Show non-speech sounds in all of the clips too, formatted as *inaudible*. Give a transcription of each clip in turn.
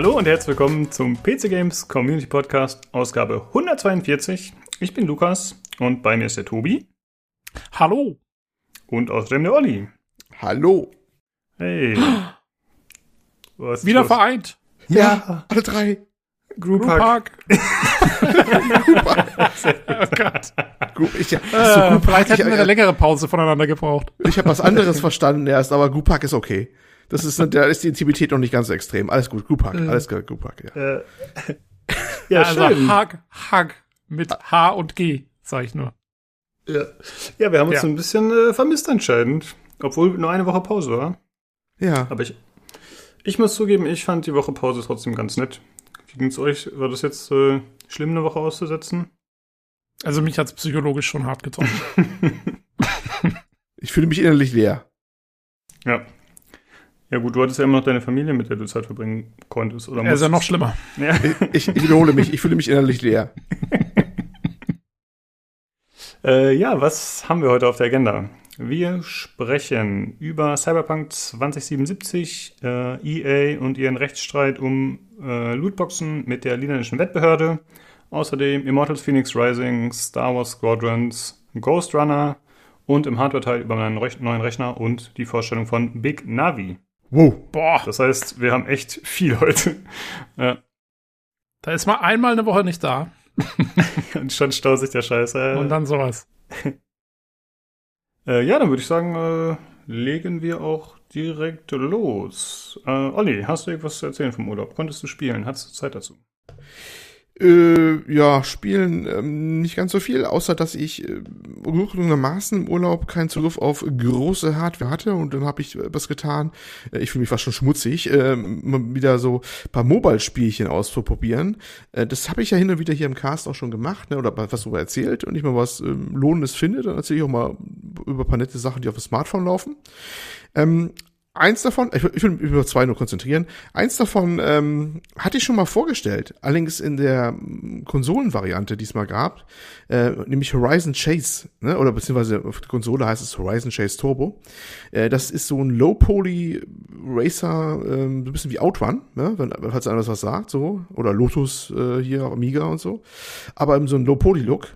Hallo und herzlich willkommen zum PC Games Community Podcast, Ausgabe 142. Ich bin Lukas und bei mir ist der Tobi. Hallo. Und außerdem der Olli. Hallo. Hey. *gasps* Was Wieder los? vereint. Ja, ja, alle drei. Group Park. *laughs* *laughs* oh Gott. Group, ich, ja, äh, so vielleicht hätten wir eine längere Pause voneinander gebraucht. Ich habe was anderes verstanden erst, aber Group Park ist okay. Das ist, da ist die Intimität noch nicht ganz so extrem. Alles gut, Group Hug, mhm. alles gut, Group Hug, ja. Äh, *laughs* ja, also schön. Hug, Hug mit H und G, sag ich nur. Ja, ja wir haben uns ja. ein bisschen äh, vermisst anscheinend, obwohl nur eine Woche Pause war. Ja. Aber ich, ich muss zugeben, ich fand die Woche Pause trotzdem ganz nett. Wie ging's euch? War das jetzt äh, schlimm, eine Woche auszusetzen? Also mich hat's psychologisch schon hart getroffen. *laughs* ich fühle mich innerlich leer. Ja, ja gut, du hattest ja immer noch deine Familie, mit der du Zeit verbringen konntest. Oder ja, ist ja noch schlimmer. Ja. *laughs* Ich, ich, wiederhole mich, ich fühle mich innerlich leer. *laughs* äh, ja, was haben wir heute auf der Agenda? Wir sprechen über Cyberpunk 2077, äh, EA und ihren Rechtsstreit um äh, Lootboxen mit der niederländischen Wettbehörde. Außerdem Immortals Phoenix Rising, Star Wars Squadrons, Ghost Runner und im Hardware-Teil über meinen neuen Rechner und die Vorstellung von Big Navi. Wow. Boah. Das heißt, wir haben echt viel heute. Ja. Da ist mal einmal eine Woche nicht da. *laughs* Und schon staut sich der Scheiß. Äh. Und dann sowas. *laughs* äh, ja, dann würde ich sagen, äh, legen wir auch direkt los. Äh, Olli, hast du irgendwas zu erzählen vom Urlaub? Konntest du spielen? Hattest du Zeit dazu? Äh, ja, spielen ähm, nicht ganz so viel, außer dass ich äh, rückendermaßen im Urlaub keinen Zugriff auf große Hardware hatte und dann habe ich äh, was getan. Äh, ich fühle mich fast schon schmutzig, äh, wieder so paar Mobile-Spielchen auszuprobieren. Äh, das habe ich ja hin und wieder hier im Cast auch schon gemacht, ne, oder was darüber erzählt. Und ich mal was äh, Lohnendes finde, dann erzähle ich auch mal über paar nette Sachen, die auf dem Smartphone laufen. Ähm, Eins davon, ich, ich will mich über zwei nur konzentrieren. Eins davon ähm, hatte ich schon mal vorgestellt, allerdings in der mm, Konsolenvariante, die es mal gab, äh, nämlich Horizon Chase, ne? oder beziehungsweise auf der Konsole heißt es Horizon Chase Turbo. Äh, das ist so ein Low-Poly Racer, äh, so ein bisschen wie Outrun, ne? wenn, falls einer was sagt, so, oder Lotus äh, hier, Amiga und so, aber eben so ein Low-Poly-Look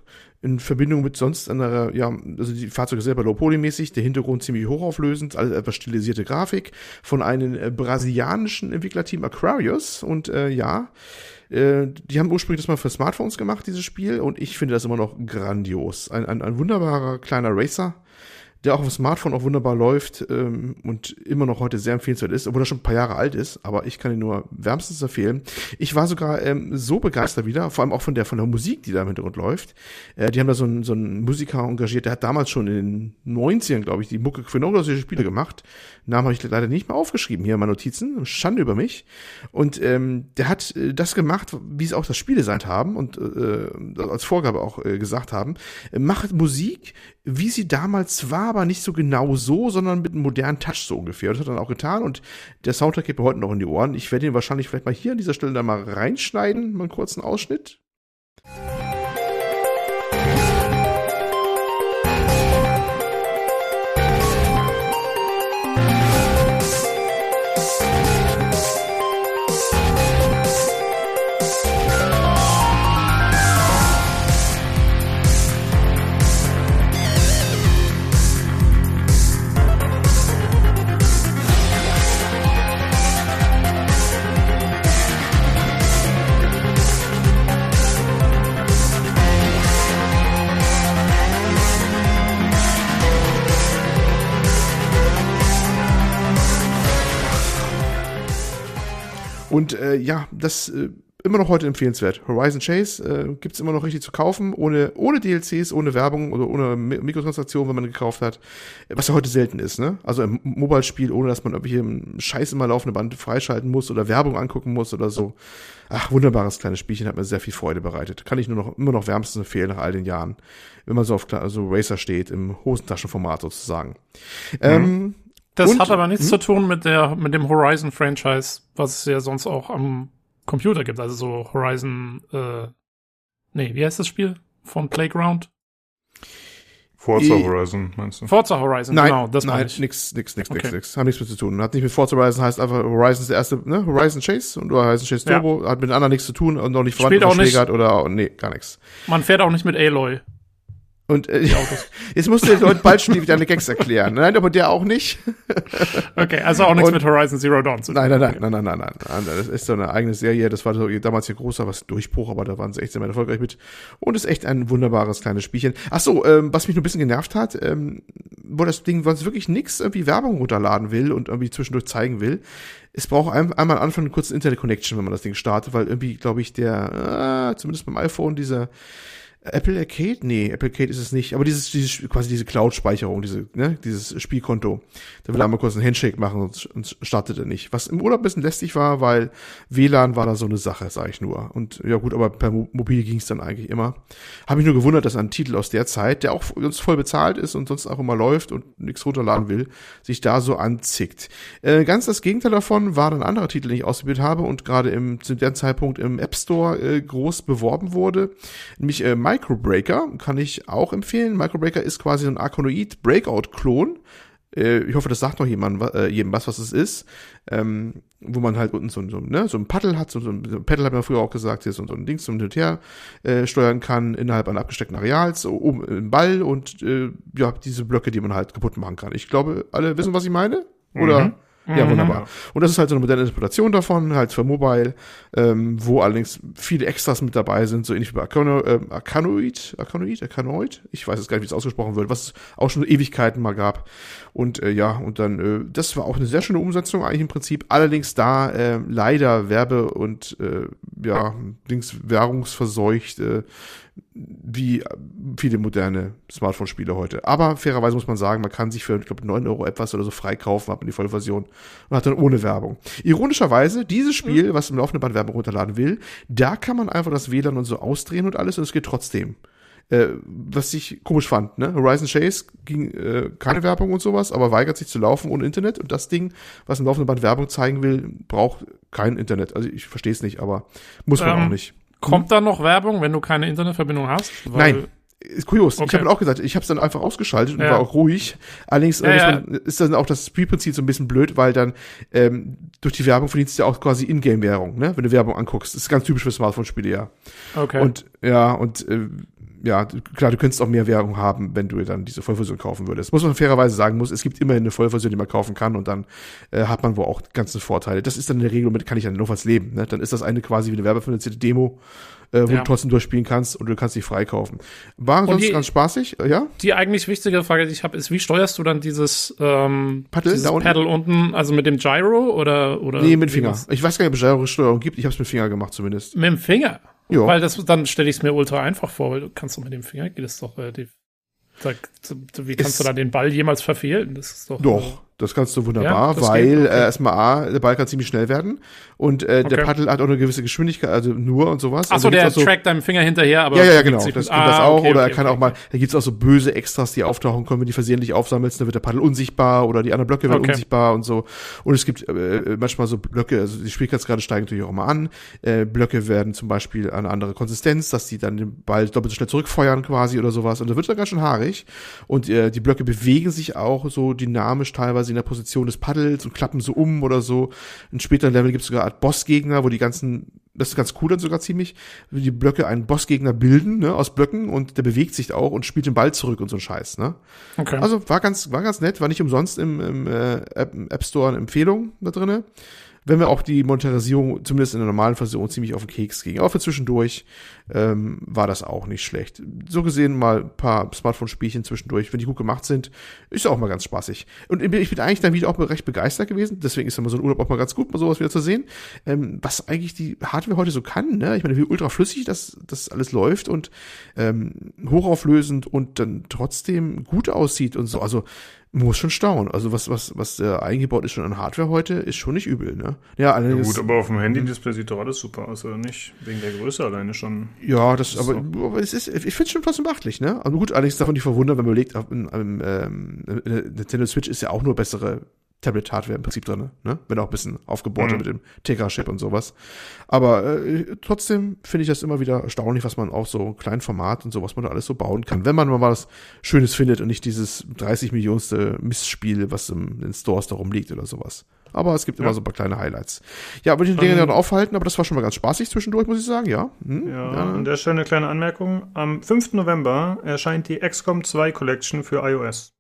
in Verbindung mit sonst einer, ja, also die Fahrzeuge selber low-poly-mäßig, der Hintergrund ziemlich hochauflösend, also etwas stilisierte Grafik von einem äh, brasilianischen Entwicklerteam Aquarius. Und äh, ja, äh, die haben ursprünglich das mal für Smartphones gemacht, dieses Spiel, und ich finde das immer noch grandios. Ein, ein, ein wunderbarer kleiner Racer, der auch auf dem Smartphone auch wunderbar läuft ähm, und immer noch heute sehr empfehlenswert ist, obwohl er schon ein paar Jahre alt ist, aber ich kann ihn nur wärmstens empfehlen. Ich war sogar ähm, so begeistert wieder, vor allem auch von der von der Musik, die da im Hintergrund läuft. Äh, die haben da so einen, so einen Musiker engagiert, der hat damals schon in den 90ern, glaube ich, die Mucke für Spiele gemacht. Namen habe ich leider nicht mehr aufgeschrieben hier in meinen Notizen. Schande über mich. Und ähm, der hat äh, das gemacht, wie es auch das Spieldesign haben und äh, als Vorgabe auch äh, gesagt haben. Macht Musik, wie sie damals war, aber nicht so genau so, sondern mit einem modernen Touch so ungefähr. Das hat er dann auch getan und der Soundtrack geht mir heute noch in die Ohren. Ich werde ihn wahrscheinlich vielleicht mal hier an dieser Stelle dann mal reinschneiden, mal einen kurzen Ausschnitt. Und äh, ja, das äh, immer noch heute empfehlenswert. Horizon Chase äh, gibt immer noch richtig zu kaufen, ohne, ohne DLCs, ohne Werbung oder ohne Mikrotransaktion, wenn man gekauft hat. Was ja heute selten ist, ne? Also im Mobile-Spiel, ohne dass man irgendwelche Scheiß immer laufende Band freischalten muss oder Werbung angucken muss oder so. Ach, wunderbares kleines Spielchen, hat mir sehr viel Freude bereitet. Kann ich nur noch, immer noch wärmstens empfehlen nach all den Jahren. Wenn man so auf also Racer steht, im Hosentaschenformat sozusagen. Mhm. Ähm, das und, hat aber nichts hm? zu tun mit der, mit dem Horizon-Franchise, was es ja sonst auch am Computer gibt. Also so Horizon, äh, nee, wie heißt das Spiel? Von Playground? Forza I- Horizon, meinst du? Forza Horizon, Nein, genau, das meine nein, ich. nix, nix, nix, nix, Okay. nix. Hat nichts mit zu tun. Hat nicht mit Forza Horizon, heißt einfach Horizon ist der erste, ne? Horizon Chase und Horizon Chase Ja. Turbo hat mit den anderen nichts zu tun und noch nicht Spielt verwandt verschlägert oder, nee, gar nichts. Man fährt auch nicht mit Aloy. Und äh, *laughs* jetzt musst du den Leuten bald schon deine Gags erklären. Nein, aber der auch nicht. *laughs* Okay, also auch nichts Und- mit Horizon Zero Dawn zu tun. Nein, nein, nein, nein, nein, nein, nein, nein. Das ist so eine eigene Serie. Das war so damals hier großer was Durchbruch, aber da waren sie echt sehr erfolgreich mit. Und ist echt ein wunderbares kleines Spielchen. Ach so, ähm, was mich nur ein bisschen genervt hat, ähm, wo das Ding, was wirklich nix irgendwie Werbung runterladen will und irgendwie zwischendurch zeigen will. Es braucht ein, einmal am Anfang einen kurzen Internet Connection, wenn man das Ding startet, weil irgendwie, glaube ich, der, äh, zumindest beim iPhone, dieser Apple Arcade? Nee, Apple Arcade ist es nicht. Aber dieses, dieses quasi diese Cloud-Speicherung, diese, ne, dieses Spielkonto. Da will er einmal kurz einen Handshake machen und, und startet er nicht. Was im Urlaub ein bisschen lästig war, weil WLAN war da so eine Sache, sag ich nur. Und ja gut, aber per Mo Mobil ging es dann eigentlich immer. Habe mich nur gewundert, dass ein Titel aus der Zeit, der auch uns voll bezahlt ist und sonst auch immer läuft und nichts runterladen will, sich da so anzickt. Äh, ganz das Gegenteil davon war ein anderer Titel, den ich ausprobiert habe und gerade im zu dem Zeitpunkt im App Store äh, groß beworben wurde, nämlich äh, Microbreaker, kann ich auch empfehlen. Microbreaker ist quasi so ein Arkanoid Breakout Klon. Äh, ich hoffe, das sagt noch jemand, äh, jedem was, was es ist. Ähm, wo man halt unten so, ein- so, ne, so ein Paddel hat, so, so ein Paddle hat man früher auch gesagt, hier so, so ein Ding zum Hin und her äh, steuern kann innerhalb eines abgesteckten Areals, oben im Ball und äh, ja, diese Blöcke, die man halt kaputt machen kann. Ich glaube, alle wissen, was ich meine? Oder? Ja, wunderbar. Und das ist halt so eine moderne Interpretation davon, halt für Mobile, ähm, wo allerdings viele Extras mit dabei sind, so ähnlich wie bei Arcano, äh, Arcanoid, Arcanoid, Arcanoid, ich weiß jetzt gar nicht, wie es ausgesprochen wird, was es auch schon Ewigkeiten mal gab. Und äh, ja, und dann, äh, das war auch eine sehr schöne Umsetzung eigentlich im Prinzip, allerdings da äh, leider Werbe- und äh, ja, Dings währungsverseucht, äh, wie viele moderne Smartphone-Spiele heute. Aber fairerweise muss man sagen, man kann sich für, ich glaube, 9 Euro etwas oder so freikaufen, hat man die Vollversion und hat dann ohne Werbung. Ironischerweise, dieses Spiel, was im laufenden Band Werbung runterladen will, da kann man einfach das WLAN und so ausdrehen und alles und es geht trotzdem. Äh, was ich komisch fand, ne? Horizon Chase ging äh, keine Werbung und sowas, aber weigert sich zu laufen ohne Internet und das Ding, was im laufenden Band Werbung zeigen will, braucht kein Internet. Also ich verstehe es nicht, aber muss man Ähm, auch nicht. Kommt da noch Werbung, wenn du keine Internetverbindung hast? Weil- Nein. Ist kurios. Ich Okay. habe auch gesagt, ich habe es dann einfach ausgeschaltet und Ja. war auch ruhig. Allerdings äh, Ja, man, ist dann auch das Spielprinzip so ein bisschen blöd, weil dann ähm, durch die Werbung verdienst du ja auch quasi Ingame-Währung, ne? Wenn du Werbung anguckst. Das ist ganz typisch für Smartphone-Spiele, ja. Okay. Und ja, und äh, ja, klar, du könntest auch mehr Währung haben, wenn du dann diese Vollversion kaufen würdest. Muss man fairerweise sagen muss, es gibt immerhin eine Vollversion, die man kaufen kann und dann äh, hat man wohl auch ganze Vorteile. Das ist dann in der Regel, damit kann ich dann notfalls leben. Ne? Dann ist das eine quasi wie eine werbefinanzierte Demo, äh, wo Ja. du trotzdem durchspielen kannst und du kannst dich freikaufen. War Und ansonsten die- ganz spaßig, äh, ja? die eigentlich wichtige Frage, die ich habe, ist, wie steuerst du dann dieses, ähm, Paddel dieses? Paddle unten, also mit dem Gyro oder oder Nee, mit Finger. Ich weiß gar nicht, ob es Steuerung gibt. Ich habe es mit Finger gemacht zumindest. Mit dem Finger. Ja. Weil das dann stelle ich es mir ultra einfach vor, weil du kannst doch mit dem Finger geht es doch relativ. Da, wie kannst Ist- du da den Ball jemals verfehlen? Das ist doch. Doch, das kannst du wunderbar, Ja, weil okay. äh, erstmal A, der Ball kann ziemlich schnell werden und äh, der Okay. Paddel hat auch eine gewisse Geschwindigkeit, also nur und sowas. Achso, da der so, trackt deinem Finger hinterher, aber. Ja, ja, genau. Das kann das Ah, auch. okay, oder er kann auch mal, da gibt's auch so böse Extras, die auftauchen können, wenn die versehentlich aufsammelst, dann wird der Paddel unsichtbar oder die anderen Blöcke werden unsichtbar und so. Und es gibt äh, manchmal so Blöcke, also die Schwierigkeitsgrade steigen natürlich auch immer an. Äh, Blöcke werden zum Beispiel eine andere Konsistenz, dass die dann den Ball doppelt so schnell zurückfeuern quasi oder sowas. Und da wird dann ganz schön haarig. Und äh, die Blöcke bewegen sich auch so dynamisch teilweise in der Position des Paddels und klappen so um oder so. In späteren Level gibt es sogar Art Bossgegner, wo die ganzen, das ist ganz cool dann sogar ziemlich, wie die Blöcke einen Bossgegner bilden, ne, aus Blöcken und der bewegt sich auch und spielt den Ball zurück und so ein Scheiß, ne. Okay. Also war ganz, war ganz nett, war nicht umsonst im, im äh, App Store eine Empfehlung da drinne. Wenn wir auch die Monetarisierung zumindest in der normalen Version ziemlich auf den Keks ging. Aber für zwischendurch ähm, war das auch nicht schlecht. So gesehen mal ein paar Smartphone-Spielchen zwischendurch, wenn die gut gemacht sind, ist auch mal ganz spaßig. Und ich bin ich bin eigentlich dann wieder auch recht begeistert gewesen. Deswegen ist immer so ein Urlaub auch mal ganz gut, mal sowas wieder zu sehen. Ähm, was eigentlich die Hardware heute so kann, ne? Ich meine, wie ultra flüssig das, das alles läuft und ähm, hochauflösend und dann trotzdem gut aussieht und so. Also muss schon staunen. Also was, was, was äh, eingebaut ist schon an Hardware heute, ist schon nicht übel, ne? Ja, Ja, allerdings, gut, aber auf dem Handy-Display sieht doch alles super aus, oder nicht? Wegen der Größe alleine schon. ja, das, ist aber, aber es ist, ich finde es schon trotzdem beachtlich, ne? Aber gut, allerdings davon nicht verwundern, wenn man überlegt, auf, in, ähm, ähm, Nintendo Switch ist ja auch nur bessere Tablet-Hardware im Prinzip drin, ne? Wenn auch ein bisschen aufgebohrt Mhm. mit dem Tegra-Chip und sowas. Aber äh, trotzdem finde ich das immer wieder erstaunlich, was man auch so kleinen Format und so, was man da alles so bauen kann. Wenn man mal was Schönes findet und nicht dieses 30 Millionste Mistspiel, was im, in den Stores da rumliegt oder sowas. Aber es gibt immer Ja. so ein paar kleine Highlights. Ja, würde ich den Ähm, Dinge dann aufhalten, aber das war schon mal ganz spaßig zwischendurch, muss ich sagen, ja. Hm, Ja, an der Stelle eine kleine Anmerkung. Am 5. November erscheint die XCOM 2 Collection für iOS.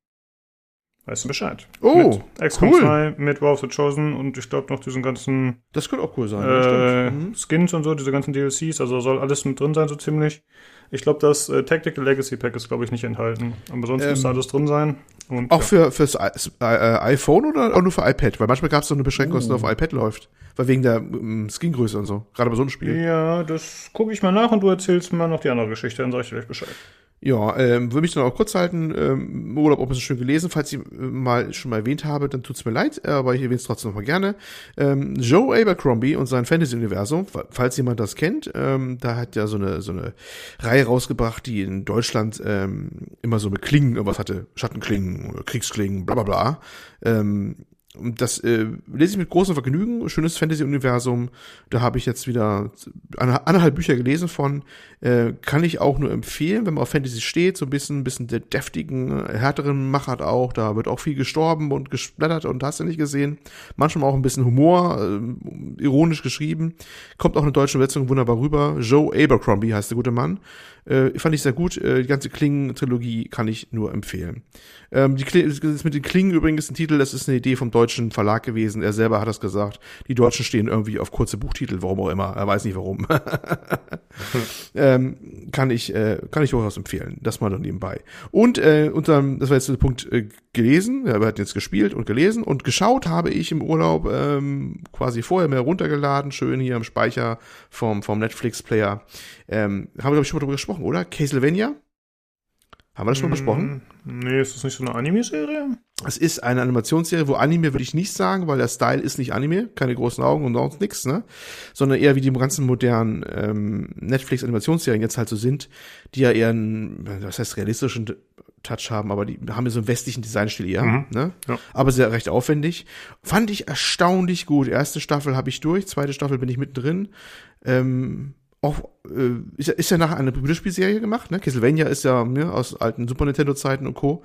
Weißt du Bescheid? Oh, mit XCOM cool. 2, mit War of the Chosen und ich glaube noch diesen ganzen Das könnte auch cool sein. äh. Mhm. Skins und so, diese ganzen DLCs, also soll alles mit drin sein, so ziemlich. Ich glaube, das äh, Tactical Legacy Pack ist, glaube ich, nicht enthalten. Aber sonst Ähm, müsste alles drin sein. Und, Auch ja. für fürs I äh, iPhone oder auch nur für iPad? Weil manchmal gab es so eine Beschränkung, dass es nur auf iPad läuft. Weil wegen der ähm, Skingröße und so. Gerade bei so einem Spiel. Ja, das gucke ich mal nach und du erzählst mir noch die andere Geschichte, dann sag ich dir gleich Bescheid. Ja, ähm, würde mich dann auch kurz halten. Ähm, Urlaub auch ein bisschen gelesen. Falls ich äh, mal schon mal erwähnt habe, dann tut's mir leid, aber ich erwähne es trotzdem noch mal gerne. Ähm, Joe Abercrombie und sein Fantasy-Universum, fa- falls jemand das kennt, ähm, da hat er so eine so eine Reihe rausgebracht, die in Deutschland ähm, immer so mit Klingen irgendwas hatte, Schattenklingen, oder Kriegsklingen, bla bla bla. Ähm, und das äh, lese ich mit großem Vergnügen. Schönes Fantasy-Universum. Da habe ich jetzt wieder eine, anderthalb Bücher gelesen von. Äh, kann ich auch nur empfehlen, wenn man auf Fantasy steht. So ein bisschen, ein bisschen der deftigen, äh, härteren Machart auch. Da wird auch viel gestorben und gesplattert und hast du nicht gesehen. Manchmal auch ein bisschen Humor, äh, ironisch geschrieben. Kommt auch eine deutsche Übersetzung wunderbar rüber. Joe Abercrombie heißt der gute Mann. Äh, fand ich sehr gut. Äh, die ganze Klingen-Trilogie kann ich nur empfehlen. Ähm, die Kli- das mit den Klingen übrigens ein Titel, das ist eine Idee vom deutschen Verlag gewesen. Er selber hat das gesagt. Die Deutschen stehen irgendwie auf kurze Buchtitel, warum auch immer. Er weiß nicht warum. *laughs* ähm, kann ich äh, kann ich durchaus empfehlen. Das mal dann nebenbei. Und äh, unter das war jetzt der Punkt äh, gelesen. Ja, wir hatten jetzt gespielt und gelesen und geschaut habe ich im Urlaub ähm, quasi vorher mehr runtergeladen, schön hier im Speicher vom vom Netflix Player. Ähm, haben wir glaube ich schon mal drüber gesprochen, oder? Castlevania? Haben wir das schon mal besprochen? Mm, Nee, ist das nicht so eine Anime-Serie? Es ist eine Animationsserie, wo Anime würde ich nicht sagen, weil der Style ist nicht Anime, keine großen Augen und sonst nix, ne? Sondern eher wie die ganzen modernen ähm, Netflix-Animationsserien jetzt halt so sind, die ja eher einen, was heißt realistischen Touch haben, aber die haben ja so einen westlichen Designstil eher, Mhm. ne? Ja. Aber sehr recht aufwendig. Fand ich erstaunlich gut. Erste Staffel habe ich durch, zweite Staffel bin ich mittendrin. Ähm, auch, äh, ist, ja- ist ja nachher eine Computerspielserie gemacht, ne? Castlevania ist ja ne, aus alten Super Nintendo-Zeiten und Co.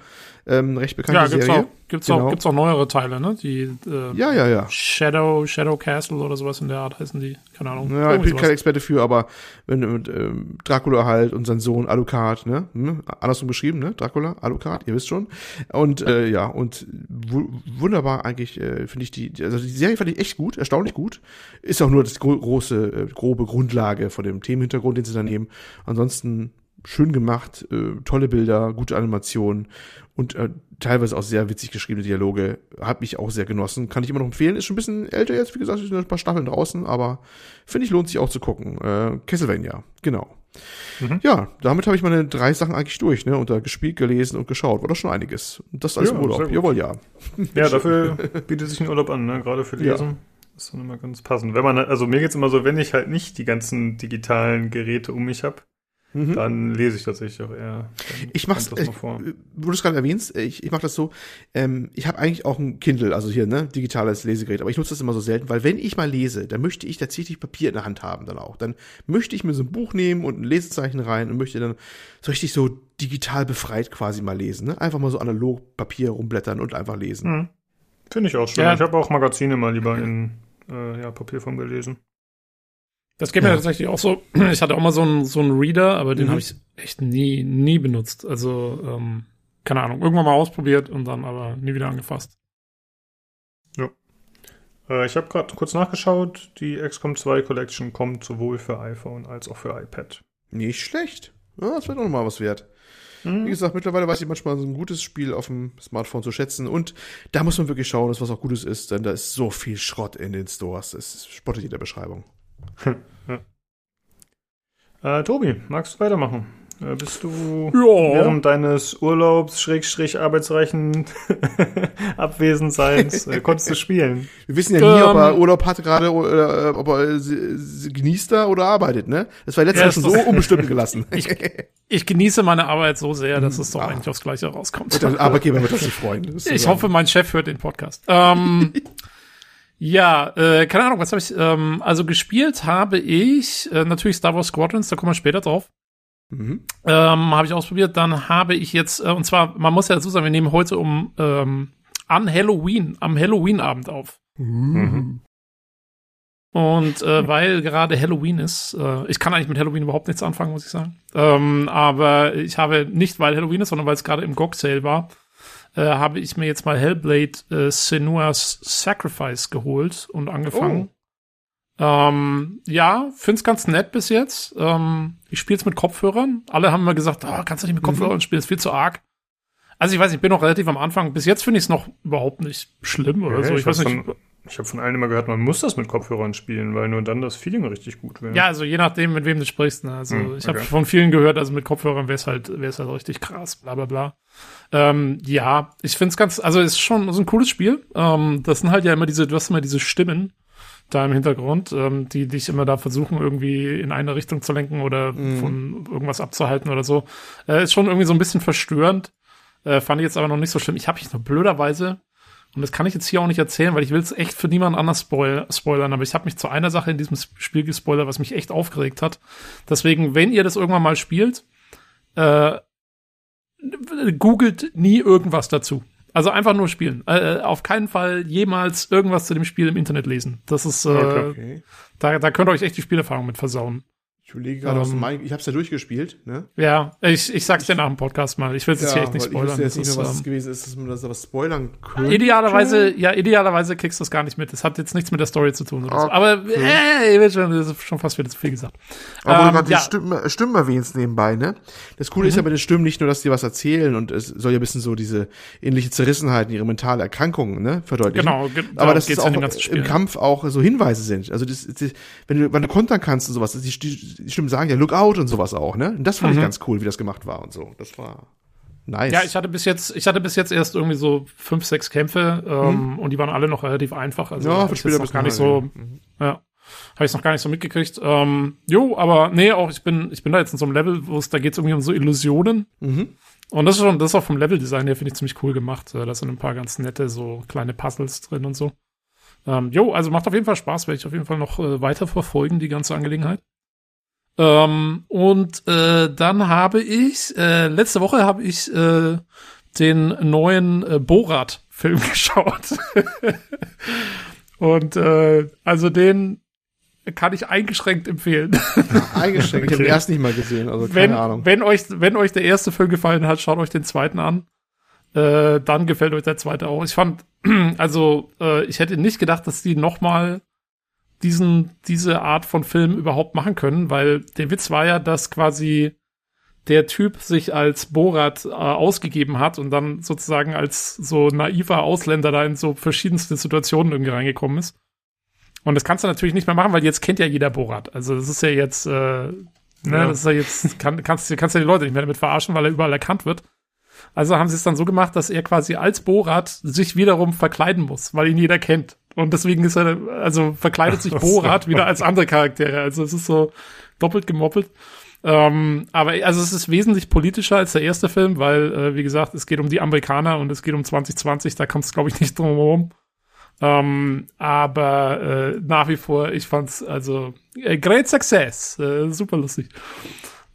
Ähm, recht bekannte Ja, gibt's Serie. auch, gibt's Genau. auch, gibt's auch neuere Teile, ne? Die äh, Ja, ja, ja. Shadow, Shadow Castle oder sowas in der Art heißen die. Keine Ahnung. Ja, ich bin kein sowas. Experte für, aber wenn ähm, Dracula halt und sein Sohn Alucard, ne? Hm? Andersrum geschrieben, ne? Dracula, Alucard, ihr wisst schon. Und äh, ja, und wu wunderbar eigentlich, äh, finde ich die, also die Serie fand ich echt gut, erstaunlich gut. Ist auch nur das gro große, äh, grobe Grundlage von dem Themenhintergrund, den sie da nehmen. Ansonsten schön gemacht, äh, tolle Bilder, gute Animation und äh, teilweise auch sehr witzig geschriebene Dialoge. Hat mich auch sehr genossen. Kann ich immer noch empfehlen. Ist schon ein bisschen älter jetzt, wie gesagt, sind ein paar Staffeln draußen, aber finde ich, lohnt sich auch zu gucken. Äh, Castlevania, genau. Mhm. Ja, damit habe ich meine drei Sachen eigentlich durch, ne? Und da gespielt, gelesen und geschaut. War doch schon einiges. Und das alles Ja, im Urlaub. Jawohl, ja. Ja, *laughs* dafür bietet sich ein Urlaub an, ne? gerade für. Lesen. Ist dann immer ganz passend. Wenn man, also mir geht's immer so, wenn ich halt nicht die ganzen digitalen Geräte um mich habe, Mhm. dann lese ich tatsächlich auch eher. Ich mach's, das mal vor. äh, wo du es gerade erwähnst, äh, ich, ich mache das so, ähm, ich habe eigentlich auch ein Kindle, also hier, ne, digitales Lesegerät, aber ich nutze das immer so selten, weil wenn ich mal lese, dann möchte ich tatsächlich Papier in der Hand haben dann auch. Dann möchte ich mir so ein Buch nehmen und ein Lesezeichen rein und möchte dann so richtig so digital befreit quasi mal lesen, ne? Einfach mal so analog Papier rumblättern und einfach lesen. Hm. Finde ich auch schön. Ja. Ich habe auch Magazine mal lieber in äh, ja, Papierform gelesen. Das geht mir Ja. tatsächlich auch so. *clears throat* Ich hatte auch mal so einen so einen Reader, aber den Mhm. habe ich echt nie, nie benutzt. Also, ähm, keine Ahnung, irgendwann mal ausprobiert und dann aber nie wieder angefasst. Äh, ich habe gerade kurz nachgeschaut. Die XCOM 2 Collection kommt sowohl für iPhone als auch für iPad. Nicht schlecht. Ja, das wird auch noch mal was wert. Wie Hm. gesagt, mittlerweile weiß ich manchmal so ein gutes Spiel auf dem Smartphone zu schätzen und da muss man wirklich schauen, dass was auch Gutes ist, denn da ist so viel Schrott in den Stores. Es spottet jeder Beschreibung. Äh, Tobi, magst du weitermachen? Äh, bist du Ja. während deines Urlaubs, Schrägstrich, arbeitsreichen *laughs* Abwesenseins, äh, konntest du spielen? Wir wissen ja nie, ob er Ähm. Urlaub hat gerade oder äh, ob er äh, genießt da oder arbeitet, ne? Das war letztes Ja, so unbestimmt gelassen. *laughs* Ich genieße meine Arbeit so sehr, dass es doch Ah. eigentlich aufs Gleiche rauskommt. Der Arbeitgeber wird das nicht freuen. das Ich hoffe, mein Chef hört den Podcast. Ähm, *laughs* ja, äh, keine Ahnung, was habe ich, ähm, also gespielt habe ich äh, natürlich Star Wars Squadrons, da kommen wir später drauf. Mhm. Ähm, habe ich ausprobiert. Dann habe ich jetzt, äh, und zwar, man muss ja dazu sagen, wir nehmen heute um ähm, an Halloween, am Halloween-Abend auf. Mhm. Und äh, weil gerade Halloween ist, äh, ich kann eigentlich mit Halloween überhaupt nichts anfangen, muss ich sagen. Ähm, aber ich habe nicht, weil Halloween ist, sondern weil es gerade im GOG-Sale war, äh, habe ich mir jetzt mal Hellblade äh, Senua's Sacrifice geholt und angefangen. Ähm, ja, find's ganz nett bis jetzt. Ähm, ich spiele es mit Kopfhörern. Alle haben immer gesagt, oh, kannst du nicht mit Kopfhörern spielen, ist viel zu arg. Also ich weiß, ich bin noch relativ am Anfang. Bis jetzt finde ich es noch überhaupt nicht schlimm oder Ja, so. Ich, weiß hab nicht. Von, ich habe von allen immer gehört, man muss das mit Kopfhörern spielen, weil nur dann das Feeling richtig gut wäre. Ja, also je nachdem, mit wem du sprichst. Ne? Also Hm, ich habe okay. von vielen gehört, also mit Kopfhörern wäre es halt, wäre es halt richtig krass, bla bla bla. Ähm, ja, ich find's ganz, also es ist schon so ein cooles Spiel. Ähm, das sind halt ja immer diese, du hast immer diese Stimmen da im Hintergrund, ähm, die dich immer da versuchen, irgendwie in eine Richtung zu lenken oder von irgendwas abzuhalten oder so. Äh, ist schon irgendwie so ein bisschen verstörend. Äh, fand ich jetzt aber noch nicht so schlimm. Ich habe mich nur blöderweise und das kann ich jetzt hier auch nicht erzählen, weil ich will es echt für niemand anders spoil spoilern, aber ich habe mich zu einer Sache in diesem Spiel gespoilert, was mich echt aufgeregt hat. Deswegen, wenn ihr das irgendwann mal spielt, äh, googelt nie irgendwas dazu. Also einfach nur spielen. Äh, auf keinen Fall jemals irgendwas zu dem Spiel im Internet lesen. Das ist, äh, Okay. Okay. da, da könnt ihr euch echt die Spielerfahrung mit versauen. Ich überlege gerade, was Ähm, mein, ich hab's ja durchgespielt, ne? Ja, ich, ich sag's dir nach dem Podcast mal. Ich will es jetzt hier echt nicht weil ich spoilern. wusste jetzt Das nicht mehr, was es ähm, gewesen ist, dass man das was spoilern könnte. Idealerweise, ja, idealerweise kriegst du es gar nicht mit. Das hat jetzt nichts mit der Story zu tun oder so. Okay. Aber äh, ich will schon, das ist schon fast wieder zu viel gesagt. Aber du Ähm, gerade ja. die Stimmen, Stimmen erwähnst nebenbei, ne? Das Coole ist ja bei den Stimmen nicht nur, dass die was erzählen und es soll ja ein bisschen so diese ähnliche Zerrissenheit, ihre mentale Erkrankungen, ne, verdeutlichen. Genau, ge- Aber dass geht's es auch im Kampf auch so Hinweise sind. Also das, das wenn du, wenn du kontern kannst und sowas, die, die, die Stimmen sagen ja Look out und sowas auch, ne? Und das fand ich ganz cool, wie das gemacht war und so. Das war nice. Mhm. Ja, ich hatte bis jetzt, ich hatte bis jetzt erst irgendwie so fünf, sechs Kämpfe ähm, und die waren alle noch relativ einfach. Also Mhm. ja, hab ich jetzt noch gar nicht so, Mhm. ja, habe ich noch gar nicht so mitgekriegt. Ähm, jo, aber nee, auch ich bin, ich bin da jetzt in so einem Level, wo es da geht's irgendwie um so Illusionen. Mhm. Und das ist schon, das ist auch vom Leveldesign her finde ich ziemlich cool gemacht. Äh, Da sind ein paar ganz nette so kleine Puzzles drin und so. Ähm, jo, also macht auf jeden Fall Spaß, werde ich auf jeden Fall noch äh, weiter verfolgen, die ganze Angelegenheit. Ähm, und äh, dann habe ich, äh, letzte Woche habe ich äh, den neuen äh, Borat-Film *laughs* geschaut. und äh, also den kann ich eingeschränkt empfehlen. Eingeschränkt. Ich habe den erst nicht mal gesehen, also keine wenn, Ahnung. wenn euch, wenn euch der erste Film gefallen hat, schaut euch den zweiten an. Äh, dann gefällt euch der zweite auch. Ich fand, *clears throat* also äh, ich hätte nicht gedacht, dass die noch mal diesen diese Art von Film überhaupt machen können, weil der Witz war ja, dass quasi der Typ sich als Borat äh, ausgegeben hat und dann sozusagen als so naiver Ausländer da in so verschiedenste Situationen irgendwie reingekommen ist. Und das kannst du natürlich nicht mehr machen, weil jetzt kennt ja jeder Borat. Also das ist ja jetzt, äh, ne, Ja. das ist ja jetzt, kann, kannst, du- kannst ja die Leute nicht mehr damit verarschen, weil er überall erkannt wird. Also haben sie es dann so gemacht, dass er quasi als Borat sich wiederum verkleiden muss, weil ihn jeder kennt. Und deswegen ist er, also verkleidet sich. Borat wieder als andere Charaktere. Also es ist so doppelt gemoppelt. Ähm, aber also es ist wesentlich politischer als der erste Film, weil, äh, wie gesagt, es geht um die Amerikaner und es geht um 2020, da kommt es, glaube ich, nicht drum herum. Ähm, aber äh, nach wie vor, ich fand's also äh, great success, äh, super lustig.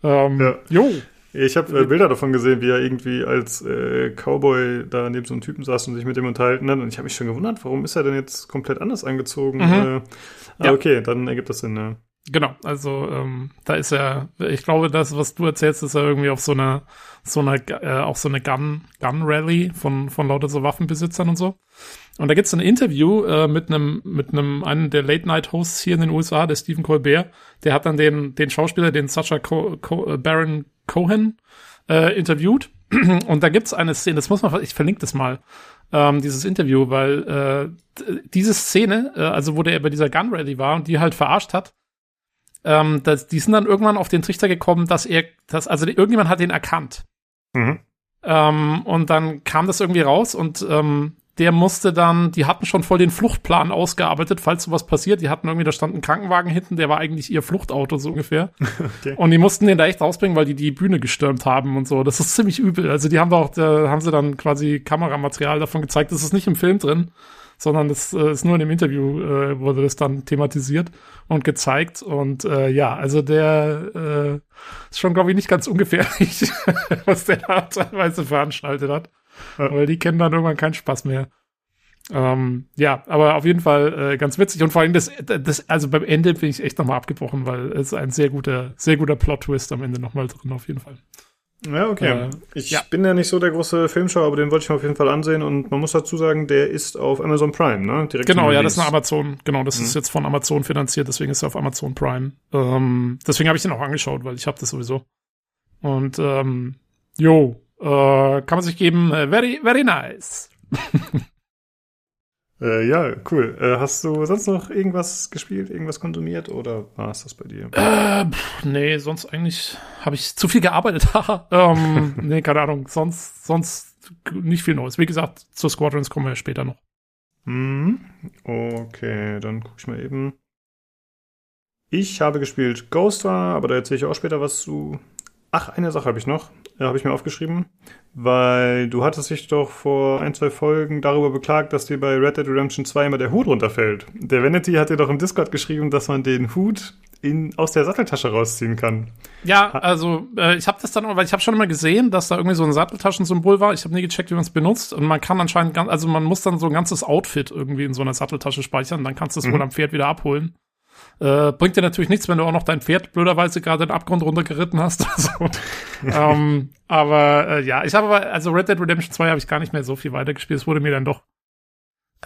Ähm, Ja. Jo, Ich habe äh, Bilder davon gesehen, wie er irgendwie als äh, Cowboy da neben so einem Typen saß und sich mit dem unterhalten hat. Und ich habe mich schon gewundert, warum ist er denn jetzt komplett anders angezogen? Mhm. Äh, ah, Ja. okay, dann ergibt das Sinn. Ja. Genau, also ähm, da ist er, ich glaube, das, was du erzählst, ist er irgendwie auf so einer, so einer, äh, auch so eine Gun, Gun Rally von, von lauter so Waffenbesitzern und so. Und da gibt's ein Interview äh, mit einem, mit einem, einen der Late Night Hosts hier in den USA, der Stephen Colbert, der hat dann den, den Schauspieler, den Sacha Co Co äh, Baron Cohen, äh, interviewt. *clears throat* Und da gibt's eine Szene, das muss man, ich verlinke das mal, ähm, dieses Interview, weil äh, diese Szene, äh, also wo der bei dieser Gun Rally war und die halt verarscht hat, ähm, das, die sind dann irgendwann auf den Trichter gekommen, dass er, dass, also irgendjemand hat den erkannt. Mhm. Ähm, und dann kam das irgendwie raus und ähm, der musste dann, die hatten schon voll den Fluchtplan ausgearbeitet, falls sowas passiert. Die hatten irgendwie, da stand ein Krankenwagen hinten, der war eigentlich ihr Fluchtauto so ungefähr. *laughs* Okay. Und die mussten den da echt rausbringen, weil die die Bühne gestürmt haben und so. Das ist ziemlich übel. Also die haben da auch, da haben sie dann quasi Kameramaterial davon gezeigt. Das ist nicht im Film drin, sondern das äh, ist nur in dem Interview, äh, wurde das dann thematisiert und gezeigt. Und äh, ja, also der äh, ist schon, glaube ich, nicht ganz ungefährlich, *laughs* was der da teilweise veranstaltet hat. Weil die kennen dann irgendwann keinen Spaß mehr. Ähm, ja, aber auf jeden Fall äh, ganz witzig und vor allem das, das, also beim Ende bin ich echt nochmal abgebrochen, weil es ist ein sehr guter, sehr guter Plot-Twist am Ende nochmal drin, auf jeden Fall. Ja, okay. Äh, ich ja. bin ja nicht so der große Filmschauer, aber den wollte ich mir auf jeden Fall ansehen und man muss dazu sagen, der ist auf Amazon Prime, ne? Direkt Genau, ja, das ist eine. Amazon, genau, das ist jetzt von Amazon finanziert, deswegen ist er auf Amazon Prime. Ähm, deswegen habe ich den auch angeschaut, weil ich habe das sowieso. Und ähm, jo, äh, kann man sich geben, äh, very, very nice. *laughs* Äh, ja, cool. Äh, hast du sonst noch irgendwas gespielt, irgendwas konsumiert oder war es das bei dir? Äh, pff, nee, sonst eigentlich habe ich zu viel gearbeitet. *laughs* ähm, nee, keine Ahnung. Sonst, sonst nicht viel Neues. Wie gesagt, zu Squadrons kommen wir ja später noch. Mhm. Okay, dann guck ich mal eben. Ich habe gespielt Ghost War, aber da erzähle ich auch später was zu. Ach, eine Sache habe ich noch. Äh, habe ich mir aufgeschrieben. Weil du hattest dich doch vor ein, zwei Folgen darüber beklagt, dass dir bei Red Dead Redemption 2 immer der Hut runterfällt. Der Vanity hat dir doch im Discord geschrieben, dass man den Hut in, aus der Satteltasche rausziehen kann. Ja, also äh, ich habe das dann, weil ich habe schon immer gesehen, dass da irgendwie so ein Satteltaschensymbol war. Ich habe nie gecheckt, wie man es benutzt. Und man kann anscheinend, ganz, also man muss dann so ein ganzes Outfit irgendwie in so einer Satteltasche speichern. Dann kannst du es Mhm. wohl am Pferd wieder abholen. Äh, bringt dir natürlich nichts, wenn du auch noch dein Pferd blöderweise gerade den Abgrund runtergeritten hast. *laughs* Also, ähm, aber äh, ja, ich habe aber, also Red Dead Redemption 2 habe ich gar nicht mehr so viel weitergespielt. Es wurde mir dann doch,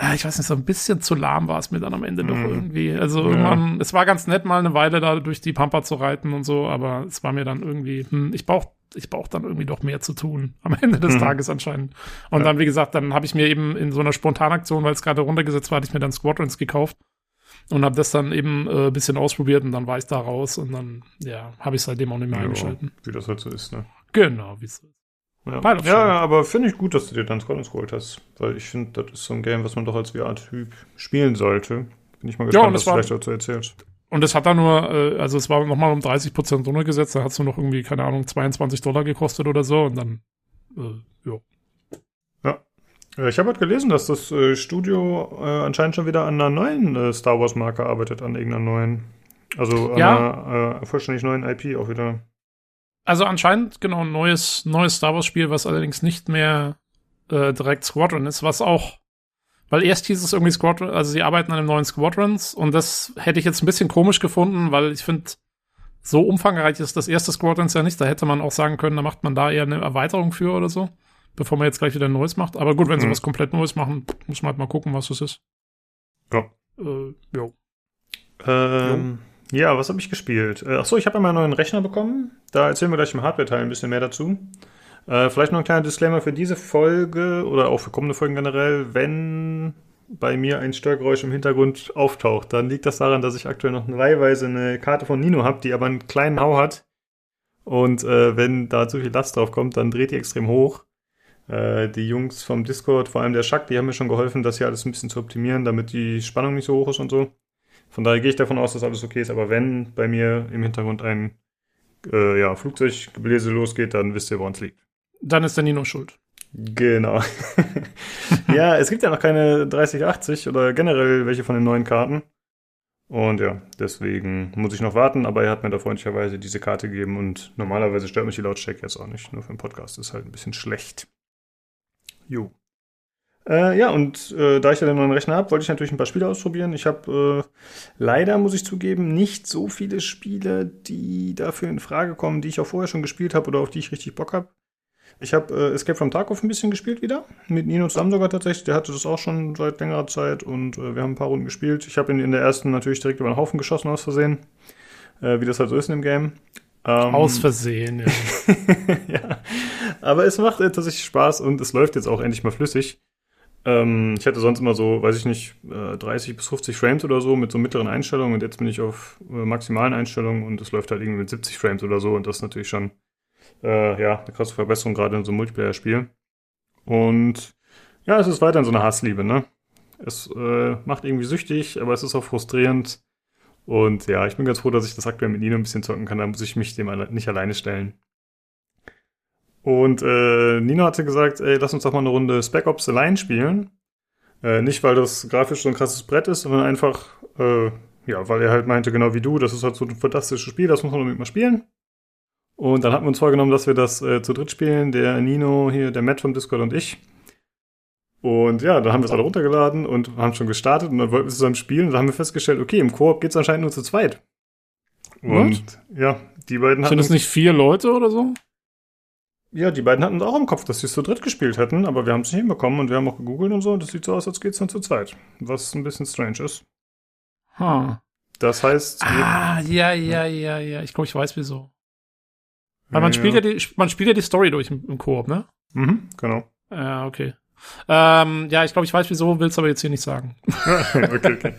äh, ich weiß nicht, so ein bisschen zu lahm war es mir dann am Ende doch Mhm. irgendwie. Also Ja. irgendwann, es war ganz nett, mal eine Weile da durch die Pampa zu reiten und so, aber es war mir dann irgendwie, hm, ich brauch ich brauche dann irgendwie doch mehr zu tun *laughs* am Ende des Mhm. Tages anscheinend. Und Ja. dann, wie gesagt, dann habe ich mir eben in so einer Spontanaktion, weil es gerade runtergesetzt war, hatte ich mir dann Squadrons gekauft und habe das dann eben äh, ein bisschen ausprobiert und dann war ich da raus und dann, ja, habe ich seitdem auch nicht mehr eingeschalten. wie das halt so ist, ne? Genau, wie es ist. Ja, ja, ja, aber finde ich gut, dass du dir dann Squadrons geholt hast. Weil ich finde, das ist so ein Game, was man doch als VR-Typ spielen sollte. Bin ich mal Ja, gespannt, und was du vielleicht dazu erzählst. Und es hat dann nur, äh, also es war nochmal um 30 Prozent runtergesetzt, da hat es nur noch irgendwie, keine Ahnung, 22 Dollar gekostet oder so und dann, äh, ja. Äh, Ich habe halt gelesen, dass das äh, Studio äh, anscheinend schon wieder an einer neuen äh, Star Wars-Marke arbeitet, an irgendeiner neuen. Also an Ja. einer äh, vollständig neuen IP auch wieder. Also anscheinend, genau, ein neues, neues Star Wars Spiel, was allerdings nicht mehr äh, direkt Squadron ist, was auch, weil erst hieß es irgendwie Squadron, also sie arbeiten an einem neuen Squadrons und das hätte ich jetzt ein bisschen komisch gefunden, weil ich finde, so umfangreich ist das erste Squadrons ja nicht, da hätte man auch sagen können, da macht man da eher eine Erweiterung für oder so, bevor man jetzt gleich wieder ein neues macht. Aber gut, wenn sie Mhm. was komplett Neues machen, muss man halt mal gucken, was das ist. Ja. Äh, jo. Ähm, ja, was habe ich gespielt? Äh, achso, ich habe einmal einen neuen Rechner bekommen. Da erzählen wir gleich im Hardware-Teil ein bisschen mehr dazu. Äh, vielleicht noch ein kleiner Disclaimer für diese Folge oder auch für kommende Folgen generell. Wenn bei mir ein Störgeräusch im Hintergrund auftaucht, dann liegt das daran, dass ich aktuell noch leihweise eine Karte von Nino habe, die aber einen kleinen Hau hat. Und äh, wenn da zu viel Last drauf kommt, dann dreht die extrem hoch. Äh, die Jungs vom Discord, vor allem der Schack, die haben mir schon geholfen, das hier alles ein bisschen zu optimieren, damit die Spannung nicht so hoch ist und so. Von daher gehe ich davon aus, dass alles okay ist. Aber wenn bei mir im Hintergrund ein äh, ja, Flugzeuggebläse losgeht, dann wisst ihr, woran es liegt. Dann ist der Nino schuld. Genau. *laughs* ja, es gibt ja noch keine 3080 oder generell welche von den neuen Karten. Und ja, deswegen muss ich noch warten, aber er hat mir da freundlicherweise diese Karte gegeben und normalerweise stört mich die Lautstärke jetzt auch nicht. Nur für den Podcast ist halt ein bisschen schlecht. Jo. Äh, ja, und äh, da ich ja den neuen Rechner habe, wollte ich natürlich ein paar Spiele ausprobieren. Ich habe äh, leider, muss ich zugeben, nicht so viele Spiele, die dafür in Frage kommen, die ich auch vorher schon gespielt habe oder auf die ich richtig Bock habe. Ich habe äh, Escape from Tarkov ein bisschen gespielt wieder. Mit Nino zusammen sogar tatsächlich. Der hatte das auch schon seit längerer Zeit und äh, wir haben ein paar Runden gespielt. Ich habe ihn in der ersten natürlich direkt über den Haufen geschossen aus Versehen. Äh, wie das halt so ist in dem Game. Ähm, Aus Versehen, ja. *laughs* ja. Aber es macht äh, tatsächlich Spaß und es läuft jetzt auch endlich mal flüssig. Ähm, ich hatte sonst immer so, weiß ich nicht, äh, 30 bis 50 Frames oder so mit so mittleren Einstellungen und jetzt bin ich auf äh, maximalen Einstellungen und es läuft halt irgendwie mit 70 Frames oder so und das ist natürlich schon äh, ja, eine krasse Verbesserung gerade in so einem Multiplayer-Spiel. Und ja, es ist weiterhin so eine Hassliebe, ne? Es äh, macht irgendwie süchtig, aber es ist auch frustrierend. Und ja, ich bin ganz froh, dass ich das aktuell mit Nino ein bisschen zocken kann. Da muss ich mich dem nicht alleine stellen. Und äh, Nino hatte gesagt, ey, lass uns doch mal eine Runde Spec Ops allein spielen. Äh, nicht, weil das grafisch so ein krasses Brett ist, sondern einfach, äh, ja, weil er halt meinte, genau wie du, das ist halt so ein fantastisches Spiel, das muss man unbedingt mal spielen. Und dann hatten wir uns vorgenommen, dass wir das äh, zu dritt spielen, der Nino hier, der Matt vom Discord und ich. Und ja, da haben wir es alle runtergeladen und haben schon gestartet und dann wollten wir zusammen spielen und dann haben wir festgestellt, okay, im Koop geht es anscheinend nur zu zweit. Und What? ja, die beiden hatten. Sind das nicht vier Leute oder so? Ja, die beiden hatten auch im Kopf, dass sie es zu dritt gespielt hätten, aber wir haben es nicht hinbekommen und wir haben auch gegoogelt und so und es sieht so aus, als geht's dann zu zweit. Was ein bisschen strange ist. Huh. Das heißt. Ah, ja, ja, ja, ja. Ich glaube, ich weiß wieso. Weil man ja. spielt ja die, man spielt ja die Story durch im, im Koop, ne? Mhm, genau. Ja, okay. Ähm, ja, ich glaube, ich weiß wieso, will's aber jetzt hier nicht sagen. *laughs* okay, okay.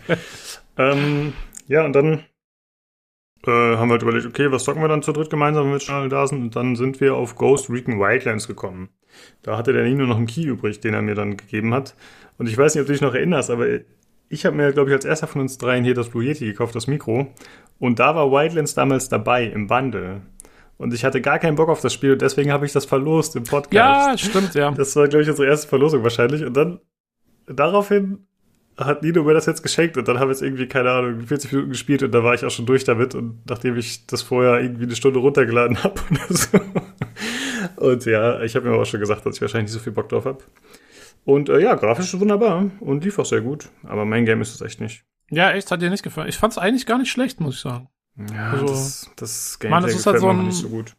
ähm, ja, und dann äh, haben wir halt überlegt, okay, was zocken wir dann zu dritt gemeinsam, wenn wir schon alle da sind? Und dann sind wir auf Ghost Recon Wildlands gekommen. Da hatte der Nino noch einen Key übrig, den er mir dann gegeben hat. Und ich weiß nicht, ob du dich noch erinnerst, aber ich habe mir, glaube ich, als erster von uns dreien hier das Blue Yeti gekauft, das Mikro. Und da war Wildlands damals dabei im Bundle. Und ich hatte gar keinen Bock auf das Spiel und deswegen habe ich das verlost im Podcast. Ja, stimmt, ja. Das war, glaube ich, unsere erste Verlosung wahrscheinlich. Und dann daraufhin hat Nino mir das jetzt geschenkt und dann haben wir jetzt irgendwie, keine Ahnung, 40 Minuten gespielt und da war ich auch schon durch damit und nachdem ich das vorher irgendwie eine Stunde runtergeladen *laughs* habe oder so. Und ja, ich habe mir auch schon gesagt, dass ich wahrscheinlich nicht so viel Bock drauf habe. Und äh, ja, grafisch ist wunderbar und lief auch sehr gut, aber mein Game ist es echt nicht. Ja, echt, hat dir nicht gefallen. Ich fand es eigentlich gar nicht schlecht, muss ich sagen. Ja, also, das, das Gameplay man, das ist halt so ein, nicht so gut.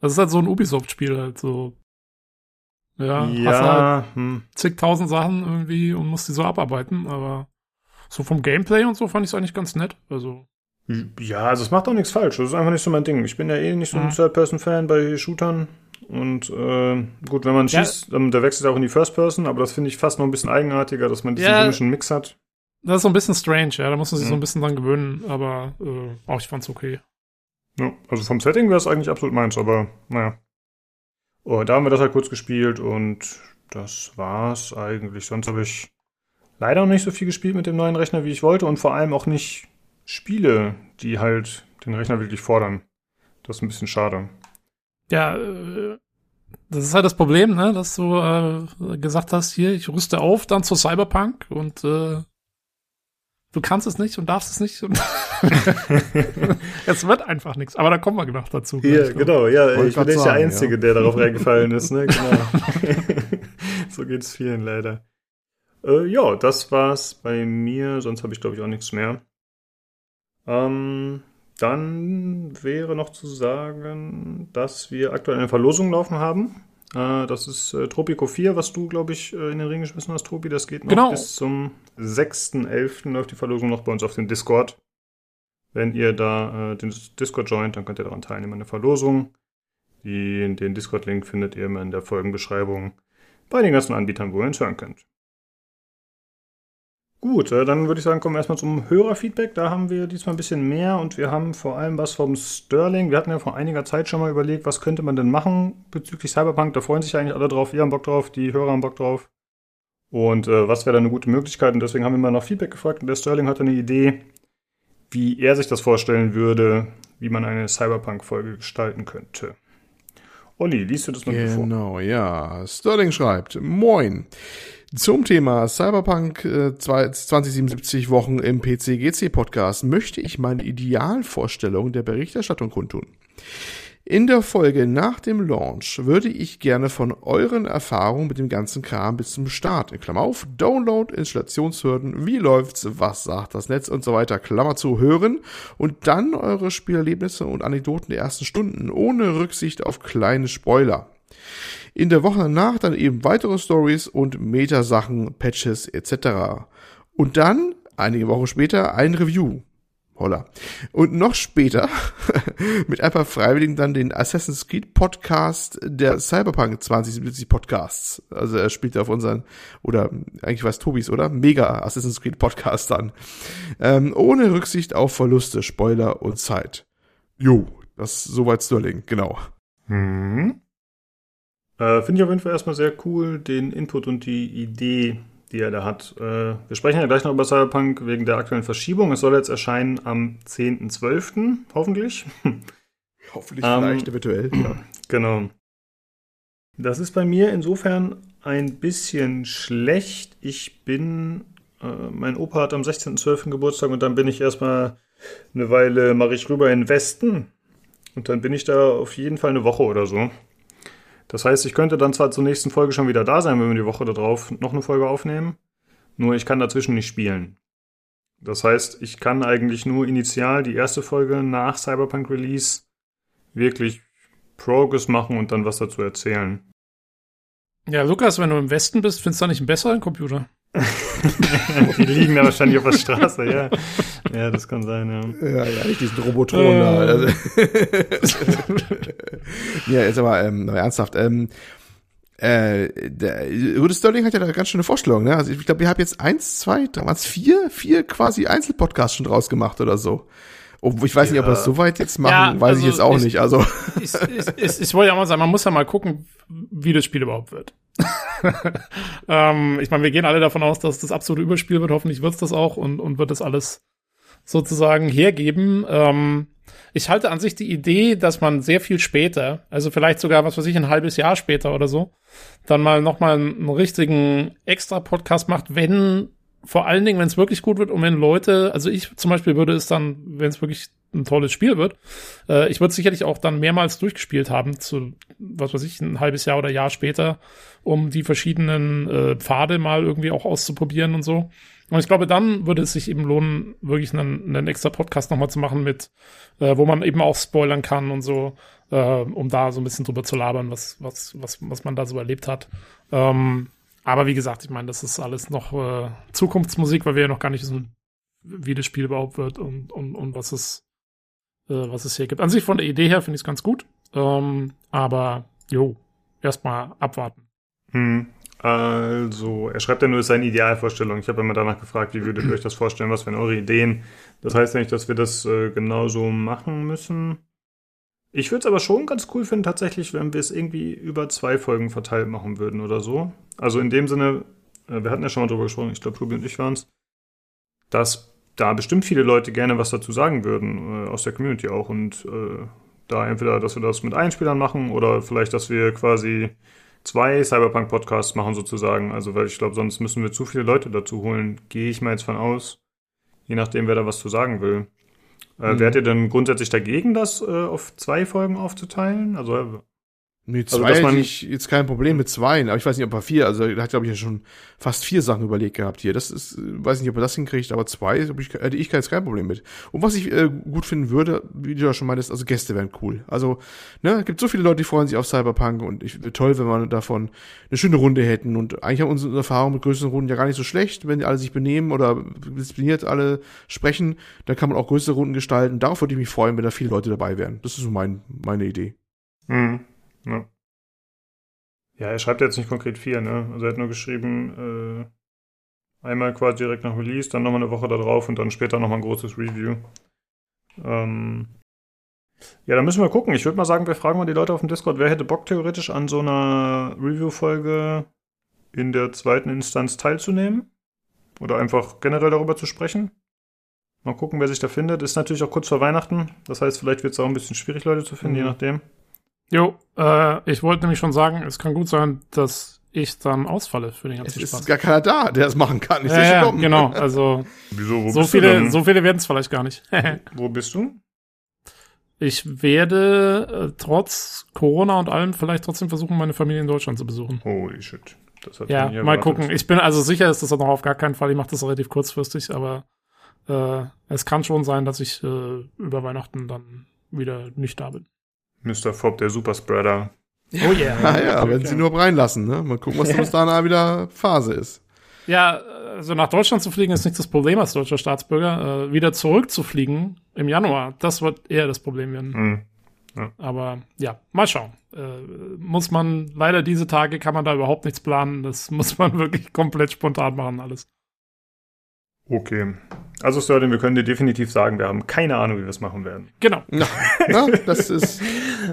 Das ist halt so ein Ubisoft-Spiel halt so. Ja, ja hast halt hm. zigtausend Sachen irgendwie und musst die so abarbeiten, aber so vom Gameplay und so fand ich es eigentlich ganz nett. Also. Ja, also es macht auch nichts falsch. Das ist einfach nicht so mein Ding. Ich bin ja eh nicht so ein mhm. Third-Person-Fan bei Shootern. Und äh, gut, wenn man ja. schießt, dann, der wechselt auch in die First Person, aber das finde ich fast noch ein bisschen eigenartiger, dass man diesen ja. komischen Mix hat. Das ist so ein bisschen strange, ja. Da muss man sich mhm. so ein bisschen dran gewöhnen, aber äh, auch ich fand's okay. Ja, also vom Setting wäre es eigentlich absolut meins, aber naja. Oh, da haben wir das halt kurz gespielt und das war's eigentlich. Sonst habe ich leider noch nicht so viel gespielt mit dem neuen Rechner, wie ich wollte und vor allem auch nicht Spiele, die halt den Rechner wirklich fordern. Das ist ein bisschen schade. Ja, äh, das ist halt das Problem, ne, dass du äh, gesagt hast, hier, ich rüste auf, dann zu Cyberpunk und äh, du kannst es nicht und darfst es nicht. *laughs* es wird einfach nichts. Aber da kommen wir noch dazu. Ja, genau. Ja, ich bin nicht der Einzige, ja. der darauf reingefallen ist. Ne? Genau. *laughs* *laughs* so geht es vielen leider. Äh, ja, das war's bei mir. Sonst habe ich, glaube ich, auch nichts mehr. Ähm, dann wäre noch zu sagen, dass wir aktuell eine Verlosung laufen haben. Äh, das ist äh, Tropico 4, was du, glaube ich, äh, in den Ring geschmissen hast, Tobi. Das geht noch genau. bis zum 6.11. läuft die Verlosung noch bei uns auf dem Discord. Wenn ihr da äh, den Discord joint, dann könnt ihr daran teilnehmen an der Verlosung. Die, den Discord-Link findet ihr immer in der Folgenbeschreibung bei den ganzen Anbietern, wo ihr uns hören könnt. Gut, äh, dann würde ich sagen, kommen wir erstmal zum Hörerfeedback. Da haben wir diesmal ein bisschen mehr und wir haben vor allem was vom Sterling. Wir hatten ja vor einiger Zeit schon mal überlegt, was könnte man denn machen bezüglich Cyberpunk. Da freuen sich eigentlich alle drauf. Wir haben Bock drauf, die Hörer haben Bock drauf. Und äh, was wäre da eine gute Möglichkeit? Und deswegen haben wir mal nach Feedback gefragt. Und der Sterling hatte eine Idee, wie er sich das vorstellen würde, wie man eine Cyberpunk-Folge gestalten könnte. Olli, liest du das noch genau, vor? Genau, ja. Sterling schreibt, Moin. Zum Thema Cyberpunk äh, 2077 Wochen im PC-GC Podcast möchte ich meine Idealvorstellung der Berichterstattung kundtun. In der Folge nach dem Launch würde ich gerne von euren Erfahrungen mit dem ganzen Kram bis zum Start, in Klammer auf, Download, Installationshürden, wie läuft's, was sagt das Netz und so weiter, Klammer zu, hören und dann eure Spielerlebnisse und Anekdoten der ersten Stunden ohne Rücksicht auf kleine Spoiler. In der Woche danach dann eben weitere Stories und Metasachen, Patches etc. Und dann, einige Wochen später, ein Review. Holla. Und noch später *laughs* mit ein paar Freiwilligen dann den Assassin's Creed Podcast der Cyberpunk 2077 Podcasts. Also er spielt auf unseren, oder eigentlich war es Tobis, oder? Mega Assassin's Creed Podcast dann. Ähm, ohne Rücksicht auf Verluste, Spoiler und Zeit. Jo, das soweit Sterling, genau. Hm. Äh, Finde ich auf jeden Fall erstmal sehr cool, den Input und die Idee, die er da hat. Äh, wir sprechen ja gleich noch über Cyberpunk wegen der aktuellen Verschiebung. Es soll jetzt erscheinen am 10.12., hoffentlich. *laughs* Hoffentlich vielleicht, Ähm, eventuell. Ja. *clears throat* Genau. Das ist bei mir insofern ein bisschen schlecht. Ich bin, äh, mein Opa hat am 16.12. Geburtstag und dann bin ich erstmal eine Weile, mache ich rüber in den Westen. Und dann bin ich da auf jeden Fall eine Woche oder so. Das heißt, ich könnte dann zwar zur nächsten Folge schon wieder da sein, wenn wir die Woche darauf noch eine Folge aufnehmen. Nur ich kann dazwischen nicht spielen. Das heißt, ich kann eigentlich nur initial die erste Folge nach Cyberpunk Release wirklich Progress machen und dann was dazu erzählen. Ja, Lukas, wenn du im Westen bist, findest du da nicht einen besseren Computer? *laughs* Die liegen da wahrscheinlich auf der Straße, ja. Ja, das kann sein, ja. Ja, ja, nicht diesen Robotron da. Also. *laughs* ja, jetzt aber ähm, ernsthaft. Ähm, äh, der, Rudi Sterling hat ja da ganz schöne Vorstellung, ne? Also ich glaube, ihr habt jetzt eins, zwei, drei, was vier, vier quasi Einzelpodcasts schon draus gemacht oder so. Obwohl ich weiß nicht, ob wir es so weit jetzt machen, Ja, weiß ich also jetzt auch ich- nicht. Also *laughs* ich, ich, ich, ich wollte ja mal sagen, man muss ja mal gucken, wie das Spiel überhaupt wird. *laughs* ähm, ich meine, wir gehen alle davon aus, dass das absolute Überspiel wird. Hoffentlich wird es das auch und, und wird das alles sozusagen hergeben. Ähm, ich halte an sich die Idee, dass man sehr viel später, also vielleicht sogar, was weiß ich, ein halbes Jahr später oder so, dann mal nochmal einen, richtigen Extra-Podcast macht, wenn, vor allen Dingen, wenn es wirklich gut wird und wenn Leute, also ich zum Beispiel würde es dann, wenn es wirklich ein tolles Spiel wird, äh, ich würde sicherlich auch dann mehrmals durchgespielt haben, zu, was weiß ich, ein halbes Jahr oder Jahr später, um die verschiedenen äh, Pfade mal irgendwie auch auszuprobieren und so. Und ich glaube, dann würde es sich eben lohnen, wirklich einen, einen extra Podcast nochmal zu machen mit, äh, wo man eben auch spoilern kann und so, äh, um da so ein bisschen drüber zu labern, was, was, was, was man da so erlebt hat. Ähm, aber wie gesagt, ich meine, das ist alles noch äh, Zukunftsmusik, weil wir ja noch gar nicht wissen, wie das Spiel überhaupt wird und, und, und was es, äh, was es hier gibt. An sich von der Idee her finde ich es ganz gut. Ähm, aber jo, erstmal abwarten. Hm. Also, er schreibt ja nur, es ist seine Idealvorstellung. Ich habe immer danach gefragt, wie würdet ihr euch das vorstellen, was wären eure Ideen? Das heißt ja nicht, dass wir das äh, genauso machen müssen. Ich würde es aber schon ganz cool finden, tatsächlich, wenn wir es irgendwie über zwei Folgen verteilt machen würden oder so. Also in dem Sinne, äh, wir hatten ja schon mal drüber gesprochen, ich glaube, Ruby und ich waren es, dass da bestimmt viele Leute gerne was dazu sagen würden, äh, aus der Community auch. Und äh, da entweder, dass wir das mit Einspielern machen oder vielleicht, dass wir quasi zwei Cyberpunk-Podcasts machen sozusagen. Also, weil ich glaube, sonst müssen wir zu viele Leute dazu holen. Gehe ich mal jetzt von aus. Je nachdem, wer da was zu sagen will. Äh, Mhm. Wärt ihr denn grundsätzlich dagegen, das äh, auf zwei Folgen aufzuteilen? Also, äh, mit Also, zwei dass hätte man- ich jetzt kein Problem mit zwei, aber ich weiß nicht, ob er vier, also er hat, glaube ich, ja schon fast vier Sachen überlegt gehabt hier. Das ist, äh, weiß nicht, ob er das hinkriegt, aber zwei ich, hätte ich jetzt kein Problem mit. Und was ich äh, gut finden würde, wie du ja schon meintest, also Gäste wären cool. Also, ne, es gibt so viele Leute, die freuen sich auf Cyberpunk und ich toll, wenn wir davon eine schöne Runde hätten. Und eigentlich haben unsere Erfahrungen mit größeren Runden ja gar nicht so schlecht, wenn die alle sich benehmen oder diszipliniert alle sprechen, dann kann man auch größere Runden gestalten. Darauf würde ich mich freuen, wenn da viele Leute dabei wären. Das ist so mein, meine Idee. hm, ja. Ja, er schreibt jetzt nicht konkret vier, ne? Also, er hat nur geschrieben, äh, einmal quasi direkt nach Release, dann nochmal eine Woche da drauf und dann später nochmal ein großes Review. Ähm, ja, dann müssen wir gucken. Ich würde mal sagen, wir fragen mal die Leute auf dem Discord, wer hätte Bock theoretisch an so einer Review-Folge in der zweiten Instanz teilzunehmen? Oder einfach generell darüber zu sprechen? Mal gucken, wer sich da findet. Ist natürlich auch kurz vor Weihnachten. Das heißt, vielleicht wird es auch ein bisschen schwierig, Leute zu finden, Mhm. je nachdem. Jo, äh, ich wollte nämlich schon sagen, es kann gut sein, dass ich dann ausfalle für den Es ganzen ist Spaß. gar keiner da, der das machen kann. Ich ja, ja, kommen. genau, *laughs* also Wieso? Wo so bist du viele, denn? so viele werden es vielleicht gar nicht. *laughs* Wo bist du? ich werde äh, trotz Corona und allem vielleicht trotzdem versuchen, meine Familie in Deutschland zu besuchen. Holy shit. Das hat Ja, mal erwartet. gucken. Ich bin also sicher, ist das noch auf gar keinen Fall. Ich mache das relativ kurzfristig, aber äh, es kann schon sein, dass ich äh, über Weihnachten dann wieder nicht da bin. Mr. Fob, der Superspreader. Oh yeah. *laughs* Ah ja, wenn sie nur reinlassen, ne? Mal gucken, was *laughs* bis dahin wieder Phase ist. Ja, also nach Deutschland zu fliegen ist nicht das Problem als deutscher Staatsbürger. Äh, wieder zurückzufliegen im Januar, das wird eher das Problem werden. Mhm. Ja. Aber ja, mal schauen. Äh, muss man, leider diese Tage kann man da überhaupt nichts planen. Das *laughs* muss man wirklich komplett spontan machen, alles. Okay. Also Sterling, wir können dir definitiv sagen, wir haben keine Ahnung, wie wir es machen werden. Genau. Ja, ja, das ist. *laughs*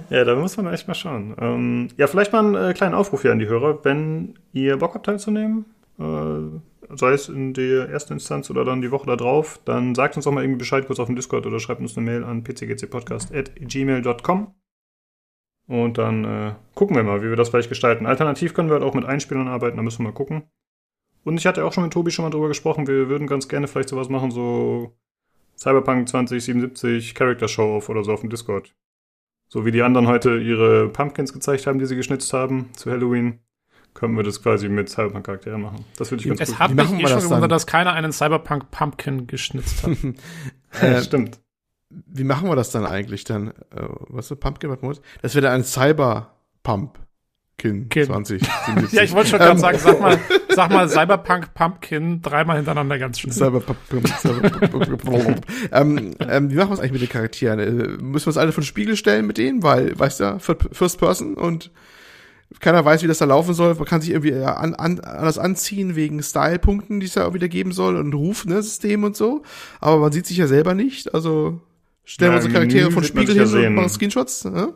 Ja, da muss man echt mal schauen. Ähm, ja, vielleicht mal einen äh, kleinen Aufruf hier an die Hörer, wenn ihr Bock habt teilzunehmen, äh, sei es in der ersten Instanz oder dann die Woche da drauf, dann sagt uns doch mal irgendwie Bescheid kurz auf dem Discord oder schreibt uns eine Mail an pcgcpodcast.gmail.com und dann äh, gucken wir mal, wie wir das vielleicht gestalten. Alternativ können wir halt auch mit Einspielern arbeiten, da müssen wir mal gucken. Und ich hatte auch schon mit Tobi schon mal drüber gesprochen, wir würden ganz gerne vielleicht sowas machen, so Cyberpunk 2077 Character Show Off oder so auf dem Discord. So wie die anderen heute ihre Pumpkins gezeigt haben, die sie geschnitzt haben zu Halloween, können wir das quasi mit Cyberpunk-Charakteren machen. Das würde ich ganz Es gut hat mich machen eh wir schon gewundert, dass keiner einen Cyberpunk Pumpkin geschnitzt hat. *laughs* *laughs* Äh, Stimmt. wie machen wir das dann eigentlich dann? Äh, was ist Pumpkin? Was muss? Das wäre dann ein Cyber-Pump. Kin Kin. 20. ja, ich wollte schon gerade Ähm, sagen, sag mal, sag mal Cyberpunk Pumpkin dreimal hintereinander ganz schnell. Cyberpunk. Cyberpunk. *laughs* ähm, ähm, wie machen wir es eigentlich mit den Charakteren? Äh, müssen wir uns alle von Spiegel stellen mit denen? Weil, weißt du, First Person und keiner weiß, wie das da laufen soll. Man kann sich irgendwie äh, an, an, anders anziehen wegen Style-Punkten, die es ja auch wieder geben soll und Ruf, ne, System und so. Aber man sieht sich ja selber nicht. Also stellen Ja, wir unsere Charaktere von Spiegel ja hin und machen Screenshots. Ne?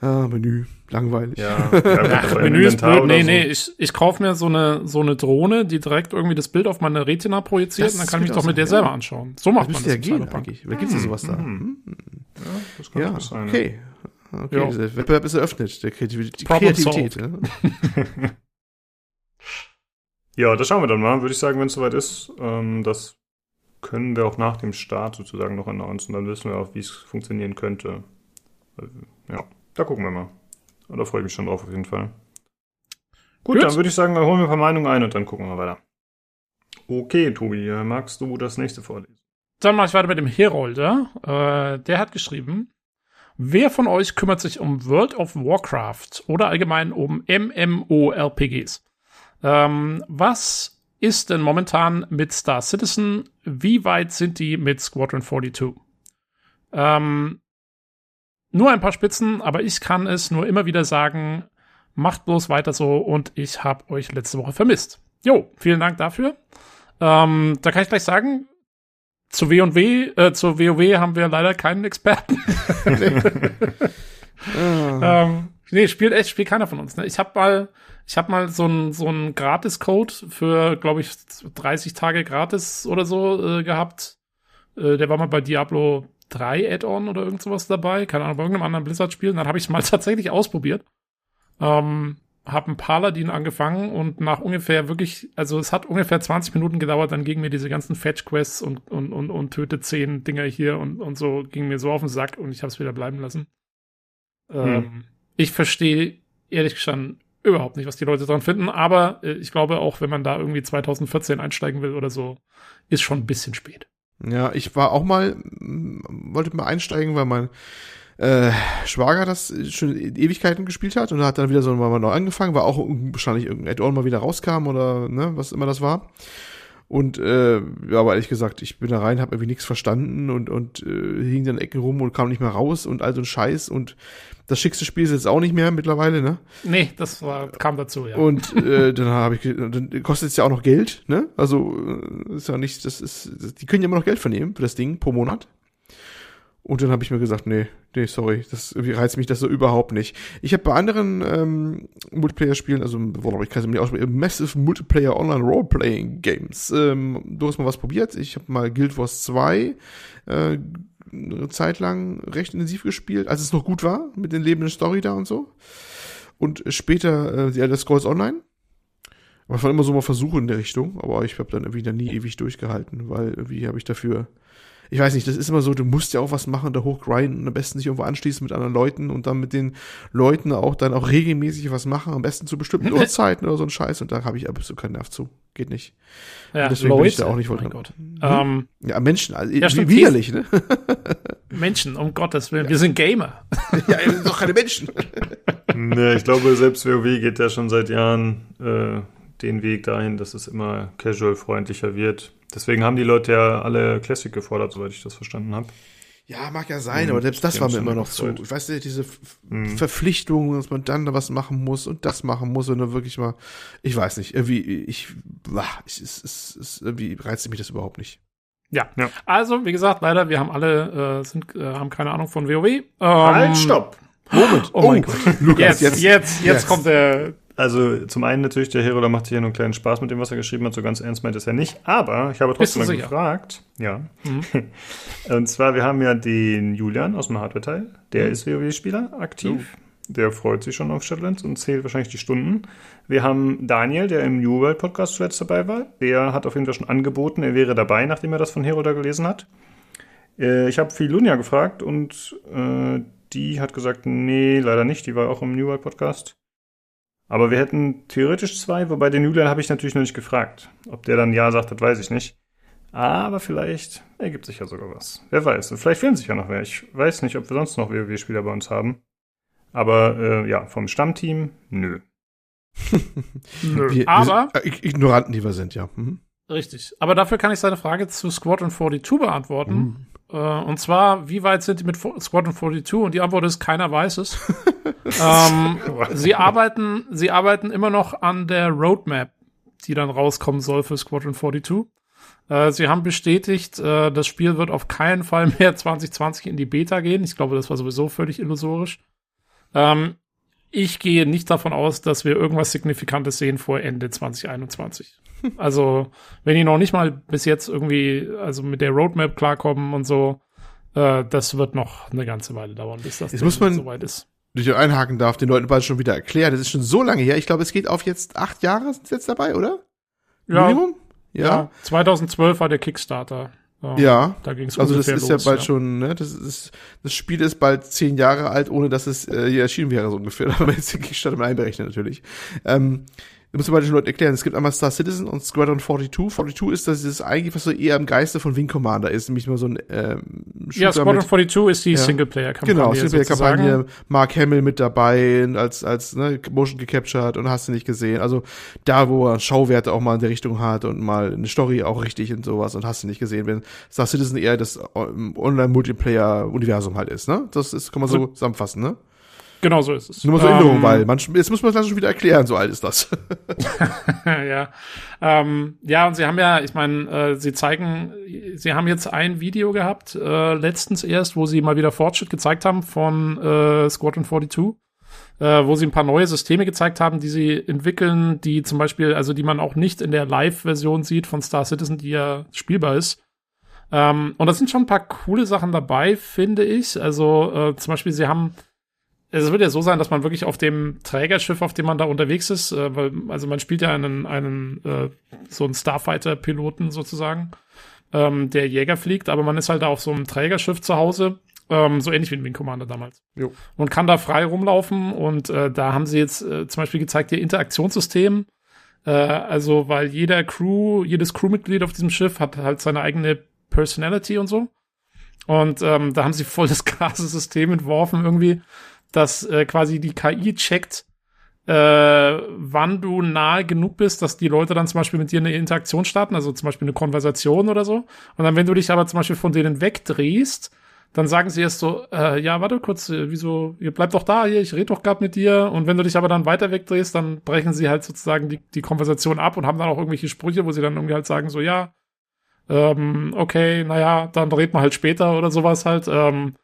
Ah, Menü. Langweilig. Ja, *laughs* ja Ach, Menü ist blöd. Nee, so. nee, ich, ich kaufe mir so eine, so eine Drohne, die direkt irgendwie das Bild auf meine Retina projiziert Das und dann kann ich mich doch mit der sein, selber ja. anschauen. So Das macht man müsste das ja gehen eigentlich. Wer gibt's da sowas da? Mhm. Hm? Ja, das kann Ja, sein. okay. Okay, Ja. der Wettbewerb ist eröffnet, der Kreativität. Die Kreativität ne? Ja, das schauen wir dann mal, würde ich sagen, wenn es soweit ist. Ähm, das können wir auch nach dem Start sozusagen noch announcen. Dann wissen wir auch, wie es funktionieren könnte. Also, Ja, da gucken wir mal. Und da freue ich mich schon drauf auf jeden Fall. Gut, Gut. dann würde ich sagen, wir holen wir ein paar Meinungen ein und dann gucken wir weiter. Okay, Tobi, äh, magst du das nächste vorlesen? Dann mache ich weiter mit dem Herolder. Äh, der hat geschrieben, wer von euch kümmert sich um World of Warcraft oder allgemein um MMORPGs? Ähm, was ist denn momentan mit Star Citizen? Wie weit sind die mit Squadron 42? Ähm, nur ein paar Spitzen, aber ich kann es nur immer wieder sagen, macht bloß weiter so und ich habe euch letzte Woche vermisst. Jo, vielen Dank dafür. Ähm, da kann ich gleich sagen, zu W&W, äh, zur WoW haben wir leider keinen Experten. Ah. *laughs* *laughs* ähm, nee, spielt echt, spielt keiner von uns. Ne? Ich habe mal, ich habe mal so einen so einen Gratis-Code für, glaube ich, 30 Tage gratis oder so äh, gehabt. Äh, der war mal bei Diablo 3 Add-on oder irgend sowas dabei. Keine Ahnung, bei irgendeinem anderen Blizzard-Spiel. Und Dann habe ich es mal *laughs* tatsächlich ausprobiert. Ähm, habe einen Paladin angefangen und nach ungefähr wirklich, also es hat ungefähr 20 Minuten gedauert, dann gingen mir diese ganzen Fetch-Quests und, und, und, und töte 10 Dinger hier und, und so, ging mir so auf den Sack und ich habe es wieder bleiben lassen. Ähm, ich verstehe ehrlich gestanden überhaupt nicht, was die Leute dran finden, aber äh, ich glaube auch, wenn man da irgendwie 2014 einsteigen will oder so, ist schon ein bisschen spät. Ja, ich war auch mal, mm, wollte mal einsteigen, weil mein äh, Schwager das schon Ewigkeiten gespielt hat und hat dann wieder so mal neu angefangen, war auch wahrscheinlich irgendein Add-on mal wieder rauskam oder ne, was immer das war. Und äh, ja, aber ehrlich gesagt, ich bin da rein, habe irgendwie nichts verstanden und und äh, hing dann Ecken rum und kam nicht mehr raus und all so ein Scheiß und das schickste Spiel ist jetzt auch nicht mehr mittlerweile, ne? Nee, das war, kam dazu, ja. Und äh, dann habe ich, dann kostet es ja auch noch Geld, ne? Also äh, ist ja nicht, das ist, die können ja immer noch Geld vernehmen für das Ding pro Monat. Und dann habe ich mir gesagt, nee, nee, sorry, das reizt mich das so überhaupt nicht. Ich habe bei anderen ähm, Multiplayer-Spielen, also boah, ich kann nicht Massive Multiplayer Online Role-Playing Games, ähm, durchaus mal was probiert. Ich habe mal Guild Wars 2 äh, eine Zeit lang recht intensiv gespielt, als es noch gut war, mit den lebenden Story da und so. Und später äh, The Elder Scrolls Online. Aber es waren immer so mal Versuche in der Richtung, aber ich habe dann irgendwie dann nie ewig durchgehalten, weil irgendwie habe ich dafür, ich weiß nicht, das ist immer so, du musst ja auch was machen, da hochgrinden und am besten sich irgendwo anschließen mit anderen Leuten und dann mit den Leuten auch dann auch regelmäßig was machen, am besten zu bestimmten *laughs* Uhrzeiten oder so ein Scheiß und da habe ich absolut keinen Nerv zu. Geht nicht. ja, deswegen bin ich da auch nicht oh voll mein dran. Gott. Ähm, Ja, Menschen, also Ja, stimmt, widerlich, ne? *laughs* Menschen, um Gottes Willen, wir sind Gamer. *laughs* ja, wir sind doch keine Menschen. nee, ich glaube, selbst WoW geht ja schon seit Jahren äh, den Weg dahin, dass es immer casual-freundlicher wird. Deswegen haben die Leute ja alle Classic gefordert, soweit ich das verstanden habe. Ja, mag ja sein, mhm. aber selbst das war mir immer noch zu. Ich weiß nicht, diese mhm. Verpflichtung, dass man dann da was machen muss und das machen muss und dann wirklich mal, ich weiß nicht, irgendwie, ich, ich es, es, es, irgendwie reizt mich das überhaupt nicht. Ja. ja. Also, wie gesagt, leider, wir haben alle, äh, sind, äh, haben keine Ahnung von WoW. Ähm, halt, stopp! Moment. Oh, oh mein Gott. Lukas, jetzt, jetzt, jetzt, jetzt yes. kommt der, also zum einen natürlich, der Hero, da macht sich ja nur einen kleinen Spaß mit dem, was er geschrieben hat. So ganz ernst meint es ja nicht. Aber ich habe trotzdem mal gefragt. Ja. Mhm. *laughs* Und zwar, wir haben ja den Julian aus dem Hardware-Teil. Der mhm. ist WoW-Spieler, aktiv. Oh. Der freut sich schon auf Shadowlands und zählt wahrscheinlich die Stunden. Wir haben Daniel, der im New World Podcast zuletzt dabei war. Der hat auf jeden Fall schon angeboten, er wäre dabei, nachdem er das von Hero da gelesen hat. Äh, ich habe Filunia gefragt und äh, die hat gesagt, nee, leider nicht. Die war auch im New World Podcast. Aber wir hätten theoretisch zwei, wobei den Julian habe ich natürlich noch nicht gefragt. Ob der dann Ja sagt, das weiß ich nicht. Aber vielleicht ergibt sich ja sogar was. Wer weiß. Vielleicht fehlen sich ja noch wer. Ich weiß nicht, ob wir sonst noch WoW-Spieler bei uns haben. Aber äh, ja, vom Stammteam, nö. *laughs* nö. Wir, Aber wir sind, äh, Ignoranten, die wir sind, ja. Mhm. Richtig. Aber dafür kann ich seine Frage zu Squadron 42 beantworten. Mhm. Äh, und zwar, wie weit sind die mit Squadron 42? Und die Antwort ist, keiner weiß es. *laughs* ähm, sie arbeiten, sie arbeiten immer noch an der Roadmap, die dann rauskommen soll für Squadron 42. Äh, sie haben bestätigt, äh, das Spiel wird auf keinen Fall mehr *laughs* 2020 in die Beta gehen. Ich glaube, das war sowieso völlig illusorisch. Ähm, ich gehe nicht davon aus, dass wir irgendwas Signifikantes sehen vor Ende 2021. *laughs* Also, wenn die noch nicht mal bis jetzt irgendwie, also mit der Roadmap klarkommen und so, äh, das wird noch eine ganze Weile dauern, bis das muss man soweit ist. Durch einhaken darf, den Leuten bald schon wieder erklären. Das ist schon so lange her. Ich glaube, es geht auf jetzt acht Jahre sind jetzt dabei, oder? Ja. Minimum? Ja. ja. 2012 war der Kickstarter. Ja, ja. da ging's also das ist los, ja bald ja. schon, ne, das ist, das Spiel ist bald zehn Jahre alt, ohne dass es äh, hier erschienen wäre so ungefähr, *laughs* aber jetzt den Kickstarter mal einberechnet natürlich. Ähm, Du musst mal den Leuten erklären, es gibt einmal Star Citizen und Squadron 42. 42 ist das ist eigentlich, was so eher im Geiste von Wing Commander ist, nämlich mal so ein ähm, Shooter Ja, Squadron mit, 42 ist die ja, Singleplayer-Kampagne. Genau, Singleplayer-Kampagne, Mark Hamill mit dabei, als, als ne, Motion gecaptured und hast du nicht gesehen. Also da, wo er Schauwerte auch mal in der Richtung hat und mal eine Story auch richtig und sowas und hast du nicht gesehen, wenn Star Citizen eher das ähm, Online-Multiplayer-Universum halt ist, ne? Das ist, kann man so zusammenfassen, ne? Genau so ist es. Nur mal so Erinnerung, ähm, weil manchmal, jetzt muss man das schon wieder erklären, so alt ist das. *laughs* ja. Ähm, ja, und sie haben ja, ich meine, äh, sie zeigen, sie haben jetzt ein Video gehabt, äh, letztens erst, wo sie mal wieder Fortschritt gezeigt haben von äh, Squadron 42. Äh, wo sie ein paar neue Systeme gezeigt haben, die sie entwickeln, die zum Beispiel, also die man auch nicht in der Live-Version sieht von Star Citizen, die ja spielbar ist. Ähm, und da sind schon ein paar coole Sachen dabei, finde ich. Also äh, zum Beispiel, sie haben es wird ja so sein, dass man wirklich auf dem Trägerschiff, auf dem man da unterwegs ist, äh, weil, also man spielt ja einen, einen äh, so einen Starfighter-Piloten sozusagen, ähm, der Jäger fliegt, aber man ist halt da auf so einem Trägerschiff zu Hause, ähm, so ähnlich wie ein Wing Commander damals. Jo. Und kann da frei rumlaufen und äh, da haben sie jetzt äh, zum Beispiel gezeigt, ihr Interaktionssystem, äh, also weil jeder Crew, jedes Crewmitglied auf diesem Schiff hat halt seine eigene Personality und so. Und ähm, da haben sie voll das *laughs* krasse System entworfen irgendwie dass äh, quasi die KI checkt, äh, wann du nahe genug bist, dass die Leute dann zum Beispiel mit dir eine Interaktion starten, also zum Beispiel eine Konversation oder so. Und dann, wenn du dich aber zum Beispiel von denen wegdrehst, dann sagen sie erst so, äh, ja, warte kurz, äh, wieso, ihr bleibt doch da hier, ich rede doch gerade mit dir. Und wenn du dich aber dann weiter wegdrehst, dann brechen sie halt sozusagen die, die Konversation ab und haben dann auch irgendwelche Sprüche, wo sie dann irgendwie halt sagen, so, ja, ähm, okay, naja, dann redet man halt später oder sowas halt. Ähm,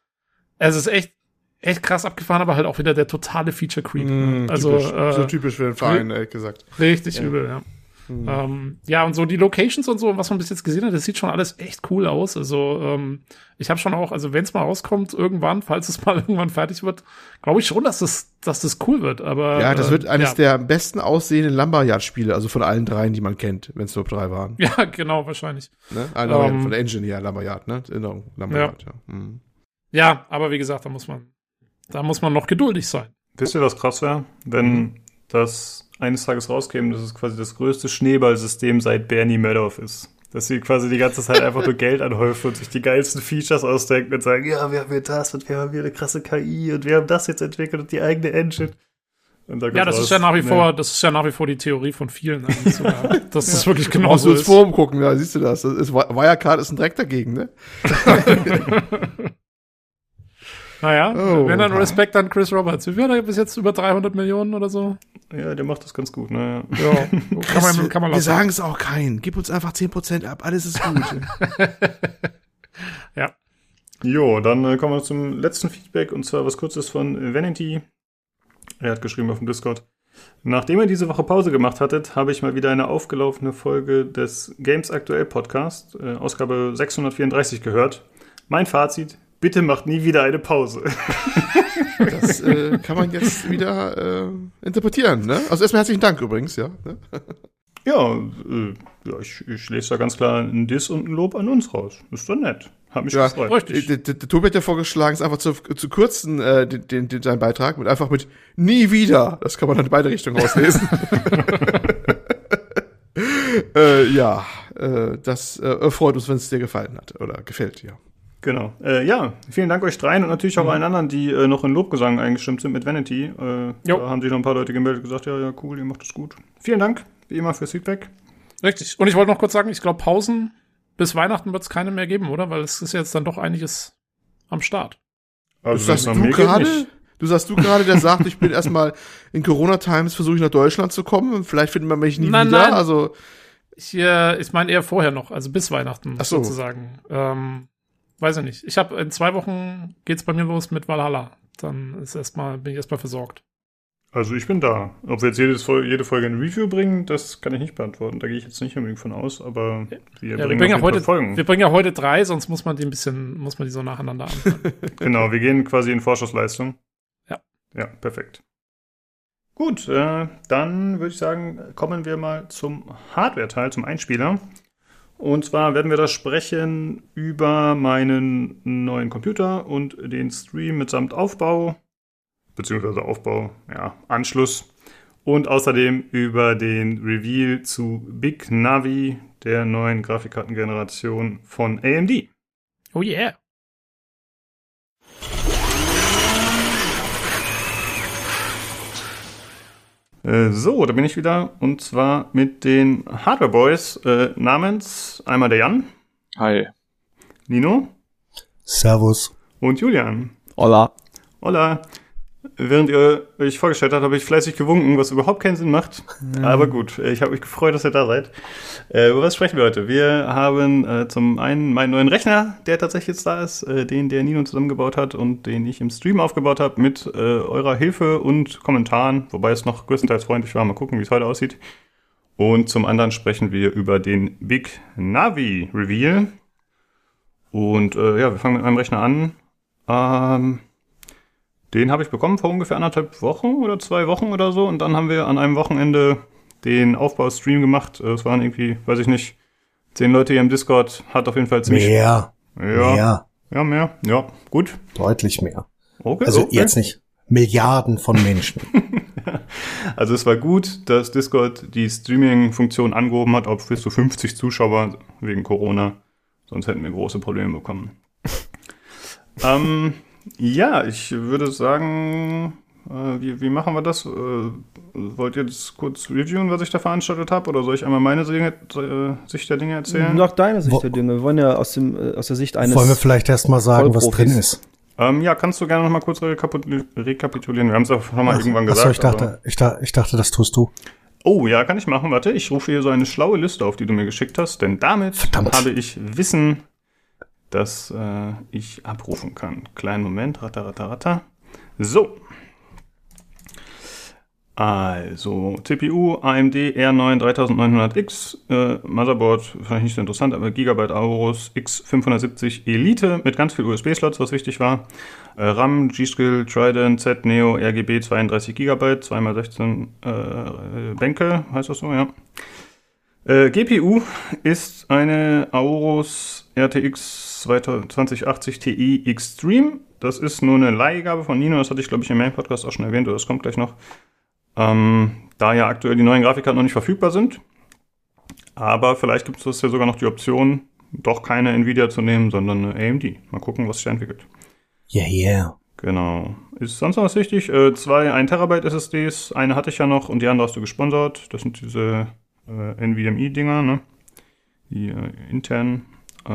es ist echt echt krass abgefahren, aber halt auch wieder der totale Feature Creep. Mm, also typisch, äh, so typisch für den Verein, ehrlich gesagt. Richtig ja. übel, ja. Mhm. Ähm, ja, und so die Locations und so, was man bis jetzt gesehen hat, das sieht schon alles echt cool aus. Also ähm, ich habe schon auch, also wenn es mal rauskommt, irgendwann, falls es *laughs* mal irgendwann fertig wird, glaube ich schon, dass das, dass das cool wird. Aber ja, das wird äh, eines ja. der am besten aussehenden Lumberyard-Spiele, also von allen dreien, die man kennt, wenn es nur drei waren. Ja, *laughs* genau, wahrscheinlich. Ne? Ah, um, von der Engine her, Lumberyard, ne? Erinnerung, Lumberyard, ja. Ja. Mhm. ja, aber wie gesagt, da muss man da muss man noch geduldig sein. Wisst ihr, was krass wäre? Wenn mhm. das eines Tages rauskäme, dass es quasi das größte Schneeballsystem seit Bernie Madoff ist. Dass sie quasi die ganze Zeit einfach nur Geld anhäufen und sich die geilsten Features ausdenken und sagen, ja, wir haben hier das und wir haben hier eine krasse KI und wir haben das jetzt entwickelt und die eigene Engine. Ja, das ist ja nach wie vor, das ist ja nach wie vor die Theorie von vielen eigentlich sogar. *laughs* Das ist wirklich genau so du ins ist. Forum gucken, da siehst du das. das ist, Wirecard ist ein Dreck dagegen, ne? *laughs* Naja, Oh. wenn dann Respekt an Chris Roberts. Wie viel hat er bis jetzt über 300 Millionen oder so? Ja, der macht das ganz gut, ne? Ja, kann man, kann man Wir sagen es auch keinen. Gib uns einfach 10% ab, alles ist gut. *laughs* Ja. Jo, dann äh, kommen wir zum letzten Feedback und zwar was kurzes von Vanity. Er hat geschrieben auf dem Discord. Nachdem ihr diese Woche Pause gemacht hattet, habe ich mal wieder eine aufgelaufene Folge des Games Aktuell Podcast, äh, Ausgabe 634 gehört. Mein Fazit, bitte macht nie wieder eine Pause. *laughs* Das äh, kann man jetzt wieder äh, interpretieren, ne? Also erstmal herzlichen Dank übrigens, ja. Ne? *laughs* ja, äh, ja ich, ich lese da ganz klar ein Diss und ein Lob an uns raus. Ist doch nett. Hat mich Ja, gefreut. Richtig. Der, der, der Tobi hat ja vorgeschlagen, es einfach zu, zu kürzen, äh, den, den, den, seinen Beitrag, mit einfach mit nie wieder. Das kann man dann in beide Richtungen auslesen. *laughs* äh, ja, äh, das äh, freut uns, wenn es dir gefallen hat oder gefällt dir. Genau. Äh, ja, vielen Dank euch dreien und natürlich auch allen anderen, die äh, noch in Lobgesang eingestimmt sind mit Vanity. Äh, da haben sich noch ein paar Leute gemeldet und gesagt, ja, ja, cool, ihr macht das gut. Vielen Dank, wie immer, fürs Feedback. Richtig. Und ich wollte noch kurz sagen, ich glaube, Pausen bis Weihnachten wird es keine mehr geben, oder? Weil es ist jetzt dann doch einiges am Start. Also, sagst wenn's du gerade? Du sagst du gerade, der sagt, ich bin erstmal in Corona-Times versuche ich nach Deutschland zu kommen vielleicht findet man mich nie Nein, wieder. nein. Also Ich, äh, ich meine eher vorher noch, also bis Weihnachten Ach so. sozusagen. Ähm, weiß ich nicht. Ich habe in zwei Wochen geht's bei mir los mit Valhalla. Dann ist erstmal bin ich erstmal versorgt. Also ich bin da. Ob wir jetzt jedes, jede Folge ein Review bringen, das kann ich nicht beantworten. Da gehe ich jetzt nicht unbedingt von aus, aber wir Ja, wir bringen bringen ja heute, Folgen. wir bringen ja heute drei, sonst muss man die ein bisschen, muss man die so nacheinander anfangen. *laughs* *laughs* Genau, wir gehen quasi in Vorschussleistung. Ja. Ja, perfekt. Gut, äh, dann würde ich sagen, kommen wir mal zum Hardware-Teil, zum Einspieler. Und zwar werden wir da sprechen über meinen neuen Computer und den Stream mitsamt Aufbau, beziehungsweise Aufbau, ja, Anschluss. Und außerdem über den Reveal zu Big Navi, der neuen Grafikkartengeneration von AMD. oh yeah. Äh, So, da bin ich wieder und zwar mit den Hardware Boys äh, namens einmal der Jan, Hi. Nino Servus. und Julian. Hola. Hola. Während ihr euch vorgestellt habt, habe ich fleißig gewunken, was überhaupt keinen Sinn macht. Aber gut, ich habe mich gefreut, dass ihr da seid. Äh, über was sprechen wir heute? Wir haben äh, zum einen meinen neuen Rechner, der tatsächlich jetzt da ist, äh, den der Nino zusammengebaut hat und den ich im Stream aufgebaut habe mit äh, eurer Hilfe und Kommentaren, wobei es noch größtenteils freundlich war. Mal gucken, wie es heute aussieht. Und zum anderen sprechen wir über den Big Navi Reveal. Und äh, ja, wir fangen mit meinem Rechner an. Ähm, den habe ich bekommen vor ungefähr anderthalb Wochen oder zwei Wochen oder so. Und dann haben wir an einem Wochenende den Aufbaustream gemacht. Äh, Es waren irgendwie, weiß ich nicht, zehn Leute hier im Discord. Hat auf jeden Fall ziemlich. Mehr. Ja, Mehr. ja, mehr. Ja, gut. Deutlich mehr. Okay, Also okay. jetzt nicht Milliarden von Menschen. *laughs* Also es war gut, dass Discord die Streaming-Funktion angehoben hat, auf bis zu 50 Zuschauer wegen Corona. Sonst hätten wir große Probleme bekommen. *laughs* ähm, ja, ich würde sagen, äh, wie, wie machen wir das? Äh, wollt ihr das kurz reviewen, was ich da veranstaltet habe? Oder soll ich einmal meine Dinge, äh, Sicht der Dinge erzählen? Nach deiner Sicht Wo- der Dinge. Wir wollen ja aus, dem, äh, aus der Sicht eines. Wollen wir vielleicht erst mal sagen, was drin ist? Ähm, ja, kannst du gerne noch mal kurz rekapitul- rekapitulieren? Wir haben es auch schon mal irgendwann gesagt. so, ich dachte, aber- ich, da, ich dachte, das tust du. Oh, ja, kann ich machen. Warte, ich rufe hier so eine schlaue Liste auf, die du mir geschickt hast, denn damit Verdammt. habe ich Wissen, das äh, ich abrufen kann. Kleinen Moment, ratter, ratter, ratter. So. Also, CPU AMD R9 3900X, äh, Motherboard, ich nicht so interessant, aber Gigabyte Aorus X570 Elite mit ganz viel USB-Slots, was wichtig war. Äh, RAM, G-Skill, Trident, Z Neo, RGB 32 GB, 2x16 äh, Bänke, heißt das so, ja. Äh, GPU ist eine Aorus RTX 2080 Ti Extreme. Das ist nur eine Leihgabe von Nino, das hatte ich glaube ich im Main-Podcast auch schon erwähnt, oder das kommt gleich noch. Ähm, da ja aktuell die neuen Grafikkarten noch nicht verfügbar sind. Aber vielleicht gibt es ja sogar noch die Option, doch keine Nvidia zu nehmen, sondern eine AMD. Mal gucken, was sich da entwickelt. Yeah, yeah. Genau. ist sonst noch was wichtig? Äh, zwei 1 Terabyte SSDs. Eine hatte ich ja noch und die andere hast du gesponsert. Das sind diese äh, NVMe-Dinger, ne? Die äh, internen. Äh,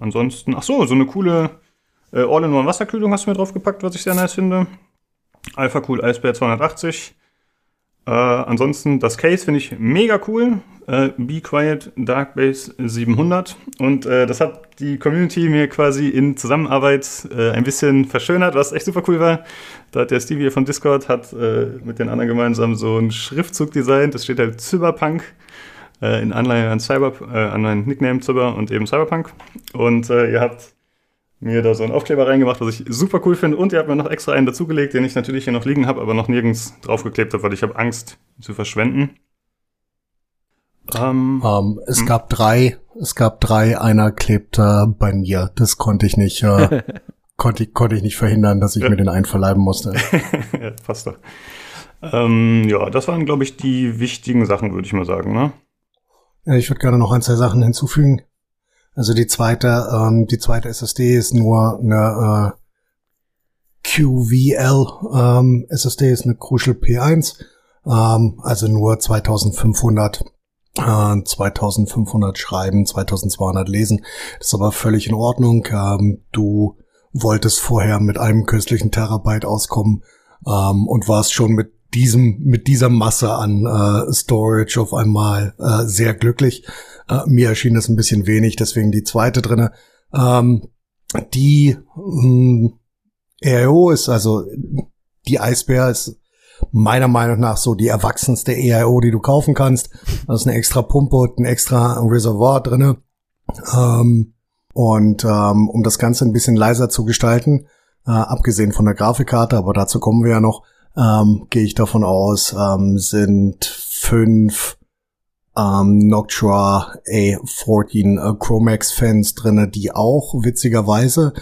ansonsten, ach so, so eine coole äh, All-in-One Wasserkühlung hast du mir draufgepackt, was ich sehr nice finde. Alpha Cool Eisbär 280. Äh, ansonsten, das Case finde ich mega cool. Äh, Be Quiet Dark Base 700. Und äh, das hat die Community mir quasi in Zusammenarbeit äh, ein bisschen verschönert, was echt super cool war. Da hat der Stevie von Discord hat äh, mit den anderen gemeinsam so einen Schriftzug designt. Das steht halt Cyberpunk äh, in Anleihe an Cyber, äh, an meinen Nickname Cyber und eben Cyberpunk. Und äh, ihr habt mir da so einen Aufkleber reingemacht, was ich super cool finde. Und ihr habt mir noch extra einen dazugelegt, den ich natürlich hier noch liegen habe, aber noch nirgends draufgeklebt habe, weil ich habe Angst zu verschwenden. Ähm, ähm, es hm. gab drei, es gab drei, einer klebt äh, bei mir. Das konnte ich nicht, äh, *laughs* konnte ich, konnte ich nicht verhindern, dass ich mir den einverleiben musste. *laughs* ja, passt doch. Ähm, ja, das waren, glaube ich, die wichtigen Sachen, würde ich mal sagen, ne? Ich würde gerne noch ein, zwei Sachen hinzufügen. Also die zweite, ähm, die zweite SSD ist nur eine äh, QVL ähm, SSD, ist eine Crucial P1, ähm, also nur 2500 äh, 2500 schreiben, 2200 lesen. Das ist aber völlig in Ordnung. Ähm, du wolltest vorher mit einem künstlichen Terabyte auskommen ähm, und warst schon mit diesem mit dieser Masse an äh, Storage auf einmal äh, sehr glücklich. Äh, mir erschien das ein bisschen wenig, deswegen die zweite drinne. Ähm, die mh, hm, EIO ist also die Eisbär ist meiner Meinung nach so die erwachsenste EIO, die du kaufen kannst. Da ist eine extra Pumpe und ein extra Reservoir drinne. Ähm, und ähm, um das Ganze ein bisschen leiser zu gestalten, äh, abgesehen von der Grafikkarte, aber dazu kommen wir ja noch, ähm, gehe ich davon aus, ähm, sind fünf ähm, Noctua A14 äh, Chromax Fans drinne, die auch witzigerweise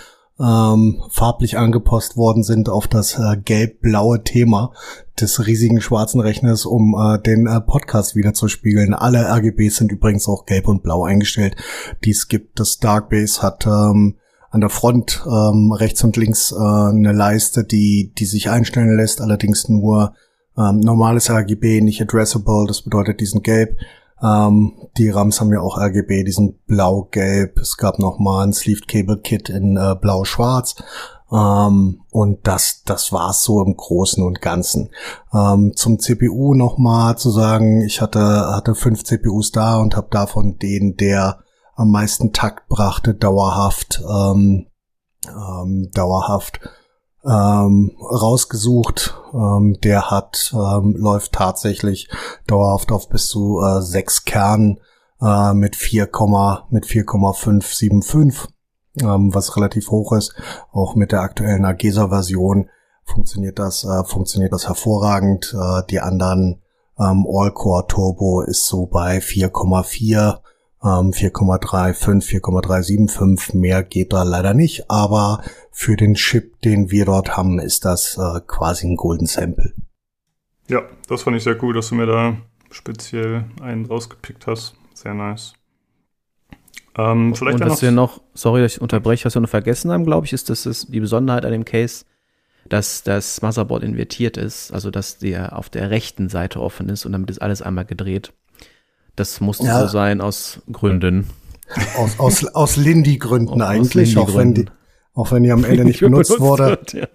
ähm, farblich angepasst worden sind auf das äh, gelb-blaue Thema des riesigen schwarzen Rechners, um äh, den äh, Podcast wieder zu spiegeln. Alle RGBs sind übrigens auch gelb und blau eingestellt, die es gibt. Das Darkbase hat ähm, an der Front ähm, rechts und links äh, eine Leiste, die, die sich einstellen lässt, allerdings nur ähm, normales RGB, nicht addressable, das bedeutet, die sind gelb. Ähm, die RAMs haben ja auch RGB, die sind blau-gelb. Es gab noch mal ein Sleeved Cable Kit in äh, blau-schwarz. Ähm, und das, das war's so im Großen und Ganzen. Ähm, zum CPU noch mal zu sagen, ich hatte, hatte fünf CPUs da und habe davon den, der am meisten Takt brachte, dauerhaft, ähm, ähm, dauerhaft ähm, rausgesucht. Ähm, der hat ähm, läuft tatsächlich dauerhaft auf bis zu äh, sechs Kernen äh, mit 4, mit 4,575, ähm, was relativ hoch ist. Auch mit der aktuellen Agesa-Version funktioniert das äh, funktioniert das hervorragend. Äh, die anderen ähm, All-Core Turbo ist so bei 4,4 ähm, 4,35, 4,375, mehr geht da leider nicht, aber für den Chip, den wir dort haben, ist das äh, quasi ein Golden Sample. Ja, das fand ich sehr cool, dass du mir da speziell einen rausgepickt hast. Sehr nice. Ähm, vielleicht Und was noch wir noch, sorry, dass ich unterbreche, was wir noch vergessen haben, glaube ich, ist, dass es die Besonderheit an dem Case, dass das Motherboard invertiert ist, also dass der auf der rechten Seite offen ist und damit ist alles einmal gedreht. Das musste ja. so sein aus Gründen. Aus, aus, aus Lindy-Gründen *laughs* eigentlich, Lindy auch wenn die, auch wenn die am Ende nicht *laughs* benutzt, wurde. Wird, ja.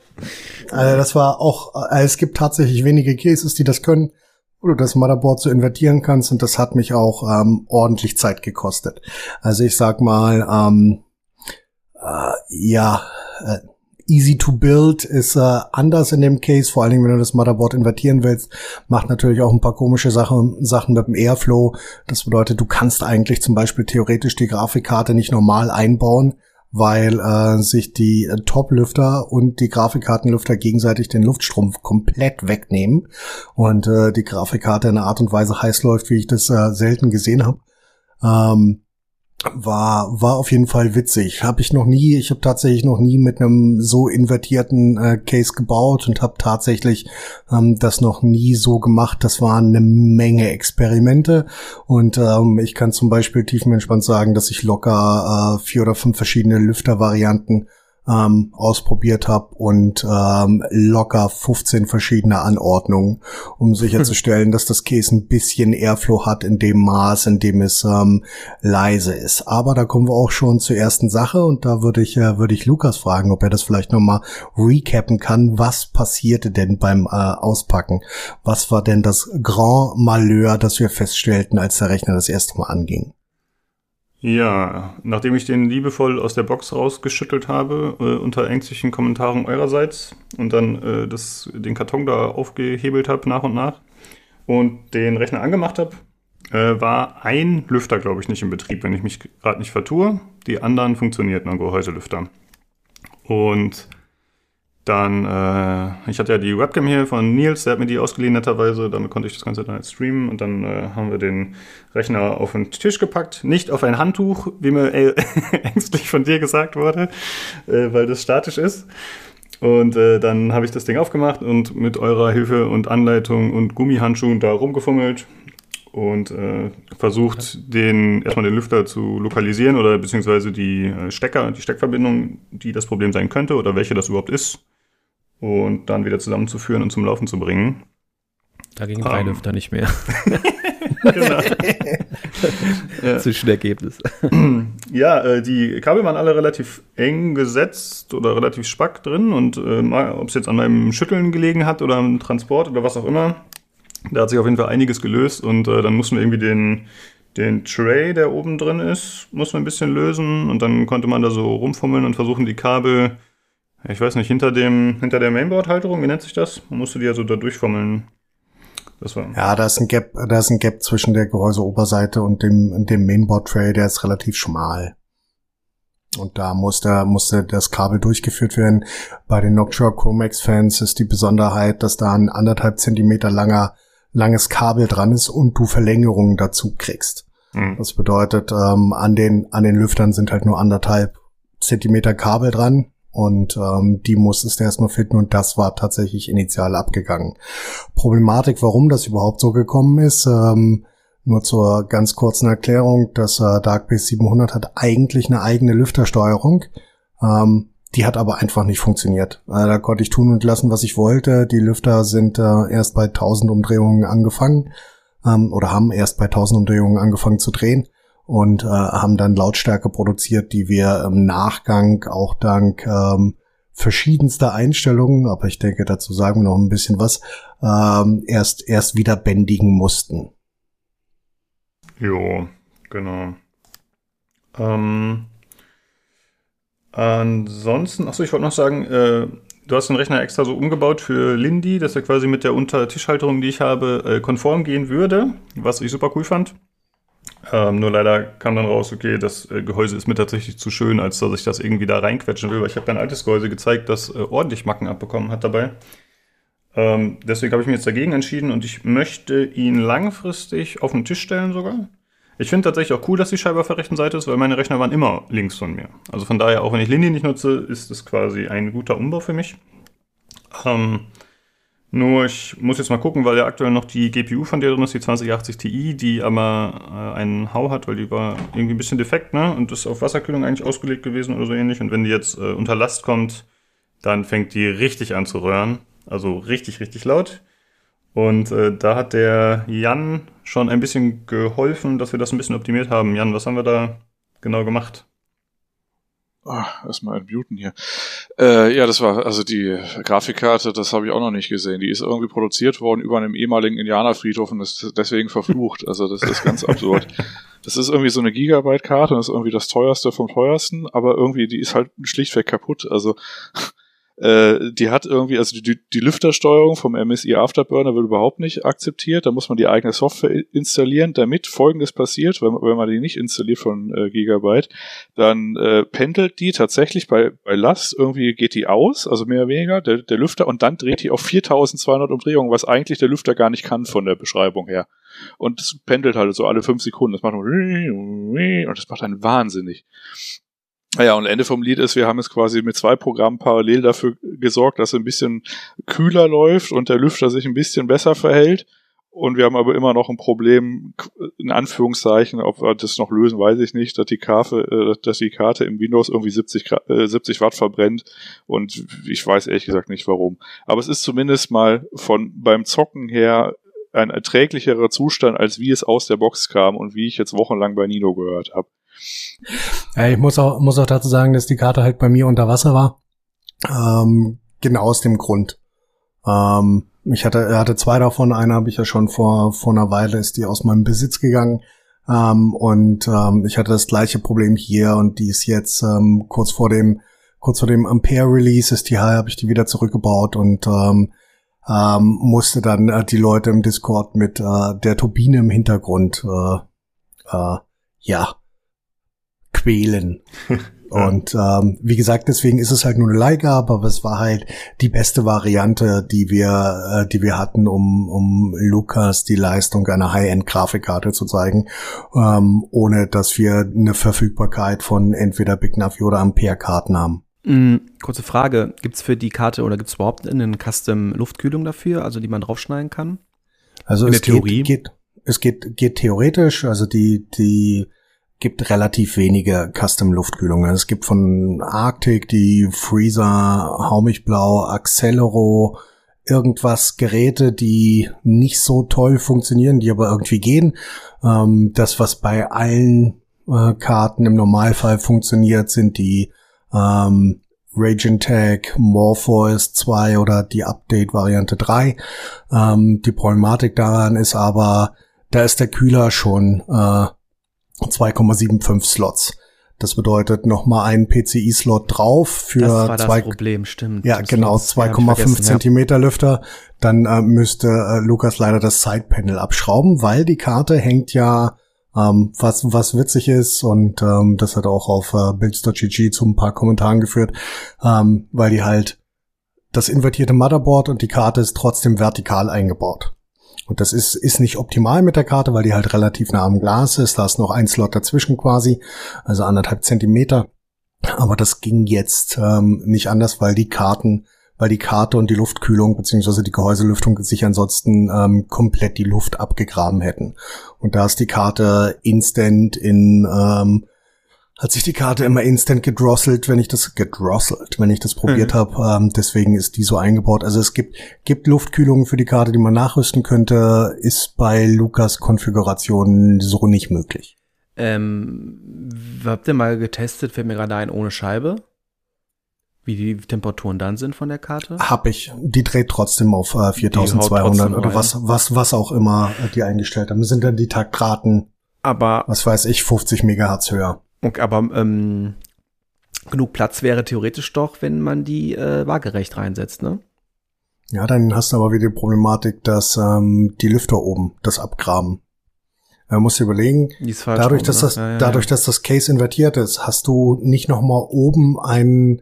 Also das war auch, also es gibt tatsächlich wenige Cases, die das können, wo du das Motherboard so invertieren kannst und das hat mich auch ähm, ordentlich Zeit gekostet. Also ich sag mal, ähm, äh, ja, äh, easy to build ist äh, anders in dem Case, vor allen Dingen, wenn du das Motherboard invertieren willst. Macht natürlich auch ein paar komische Sachen, Sachen mit dem Airflow. Das bedeutet, du kannst eigentlich zum Beispiel theoretisch die Grafikkarte nicht normal einbauen, weil äh, sich die äh, Top-Lüfter und die Grafikkartenlüfter gegenseitig den Luftstrom komplett wegnehmen und äh, die Grafikkarte in einer Art und Weise heiß läuft, wie ich das äh, selten gesehen habe. Ähm, war war auf jeden Fall witzig. Habe ich noch nie, ich habe tatsächlich noch nie mit einem so invertierten äh, Case gebaut und habe tatsächlich ähm, das noch nie so gemacht. Das waren eine Menge Experimente und ähm, ich kann zum Beispiel tiefenentspannt sagen, dass ich locker äh, vier oder fünf verschiedene Lüftervarianten ähm, ausprobiert habe und ähm, locker 15 verschiedene Anordnungen, um sicherzustellen, dass das Case ein bisschen Airflow hat in dem Maß, in dem es ähm, leise ist. Aber da kommen wir auch schon zur ersten Sache und da würde ich äh, würde ich Lukas fragen, ob er das vielleicht noch mal recappen kann. Was passierte denn beim äh, Auspacken? Was war denn das Grand Malheur, das wir feststellten, als der Rechner das erste Mal anging? Ja, nachdem ich den liebevoll aus der Box rausgeschüttelt habe, äh, unter ängstlichen Kommentaren eurerseits und dann äh, das, den Karton da aufgehebelt habe nach und nach und den Rechner angemacht habe, äh, war ein Lüfter, glaube ich, nicht in Betrieb, wenn ich mich gerade nicht vertue. Die anderen funktionierten, an Gehäuselüfter. Und dann, äh, ich hatte ja die Webcam hier von Nils, der hat mir die ausgeliehen netterweise, damit konnte ich das Ganze dann streamen. Und dann äh, haben wir den Rechner auf den Tisch gepackt, nicht auf ein Handtuch, wie mir äh, *laughs* ängstlich von dir gesagt wurde, äh, weil das statisch ist. Und äh, dann habe ich das Ding aufgemacht und mit eurer Hilfe und Anleitung und Gummihandschuhen da rumgefummelt und äh, versucht, den erstmal den Lüfter zu lokalisieren oder beziehungsweise die äh, Stecker, die Steckverbindung, die das Problem sein könnte oder welche das überhaupt ist und dann wieder zusammenzuführen und zum Laufen zu bringen. Da gingen drei um, Lüfter nicht mehr. *laughs* genau. *laughs* ja. Zwischen Ergebnis. *clears throat* ja, äh, die Kabel waren alle relativ eng gesetzt oder relativ spack drin und äh, ob es jetzt an meinem Schütteln gelegen hat oder am Transport oder was auch immer, da hat sich auf jeden Fall einiges gelöst und äh, dann mussten wir irgendwie den, den Tray, der oben drin ist, muss man ein bisschen lösen und dann konnte man da so rumfummeln und versuchen, die Kabel ich weiß nicht, hinter dem, hinter der Mainboard-Halterung, wie nennt sich das? Man musste die ja so da durchfummeln. Das war. Ja, da ist ein Gap, da ist ein Gap zwischen der Gehäuseoberseite und dem, dem Mainboard-Tray, der ist relativ schmal. Und da musste, musste das Kabel durchgeführt werden. Bei den Noctua Chromax-Fans ist die Besonderheit, dass da ein anderthalb Zentimeter langer, langes Kabel dran ist und du Verlängerungen dazu kriegst. Mhm. Das bedeutet, ähm, an den, an den Lüftern sind halt nur anderthalb Zentimeter Kabel dran und ähm, die musstest erstmal finden und das war tatsächlich initial abgegangen. Problematik, warum das überhaupt so gekommen ist, ähm, nur zur ganz kurzen Erklärung, das äh, Darkbase 700 hat eigentlich eine eigene Lüftersteuerung. Ähm, die hat aber einfach nicht funktioniert. Äh, da konnte ich tun und lassen, was ich wollte. Die Lüfter sind äh, erst bei 1000 Umdrehungen angefangen ähm, oder haben erst bei 1000 Umdrehungen angefangen zu drehen und äh, haben dann Lautstärke produziert, die wir im Nachgang auch dank ähm, verschiedenster Einstellungen, aber ich denke, dazu sagen wir noch ein bisschen was, ähm, erst, erst wieder bändigen mussten. Jo, genau. Ähm, ansonsten, achso, ich wollte noch sagen, äh, du hast den Rechner extra so umgebaut für Lindy, dass er quasi mit der Untertischhalterung, die ich habe, äh, konform gehen würde, was ich super cool fand. Ähm, nur leider kam dann raus, okay, das äh, Gehäuse ist mir tatsächlich zu schön, als dass ich das irgendwie da reinquetschen will, weil ich habe ein altes Gehäuse gezeigt, das äh, ordentlich Macken abbekommen hat dabei. Ähm, deswegen habe ich mich jetzt dagegen entschieden und ich möchte ihn langfristig auf den Tisch stellen sogar. Ich finde tatsächlich auch cool, dass die Scheibe auf der rechten Seite ist, weil meine Rechner waren immer links von mir. Also von daher, auch wenn ich Lindy nicht nutze, ist es quasi ein guter Umbau für mich. Ähm, nur ich muss jetzt mal gucken, weil ja aktuell noch die GPU von der drin ist, die 2080 Ti, die aber äh, einen Hau hat, weil die war irgendwie ein bisschen defekt, ne? Und ist auf Wasserkühlung eigentlich ausgelegt gewesen oder so ähnlich. Und wenn die jetzt äh, unter Last kommt, dann fängt die richtig an zu röhren. Also richtig, richtig laut. Und äh, da hat der Jan schon ein bisschen geholfen, dass wir das ein bisschen optimiert haben. Jan, was haben wir da genau gemacht? Ach, erstmal entmuten hier. Äh, ja, das war also die Grafikkarte, das habe ich auch noch nicht gesehen. Die ist irgendwie produziert worden über einem ehemaligen Indianerfriedhof und ist deswegen verflucht. Also das ist ganz absurd. Das ist irgendwie so eine Gigabyte-Karte und ist irgendwie das teuerste vom teuersten, aber irgendwie die ist halt schlichtweg kaputt. Also äh, die hat irgendwie, also die, die Lüftersteuerung vom MSI Afterburner wird überhaupt nicht akzeptiert. Da muss man die eigene Software installieren, damit folgendes passiert, wenn, wenn man die nicht installiert von äh, Gigabyte, dann äh, pendelt die tatsächlich bei, bei Last, irgendwie geht die aus, also mehr oder weniger, der, der Lüfter, und dann dreht die auf 4200 Umdrehungen, was eigentlich der Lüfter gar nicht kann von der Beschreibung her. Und es pendelt halt so alle fünf Sekunden. Das macht und das macht einen wahnsinnig. Naja, und Ende vom Lied ist, wir haben jetzt quasi mit zwei Programmen parallel dafür gesorgt, dass es ein bisschen kühler läuft und der Lüfter sich ein bisschen besser verhält. und wir haben aber immer noch ein Problem, in Anführungszeichen, ob wir das noch lösen, weiß ich nicht, dass die Karte, äh, dass die Karte im Windows irgendwie 70, äh, 70 Watt verbrennt und ich weiß ehrlich gesagt nicht warum. Aber es ist zumindest mal von beim Zocken her ein erträglicherer Zustand, als wie es aus der Box kam und wie ich jetzt wochenlang bei Nino gehört habe. Ja, ich muss auch, muss auch dazu sagen, dass die Karte halt bei mir unter Wasser war. Ähm, genau aus dem Grund. Ähm, ich hatte, hatte zwei davon. Eine habe ich ja schon vor, vor einer Weile ist die aus meinem Besitz gegangen. Ähm, und ähm, ich hatte das gleiche Problem hier und die ist jetzt ähm, kurz vor dem, kurz vor dem Ampere-Release ist die habe ich die wieder zurückgebaut und ähm, ähm, musste dann äh, die Leute im Discord mit äh, der Turbine im Hintergrund äh, äh, ja quälen. *laughs* Und ähm, wie gesagt, deswegen ist es halt nur eine Leihgabe, aber es war halt die beste Variante, die wir, äh, die wir hatten, um, um Lukas die Leistung einer High-End-Grafikkarte zu zeigen, ähm, ohne dass wir eine Verfügbarkeit von entweder Big Navi oder Ampere-Karten haben. Mhm, kurze Frage, gibt's für die Karte oder gibt's überhaupt eine Custom-Luftkühlung dafür, also die man draufschneiden kann? Also In es der Theorie? Geht, geht, es geht, geht theoretisch, also die, die gibt relativ wenige Custom-Luftkühlungen. Es gibt von Arctic die Freezer, Haumigblau, Accelero, irgendwas Geräte, die nicht so toll funktionieren, die aber irgendwie gehen. Ähm, das, was bei allen äh, Karten im Normalfall funktioniert, sind die ähm, Raging Tag, Morpheus 2 oder die Update-Variante 3. Ähm, die Problematik daran ist aber, da ist der Kühler schon äh, 2,75 Slots. Das bedeutet nochmal einen PCI-Slot drauf für das war zwei, das Problem, stimmt. Ja, genau, 2,5 Zentimeter. Lüfter. Dann äh, müsste äh, Lukas leider das Sidepanel abschrauben, weil die Karte hängt ja, ähm, was, was witzig ist und ähm, das hat auch auf äh, Builds.gg zu ein paar Kommentaren geführt, ähm, weil die halt das invertierte Motherboard und die Karte ist trotzdem vertikal eingebaut. Und das ist, ist nicht optimal mit der Karte, weil die halt relativ nah am Glas ist. Da ist noch ein Slot dazwischen quasi, also anderthalb Zentimeter. Aber das ging jetzt ähm, nicht anders, weil die Karten, weil die Karte und die Luftkühlung beziehungsweise die Gehäuselüftung sich ansonsten ähm, komplett die Luft abgegraben hätten. Und da ist die Karte instant in ähm, hat sich die Karte immer instant gedrosselt, wenn ich das gedrosselt, wenn ich das probiert mhm. habe. Ähm, deswegen ist die so eingebaut. Also es gibt gibt Luftkühlungen für die Karte, die man nachrüsten könnte, ist bei Lukas Konfiguration so nicht möglich. Ähm, habt ihr mal getestet, fällt mir gerade ein, ohne Scheibe? Wie die Temperaturen dann sind von der Karte? Hab ich. Die dreht trotzdem auf äh, 4200 oder was, was, was auch immer äh, die eingestellt haben. Sind dann die Taktraten, aber was weiß ich, 50 Megahertz höher. Okay, aber ähm, genug Platz wäre theoretisch doch, wenn man die äh, waagerecht reinsetzt, ne? Ja, dann hast du aber wieder die Problematik, dass ähm, die Lüfter oben das abgraben. Man muss überlegen, dadurch, dass ne? das, ja, ja, dadurch, dass das Case invertiert ist, hast du nicht nochmal oben einen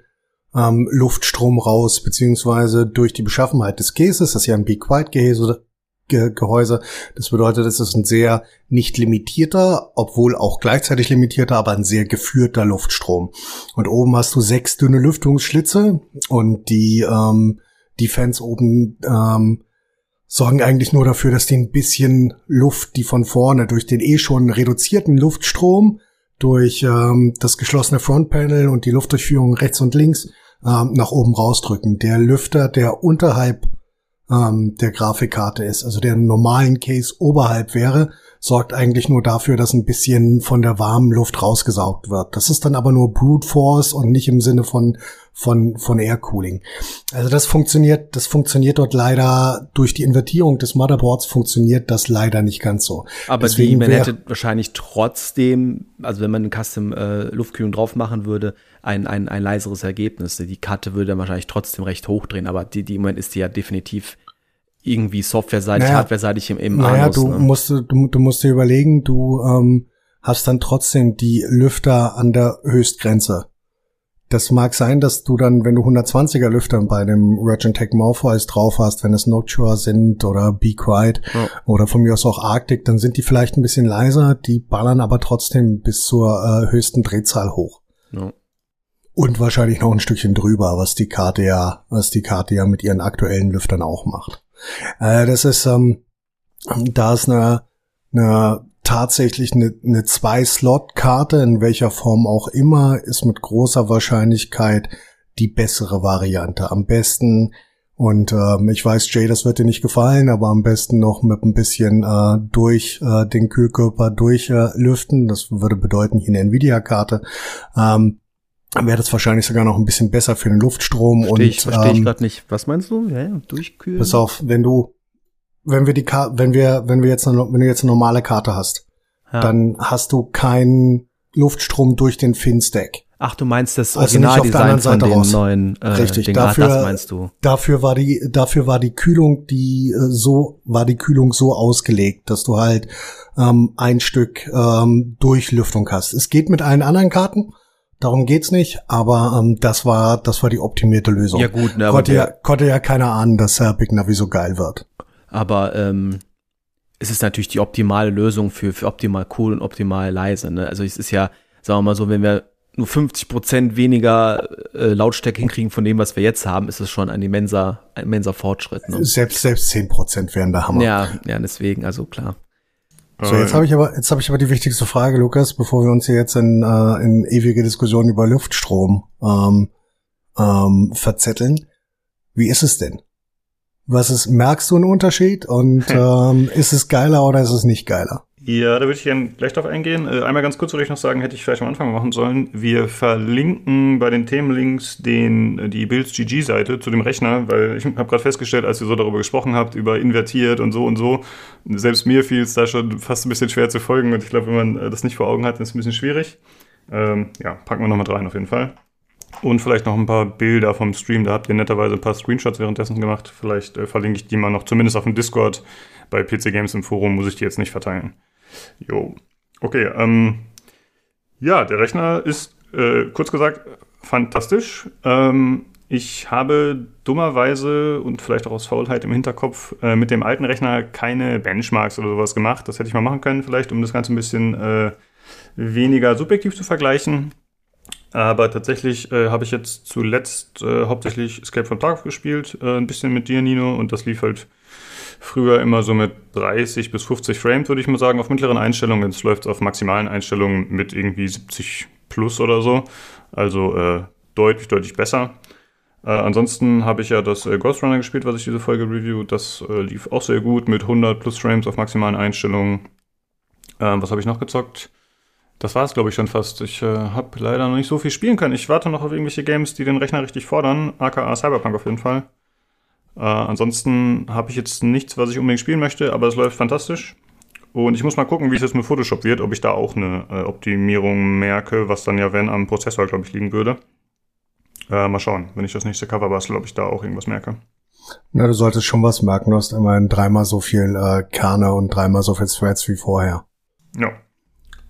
ähm, Luftstrom raus, beziehungsweise durch die Beschaffenheit des Cases, das ist ja ein Be Quiet Gehäuse, Gehäuse. Das bedeutet, es ist ein sehr nicht limitierter, obwohl auch gleichzeitig limitierter, aber ein sehr geführter Luftstrom. Und oben hast du sechs dünne Lüftungsschlitze und die, ähm, die Fans oben ähm, sorgen eigentlich nur dafür, dass die ein bisschen Luft, die von vorne durch den eh schon reduzierten Luftstrom, durch ähm, das geschlossene Frontpanel und die Luftdurchführung rechts und links ähm, nach oben rausdrücken. Der Lüfter, der unterhalb ähm, der Grafikkarte ist, also der normalen Case oberhalb wäre, sorgt eigentlich nur dafür, dass ein bisschen von der warmen Luft rausgesaugt wird. Das ist dann aber nur Brute Force und nicht im Sinne von von von Air Cooling. Also das funktioniert, das funktioniert dort leider durch die Invertierung des Motherboards funktioniert das leider nicht ganz so. Aber Deswegen die, man hätte wahrscheinlich trotzdem, also wenn man eine Custom äh, Luftkühlung drauf machen würde, ein, ein, ein leiseres Ergebnis. Die Karte würde dann wahrscheinlich trotzdem recht hochdrehen, aber die, die im Moment ist die ja definitiv irgendwie softwareseitig, naja, hardwareseitig im, im naja, Anus, du ne? musst du, du musst dir überlegen, du ähm, hast dann trotzdem die Lüfter an der Höchstgrenze. Das mag sein, dass du dann, wenn du 120er Lüfter bei dem Regentech Morpheus drauf hast, wenn es Noctua sind oder Be Quiet ja. oder von mir aus auch Arctic, dann sind die vielleicht ein bisschen leiser, die ballern aber trotzdem bis zur äh, höchsten Drehzahl hoch. Ja. Und wahrscheinlich noch ein Stückchen drüber, was die Karte ja, was die Karte ja mit ihren aktuellen Lüftern auch macht. Äh, das ist, ähm, da ist eine, eine tatsächlich eine, eine Zwei-Slot-Karte, in welcher Form auch immer, ist mit großer Wahrscheinlichkeit die bessere Variante. Am besten, und ähm, ich weiß, Jay, das wird dir nicht gefallen, aber am besten noch mit ein bisschen äh, durch äh, den Kühlkörper durchlüften. Äh, das würde bedeuten, hier eine Nvidia-Karte. Ähm, wäre das wahrscheinlich sogar noch ein bisschen besser für den Luftstrom. Versteh ich, und verstehe ähm, ich gerade nicht. Was meinst du? Ja, durchkühlen? Pass auf, wenn du wenn wir die Karte, wenn wir, wenn wir jetzt eine, wenn du jetzt eine normale Karte hast, ja. dann hast du keinen Luftstrom durch den Fin-Stack. Ach, du meinst das also Originaldesign von dem raus. neuen äh, Richtig, Ding. dafür, ah, das meinst du. Dafür war die, dafür war die Kühlung, die äh, so, war die Kühlung so ausgelegt, dass du halt ähm, ein Stück ähm, Durchlüftung hast. Es geht mit allen anderen Karten, darum geht's nicht, aber ähm, das war, das war die optimierte Lösung. Ja gut, ne, aber konnte, ja, konnte ja keiner ahnen, dass Herr Big Navi so geil wird. Aber ähm, es ist natürlich die optimale Lösung für, für optimal cool und optimal leise. Ne? Also es ist ja, sagen wir mal so, wenn wir nur 50 Prozent weniger äh, Lautstärke hinkriegen von dem, was wir jetzt haben, ist es schon ein immenser, ein immenser Fortschritt. Ne? Selbst selbst 10 Prozent wären der Hammer. Ja, ja, deswegen, also klar. So, jetzt habe ich aber jetzt habe ich aber die wichtigste Frage, Lukas, bevor wir uns hier jetzt in, äh, in ewige Diskussionen über Luftstrom ähm, ähm, verzetteln. Wie ist es denn? Was ist, merkst du einen Unterschied und *laughs* ähm, ist es geiler oder ist es nicht geiler? Ja, da würde ich gerne gleich drauf eingehen. Äh, einmal ganz kurz würde ich noch sagen, hätte ich vielleicht am Anfang machen sollen. Wir verlinken bei den Themenlinks den, äh, die Builds GG-Seite zu dem Rechner, weil ich habe gerade festgestellt, als ihr so darüber gesprochen habt, über invertiert und so und so, selbst mir fiel es da schon fast ein bisschen schwer zu folgen und ich glaube, wenn man äh, das nicht vor Augen hat, ist es ein bisschen schwierig. Ähm, ja, packen wir noch mit rein auf jeden Fall. Und vielleicht noch ein paar Bilder vom Stream. Da habt ihr netterweise ein paar Screenshots währenddessen gemacht. Vielleicht äh, verlinke ich die mal noch, zumindest auf dem Discord. Bei PC Games im Forum muss ich die jetzt nicht verteilen. Jo. Okay, ähm, ja, der Rechner ist, äh, kurz gesagt, fantastisch. Ähm, ich habe dummerweise und vielleicht auch aus Faulheit im Hinterkopf äh, mit dem alten Rechner keine Benchmarks oder sowas gemacht. Das hätte ich mal machen können, vielleicht, um das Ganze ein bisschen äh, weniger subjektiv zu vergleichen. Aber tatsächlich äh, habe ich jetzt zuletzt äh, hauptsächlich Escape from Tarkov gespielt, äh, ein bisschen mit dir, Nino, und das lief halt früher immer so mit 30 bis 50 Frames, würde ich mal sagen, auf mittleren Einstellungen. Jetzt läuft es auf maximalen Einstellungen mit irgendwie 70 plus oder so. Also äh, deutlich, deutlich besser. Äh, ansonsten habe ich ja das äh, Ghost Runner gespielt, was ich diese Folge review. Das äh, lief auch sehr gut mit 100 plus Frames auf maximalen Einstellungen. Ähm, was habe ich noch gezockt? Das war es, glaube ich, schon fast. Ich äh, habe leider noch nicht so viel spielen können. Ich warte noch auf irgendwelche Games, die den Rechner richtig fordern. aka Cyberpunk auf jeden Fall. Äh, ansonsten habe ich jetzt nichts, was ich unbedingt spielen möchte, aber es läuft fantastisch. Und ich muss mal gucken, wie es jetzt mit Photoshop wird, ob ich da auch eine äh, Optimierung merke, was dann ja, wenn am Prozessor, glaube ich, liegen würde. Äh, mal schauen, wenn ich das nächste Cover bastel, ob ich da auch irgendwas merke. Na, du solltest schon was merken. Du hast immerhin dreimal so viel äh, Kerne und dreimal so viel Threads wie vorher. Ja,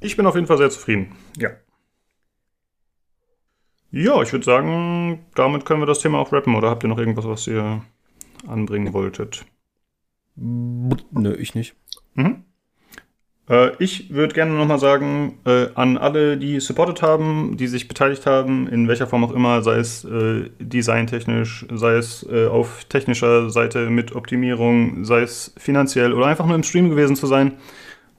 ich bin auf jeden Fall sehr zufrieden. Ja. Ja, ich würde sagen, damit können wir das Thema auch rappen. Oder habt ihr noch irgendwas, was ihr anbringen wolltet? Nö, ich nicht. Mhm. Äh, ich würde gerne nochmal sagen, äh, an alle, die supportet haben, die sich beteiligt haben, in welcher Form auch immer, sei es äh, designtechnisch, sei es äh, auf technischer Seite mit Optimierung, sei es finanziell oder einfach nur im Stream gewesen zu sein.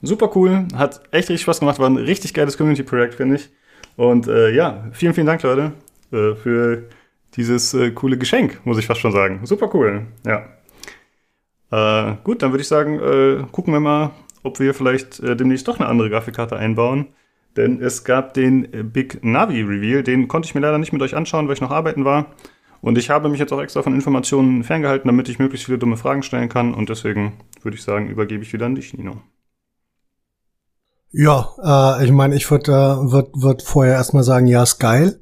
Super cool, hat echt richtig Spaß gemacht, war ein richtig geiles Community-Projekt, finde ich. Und äh, ja, vielen, vielen Dank, Leute, äh, für dieses äh, coole Geschenk, muss ich fast schon sagen. Super cool, ja. Äh, gut, dann würde ich sagen, äh, gucken wir mal, ob wir vielleicht äh, demnächst doch eine andere Grafikkarte einbauen. Denn es gab den Big Navi Reveal, den konnte ich mir leider nicht mit euch anschauen, weil ich noch arbeiten war. Und ich habe mich jetzt auch extra von Informationen ferngehalten, damit ich möglichst viele dumme Fragen stellen kann. Und deswegen würde ich sagen, übergebe ich wieder an dich, Nino. Ja, äh, ich meine, ich würde äh, würd, würd vorher erstmal sagen, ja, ist geil.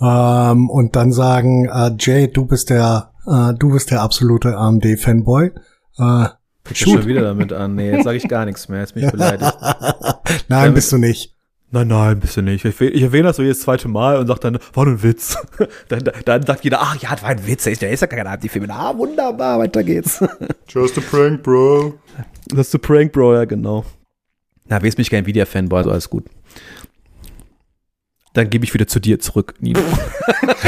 Ähm, und dann sagen, äh, Jay, du bist der, äh, du bist der absolute AMD-Fanboy. Äh, Fängt schon wieder damit an. Nee, jetzt sage ich gar nichts mehr. Jetzt bin ich beleidigt. *laughs* Nein, damit, bist du nicht. Nein, nein, bist du nicht. Ich, ich erwähne das so jedes zweite Mal und sag dann, war nur ein Witz. *laughs* dann, dann sagt jeder, ach ja, das war ein Witz. Der ist, ist ja kein AMD-Film. Ah, wunderbar, weiter geht's. Just a prank, bro. Das ist a prank, bro, ja, genau. Na, wesentlich kein Nvidia-Fanboy, also alles gut. Dann gebe ich wieder zu dir zurück, Nino. *laughs* *laughs*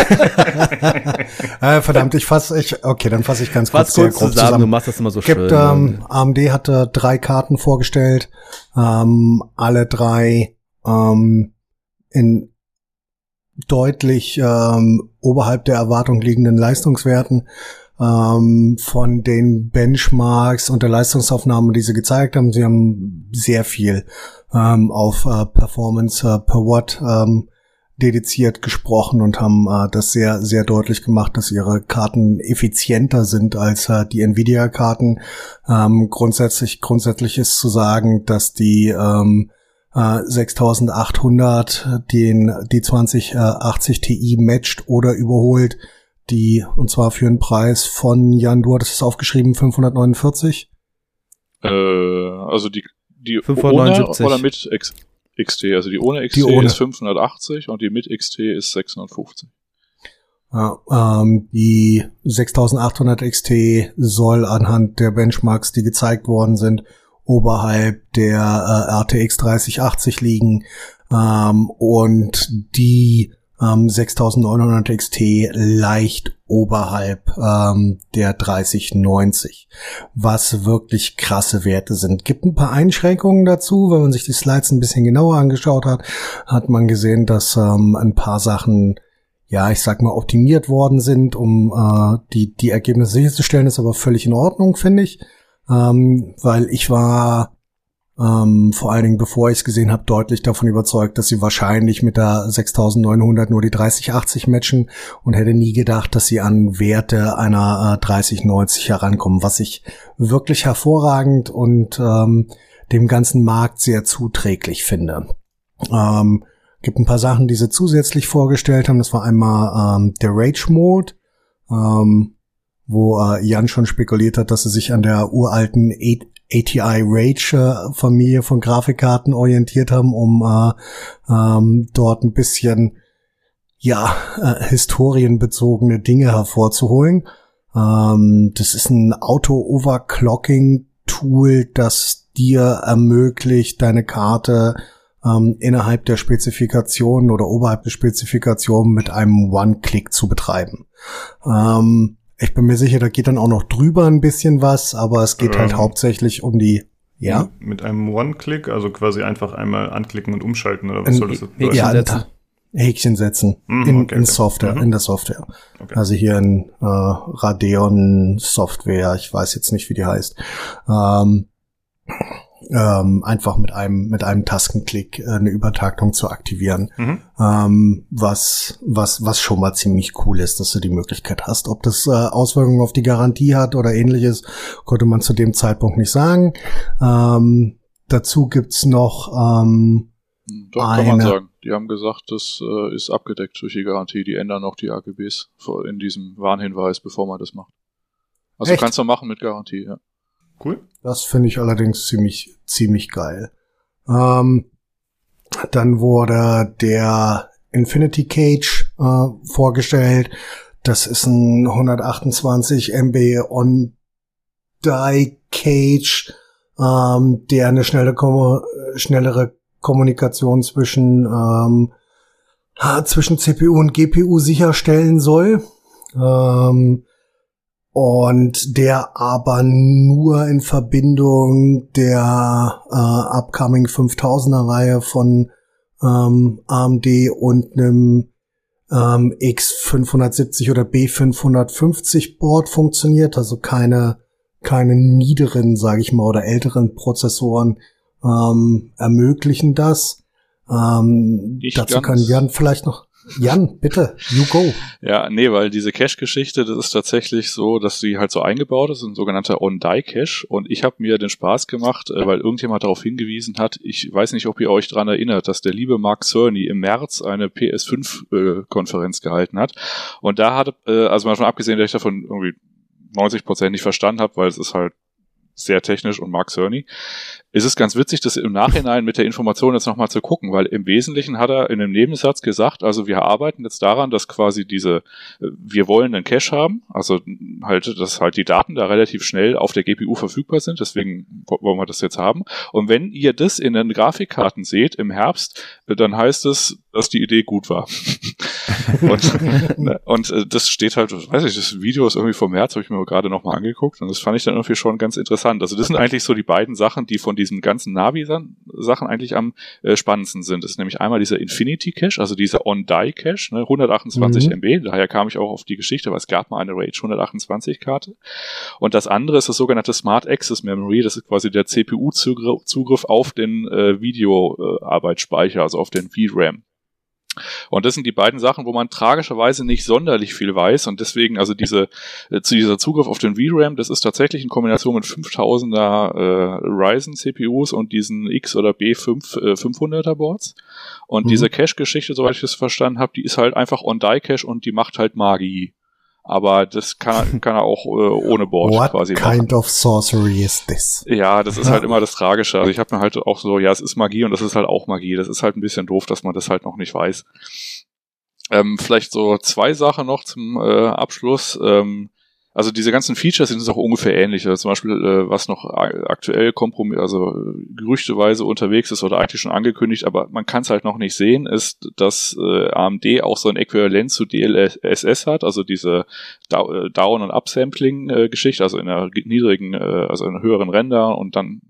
äh, verdammt, ich fasse, ich, okay, dann fasse ich ganz kurz, kurz zusammen. zusammen. Du machst das immer so Gibt, schön. Ähm, AMD hatte drei Karten vorgestellt, ähm, alle drei ähm, in deutlich ähm, oberhalb der Erwartung liegenden Leistungswerten ähm, von den Benchmarks und der Leistungsaufnahme, die sie gezeigt haben. Sie haben sehr viel ähm, auf äh, Performance äh, per Watt ähm, dediziert gesprochen und haben äh, das sehr, sehr deutlich gemacht, dass ihre Karten effizienter sind als äh, die Nvidia-Karten. Ähm, grundsätzlich, grundsätzlich ist zu sagen, dass die ähm, äh, 6800 den, die 2080 Ti matcht oder überholt, die, und zwar für einen Preis von, Jan, du hattest es aufgeschrieben, 549? Äh, also die, die 579. ohne oder mit X XT. Also die ohne XT die ohne. ist 580 und die mit XT ist 650. Ja, ähm, die 6800 XT soll anhand der Benchmarks, die gezeigt worden sind, oberhalb der äh, RTX 3080 liegen ähm, und die ähm, 6900 XT leicht oberhalb ähm, der 3090, was wirklich krasse Werte sind. Gibt ein paar Einschränkungen dazu, wenn man sich die Slides ein bisschen genauer angeschaut hat, hat man gesehen, dass ähm, ein paar Sachen ja, ich sag mal, optimiert worden sind, um äh, die, die Ergebnisse sicherzustellen, ist aber völlig in Ordnung, finde ich. Ähm, weil ich war ähm, vor allen Dingen, bevor ich es gesehen habe, deutlich davon überzeugt, dass sie wahrscheinlich mit der 6900 nur die 3080 matchen und hätte nie gedacht, dass sie an Werte einer äh, 3090 herankommen, was ich wirklich hervorragend und ähm, dem ganzen Markt sehr zuträglich finde. Ähm, gibt ein paar Sachen, die sie zusätzlich vorgestellt haben. Das war einmal ähm, der Rage Mode, ähm, wo äh, Jan schon spekuliert hat, dass sie sich an der uralten ATI Rage Familie von Grafikkarten orientiert haben, um äh, ähm, dort ein bisschen ja äh, historienbezogene Dinge hervorzuholen. Ähm, das ist ein Auto-Overclocking Tool, das dir ermöglicht, deine Karte ähm, innerhalb der Spezifikation oder oberhalb der Spezifikation mit einem One-Click zu betreiben. Ähm, ich bin mir sicher, da geht dann auch noch drüber ein bisschen was, aber es geht halt ähm, halt hauptsächlich um die, ja? Mit einem One-Click, also quasi einfach einmal anklicken und umschalten, oder was soll das bedeuten? Ja, setzen. Häkchen setzen mm, in, okay, in Software, mhm. in der Software. Okay. Also hier in äh, Radeon Software, ich weiß jetzt nicht, wie die heißt. Ähm, ähm, einfach mit einem mit einem Tastenklick äh, eine Übertaktung zu aktivieren, mhm. ähm, was was was schon mal ziemlich cool ist, dass du die Möglichkeit hast. Ob das äh, Auswirkungen auf die Garantie hat oder ähnliches, konnte man zu dem Zeitpunkt nicht sagen. Ähm, dazu gibt's noch ähm, Doch, eine, kann man sagen. Die haben gesagt, das äh, ist abgedeckt durch die Garantie. Die ändern noch die AGBs in diesem Warnhinweis, bevor man das macht. Also Echt? kannst du machen mit Garantie, ja. Cool. Das finde ich allerdings ziemlich, ziemlich geil. Ähm, dann wurde der Infinity Cage äh, vorgestellt. Das ist ein 128 MB On-Die Cage, ähm, der eine schnelle schnellere Kommunikation zwischen ähm, zwischen CPU und GPU sicherstellen soll. Ähm, und der aber nur in Verbindung der äh, upcoming 5000er Reihe von ähm, AMD und einem ähm, X570 oder B550 Board funktioniert, also keine keine niederen, sage ich mal, oder älteren Prozessoren ähm, ermöglichen das. Ähm, dazu können wir vielleicht noch Jan, bitte, you go. Ja, nee, weil diese Cache-Geschichte, das ist tatsächlich so, dass sie halt so eingebaut ist, ein sogenannter On-Die-Cache. Und ich habe mir den Spaß gemacht, äh, weil irgendjemand darauf hingewiesen hat, ich weiß nicht, ob ihr euch dran erinnert, dass der liebe Mark Cerny im März eine PS5-Konferenz äh, gehalten hat. Und da hat, äh, also mal schon abgesehen, dass ich davon irgendwie 90 Prozent nicht verstanden habe, weil es ist halt sehr technisch und Mark Cerny. Es ganz witzig, das im Nachhinein mit der Information jetzt nochmal zu gucken, weil im Wesentlichen hat er in einem Nebensatz gesagt, also wir arbeiten jetzt daran, dass quasi diese, äh, wir wollen einen Cache haben, also halt, dass halt die Daten da relativ schnell auf der GPU verfügbar sind, deswegen wollen wir das jetzt haben. Und wenn ihr das in den Grafikkarten seht im Herbst, äh, dann heißt es, dass die Idee gut war. *laughs* und, ne, und äh, das steht halt, weiß ich, das Video ist irgendwie vom März, habe ich mir gerade nochmal angeguckt und das fand ich dann irgendwie schon ganz interessant. Also das sind eigentlich so die beiden Sachen, die von diesen ganzen Navi-Sachen eigentlich am äh, spannendsten sind. Das ist nämlich einmal dieser Infinity Cache, also dieser On-Die-Cache, ne, 128 mhm. MB. Daher kam ich auch auf die Geschichte, weil es gab mal eine Rage 128-Karte. Und das andere ist das sogenannte Smart Access Memory. Das ist quasi der CPU-Zugriff auf den äh, Videoarbeitsspeicher, also auf den VRAM. Und das sind die beiden Sachen, wo man tragischerweise nicht sonderlich viel weiß und deswegen also diese äh, zu dieser Zugriff auf den VRAM, das ist tatsächlich in Kombination mit 5000er äh, Ryzen CPUs und diesen X oder B5 äh, 500er Boards. Und mhm. diese Cache-Geschichte, soweit ich das verstanden habe, die ist halt einfach On-Die-Cache und die macht halt Magie aber das kann, *laughs* kann er auch äh, ohne Board What quasi kind machen. of sorcery is this? Ja, das ist halt *laughs* immer das Tragische. Also ich habe mir halt auch so, ja, es ist Magie und das ist halt auch Magie. Das ist halt ein bisschen doof, dass man das halt noch nicht weiß. Ähm, vielleicht so zwei Sachen noch zum äh, Abschluss. Ähm, also diese ganzen Features sind auch ungefähr ähnlich. Also zum Beispiel, äh, was noch aktuell kompromiss, also gerüchteweise unterwegs ist oder eigentlich schon angekündigt, aber man kann es halt noch nicht sehen, ist, dass äh, AMD auch so ein Äquivalent zu DLSS hat, also diese äh, Down- und Upsampling-Geschichte, also in einer niedrigen, äh, also in einer höheren Render und dann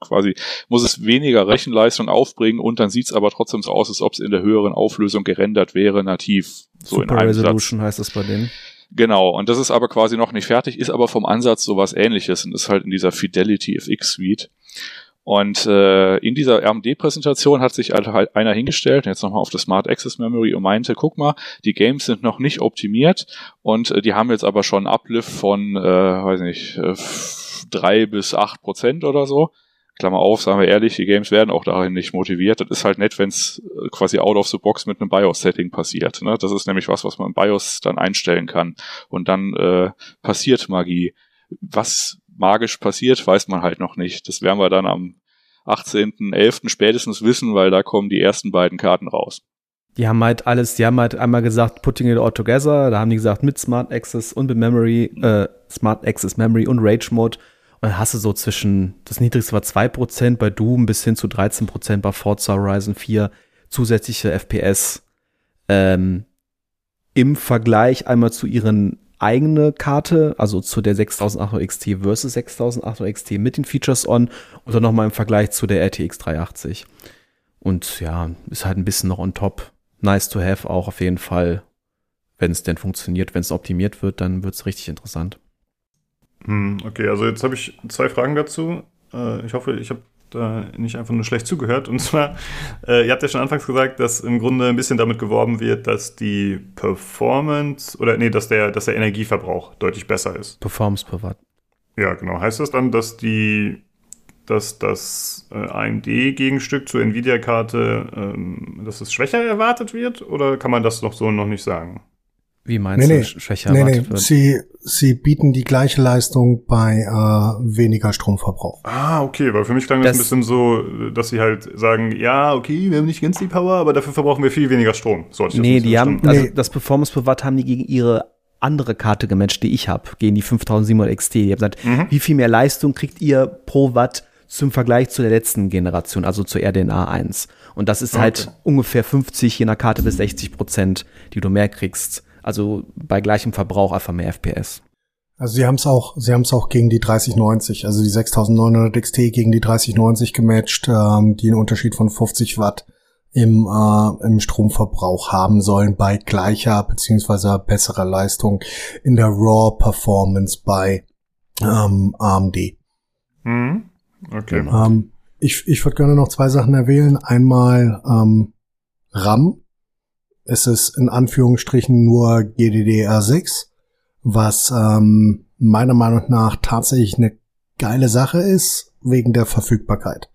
quasi muss es weniger Rechenleistung aufbringen und dann sieht es aber trotzdem so aus, als ob es in der höheren Auflösung gerendert wäre, nativ. So Super in einem Resolution Satz. heißt das bei denen. Genau, und das ist aber quasi noch nicht fertig, ist aber vom Ansatz sowas ähnliches und ist halt in dieser Fidelity FX Suite. Und äh, in dieser AMD-Präsentation hat sich halt einer hingestellt, jetzt nochmal auf das Smart Access Memory und meinte, guck mal, die Games sind noch nicht optimiert und äh, die haben jetzt aber schon einen Uplift von, äh, weiß nicht, äh, drei bis acht Prozent oder so. Klammer auf, sagen wir ehrlich, die Games werden auch darin nicht motiviert. Das ist halt nett, wenn es äh, quasi out of the box mit einem BIOS-Setting passiert. Ne? Das ist nämlich was, was man im BIOS dann einstellen kann. Und dann äh, passiert Magie. Was magisch passiert, weiß man halt noch nicht. Das werden wir dann am 18.11. spätestens wissen, weil da kommen die ersten beiden Karten raus. Die haben halt alles, die haben halt einmal gesagt, putting it all together, da haben die gesagt, mit Smart Access und mit Memory, äh, Smart Access Memory und Rage Mode hast du so zwischen, das niedrigste war 2% bei Doom bis hin zu 13% bei Forza Horizon 4 zusätzliche FPS. Ähm, Im Vergleich einmal zu ihren eigene Karte, also zu der 6800 XT versus 6800 XT mit den Features on und dann nochmal im Vergleich zu der RTX 380. Und ja, ist halt ein bisschen noch on top. Nice to have auch auf jeden Fall. Wenn es denn funktioniert, wenn es optimiert wird, dann wird es richtig interessant. Hm, okay, also jetzt habe ich zwei Fragen dazu. Äh, ich hoffe, ich habe da nicht einfach nur schlecht zugehört. Und zwar, äh, ihr habt ja schon anfangs gesagt, dass im Grunde ein bisschen damit geworben wird, dass die Performance oder nee, dass der, dass der Energieverbrauch deutlich besser ist. Performance per Watt. Ja, genau. Heißt das dann, dass die dass das äh, AMD-Gegenstück zur Nvidia-Karte, ähm, dass es schwächer erwartet wird? Oder kann man das noch so noch nicht sagen? Wie meinst nee, du, nee, schwächer nee, nee. Wird? Sie, sie bieten die gleiche Leistung bei äh, weniger Stromverbrauch. Ah, okay, weil für mich klang das, das ein bisschen so, dass sie halt sagen, ja, okay, wir haben nicht ganz die Power, aber dafür verbrauchen wir viel weniger Strom. So nee, die haben, also nee. das Performance per Watt haben die gegen ihre andere Karte gematcht, die ich habe, gegen die 5700 XT. Die haben gesagt, mhm. wie viel mehr Leistung kriegt ihr pro Watt zum Vergleich zu der letzten Generation, also zur RDNA 1. Und das ist halt okay. halt ungefähr 50 je nach Karte bis 60 Prozent, die du mehr kriegst. Also bei gleichem Verbrauch einfach mehr FPS. Also sie haben es auch, sie haben es auch gegen die 3090, also die 6900 XT gegen die 3090 gematcht, ähm, die einen Unterschied von 50 Watt im, äh, im Stromverbrauch haben sollen bei gleicher beziehungsweise besserer Leistung in der Raw Performance bei ähm, AMD. Mhm. Okay. Ähm, ich ich würde gerne noch zwei Sachen erwähnen. Einmal ähm, RAM es ist in Anführungsstrichen nur GDDR6, was ähm, meiner Meinung nach tatsächlich eine geile Sache ist, wegen der Verfügbarkeit.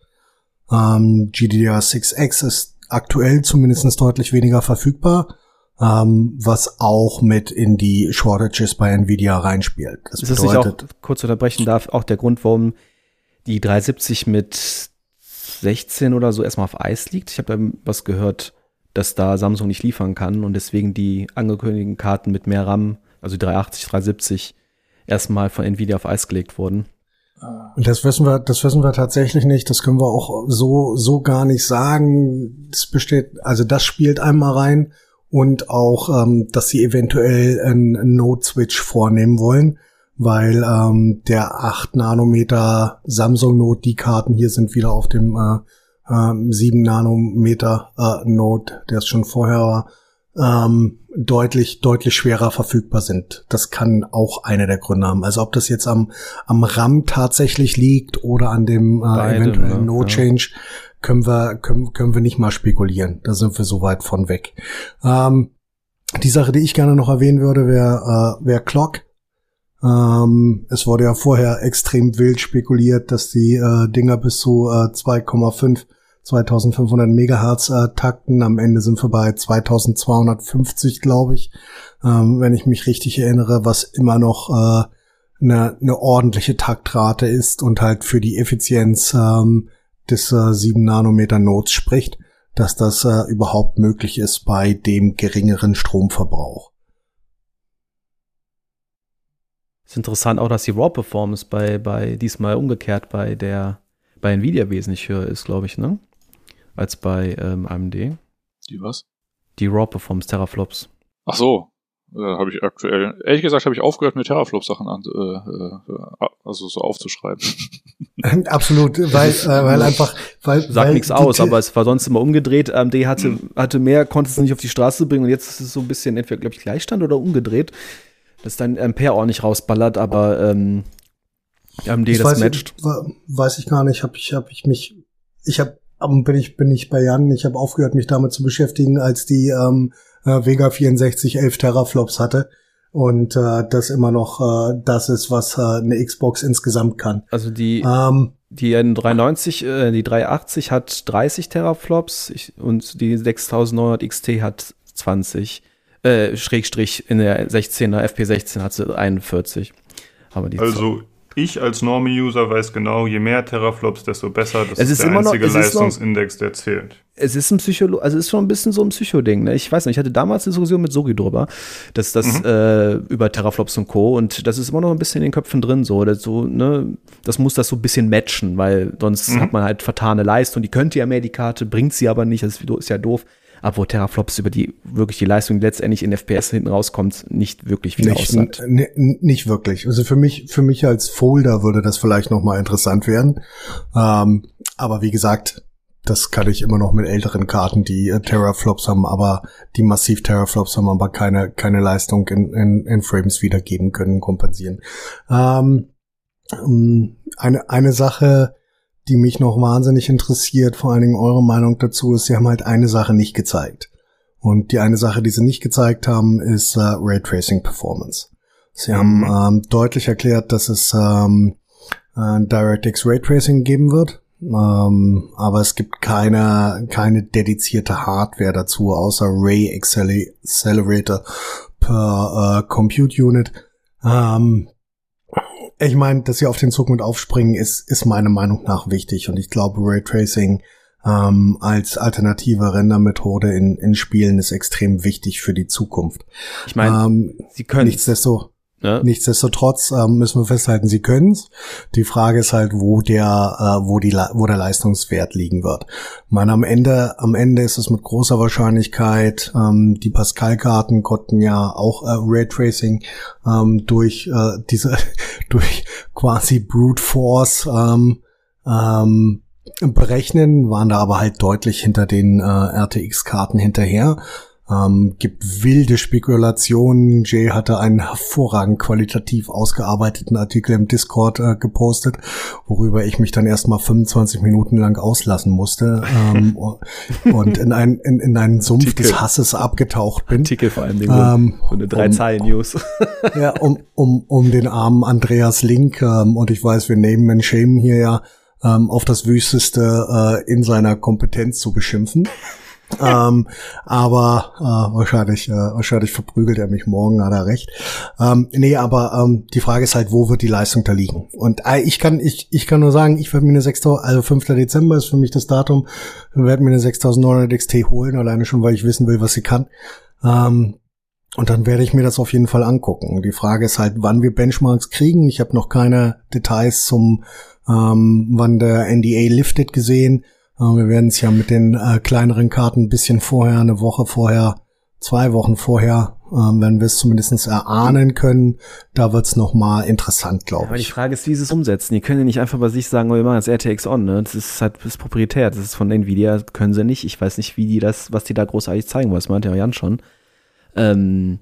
Ähm, GDDR6X ist aktuell zumindest deutlich weniger verfügbar, ähm, was auch mit in die Shortages bei Nvidia reinspielt. Das ist bedeutet, das nicht auch kurz unterbrechen darf, auch der Grund, warum die 370 mit 16 oder so erstmal auf Eis liegt. Ich habe da was gehört, dass da Samsung nicht liefern kann und deswegen die angekündigten Karten mit mehr RAM, also die 380, 370, erstmal von Nvidia auf Eis gelegt wurden. Und das wissen wir, das wissen wir tatsächlich nicht. Das können wir auch so, so gar nicht sagen. Das besteht, also das spielt einmal rein und auch, ähm, dass sie eventuell einen Node-Switch vornehmen wollen, weil ähm, der 8 Nanometer Samsung Note, die Karten hier sind wieder auf dem äh, äh, 7 Nanometer äh, Note, der es schon vorher war ähm, deutlich, deutlich schwerer verfügbar sind. Das kann auch einer der Gründe haben. Also ob das jetzt am, am RAM tatsächlich liegt oder an dem äh, Beide, eventuellen ne? No-Change, ja. können wir, können, können wir nicht mal spekulieren. Da sind wir so weit von weg. Ähm, die Sache, die ich gerne noch erwähnen würde, wäre äh, wär Clock. Ähm, es wurde ja vorher extrem wild spekuliert, dass die äh, Dinger bis zu äh, 2,5 2500 Megahertz äh, Takten. Am Ende sind wir bei 2250, glaube ich, ähm, wenn ich mich richtig erinnere, was immer noch äh, eine, eine ordentliche Taktrate ist und halt für die Effizienz ähm, des äh, 7 Nanometer Nodes spricht, dass das äh, überhaupt möglich ist bei dem geringeren Stromverbrauch. Ist interessant auch, dass die Raw Performance bei, bei diesmal umgekehrt bei der bei Nvidia wesentlich höher ist, glaube ich, ne? Als bei ähm, AMD. Die was? Die Raw Performance Teraflops. Ach so, äh, habe ich aktuell, ehrlich gesagt, habe ich aufgehört, mir Teraflop-Sachen an, äh, äh, also so aufzuschreiben. *laughs* Absolut, weil, *laughs* äh, weil einfach, weil. Sagt nichts aus, aber es war sonst immer umgedreht. AMD hatte, hatte mehr, konnte es nicht auf die Straße bringen und jetzt ist es so ein bisschen entweder, glaube ich, Gleichstand oder umgedreht, dass dein Ampere ordentlich rausballert, aber ähm, AMD ich das weiß, matcht. Weiß ich gar nicht, habe ich, hab ich mich, ich habe bin ich, bin ich bei Jan. Ich habe aufgehört, mich damit zu beschäftigen, als die ähm, äh, Vega 64 11 Teraflops hatte. Und äh, das immer noch äh, das ist, was äh, eine Xbox insgesamt kann. Also die, ähm, die N390, äh, die 380 hat 30 Teraflops ich, und die 6900 XT hat 20. Äh, Schrägstrich in der 16er FP16 hat sie 41. Aber die also ich als Normie-User weiß genau, je mehr Teraflops, desto besser. Das es ist, ist der einzige noch, Leistungsindex, der zählt. Es ist ein Psycho, also es ist schon ein bisschen so ein Psychoding. Ne? Ich weiß nicht, ich hatte damals eine Diskussion mit Sogi drüber, dass das mhm. äh, über Teraflops und Co. Und das ist immer noch ein bisschen in den Köpfen drin, so, das, so ne, das muss das so ein bisschen matchen, weil sonst mhm. hat man halt vertane Leistung. Die könnte ja mehr die Karte, bringt sie aber nicht, das ist ja doof obwohl Teraflops über die wirklich die Leistung, die letztendlich in FPS hinten rauskommt, nicht wirklich viel nicht, aussagt. Nicht wirklich. Also für mich, für mich als Folder würde das vielleicht noch mal interessant werden. Ähm, aber wie gesagt, das kann ich immer noch mit älteren Karten, die äh, Teraflops haben, aber die massiv Teraflops haben, aber keine keine Leistung in, in, in Frames wiedergeben können, kompensieren. Ähm, ähm eine eine Sache die mich noch wahnsinnig interessiert, vor allen Dingen eure Meinung dazu, ist, sie haben halt eine Sache nicht gezeigt. Und die eine Sache, die sie nicht gezeigt haben, ist äh, Raytracing Performance. Sie mhm. haben ähm, deutlich erklärt, dass es ähm, äh, DirectX Raytracing geben wird, ähm, aber es gibt keine, keine dedizierte Hardware dazu, außer Ray Accelerator per äh, Compute Unit. Ähm, ich meine, dass sie auf den Zug mit aufspringen, ist, ist meiner Meinung nach wichtig. Und ich glaube, Raytracing ähm, als alternative Rendermethode in, in Spielen ist extrem wichtig für die Zukunft. Ich meine, ähm, sie können nichtsdestotrotz Ne? Nichtsdestotrotz ähm, müssen wir festhalten, sie können's. Die Frage ist halt, wo der, äh, wo die, wo der Leistungswert liegen wird. Ich meine, am Ende, am Ende ist es mit großer Wahrscheinlichkeit. Ähm, die Pascal-Karten konnten ja auch äh, Raytracing ähm, durch äh, diese, *laughs* durch quasi Brute Force ähm, ähm, berechnen, waren da aber halt deutlich hinter den äh, RTX-Karten hinterher. Ähm, gibt wilde Spekulationen. Jay hatte einen hervorragend qualitativ ausgearbeiteten Artikel im Discord äh, gepostet, worüber ich mich dann erstmal 25 Minuten lang auslassen musste ähm, *laughs* und in, ein, in, in einen Sumpf Artikel. des Hasses abgetaucht bin. Artikel vor allem, ähm, so eine drei um, Zeilen News. ja, um, um, um den armen Andreas Link ähm, und ich weiß, wir nehmen and Shame hier ja ähm, auf das Wüsteste äh, in seiner Kompetenz zu beschimpfen. Ähm, aber äh, wahrscheinlich, äh, wahrscheinlich verprügelt er mich morgen, hat er recht. Ähm, nee, aber ähm, die Frage ist halt, wo wird die Leistung da liegen? Und äh, ich kann, ich, ich kann nur sagen, ich werde mir eine 6000, also 5. Dezember ist für mich das Datum, werde mir eine 6900 XT holen, alleine schon, weil ich wissen will, was sie kann. Ähm, und dann werde ich mir das auf jeden Fall angucken. Die Frage ist halt, wann wir Benchmarks kriegen. Ich habe noch keine Details zum, ähm, wann der NDA liftet gesehen. Äh, wir werden es ja mit den äh, kleineren Karten ein bisschen vorher, eine Woche vorher, zwei Wochen vorher, äh, wenn wir es zumindest erahnen können, da wird's noch mal interessant, glaube ich. Aber die Frage ist, wie sie es umsetzen. Die können ja nicht einfach bei sich sagen, oh, wir machen das RTX on, ne? Das ist halt das ist proprietär, das ist von Nvidia, können sie nicht. Ich weiß nicht, wie die das, was die da großartig zeigen wollen, das meinte ja Jan schon. Ähm,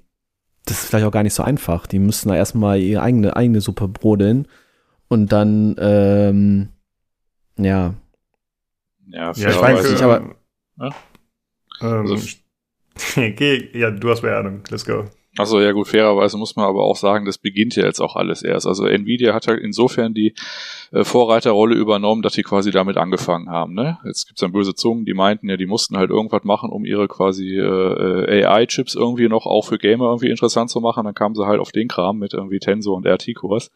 das ist vielleicht auch gar nicht so einfach. Die müssen da erstmal ihre eigene, eigene Suppe brodeln und dann, ähm, ja. Ja, ja ich weiß nicht, aber. Ja? Ähm, also, *laughs* okay, ja, du hast mehr Ahnung. Let's go. Also ja gut, fairerweise muss man aber auch sagen, das beginnt ja jetzt auch alles erst. Also Nvidia hat halt insofern die äh, Vorreiterrolle übernommen, dass sie quasi damit angefangen haben. Ne? Jetzt gibt's dann böse Zungen, die meinten ja, die mussten halt irgendwas machen, um ihre quasi äh, AI-Chips irgendwie noch auch für Gamer irgendwie interessant zu machen. Dann kamen sie halt auf den Kram mit irgendwie Tensor und RT-Cores.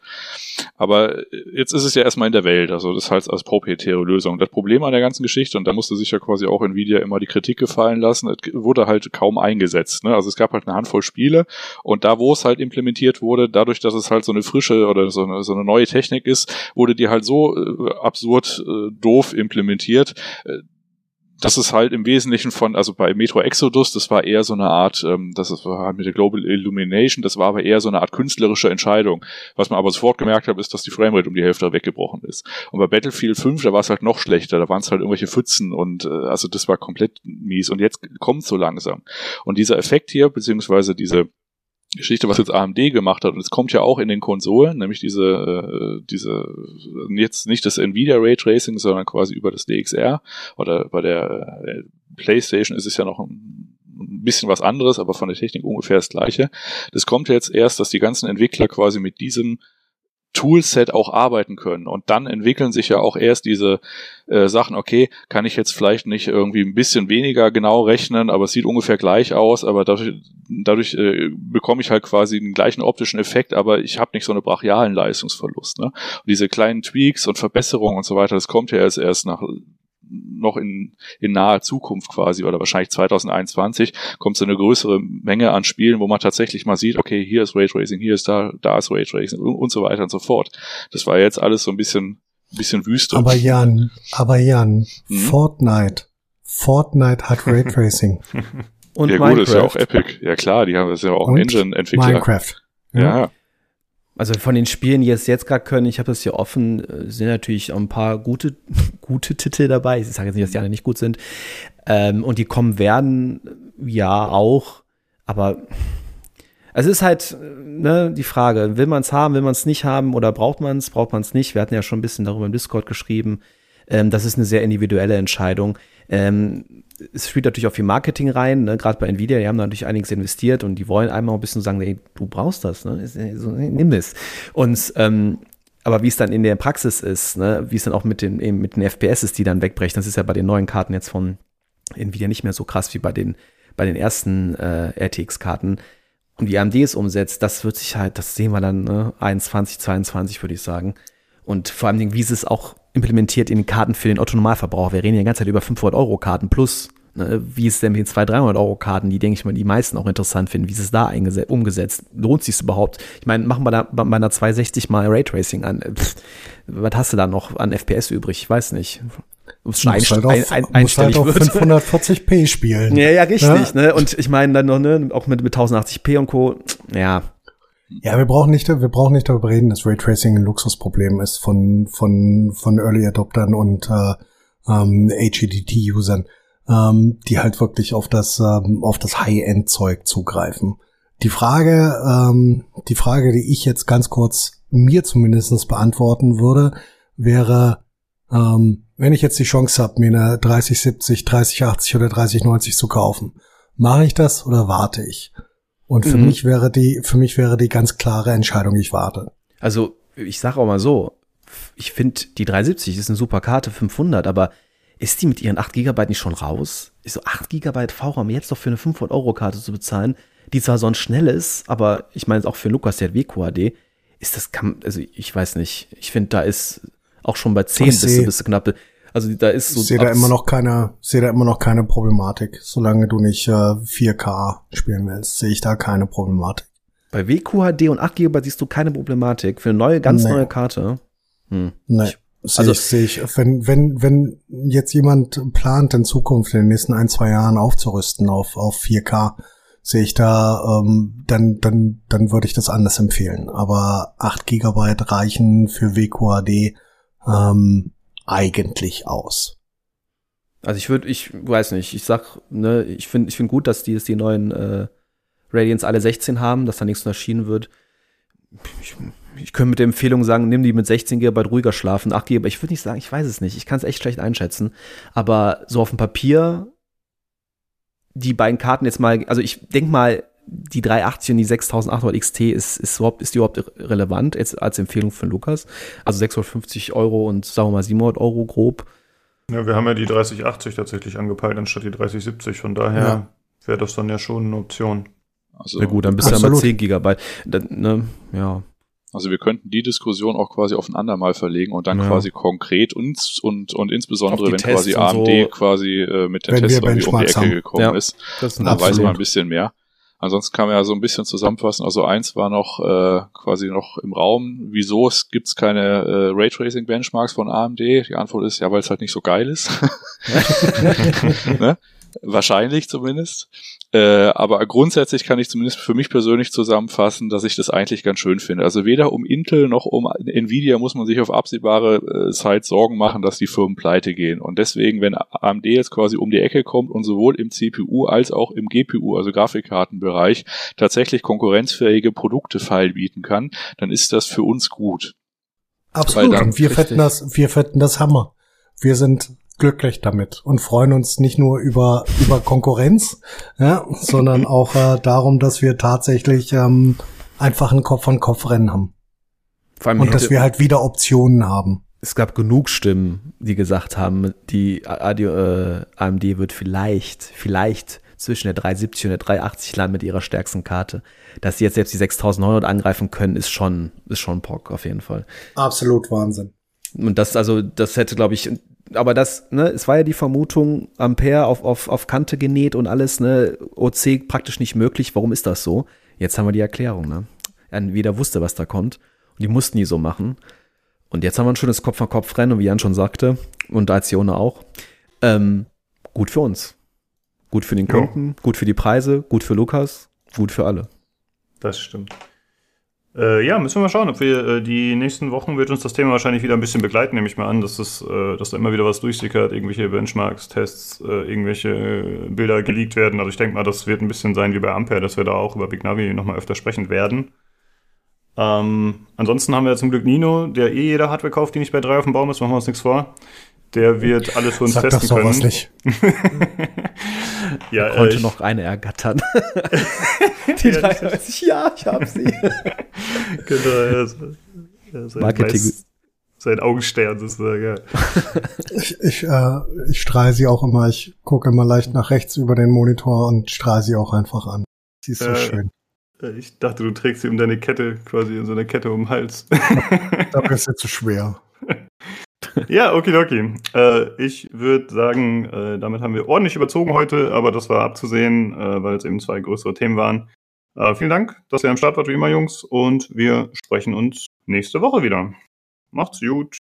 Aber äh, jetzt ist es ja erstmal in der Welt, also das heißt als proprietäre Lösung. Das Problem an der ganzen Geschichte, und da musste sich ja quasi auch Nvidia immer die Kritik gefallen lassen, wurde halt kaum eingesetzt. Ne? Also es gab halt eine Handvoll Spiele und da, wo es halt implementiert wurde, dadurch, dass es halt so eine frische oder so eine, so eine neue Technik ist, wurde die halt so äh, absurd äh, doof implementiert, äh, das ist halt im Wesentlichen von, also bei Metro Exodus, das war eher so eine Art, ähm, das war halt mit der Global Illumination, das war aber eher so eine Art künstlerische Entscheidung. Was man aber sofort gemerkt hat, ist, dass die Framerate um die Hälfte weggebrochen ist. Und bei Battlefield 5, da war es halt noch schlechter, da waren es halt irgendwelche Pfützen und äh, also das war komplett mies. Und jetzt kommt so langsam. Und dieser Effekt hier, beziehungsweise diese Geschichte, was jetzt AMD gemacht hat, und es kommt ja auch in den Konsolen, nämlich diese, äh, diese, jetzt nicht das Nvidia Raytracing, sondern quasi über das DXR oder bei der äh, PlayStation ist es ja noch ein, ein bisschen was anderes, aber von der Technik ungefähr das gleiche. Das kommt jetzt erst, dass die ganzen Entwickler quasi mit diesem Toolset auch arbeiten können. Und dann entwickeln sich ja auch erst diese äh, Sachen, okay, kann ich jetzt vielleicht nicht irgendwie ein bisschen weniger genau rechnen, aber es sieht ungefähr gleich aus, aber dadurch, dadurch äh, bekomme ich halt quasi den gleichen optischen Effekt, aber ich habe nicht so einen brachialen Leistungsverlust. Ne? Und diese kleinen Tweaks und Verbesserungen und so weiter, das kommt ja erst, erst nach noch in, in naher Zukunft quasi oder wahrscheinlich 2021 kommt so eine größere Menge an Spielen, wo man tatsächlich mal sieht, okay, hier ist Raytracing, hier ist da, da ist Raytracing und, und so weiter und so fort. Das war jetzt alles so ein bisschen, ein bisschen Wüste. Aber Jan, aber Jan, hm? Fortnite, Fortnite hat Raytracing. *laughs* und ja gut, ist ja auch Epic. Ja klar, die haben das ja auch Engine-Entwickler. Minecraft. ja. ja. Also von den Spielen, die es jetzt gerade können, ich habe das hier offen, äh, sind natürlich auch ein paar gute, *laughs* gute Titel dabei. Ich sage jetzt nicht, dass die alle nicht gut sind. Ähm, und die kommen werden, ja auch. Aber es ist halt ne, die Frage, will man es haben, will man es nicht haben oder braucht man es, braucht man es nicht. Wir hatten ja schon ein bisschen darüber im Discord geschrieben. Ähm, das ist eine sehr individuelle Entscheidung. Ähm, es spielt natürlich auch viel Marketing rein, ne? gerade bei Nvidia, die haben natürlich einiges investiert und die wollen einmal ein bisschen sagen, ey, du brauchst das, ne? So, nimm es. Und ähm, aber wie es dann in der Praxis ist, ne? wie es dann auch mit den, eben mit den FPS ist, die dann wegbrechen, das ist ja bei den neuen Karten jetzt von Nvidia nicht mehr so krass wie bei den, bei den ersten äh, RTX-Karten. Und wie AMD es umsetzt, das wird sich halt, das sehen wir dann, ne? 21, 22 würde ich sagen. Und vor allem, wie sie es auch implementiert in den Karten für den Autonomalverbraucher. Wir reden ja die ganze Zeit über 500 Euro Karten plus. Ne, wie ist denn mit den 200, 300 Euro Karten, die denke ich mal die meisten auch interessant finden. Wie ist es da umgesetzt? Lohnt sich überhaupt? Ich meine, machen wir da bei einer 260 mal Raytracing an. Pff, was hast du da noch an FPS übrig? Ich weiß nicht. Muss halt auf, ein, ein, einstellig halt auf 540p spielen. Ja, ja, richtig. Ja? Ne? Und ich meine dann noch, ne, auch mit, mit 1080p und Co. Ja, ja, wir brauchen nicht, wir brauchen nicht darüber reden, dass Raytracing ein Luxusproblem ist von, von, von Early Adoptern und äh, ähm, HEDT-Usern, ähm, die halt wirklich auf das, ähm, auf das High-End-Zeug zugreifen. Die Frage, ähm, die Frage, die ich jetzt ganz kurz mir zumindestens beantworten würde, wäre, ähm, wenn ich jetzt die Chance habe, mir eine 3070, 3080 oder 3090 zu kaufen, mache ich das oder warte ich? Und für mhm. mich wäre die, für mich wäre die ganz klare Entscheidung, ich warte. Also, ich sage auch mal so, ich finde, die 370 ist eine super Karte, 500, aber ist die mit ihren 8 GB nicht schon raus? Ist so 8 GB VRAM jetzt doch für eine 500-Euro-Karte zu bezahlen, die zwar sonst schnell ist, aber ich meine auch für Lukas, der hat WQAD, ist das, also ich weiß nicht, ich finde, da ist auch schon bei 10 bist du, bist du knapp. Also da ist so. Ich sehe da immer noch keine, sehe da immer noch keine Problematik. Solange du nicht äh, 4K spielen willst, sehe ich da keine Problematik. Bei WQHD und 8 GB siehst du keine Problematik für eine neue, ganz nee. neue Karte. Hm. Nee. Ich, also sehe ich, wenn, wenn, wenn jetzt jemand plant, in Zukunft in den nächsten ein, zwei Jahren aufzurüsten auf, auf 4K, sehe ich da, ähm, dann, dann, dann würde ich das anders empfehlen. Aber 8 Gigabyte reichen für WQHD ähm, eigentlich aus. Also ich würde, ich weiß nicht, ich sag, ne, ich finde, ich finde gut, dass die, dass die neuen äh, Radiants alle 16 haben, dass da nichts erschienen wird. Ich, ich könnte mit der Empfehlung sagen, nimm die mit 16 GB ruhiger schlafen, 8 GB. Ich würde nicht sagen, ich weiß es nicht. Ich kann es echt schlecht einschätzen. Aber so auf dem Papier, die beiden Karten jetzt mal, also ich denke mal, die 380 und die 6800 XT ist, ist, überhaupt, ist die überhaupt relevant jetzt als Empfehlung für Lukas? Also 650 Euro und sagen wir mal 700 Euro grob. Ja, wir haben ja die 3080 tatsächlich angepeilt anstatt die 3070. Von daher ja. wäre das dann ja schon eine Option. Also, Na gut, dann bist du ja mal 10 Gigabyte. Dann, ne, ja. Also wir könnten die Diskussion auch quasi auf ein andermal verlegen und dann ja. quasi konkret uns und, und insbesondere wenn Tests quasi AMD so, quasi äh, mit der Test irgendwie um die Ecke haben. gekommen ja, ist, dann weiß man ein bisschen mehr. Ansonsten kann man ja so ein bisschen zusammenfassen. Also eins war noch äh, quasi noch im Raum. Wieso es gibt's keine äh, Raytracing Benchmarks von AMD? Die Antwort ist ja, weil es halt nicht so geil ist. *laughs* ne? Wahrscheinlich zumindest. Äh, aber grundsätzlich kann ich zumindest für mich persönlich zusammenfassen, dass ich das eigentlich ganz schön finde. Also weder um Intel noch um Nvidia muss man sich auf absehbare äh, Zeit Sorgen machen, dass die Firmen pleite gehen. Und deswegen, wenn AMD jetzt quasi um die Ecke kommt und sowohl im CPU als auch im GPU, also Grafikkartenbereich, tatsächlich konkurrenzfähige Produkte feilbieten kann, dann ist das für uns gut. Absolut. Und wir fetten das, wir fetten das Hammer. Wir sind glücklich damit und freuen uns nicht nur über, über Konkurrenz, ja, sondern auch äh, darum, dass wir tatsächlich ähm, einfach ein Kopf an Kopf Rennen haben. Vor allem und dass wir halt wieder Optionen haben. Es gab genug Stimmen, die gesagt haben, die äh, AMD wird vielleicht, vielleicht zwischen der 370 und der 380 landen mit ihrer stärksten Karte. Dass sie jetzt selbst die 6900 angreifen können, ist schon, ist schon Pock auf jeden Fall. Absolut Wahnsinn. Und das, also, das hätte, glaube ich, aber das, ne, es war ja die Vermutung, Ampere auf, auf, auf Kante genäht und alles, ne, OC praktisch nicht möglich. Warum ist das so? Jetzt haben wir die Erklärung, ne? Jeder wusste, was da kommt. Und die mussten die so machen. Und jetzt haben wir ein schönes Kopf-an-Kopf-Rennen, und wie Jan schon sagte, und Azione auch. Ähm, gut für uns. Gut für den Kunden, ja. gut für die Preise, gut für Lukas, gut für alle. Das stimmt. Äh, ja, müssen wir mal schauen, ob wir äh, die nächsten Wochen wird uns das Thema wahrscheinlich wieder ein bisschen begleiten, nehme ich mal an, dass, das, äh, dass da immer wieder was durchsickert, irgendwelche Benchmarks, Tests, äh, irgendwelche äh, Bilder geleakt werden. Also ich denke mal, das wird ein bisschen sein wie bei Ampere, dass wir da auch über Big Navi nochmal öfter sprechen werden. Ähm, ansonsten haben wir zum Glück Nino, der eh jeder Hardware kauft, die nicht bei drei auf dem Baum ist, machen wir uns nichts vor. Der wird alles für uns Sag testen können. nicht. *laughs* ja, ich konnte äh, noch eine ergattern. *laughs* die ja, 33, ja, ich hab sie. *laughs* genau, ja, ja, sein Marketing. Weiß, sein Augenstern sozusagen, ja. ich, ich, äh, ich strahle sie auch immer, ich gucke immer leicht nach rechts über den Monitor und strahle sie auch einfach an. Sie ist so äh, schön. Ich dachte, du trägst sie um deine Kette, quasi in so eine Kette um den Hals. Dafür ist sie zu schwer. Ja, okay, okay. Äh, ich würde sagen, äh, damit haben wir ordentlich überzogen heute, aber das war abzusehen, äh, weil es eben zwei größere Themen waren. Äh, vielen Dank, dass ihr am Start wart, wie immer, Jungs, und wir sprechen uns nächste Woche wieder. Macht's gut.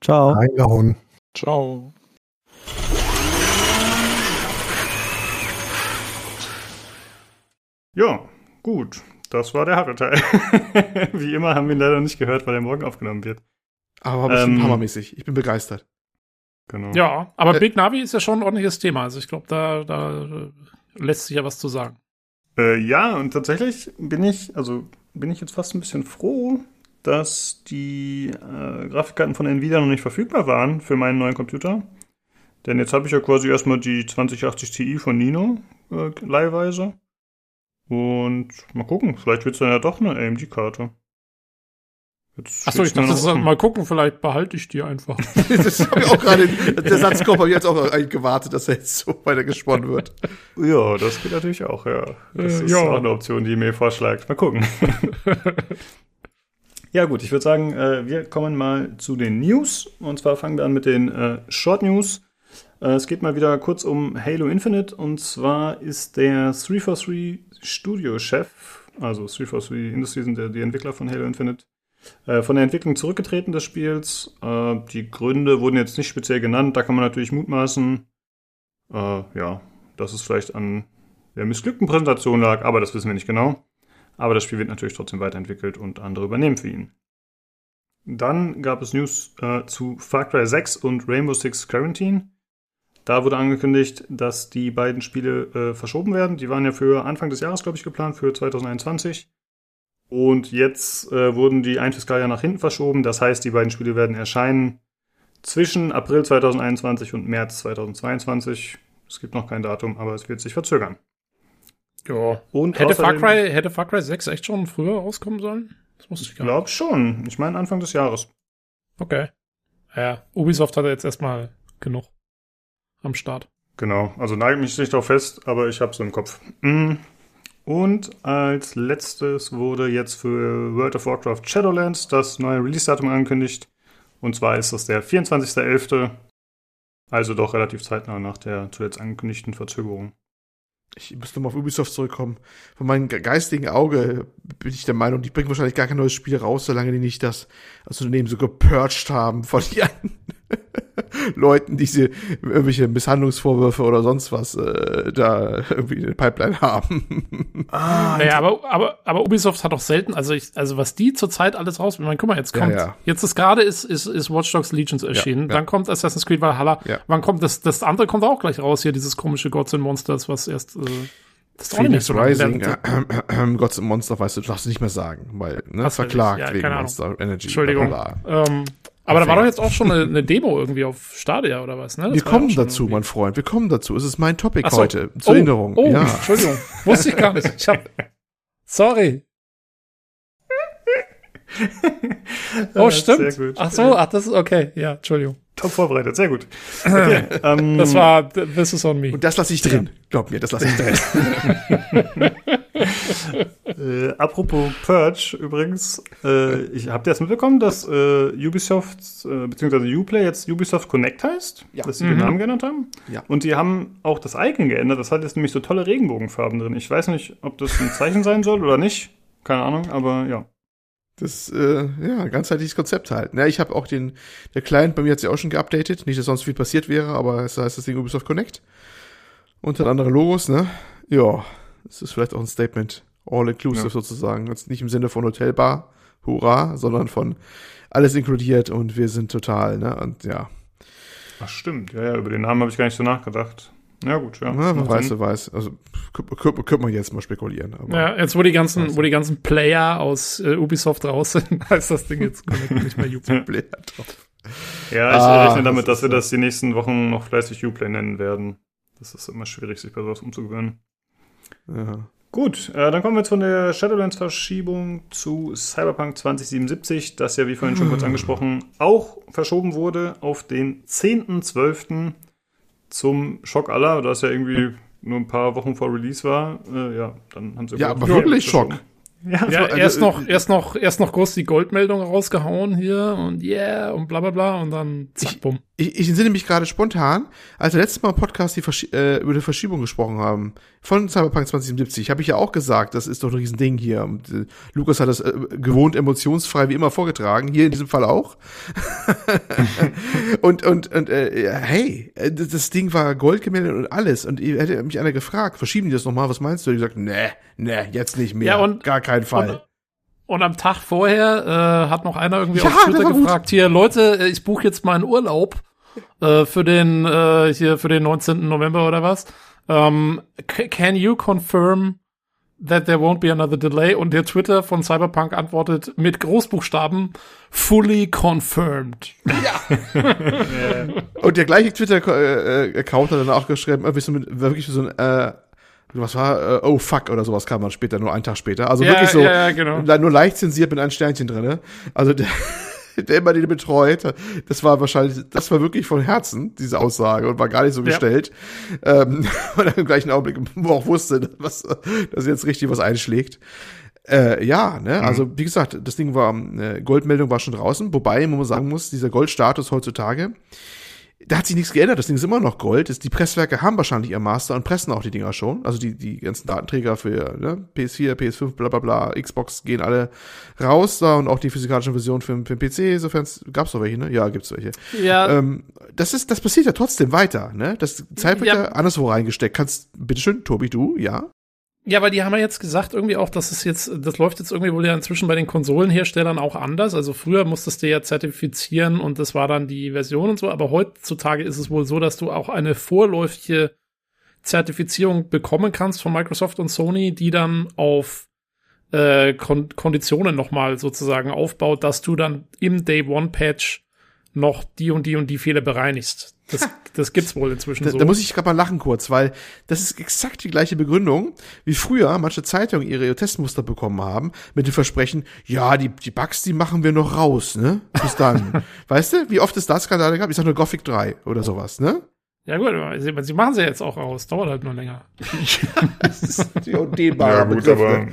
Ciao. Reingehauen. Ciao. Ja, gut. Das war der harte Teil. *laughs* Wie immer haben wir ihn leider nicht gehört, weil er morgen aufgenommen wird. Aber bestimmt ähm, hammermäßig. Ich bin begeistert. Genau. Ja, aber äh, Big Navi ist ja schon ein ordentliches Thema. Also ich glaube, da, da lässt sich ja was zu sagen. Äh, ja, und tatsächlich bin ich, also bin ich jetzt fast ein bisschen froh, dass die äh, Grafikkarten von Nvidia noch nicht verfügbar waren für meinen neuen Computer. Denn jetzt habe ich ja quasi erstmal die 2080 Ti von Nino äh, leihweise. Und mal gucken, vielleicht wird es dann ja doch eine AMD-Karte. Achso, ich dachte, mal gucken, vielleicht behalte ich die einfach. *laughs* das habe ich auch gerade, der Satz kommt, habe ich jetzt auch eigentlich gewartet, dass er jetzt so weiter gesponnen wird. Ja, das geht natürlich auch, ja. Das äh, ist ja. auch eine Option, die mir vorschlägt. Mal gucken. *laughs* ja, gut, ich würde sagen, äh, wir kommen mal zu den News. Und zwar fangen wir an mit den äh, Short News. Äh, es geht mal wieder kurz um Halo Infinite. Und zwar ist der 343 Studio-Chef, also 343 Industries sind der, die Entwickler von Halo Infinite, von der Entwicklung zurückgetreten des Spiels. Äh, die Gründe wurden jetzt nicht speziell genannt. Da kann man natürlich mutmaßen, äh, ja, dass es vielleicht an der missglückten Präsentation lag, aber das wissen wir nicht genau. Aber das Spiel wird natürlich trotzdem weiterentwickelt und andere übernehmen für ihn. Dann gab es News äh, zu Far Cry 6 und Rainbow Six Quarantine. Da wurde angekündigt, dass die beiden Spiele äh, verschoben werden. Die waren ja für Anfang des Jahres, glaube ich, geplant, für 2021. Und jetzt äh, wurden die ein Fiskaljahr nach hinten verschoben. Das heißt, die beiden Spiele werden erscheinen zwischen April 2021 und März 2022. Es gibt noch kein Datum, aber es wird sich verzögern. Ja. Und hätte Far, Cry, hätte Far Cry 6 echt schon früher rauskommen sollen? Das wusste ich gar glaube schon. Ich meine Anfang des Jahres. Okay. Ja, Ubisoft hatte jetzt erstmal genug am Start. Genau. Also neige mich nicht darauf fest, aber ich habe es im Kopf. Mhm. Und als letztes wurde jetzt für World of Warcraft Shadowlands das neue Release-Datum angekündigt. Und zwar ist das der 24.11., also doch relativ zeitnah nach der zuletzt angekündigten Verzögerung. Ich müsste mal auf Ubisoft zurückkommen. Von meinem geistigen Auge bin ich der Meinung, die bringen wahrscheinlich gar kein neues Spiel raus, solange die nicht das, das Unternehmen so gepurcht haben von *laughs* ihren *laughs* Leuten, die sie irgendwelche Misshandlungsvorwürfe oder sonst was äh, da irgendwie in der Pipeline haben. *laughs* ah, naja, aber, aber, aber Ubisoft hat doch selten, also ich, also was die zurzeit alles raus, ich meine, guck mal, jetzt kommt, ja, ja. jetzt ist gerade ist, ist, ist Watch Dogs Legions erschienen, ja, dann kommt Assassin's Creed Valhalla, wann kommt das, das andere kommt auch gleich raus hier, dieses komische Gods and Monsters, was erst, äh, das Phoenix so Rising, äh, äh, *clears throat* äh, Gods and Monster, weißt du, darfst du nicht mehr sagen, weil, ne, verklagt wegen Monster Energy. Entschuldigung. Ähm, aber da war doch jetzt auch schon eine, eine, Demo irgendwie auf Stadia oder was, ne? Das wir kommen dazu, mein Freund. Wir kommen dazu. Es ist mein Topic so. heute. Zur oh, Erinnerung. Oh, ja. Entschuldigung. Wusste ich gar nicht. Ich hab, sorry. *laughs* oh, stimmt. Ach so, ach, das ist okay. Ja, Entschuldigung. Top vorbereitet, sehr gut. Okay, *laughs* ähm, das war This is on me. Und das lasse ich drin. Glaub mir, das lasse ich drin. *laughs* äh, apropos Purge übrigens, äh, ich habt ihr das mitbekommen, dass äh, Ubisoft äh, bzw. Uplay jetzt Ubisoft Connect heißt, ja. dass sie mhm. den Namen geändert haben. Ja. Und die haben auch das Icon geändert. Das hat jetzt nämlich so tolle Regenbogenfarben drin. Ich weiß nicht, ob das ein Zeichen sein soll oder nicht. Keine Ahnung, aber ja. Das, äh, ja, ganzheitliches Konzept halt. Ja, ich habe auch den, der Client bei mir hat sich auch schon geupdatet. Nicht, dass sonst viel passiert wäre, aber es heißt das Ding Ubisoft Connect. Und hat andere Logos, ne? Ja, das ist vielleicht auch ein Statement. All-inclusive ja. sozusagen. Jetzt nicht im Sinne von Hotelbar, hurra, sondern von alles inkludiert und wir sind total, ne? Und ja. Ach stimmt, ja, ja, über den Namen habe ich gar nicht so nachgedacht. Ja, gut, ja. ja man weiß, wer weiß. Also könnte könnt man jetzt mal spekulieren. Aber ja, jetzt wo die ganzen, wo die ganzen Player aus äh, Ubisoft raus sind, *laughs* heißt das Ding jetzt nicht mehr *laughs* Uplay. Player drauf. Ja, ich ah, rechne damit, das dass wir das die nächsten Wochen noch fleißig Uplay nennen werden. Das ist immer schwierig, sich bei sowas umzugewöhnen. Ja. Gut, äh, dann kommen wir jetzt von der Shadowlands-Verschiebung zu Cyberpunk 2077, das ja, wie vorhin schon kurz angesprochen, auch verschoben wurde auf den 10.12 zum Schock aller, da es ja irgendwie nur ein paar Wochen vor Release war. Äh, ja, dann haben sie Ja, aber wirklich Schock. Ja, ja also, erst noch, erst noch, erst noch groß die Goldmeldung rausgehauen hier und yeah und bla bla bla und dann zack, bumm. Ich, ich entsinne mich gerade spontan, als wir letztes Mal im Podcast die Versch äh, über die Verschiebung gesprochen haben, von Cyberpunk 2077, habe ich ja auch gesagt, das ist doch ein Riesending hier. Und, äh, Lukas hat das äh, gewohnt emotionsfrei wie immer vorgetragen, hier in diesem Fall auch. *laughs* und und, und äh, hey, äh, das Ding war Gold gemeldet und alles. Und hätte mich einer gefragt, verschieben die das nochmal, was meinst du? Ich gesagt, nee, nee, jetzt nicht mehr. Ja, und, gar keinen Fall. Und, und am Tag vorher äh, hat noch einer irgendwie ja, auf Twitter gefragt, hier Leute, äh, ich buche jetzt mal einen Urlaub äh, für den äh, hier für den 19. November oder was. Um, ähm, can you confirm that there won't be another delay? Und der Twitter von Cyberpunk antwortet mit Großbuchstaben fully confirmed. Ja. *laughs* Und der gleiche Twitter-Account hat dann auch geschrieben, wirklich so, ein, äh, was war, äh, oh fuck oder sowas kam dann später, nur einen Tag später. Also ja, wirklich so, ja, genau. nur leicht zensiert mit einem Sternchen drin. Also der, *laughs* der immer den betreut, das war wahrscheinlich, das war wirklich von Herzen, diese Aussage, und war gar nicht so gestellt. Ja. Ähm, *laughs* weil er im gleichen Augenblick auch wusste, was, dass jetzt richtig was einschlägt. Äh, ja, ne, mhm. also wie gesagt, das Ding war, äh, Goldmeldung war schon draußen, wobei man sagen muss, dieser Goldstatus heutzutage, da hat sich nichts geändert. Das Ding ist immer noch Gold. Die Presswerke haben wahrscheinlich ihr Master und pressen auch die Dinger schon. Also die, die ganzen Datenträger für ne, PS4, PS5, bla bla bla, Xbox gehen alle raus da und auch die physikalischen Versionen für, für den PC, sofern es gab's doch welche, ne? Ja, gibt's welche. Ja. Ähm, das ist, das passiert ja trotzdem weiter, ne? Das Zeit wird ja, ja anderswo reingesteckt. Kannst, bitteschön, Tobi, du, ja? Ja, weil die haben ja jetzt gesagt irgendwie auch, dass es jetzt, das läuft jetzt irgendwie wohl ja inzwischen bei den Konsolenherstellern auch anders. Also früher musstest du ja zertifizieren und das war dann die Version und so, aber heutzutage ist es wohl so, dass du auch eine vorläufige Zertifizierung bekommen kannst von Microsoft und Sony, die dann auf äh, Kon Konditionen nochmal sozusagen aufbaut, dass du dann im Day One Patch noch die und die und die Fehler bereinigst. Das, das gibt's wohl inzwischen da, so. Da muss ich gerade mal lachen kurz, weil das ist exakt die gleiche Begründung, wie früher manche Zeitungen ihre Testmuster bekommen haben, mit dem Versprechen, ja, die, die Bugs, die machen wir noch raus, ne? Bis dann. *laughs* weißt du, wie oft es da Skandale gab? Ich sag nur Gothic 3 oder sowas, ne? Ja gut, sie, sie machen sie jetzt auch raus, dauert halt nur länger. *laughs* das ist die ja, gut, aber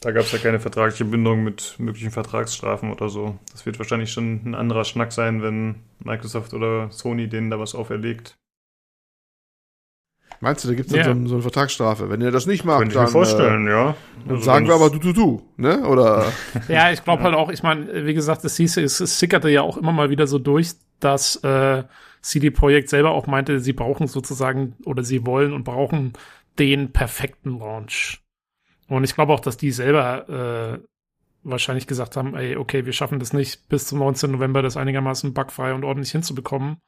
da gab es ja keine vertragliche Bindung mit möglichen Vertragsstrafen oder so. Das wird wahrscheinlich schon ein anderer Schnack sein, wenn Microsoft oder Sony denen da was auferlegt. Meinst du, da gibt es ja. so, so, eine Vertragsstrafe? Wenn ihr das nicht macht, Könnte ich dann, mir vorstellen, äh, ja. Dann also sagen wir aber du, du, du, ne? Oder? *laughs* ja, ich glaube ja. halt auch, ich meine, wie gesagt, es hieß, es, es sickerte ja auch immer mal wieder so durch, dass äh, CD Projekt selber auch meinte, sie brauchen sozusagen oder sie wollen und brauchen den perfekten Launch. Und ich glaube auch, dass die selber äh, wahrscheinlich gesagt haben, ey, okay, wir schaffen das nicht bis zum 19. November, das einigermaßen bugfrei und ordentlich hinzubekommen.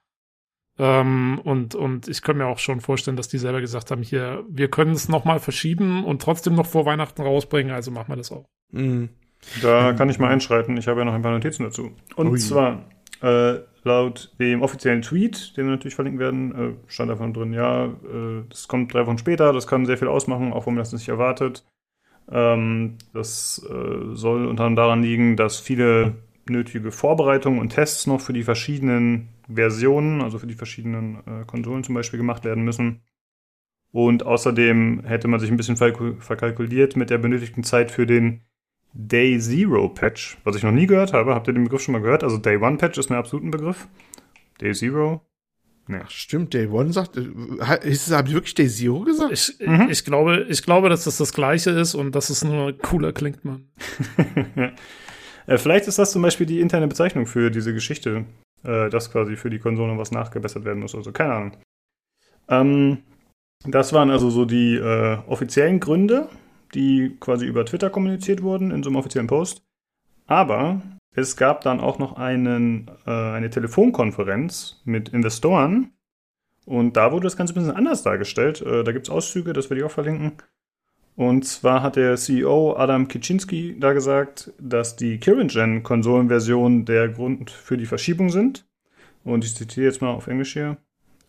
Ähm, und, und ich könnte mir auch schon vorstellen, dass die selber gesagt haben, hier, wir können es nochmal verschieben und trotzdem noch vor Weihnachten rausbringen, also machen wir das auch. Mhm. Da kann ich mal einschreiten, ich habe ja noch ein paar Notizen dazu. Und Ui. zwar, äh, laut dem offiziellen Tweet, den wir natürlich verlinken werden, äh, stand davon drin, ja, äh, das kommt drei Wochen später, das kann sehr viel ausmachen, auch wenn man das nicht erwartet. Ähm, das äh, soll unter anderem daran liegen, dass viele nötige Vorbereitungen und Tests noch für die verschiedenen Versionen, also für die verschiedenen äh, Konsolen zum Beispiel gemacht werden müssen. Und außerdem hätte man sich ein bisschen verkalkuliert mit der benötigten Zeit für den Day Zero Patch, was ich noch nie gehört habe. Habt ihr den Begriff schon mal gehört? Also Day One Patch ist mir absolut ein Begriff. Day Zero Nee. Ach, stimmt, Day One sagt, äh, ist es, haben die wirklich Day Zero gesagt? Ich, mhm. ich, glaube, ich glaube, dass das das Gleiche ist und dass es nur cooler klingt, man. *laughs* Äh, vielleicht ist das zum Beispiel die interne Bezeichnung für diese Geschichte, äh, dass quasi für die Konsole was nachgebessert werden muss. Also keine Ahnung. Ähm, das waren also so die äh, offiziellen Gründe, die quasi über Twitter kommuniziert wurden in so einem offiziellen Post. Aber es gab dann auch noch einen, äh, eine Telefonkonferenz mit Investoren und da wurde das Ganze ein bisschen anders dargestellt. Äh, da gibt es Auszüge, das werde ich auch verlinken. Und zwar hat der CEO Adam Kiczynski da gesagt, dass die Current-Gen-Konsolenversionen der Grund für die Verschiebung sind. Und ich zitiere jetzt mal auf Englisch hier.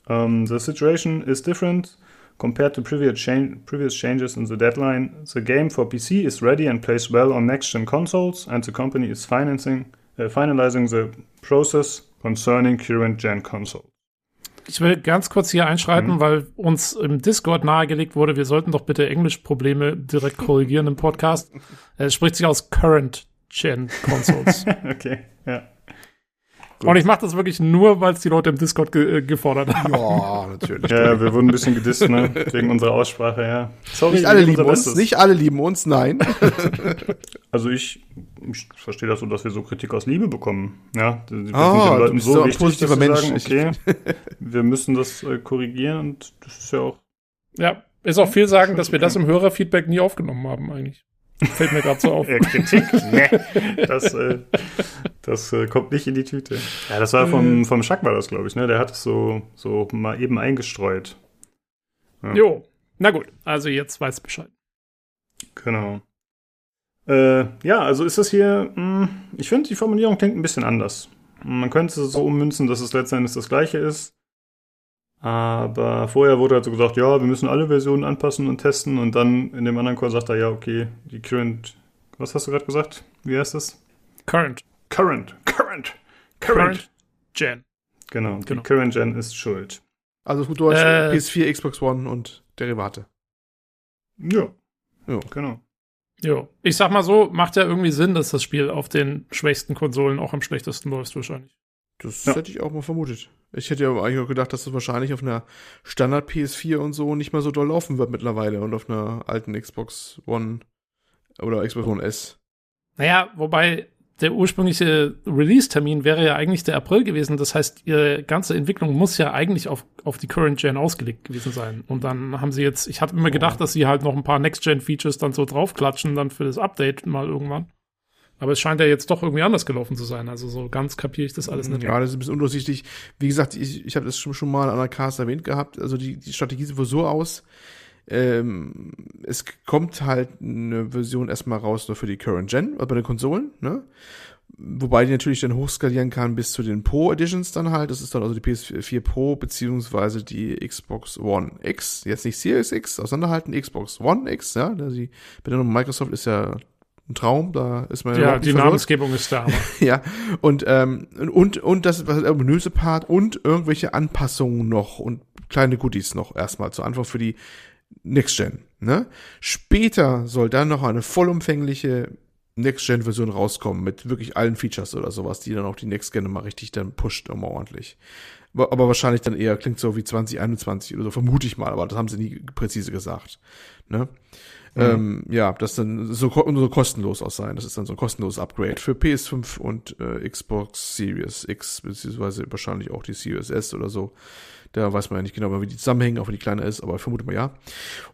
Um, the situation is different compared to previous, change, previous changes in the deadline, the game for PC is ready and plays well on next-gen consoles, and the company is financing, uh, finalizing the process concerning current-gen consoles. Ich will ganz kurz hier einschreiten, mhm. weil uns im Discord nahegelegt wurde, wir sollten doch bitte Englischprobleme direkt korrigieren im Podcast. *laughs* Es spricht sich aus Current Gen Consoles. *laughs* okay, ja. Gut. Und ich mache das wirklich nur, weil es die Leute im Discord ge äh, gefordert haben. Ja, natürlich. ja, wir wurden ein bisschen gedisst, ne? Wegen unserer Aussprache, ja. Sorry, nicht alle lieben uns, Bestes. nicht alle lieben uns, nein. *laughs* also ich, ich verstehe das so, dass wir so Kritik aus Liebe bekommen. Ja, wir sind oh, den Leuten so, so wichtig, dass wir sagen, okay, wir müssen das äh, korrigieren und das ist ja auch. Ja, ist auch viel sagen, dass wir das im Hörerfeedback nie aufgenommen haben, eigentlich. Fällt mir gerade so auf. Kritik? nee. Das, äh, das äh, kommt nicht in die Tüte. Ja, das war vom, mhm. vom Schack war das, glaube ich, ne? Der hat es so, so mal eben eingestreut. Ja. Jo. Na gut, also jetzt weiß Bescheid. Genau. Äh, ja, also ist das hier, mh, hm, ich finde, die Formulierung klingt ein bisschen anders. Man könnte es so ummünzen, dass es letztendlich das gleiche ist. Aber vorher wurde halt so gesagt, ja, wir müssen alle Versionen anpassen und testen. Und dann in dem anderen Core sagt er, ja, okay, die Current, was hast du gerade gesagt? Wie heißt das? Current. Current, Current, Current. Current Gen. Genau, genau, die Current Gen ist schuld. Also gut Deutsch, äh, PS4, Xbox One und Derivate. Ja. Ja. Genau. Jo. Ich sag mal so, macht ja irgendwie Sinn, dass das Spiel auf den schwächsten Konsolen auch am schlechtesten läuft, wahrscheinlich. Das ja. hätte ich auch mal vermutet. Ich hätte ja eigentlich auch gedacht, dass das wahrscheinlich auf einer Standard PS4 und so nicht mehr so doll laufen wird mittlerweile und auf einer alten Xbox One oder Xbox One S. Naja, wobei der ursprüngliche Release-Termin wäre ja eigentlich der April gewesen. Das heißt, ihre ganze Entwicklung muss ja eigentlich auf, auf die Current Gen ausgelegt gewesen sein. Und dann haben sie jetzt, ich hatte immer gedacht, dass sie halt noch ein paar Next-Gen-Features dann so draufklatschen, dann für das Update mal irgendwann. Aber es scheint ja jetzt doch irgendwie anders gelaufen zu sein. Also so ganz kapiere ich das alles nicht. Ja, das ist ein bisschen undurchsichtig. Wie gesagt, ich, ich habe das schon, schon mal an der Cast erwähnt gehabt. Also die, die Strategie sieht wohl so aus. Ähm, es kommt halt eine Version erstmal raus nur für die Current Gen, also bei den Konsolen, ne? Wobei die natürlich dann hochskalieren kann bis zu den Pro Editions dann halt. Das ist dann also die PS4 Pro beziehungsweise die Xbox One X. Jetzt nicht Series X, auseinanderhalten, Xbox One X, ja. Die Benennung Microsoft ist ja ein Traum, da ist man ja. die Namensgebung ist da. *laughs* ja, und, ähm, und, und das was der ominöse Part und irgendwelche Anpassungen noch und kleine Goodies noch erstmal zur Antwort für die Next Gen. Ne? Später soll dann noch eine vollumfängliche Next-Gen-Version rauskommen mit wirklich allen Features oder sowas, die dann auch die Next-Gen mal richtig dann pusht immer ordentlich. Aber wahrscheinlich dann eher klingt so wie 2021 oder so, vermute ich mal, aber das haben sie nie präzise gesagt. Ne? Mhm. Ähm, ja, das dann so, so kostenlos aus sein. Das ist dann so ein kostenloses Upgrade für PS5 und äh, Xbox Series X, beziehungsweise wahrscheinlich auch die Series S oder so. Da weiß man ja nicht genau, wie die zusammenhängen, auch wenn die kleiner ist, aber ich vermute mal ja.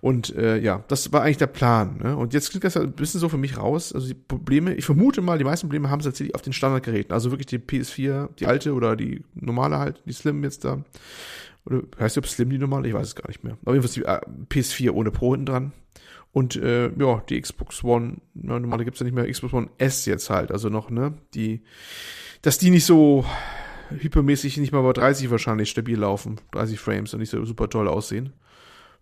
Und äh, ja, das war eigentlich der Plan. Ne? Und jetzt klingt das ja ein bisschen so für mich raus. Also die Probleme, ich vermute mal, die meisten Probleme haben sie tatsächlich auf den Standardgeräten. Also wirklich die PS4, die alte oder die normale halt, die Slim jetzt da. Oder heißt die Slim die normale? Ich weiß es gar nicht mehr. Aber jedenfalls die äh, PS4 ohne Pro hinten dran. Und äh, ja, die Xbox One, na, normale gibt's ja nicht mehr, Xbox One S jetzt halt, also noch, ne? Die, dass die nicht so hypermäßig nicht mal bei 30 wahrscheinlich stabil laufen, 30 Frames und nicht so super toll aussehen,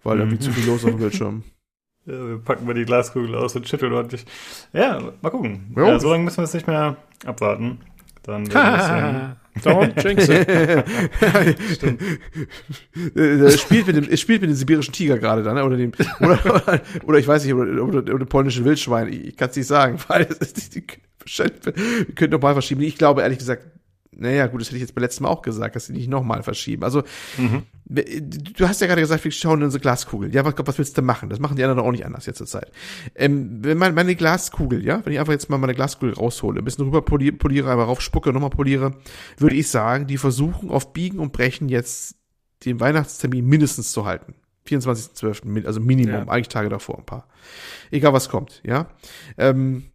weil mhm. irgendwie zu viel los auf dem Bildschirm. *laughs* Ja, wir packen mal die Glaskugel aus und schütteln ordentlich. Ja, mal gucken. Ja, so lange müssen wir es nicht mehr abwarten. Dann *laughs* Don't *laughs* jinx it. Stimmt. es, spielt mit dem, spielt mit dem sibirischen Tiger gerade dann, ne? oder dem, oder, *laughs* oder, ich weiß nicht, oder, oder, oder dem polnischen Wildschwein. Ich, ich kann es nicht sagen, *laughs* weil es ist, die, wir können doch mal verschieben. Ich glaube, ehrlich gesagt, naja, gut, das hätte ich jetzt beim letzten Mal auch gesagt, dass sie nicht nochmal verschieben. Also, mhm. du hast ja gerade gesagt, wir schauen in unsere Glaskugel. Ja, was, was willst du machen? Das machen die anderen auch nicht anders jetzt zur Zeit. Ähm, wenn man meine Glaskugel, ja, wenn ich einfach jetzt mal meine Glaskugel raushole, ein bisschen rüber poliere, poliere einmal raufspucke, nochmal poliere, würde ich sagen, die versuchen auf Biegen und Brechen jetzt den Weihnachtstermin mindestens zu halten. 24.12., also Minimum, ja. eigentlich Tage davor ein paar. Egal was kommt, ja. Ähm,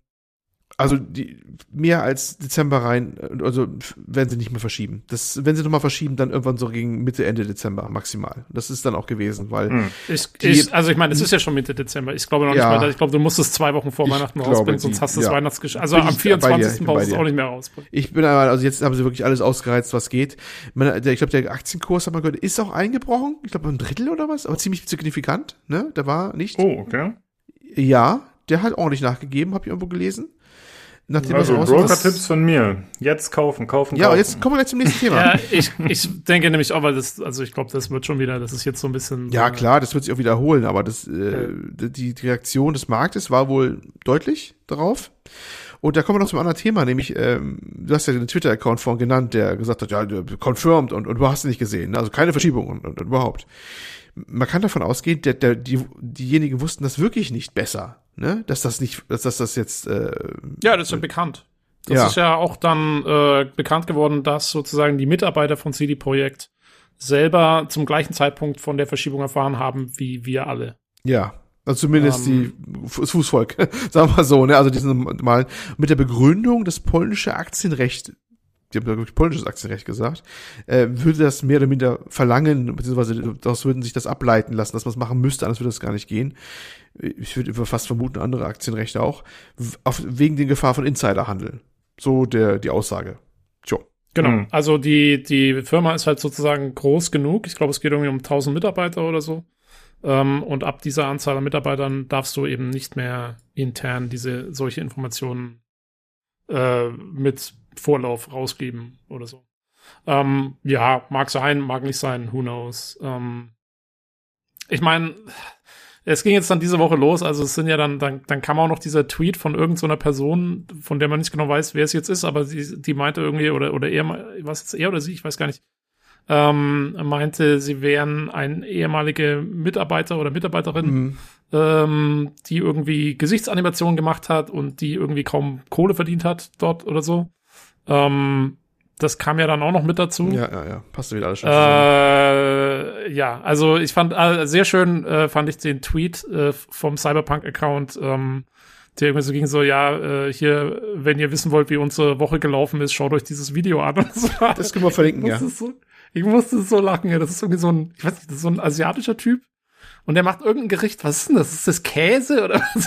also die, mehr als Dezember rein, also werden sie nicht mehr verschieben. Das, wenn sie nochmal verschieben, dann irgendwann so gegen Mitte, Ende Dezember maximal. Das ist dann auch gewesen, weil. Hm. Ich, die, ich, also ich meine, es ist ja schon Mitte Dezember. Ich glaube noch ja, nicht mal, ich glaube, du musst es zwei Wochen vor Weihnachten rausbringen, sonst hast du das ja. Weihnachtsgeschäft. Also am 24. brauchst du es auch nicht mehr rausbringen. Ich bin aber, also jetzt haben sie wirklich alles ausgereizt, was geht. Ich glaube, der Aktienkurs, hat man gehört, ist auch eingebrochen. Ich glaube, ein Drittel oder was, aber ziemlich signifikant, ne? Der war nicht. Oh, okay. Ja, der hat ordentlich nachgegeben, habe ich irgendwo gelesen. Nachdem also Broker-Tipps von mir. Jetzt kaufen, kaufen, ja, kaufen. Ja, jetzt kommen wir gleich zum nächsten Thema. ja, ich, ich denke nämlich auch, weil das, also ich glaube, das wird schon wieder, das ist jetzt so ein bisschen. Ja, klar, das wird sich auch wiederholen, aber das, äh, die, die Reaktion des Marktes war wohl deutlich darauf. Und da kommen wir noch zum anderen Thema, nämlich, ähm, du hast ja den Twitter-Account vorhin genannt, der gesagt hat, ja, confirmed und, und du hast es nicht gesehen, ne? also keine Verschiebung und, und, und überhaupt. Man kann davon ausgehen, der, der, die, diejenigen wussten das wirklich nicht besser ne? Dass das nicht, dass das, das jetzt. Äh, ja, das ist ja bekannt. Das ja. ist ja auch dann äh, bekannt geworden, dass sozusagen die Mitarbeiter von CD Projekt selber zum gleichen Zeitpunkt von der Verschiebung erfahren haben, wie wir alle. Ja, also zumindest ähm, die das Fußvolk, *laughs* sagen wir mal so, ne? Also diesen mal mit der Begründung, das polnische Aktienrecht die haben wirklich polnisches Aktienrecht gesagt, äh, würde das mehr oder minder verlangen, beziehungsweise daraus würden sich das ableiten lassen, dass man es machen müsste, anders würde das gar nicht gehen. Ich würde fast vermuten, andere Aktienrechte auch, auf, wegen der Gefahr von Insiderhandel. So der, die Aussage. Tjo. Genau, mhm. also die, die Firma ist halt sozusagen groß genug. Ich glaube, es geht irgendwie um 1000 Mitarbeiter oder so. Ähm, und ab dieser Anzahl an Mitarbeitern darfst du eben nicht mehr intern diese solche Informationen äh, mit Vorlauf rausgeben oder so. Ähm, ja, mag sein, mag nicht sein, who knows. Ähm, ich meine, es ging jetzt dann diese Woche los, also es sind ja dann, dann, dann kam auch noch dieser Tweet von irgendeiner so Person, von der man nicht genau weiß, wer es jetzt ist, aber sie, die meinte irgendwie, oder, oder er, was jetzt er oder sie, ich weiß gar nicht, ähm, meinte, sie wären ein ehemalige Mitarbeiter oder Mitarbeiterin, mhm. ähm, die irgendwie Gesichtsanimationen gemacht hat und die irgendwie kaum Kohle verdient hat dort oder so. Ähm, das kam ja dann auch noch mit dazu. Ja, ja, ja. Passt wieder alles schon äh, Ja, also ich fand äh, sehr schön, äh, fand ich den Tweet äh, vom Cyberpunk-Account, ähm, der irgendwie so ging so, ja, äh, hier, wenn ihr wissen wollt, wie unsere Woche gelaufen ist, schaut euch dieses Video an. *laughs* das können wir verlinken, ja. So, ich musste so lachen, ja. Das ist irgendwie so ein, ich weiß nicht, das ist so ein asiatischer Typ. Und der macht irgendein Gericht. Was ist denn das? Ist das Käse oder was?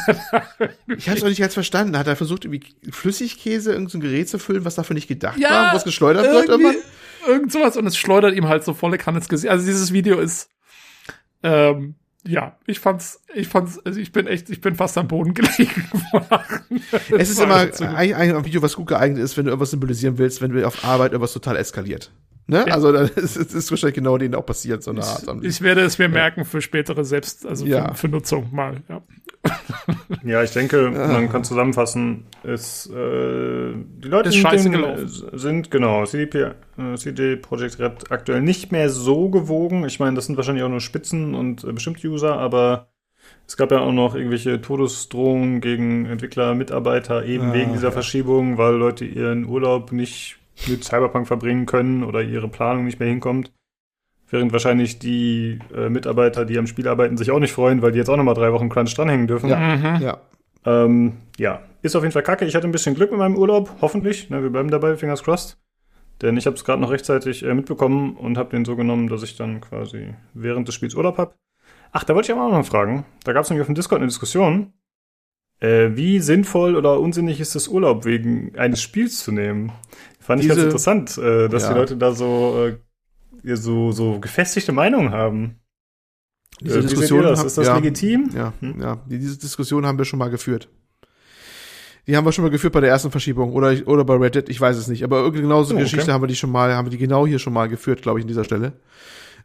ich habe es auch nicht ganz verstanden. Hat er versucht, irgendwie Flüssigkäse, irgendein so Gerät zu füllen, was dafür nicht gedacht ja, war, wo es geschleudert wird? Irgendwann? Irgend sowas. Und es schleudert ihm halt so volle Kanne ins Gesicht. Also dieses Video ist, ähm, ja, ich fand's, ich fand's, also ich bin echt, ich bin fast am Boden gelegen. *laughs* es ist immer ein, ein, Video, was gut geeignet ist, wenn du irgendwas symbolisieren willst, wenn du auf Arbeit irgendwas total eskaliert. Ne? Ja. Also das *laughs* ist, das ist wahrscheinlich genau denen auch passiert, so eine Art. Ich, ich werde es mir ja. merken für spätere Selbst, also ja. für, für, Nutzung mal. Ja, *laughs* ja ich denke, man kann zusammenfassen, ist äh, die Leute ist scheiße gelaufen. sind genau CDP, äh, CD Projekt Red aktuell nicht mehr so gewogen. Ich meine, das sind wahrscheinlich auch nur Spitzen und äh, bestimmte User, aber es gab ja auch noch irgendwelche Todesdrohungen gegen Entwickler, Mitarbeiter, eben ah, wegen dieser Verschiebung, weil Leute ihren Urlaub nicht mit Cyberpunk verbringen können oder ihre Planung nicht mehr hinkommt. Während wahrscheinlich die äh, Mitarbeiter, die am Spiel arbeiten, sich auch nicht freuen, weil die jetzt auch nochmal drei Wochen Crunch dranhängen dürfen. Ja, mhm. ja. Ähm, ja, ist auf jeden Fall kacke. Ich hatte ein bisschen Glück mit meinem Urlaub, hoffentlich. Ne, wir bleiben dabei, fingers crossed. Denn ich habe es gerade noch rechtzeitig äh, mitbekommen und habe den so genommen, dass ich dann quasi während des Spiels Urlaub habe. Ach, da wollte ich aber auch noch fragen. Da gab es nämlich auf dem Discord eine Diskussion. Äh, wie sinnvoll oder unsinnig ist es, Urlaub wegen eines Spiels zu nehmen? Fand ich ganz interessant, äh, dass ja. die Leute da so, äh, so, so gefestigte Meinungen haben. Diese äh, Diskussion das? Ist das ja, legitim? Ja, hm? ja, diese Diskussion haben wir schon mal geführt. Die haben wir schon mal geführt bei der ersten Verschiebung oder oder bei Reddit, ich weiß es nicht, aber irgendwie genauso oh, okay. Geschichte haben wir die schon mal, haben wir die genau hier schon mal geführt, glaube ich, an dieser Stelle.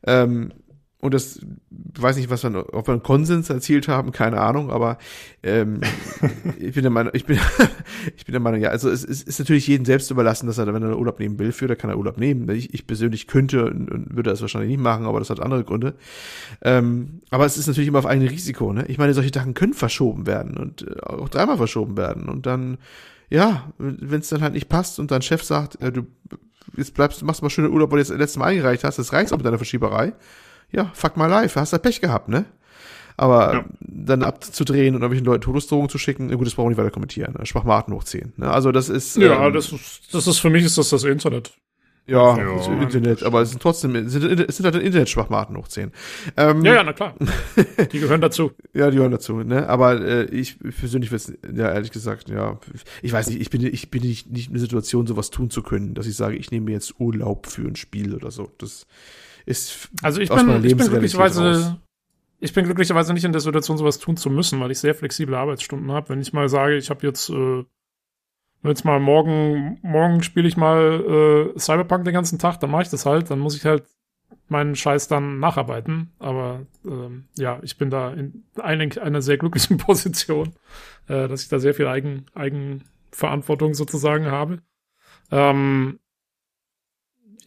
Ähm, und das weiß nicht, was wir, ob wir einen Konsens erzielt haben, keine Ahnung, aber ähm, *laughs* ich bin der Meinung, ich bin, *laughs* ich bin der Meinung, ja, also es, es ist natürlich jedem selbst überlassen, dass er, wenn er Urlaub nehmen will, für, da kann er Urlaub nehmen. Ich, ich persönlich könnte und würde das wahrscheinlich nicht machen, aber das hat andere Gründe. Ähm, aber es ist natürlich immer auf eigene Risiko, ne? Ich meine, solche Sachen können verschoben werden und äh, auch dreimal verschoben werden und dann, ja, wenn es dann halt nicht passt und dein Chef sagt, äh, du jetzt bleibst, machst mal schöne Urlaub, weil du jetzt letztes Mal eingereicht hast, das reicht auch mit deiner Verschieberei ja, fuck my life, hast du Pech gehabt, ne? Aber ja. dann abzudrehen und irgendwelchen Leuten Todesdrohungen zu schicken, gut, das brauchen wir nicht weiter kommentieren. Ne? Schwachmaten hochziehen. Ne? Also das ist. Ja, ähm, das ist, das ist für mich ist das das Internet. Ja, ja. Das Internet, aber es sind trotzdem, es sind, es sind halt Internet-Schwachmaten hochziehen. Ähm, ja, ja, na klar. *laughs* Die gehören dazu. ja, die gehören dazu, ne? Aber äh, ich persönlich würde ja ehrlich gesagt, ja, ich weiß nicht, ich bin, ich bin nicht, nicht in der Situation, sowas tun zu können, dass ich sage, ich nehme mir jetzt Urlaub für ein Spiel oder so. Das ist also ich bin, ich bin glücklicherweise ich bin glücklicherweise nicht in der Situation, sowas tun zu müssen, weil ich sehr flexible Arbeitsstunden habe. Wenn ich mal sage, ich habe jetzt äh, jetzt mal morgen morgen spiele ich mal äh, Cyberpunk den ganzen Tag, dann mache ich das halt, dann muss ich halt meinen Scheiß dann nacharbeiten. Aber ähm, ja, ich bin da in eigentlich einer sehr glücklichen *laughs* Position, äh, dass ich da sehr viel Eigen, Eigenverantwortung sozusagen habe. Ähm,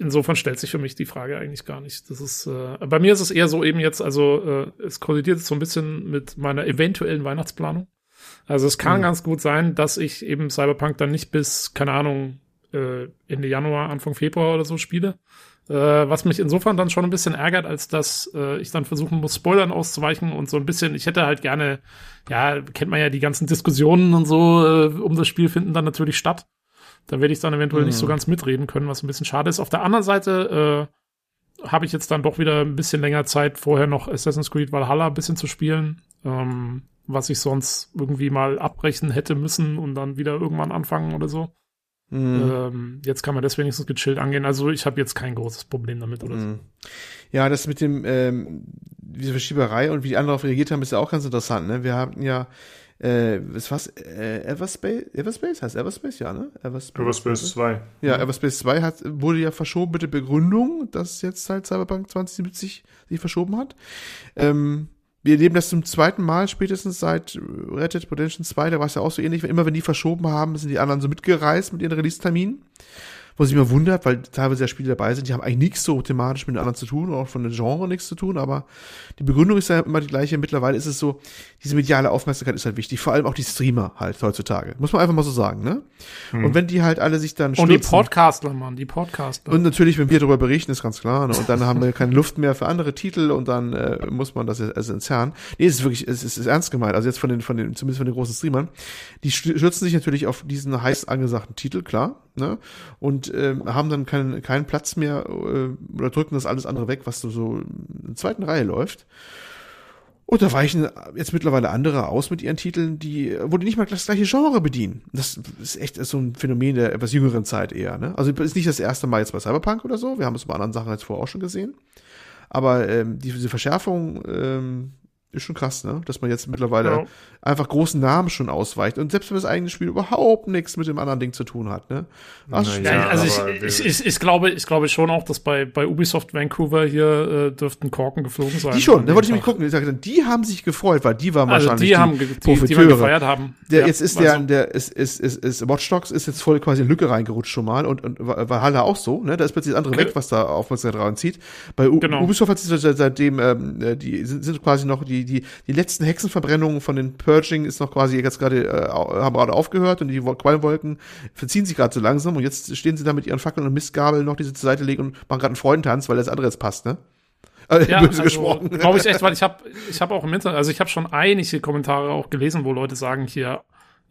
insofern stellt sich für mich die Frage eigentlich gar nicht. Das ist, äh, bei mir ist es eher so eben jetzt, also äh, es kollidiert so ein bisschen mit meiner eventuellen Weihnachtsplanung. Also es kann mhm. ganz gut sein, dass ich eben Cyberpunk dann nicht bis, keine Ahnung, äh, Ende Januar, Anfang Februar oder so spiele. Äh, was mich insofern dann schon ein bisschen ärgert, als dass äh, ich dann versuchen muss, Spoilern auszuweichen und so ein bisschen, ich hätte halt gerne, ja, kennt man ja die ganzen Diskussionen und so äh, um das Spiel finden dann natürlich statt. Da werde ich dann eventuell mhm. nicht so mhm. ganz mitreden können, was ein bisschen schade ist. Auf der anderen Seite äh, habe ich jetzt dann doch wieder ein bisschen länger Zeit, vorher noch Assassin's Creed Valhalla ein bisschen zu spielen, ähm, was ich sonst irgendwie mal abbrechen hätte müssen und dann wieder irgendwann anfangen oder so. Mhm. Ähm, jetzt kann man das wenigstens gechillt angehen. Also ich habe jetzt kein großes Problem damit oder mhm. so. Ja, das mit dem ähm, diese Verschieberei und wie die anderen darauf reagiert haben, ist ja auch ganz interessant. Ne? Wir hatten ja äh, was was äh, Everspace Everspace heißt Everspace ja ne? Everspace, Everspace 2 ja Everspace 2 hat wurde ja verschoben mit der Begründung dass jetzt halt Cyberpunk 2070 sich verschoben hat. Ähm, wir erleben das zum zweiten Mal spätestens seit Red Dead Redemption 2, da war es ja auch so ähnlich. Immer wenn die verschoben haben, sind die anderen so mitgereist mit ihren Release-Terminen wo sich immer wundert, weil teilweise ja Spiele dabei sind, die haben eigentlich nichts so thematisch mit den anderen zu tun, auch von dem Genre nichts zu tun, aber die Begründung ist ja immer die gleiche. Mittlerweile ist es so, diese mediale Aufmerksamkeit ist halt wichtig, vor allem auch die Streamer halt heutzutage. Muss man einfach mal so sagen, ne? Hm. Und wenn die halt alle sich dann stürzen, Und die Podcastler, Mann, die Podcastler. Und natürlich, wenn wir darüber berichten, ist ganz klar, ne? Und dann haben wir keine Luft mehr für andere Titel und dann äh, muss man das also entzerren. Nee, es ist wirklich, es ist, ist ernst gemeint. Also jetzt von den, von den, zumindest von den großen Streamern, die stürzen sich natürlich auf diesen heiß angesagten Titel, klar, ne? Und ähm, haben dann keinen keinen Platz mehr äh, oder drücken das alles andere weg, was so, so in der zweiten Reihe läuft. Und da weichen jetzt mittlerweile andere aus mit ihren Titeln, die, wo die nicht mal das gleiche Genre bedienen. Das ist echt so ein Phänomen der etwas jüngeren Zeit eher, ne? Also ist nicht das erste Mal jetzt bei Cyberpunk oder so. Wir haben es bei anderen Sachen jetzt vorher auch schon gesehen. Aber ähm, diese Verschärfung ähm, ist schon krass, ne? Dass man jetzt mittlerweile ja. einfach großen Namen schon ausweicht. Und selbst wenn das eigene Spiel überhaupt nichts mit dem anderen Ding zu tun hat, ne? Ach, ja, also ich, ich, ich, ich, glaube, ich glaube schon auch, dass bei, bei Ubisoft Vancouver hier äh, dürften Korken geflogen sein. Die schon, da wollte ich nämlich gucken. Ich sage, die haben sich gefreut, weil die waren also wahrscheinlich die, haben, die, die, die gefeiert haben. Der, ja, jetzt ist der, also. der ist, ist, ist, ist Watch Dogs ist jetzt voll quasi in Lücke reingerutscht schon mal und, und Valhalla auch so, ne? Da ist plötzlich das andere okay. weg, was da Aufmerksamkeit dran zieht. Bei U genau. Ubisoft hat sich seitdem, ähm, die sind, sind quasi noch die, die, die letzten letzten Hexenverbrennungen von den Purging ist noch quasi jetzt gerade, äh, haben gerade aufgehört und die Qualmwolken verziehen sich gerade so langsam und jetzt stehen sie da mit ihren Fackeln und Mistgabeln noch diese zur Seite legen und machen gerade einen Freudentanz, weil das andere jetzt passt, ne? Also, ja, böse also, gesprochen. Glaube ich echt, weil ich habe ich hab auch im Internet, also ich habe schon einige Kommentare auch gelesen, wo Leute sagen hier,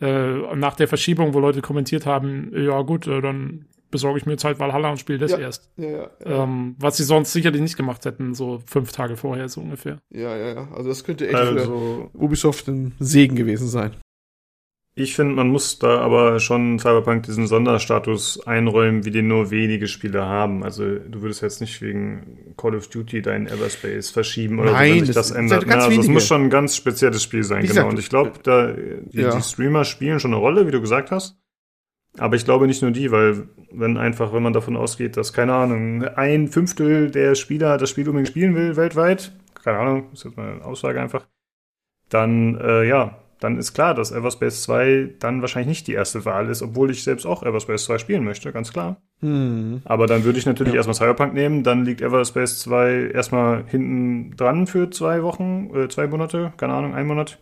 äh, nach der Verschiebung, wo Leute kommentiert haben, ja gut, äh, dann besorge ich mir jetzt halt Valhalla und spiele das ja, erst. Ja, ja, ähm, was sie sonst sicherlich nicht gemacht hätten, so fünf Tage vorher so ungefähr. Ja, ja, ja. Also das könnte echt also, für Ubisoft ein Segen gewesen sein. Ich finde, man muss da aber schon Cyberpunk diesen Sonderstatus einräumen, wie den nur wenige Spiele haben. Also du würdest jetzt nicht wegen Call of Duty deinen Everspace verschieben oder Nein, so, wenn sich das, das ändert. Ja, also es muss schon ein ganz spezielles Spiel sein, wie genau. Gesagt, und ich glaube, da die, ja. die Streamer spielen schon eine Rolle, wie du gesagt hast. Aber ich glaube nicht nur die, weil wenn einfach, wenn man davon ausgeht, dass, keine Ahnung, ein Fünftel der Spieler das Spiel unbedingt spielen will weltweit, keine Ahnung, ist jetzt mal eine Aussage einfach, dann, äh, ja, dann ist klar, dass Everspace 2 dann wahrscheinlich nicht die erste Wahl ist, obwohl ich selbst auch Everspace 2 spielen möchte, ganz klar. Hm. Aber dann würde ich natürlich ja. erstmal Cyberpunk nehmen, dann liegt Everspace 2 erstmal hinten dran für zwei Wochen, äh, zwei Monate, keine Ahnung, ein Monat.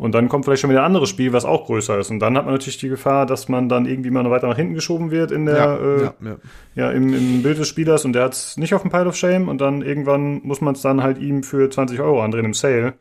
Und dann kommt vielleicht schon wieder ein anderes Spiel, was auch größer ist. Und dann hat man natürlich die Gefahr, dass man dann irgendwie mal noch weiter nach hinten geschoben wird in der, ja, äh, ja, ja. ja im, im, Bild des Spielers und der hat es nicht auf dem Pile of Shame und dann irgendwann muss man es dann halt ihm für 20 Euro andrehen im Sale.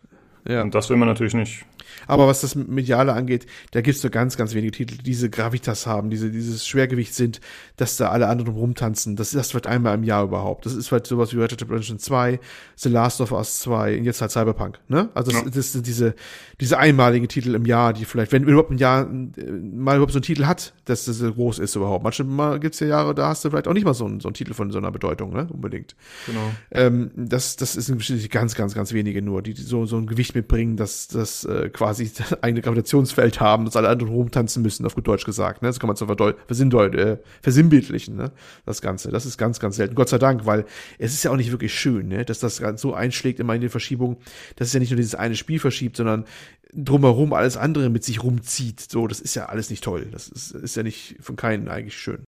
Ja. Und das will man natürlich nicht. Aber was das Mediale angeht, da gibt's so ganz, ganz wenige Titel, die diese Gravitas haben, diese, dieses Schwergewicht sind, dass da alle anderen rumtanzen. Das, das wird einmal im Jahr überhaupt. Das ist halt sowas wie Red Dead Redemption 2, The Last of Us 2 und jetzt halt Cyberpunk, ne? Also das, ja. das sind diese, diese einmaligen Titel im Jahr, die vielleicht, wenn überhaupt ein Jahr mal überhaupt so einen Titel hat, dass das groß ist überhaupt. Manchmal gibt's ja Jahre, da hast du vielleicht auch nicht mal so einen, so einen Titel von so einer Bedeutung, ne? Unbedingt. Genau. Ähm, das, das ist ganz, ganz, ganz wenige nur, die so, so ein Gewicht mitbringen, dass das äh, quasi das eigene Gravitationsfeld haben, dass alle anderen rumtanzen müssen, auf gut Deutsch gesagt. Ne? Das kann man so äh, versinnbildlichen, ne? das Ganze. Das ist ganz, ganz selten. Gott sei Dank, weil es ist ja auch nicht wirklich schön, ne? dass das so einschlägt immer in die Verschiebung, dass es ja nicht nur dieses eine Spiel verschiebt, sondern drumherum alles andere mit sich rumzieht. So, das ist ja alles nicht toll. Das ist, ist ja nicht von keinen eigentlich schön.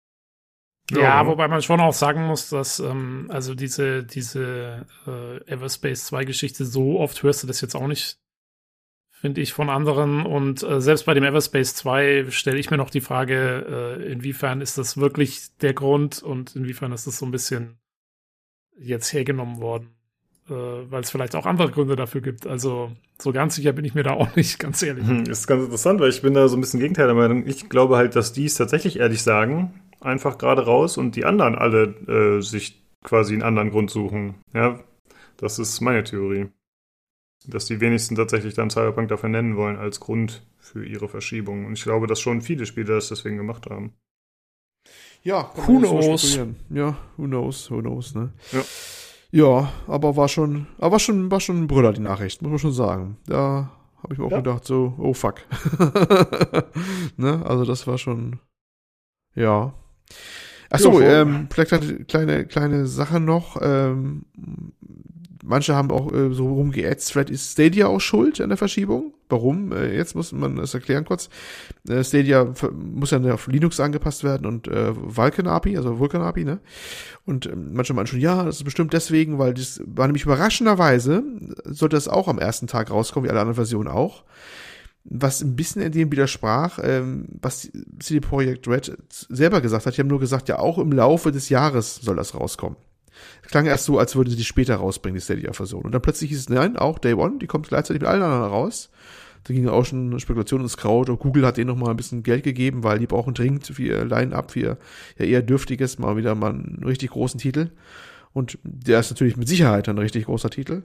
Ja, ja, wobei man schon auch sagen muss, dass ähm, also diese diese äh, Everspace 2 Geschichte so oft hörst du das jetzt auch nicht finde ich, von anderen. Und äh, selbst bei dem Everspace 2 stelle ich mir noch die Frage, äh, inwiefern ist das wirklich der Grund und inwiefern ist das so ein bisschen jetzt hergenommen worden. Äh, Weil es vielleicht auch andere Gründe dafür gibt. Also so ganz sicher bin ich mir da auch nicht, *laughs* ganz ehrlich. Hm, ist ganz interessant, weil ich bin da so ein bisschen Gegenteil der Meinung. Ich glaube halt, dass die es tatsächlich ehrlich sagen, einfach gerade raus und die anderen alle äh, sich quasi einen anderen Grund suchen. Ja, das ist meine Theorie dass die wenigsten tatsächlich dann Cyberpunk dafür nennen wollen als Grund für ihre Verschiebung. Und ich glaube, dass schon viele Spieler das deswegen gemacht haben. Ja, who knows? Ja, who knows, who knows, ne? Ja. Ja, aber war schon, aber war schon, war schon ein Brüller, die Nachricht, muss man schon sagen. Da habe ich mir auch ja. gedacht, so, oh fuck. *laughs* ne? Also das war schon, ja. Achso, ja, ähm, vielleicht eine kleine, kleine Sache noch. Ähm, manche haben auch äh, so rumgeätzt, vielleicht ist Stadia auch schuld an der Verschiebung. Warum? Äh, jetzt muss man das erklären kurz. Äh, Stadia muss ja auf Linux angepasst werden und äh, Vulkan API, also Vulkan API, ne? Und äh, manche meinen schon, ja, das ist bestimmt deswegen, weil das war nämlich überraschenderweise, sollte das auch am ersten Tag rauskommen, wie alle anderen Versionen auch. Was ein bisschen in dem widersprach, ähm, was CD Projekt Red selber gesagt hat. Die haben nur gesagt, ja, auch im Laufe des Jahres soll das rauskommen. Klang erst so, als würde sie die später rausbringen, die Stadia-Version. Und dann plötzlich hieß es, nein, auch Day One, die kommt gleichzeitig mit allen anderen raus. Da ging auch schon Spekulationen ins Kraut. Und Google hat denen noch mal ein bisschen Geld gegeben, weil die brauchen dringend für ihr Line-Up, für ihr ja eher dürftiges, mal wieder mal einen richtig großen Titel. Und der ist natürlich mit Sicherheit ein richtig großer Titel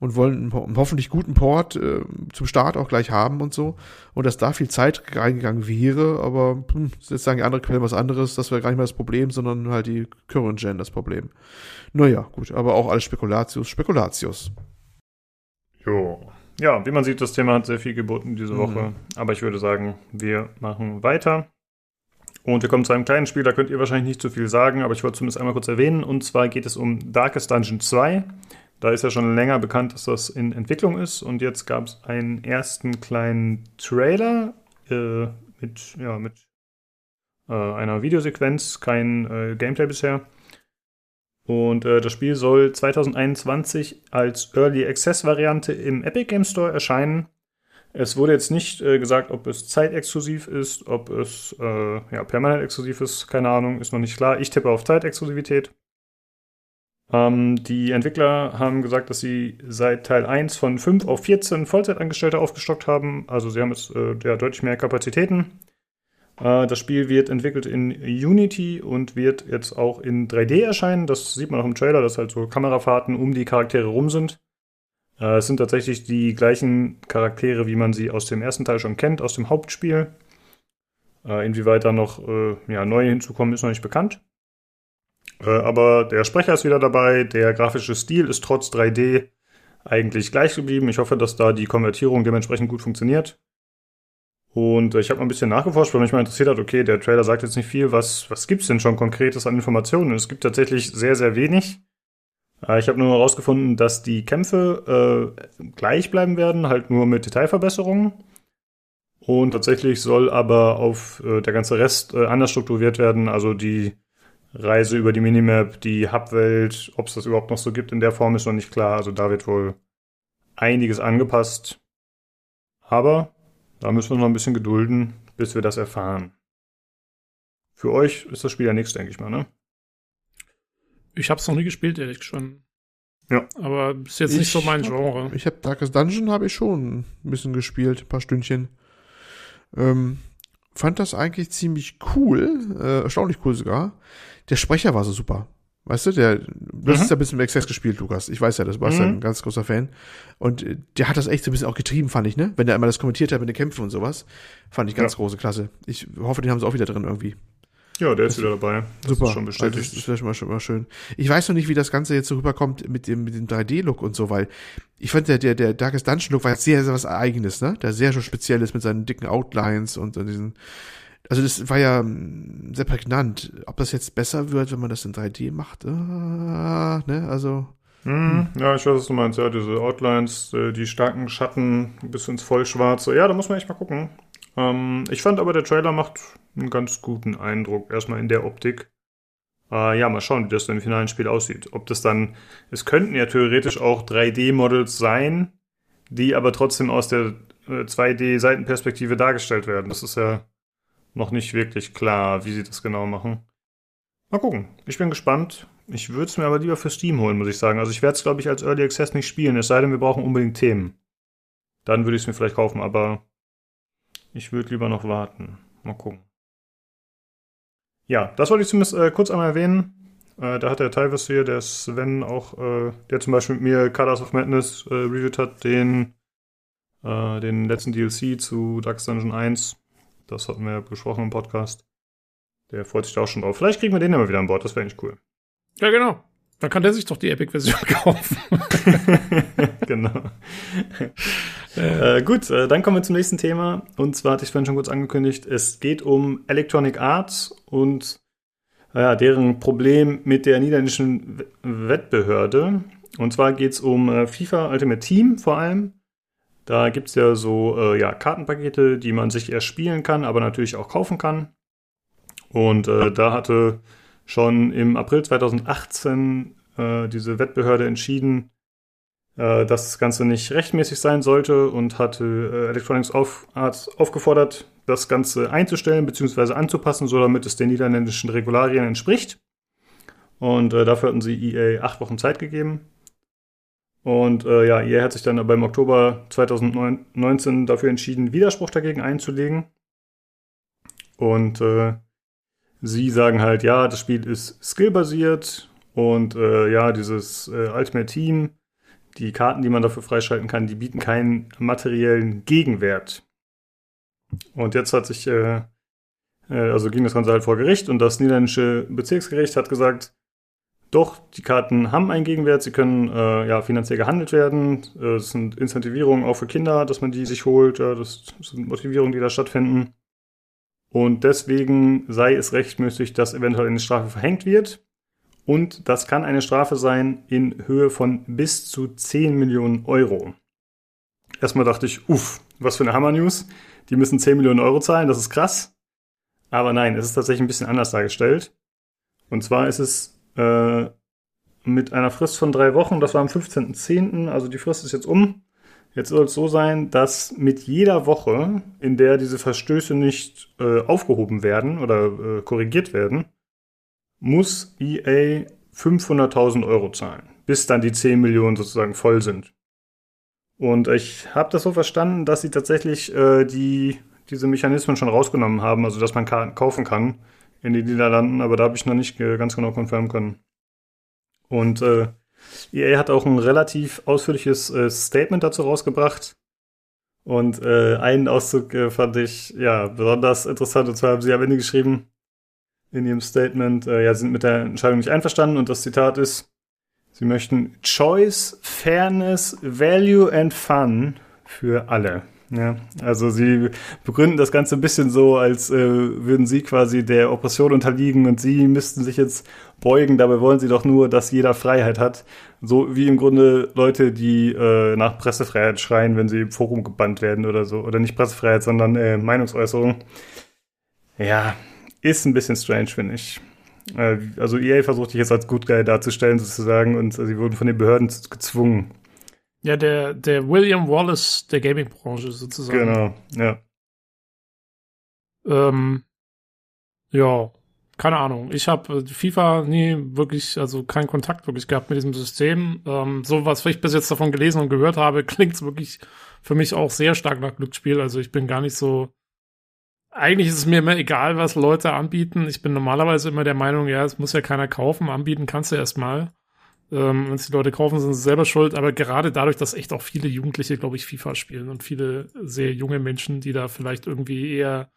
und wollen einen hoffentlich guten Port äh, zum Start auch gleich haben und so. Und dass da viel Zeit reingegangen wäre, aber hm, jetzt sagen die andere Quellen was anderes, das wäre gar nicht mehr das Problem, sondern halt die Current Gen das Problem. Naja, gut, aber auch alles Spekulatius, Spekulatius. Jo. Ja, wie man sieht, das Thema hat sehr viel geboten diese mhm. Woche. Mhm. Aber ich würde sagen, wir machen weiter. Und wir kommen zu einem kleinen Spiel, da könnt ihr wahrscheinlich nicht zu viel sagen, aber ich wollte zumindest einmal kurz erwähnen. Und zwar geht es um Darkest Dungeon 2. Da ist ja schon länger bekannt, dass das in Entwicklung ist. Und jetzt gab es einen ersten kleinen Trailer äh, mit, ja, mit äh, einer Videosequenz, kein äh, Gameplay bisher. Und äh, das Spiel soll 2021 als Early Access Variante im Epic Game Store erscheinen. Es wurde jetzt nicht äh, gesagt, ob es zeitexklusiv ist, ob es äh, ja, permanent exklusiv ist, keine Ahnung, ist noch nicht klar. Ich tippe auf Zeitexklusivität. Ähm, die Entwickler haben gesagt, dass sie seit Teil 1 von 5 auf 14 Vollzeitangestellte aufgestockt haben. Also sie haben jetzt äh, ja, deutlich mehr Kapazitäten. Äh, das Spiel wird entwickelt in Unity und wird jetzt auch in 3D erscheinen. Das sieht man auch im Trailer, dass halt so Kamerafahrten um die Charaktere rum sind. Äh, es sind tatsächlich die gleichen Charaktere, wie man sie aus dem ersten Teil schon kennt, aus dem Hauptspiel. Äh, inwieweit da noch ja, neue hinzukommen, ist noch nicht bekannt. Äh, aber der Sprecher ist wieder dabei. Der grafische Stil ist trotz 3D eigentlich gleich geblieben. Ich hoffe, dass da die Konvertierung dementsprechend gut funktioniert. Und äh, ich habe mal ein bisschen nachgeforscht, weil mich mal interessiert hat, okay, der Trailer sagt jetzt nicht viel, was, was gibt's denn schon konkretes an Informationen? Es gibt tatsächlich sehr, sehr wenig. Äh, ich habe nur herausgefunden, dass die Kämpfe äh, gleich bleiben werden, halt nur mit Detailverbesserungen. Und tatsächlich soll aber auf äh, der ganze Rest äh, anders strukturiert werden, also die Reise über die Minimap, die Hubwelt, ob es das überhaupt noch so gibt in der Form, ist noch nicht klar. Also da wird wohl einiges angepasst. Aber da müssen wir noch ein bisschen gedulden, bis wir das erfahren. Für euch ist das Spiel ja nichts, denke ich mal, ne? Ich habe es noch nie gespielt, ehrlich schon. Ja. Aber ist jetzt ich nicht so mein Genre. Ich habe Darkest Dungeon habe ich schon ein bisschen gespielt, ein paar Stündchen. Ähm, fand das eigentlich ziemlich cool, äh, erstaunlich cool sogar. Der Sprecher war so super. Weißt du, der, du mhm. hast ja ein bisschen im Access gespielt, Lukas. Ich weiß ja, das warst mhm. ja ein ganz großer Fan. Und äh, der hat das echt so ein bisschen auch getrieben, fand ich, ne? Wenn der einmal das kommentiert hat mit den Kämpfen und sowas. Fand ich ganz ja. große Klasse. Ich hoffe, den haben sie auch wieder drin irgendwie. Ja, der ist wieder dabei. Das super. Ist schon bestätigt. Also das, wäre schon mal schön. Ich weiß noch nicht, wie das Ganze jetzt so rüberkommt mit dem, mit dem 3D-Look und so, weil ich fand, der, der, der Darkest Dungeon-Look war jetzt sehr, sehr was Eigenes, ne? Der sehr schon speziell ist mit seinen dicken Outlines und, und diesen, also das war ja hm, sehr prägnant. Ob das jetzt besser wird, wenn man das in 3D macht, äh, ne, also. Hm, ja, ich weiß, was du meinst. Ja, diese Outlines, äh, die starken Schatten bis ins Vollschwarze. Ja, da muss man echt mal gucken. Ähm, ich fand aber, der Trailer macht einen ganz guten Eindruck. Erstmal in der Optik. Äh, ja, mal schauen, wie das dann im finalen Spiel aussieht. Ob das dann, es könnten ja theoretisch auch 3D-Models sein, die aber trotzdem aus der äh, 2D-Seitenperspektive dargestellt werden. Das ist ja noch nicht wirklich klar, wie sie das genau machen. Mal gucken. Ich bin gespannt. Ich würde es mir aber lieber für Steam holen, muss ich sagen. Also ich werde es, glaube ich, als Early Access nicht spielen, es sei denn, wir brauchen unbedingt Themen. Dann würde ich es mir vielleicht kaufen, aber ich würde lieber noch warten. Mal gucken. Ja, das wollte ich zumindest äh, kurz einmal erwähnen. Äh, da hat der Tyvus hier, der Sven auch, äh, der zum Beispiel mit mir Colors of Madness äh, reviewed hat, den, äh, den letzten DLC zu Dark Dungeon 1. Das hatten wir besprochen im Podcast. Der freut sich da auch schon drauf. Vielleicht kriegen wir den ja mal wieder an Bord, das wäre eigentlich cool. Ja, genau. Dann kann der sich doch die Epic-Version *laughs* kaufen. *laughs* genau. äh, gut, äh, dann kommen wir zum nächsten Thema. Und zwar hatte ich vorhin schon kurz angekündigt, es geht um Electronic Arts und äh, deren Problem mit der niederländischen Wettbehörde. Und zwar geht es um äh, FIFA Ultimate Team vor allem. Da gibt es ja so äh, ja, Kartenpakete, die man sich erst spielen kann, aber natürlich auch kaufen kann. Und äh, da hatte schon im April 2018 äh, diese Wettbehörde entschieden, äh, dass das Ganze nicht rechtmäßig sein sollte und hatte äh, Electronics auf, aufgefordert, das Ganze einzustellen bzw. anzupassen, so damit es den niederländischen Regularien entspricht. Und äh, dafür hatten sie EA acht Wochen Zeit gegeben. Und äh, ja, EA hat sich dann aber im Oktober 2019 dafür entschieden, Widerspruch dagegen einzulegen. Und äh, sie sagen halt, ja, das Spiel ist skillbasiert und äh, ja, dieses äh, Ultimate Team, die Karten, die man dafür freischalten kann, die bieten keinen materiellen Gegenwert. Und jetzt hat sich, äh, äh, also ging das Ganze halt vor Gericht und das niederländische Bezirksgericht hat gesagt, doch, die Karten haben einen Gegenwert, sie können äh, ja finanziell gehandelt werden. Äh, es sind Incentivierungen auch für Kinder, dass man die sich holt. Das sind Motivierungen, die da stattfinden. Und deswegen sei es rechtmäßig, dass eventuell eine Strafe verhängt wird. Und das kann eine Strafe sein in Höhe von bis zu 10 Millionen Euro. Erstmal dachte ich, uff, was für eine Hammer-News. Die müssen 10 Millionen Euro zahlen, das ist krass. Aber nein, es ist tatsächlich ein bisschen anders dargestellt. Und zwar ist es äh, mit einer Frist von drei Wochen, das war am 15.10., also die Frist ist jetzt um. Jetzt soll es so sein, dass mit jeder Woche, in der diese Verstöße nicht äh, aufgehoben werden oder äh, korrigiert werden, muss EA 500.000 Euro zahlen, bis dann die 10 Millionen sozusagen voll sind. Und ich habe das so verstanden, dass sie tatsächlich äh, die, diese Mechanismen schon rausgenommen haben, also dass man Karten kaufen kann in den Niederlanden, aber da habe ich noch nicht ganz genau konfirmieren können. Und äh, EA hat auch ein relativ ausführliches äh, Statement dazu rausgebracht. Und äh, einen Auszug äh, fand ich ja besonders interessant. Und zwar haben sie am Ende geschrieben in ihrem Statement, äh, ja, sie sind mit der Entscheidung nicht einverstanden. Und das Zitat ist, sie möchten Choice, Fairness, Value and Fun für alle. Ja, also sie begründen das Ganze ein bisschen so, als äh, würden sie quasi der Oppression unterliegen und sie müssten sich jetzt beugen. Dabei wollen sie doch nur, dass jeder Freiheit hat. So wie im Grunde Leute, die äh, nach Pressefreiheit schreien, wenn sie im Forum gebannt werden oder so. Oder nicht Pressefreiheit, sondern äh, Meinungsäußerung. Ja, ist ein bisschen strange, finde ich. Äh, also EA versucht sich jetzt als Good Guy darzustellen sozusagen und sie wurden von den Behörden gezwungen, ja, der, der William Wallace der Gaming-Branche sozusagen. Genau, ja. Ähm, ja, keine Ahnung. Ich habe FIFA nie wirklich, also keinen Kontakt wirklich gehabt mit diesem System. Ähm, so was ich bis jetzt davon gelesen und gehört habe, *laughs* klingt es wirklich für mich auch sehr stark nach Glücksspiel. Also ich bin gar nicht so. Eigentlich ist es mir immer egal, was Leute anbieten. Ich bin normalerweise immer der Meinung, ja, es muss ja keiner kaufen. Anbieten kannst du erstmal. Ähm, Wenn es die Leute kaufen, sind sie selber schuld. Aber gerade dadurch, dass echt auch viele Jugendliche, glaube ich, FIFA spielen und viele sehr junge Menschen, die da vielleicht irgendwie eher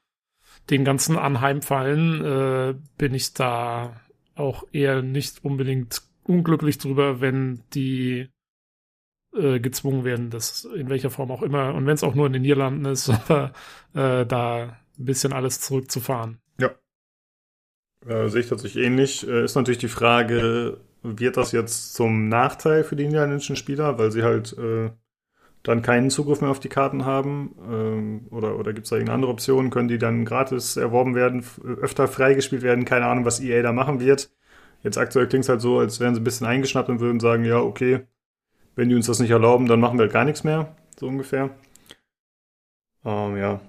den ganzen anheimfallen, äh, bin ich da auch eher nicht unbedingt unglücklich drüber, wenn die äh, gezwungen werden, das in welcher Form auch immer, und wenn es auch nur in den Niederlanden ist, *laughs* äh, da ein bisschen alles zurückzufahren. Ja. Äh, sehe ich tatsächlich ähnlich. Äh, ist natürlich die Frage, wird das jetzt zum Nachteil für die niederländischen Spieler, weil sie halt äh, dann keinen Zugriff mehr auf die Karten haben? Ähm, oder oder gibt es da irgendeine andere Option? Können die dann gratis erworben werden, öfter freigespielt werden? Keine Ahnung, was EA da machen wird. Jetzt aktuell klingt es halt so, als wären sie ein bisschen eingeschnappt und würden sagen, ja, okay, wenn die uns das nicht erlauben, dann machen wir halt gar nichts mehr, so ungefähr. Ähm, ja,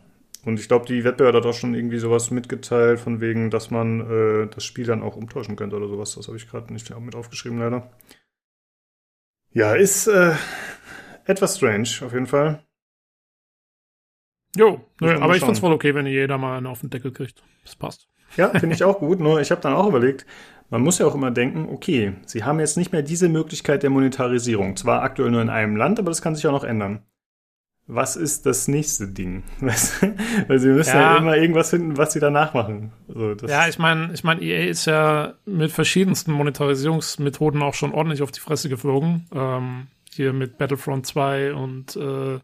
und ich glaube, die Wettbewerber hat auch schon irgendwie sowas mitgeteilt, von wegen, dass man äh, das Spiel dann auch umtauschen könnte oder sowas. Das habe ich gerade nicht mit aufgeschrieben, leider. Ja, ist äh, etwas strange, auf jeden Fall. Jo, nö, aber ich find's voll okay, wenn jeder mal einen auf den Deckel kriegt. Das passt. Ja, *laughs* finde ich auch gut. Nur ich habe dann auch überlegt, man muss ja auch immer denken, okay, sie haben jetzt nicht mehr diese Möglichkeit der Monetarisierung. Zwar aktuell nur in einem Land, aber das kann sich auch noch ändern. Was ist das nächste Ding? *laughs* Weil sie müssen ja. ja, immer irgendwas finden, was sie danach machen. So, ja, ich meine, ich meine, EA ist ja mit verschiedensten Monetarisierungsmethoden auch schon ordentlich auf die Fresse geflogen. Ähm, hier mit Battlefront 2 und äh,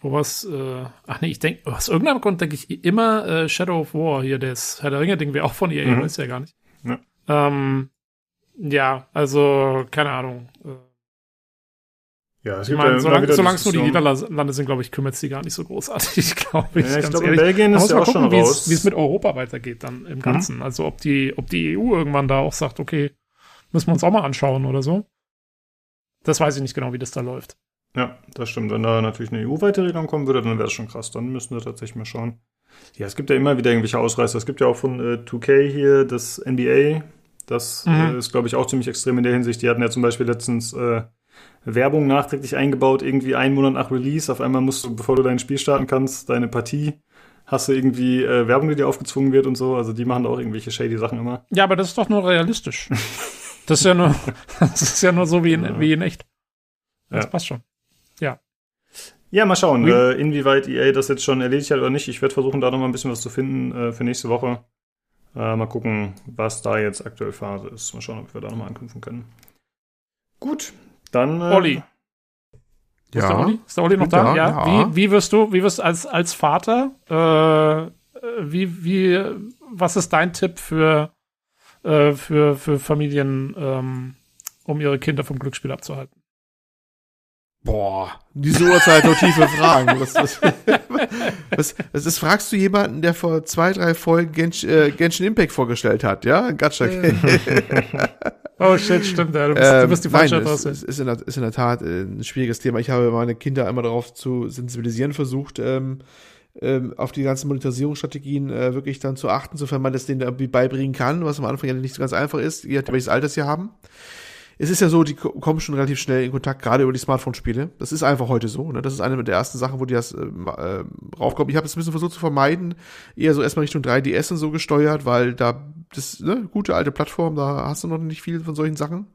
wo was, äh, ach nee, ich denke, aus irgendeinem Grund denke ich immer äh, Shadow of War hier, das Herr der Ringe-Ding wäre auch von EA, mhm. weiß ja gar nicht. Ja. Ähm, ja, also, keine Ahnung. Äh, ja, es ich meine, solange, solange es nur die Niederlande sind, glaube ich, kümmert es die gar nicht so großartig, *laughs* glaube ich. Ja, ich glaube, in Belgien ist ja auch gucken, schon raus. Wie es mit Europa weitergeht dann im mhm. Ganzen. Mhm. Also ob die, ob die EU irgendwann da auch sagt, okay, müssen wir uns auch mal anschauen oder so. Das weiß ich nicht genau, wie das da läuft. Ja, das stimmt. Wenn da natürlich eine EU-weite Regelung kommen würde, dann wäre es schon krass. Dann müssen wir tatsächlich mal schauen. Ja, es gibt ja immer wieder irgendwelche Ausreißer. Es gibt ja auch von äh, 2K hier das NBA. Das mhm. äh, ist, glaube ich, auch ziemlich extrem in der Hinsicht. Die hatten ja zum Beispiel letztens äh, Werbung nachträglich eingebaut, irgendwie einen Monat nach Release. Auf einmal musst du, bevor du dein Spiel starten kannst, deine Partie, hast du irgendwie äh, Werbung, die dir aufgezwungen wird und so. Also die machen da auch irgendwelche shady Sachen immer. Ja, aber das ist doch nur realistisch. *laughs* das ist ja nur, *laughs* das ist ja nur so wie in, ja. wie in echt. Das ja. passt schon. Ja. Ja, mal schauen, äh, inwieweit EA das jetzt schon erledigt hat oder nicht. Ich werde versuchen, da noch mal ein bisschen was zu finden äh, für nächste Woche. Äh, mal gucken, was da jetzt aktuell Phase ist. Mal schauen, ob wir da noch mal anknüpfen können. Gut, dann. Äh, Olli. Ja. Ist der Olli, ist der Olli noch da? Ja. ja. Wie, wie wirst du, wie wirst du als, als Vater, äh, wie, wie, was ist dein Tipp für, äh, für, für Familien, ähm, um ihre Kinder vom Glücksspiel abzuhalten? Boah, diese Uhrzeit nur tiefe Fragen. *laughs* Was, was, was, was, das fragst du jemanden, der vor zwei, drei Folgen Gensh, äh, Genshin Impact vorgestellt hat, ja? Gacha. *laughs* oh shit, stimmt, ja. Du bist, ähm, du bist die falsche nein, es, es ist, in der, ist in der Tat äh, ein schwieriges Thema. Ich habe meine Kinder einmal darauf zu sensibilisieren versucht, ähm, ähm, auf die ganzen Monetarisierungsstrategien äh, wirklich dann zu achten, sofern man das denen irgendwie beibringen kann, was am Anfang ja nicht so ganz einfach ist, je nachdem welches Alter sie haben es ist ja so, die kommen schon relativ schnell in Kontakt, gerade über die Smartphone-Spiele. Das ist einfach heute so. Ne? Das ist eine der ersten Sachen, wo die das äh, äh, raufkommen. Ich habe es ein bisschen versucht zu vermeiden, eher so erstmal Richtung 3DS und so gesteuert, weil da das ne, gute alte Plattform, da hast du noch nicht viel von solchen Sachen.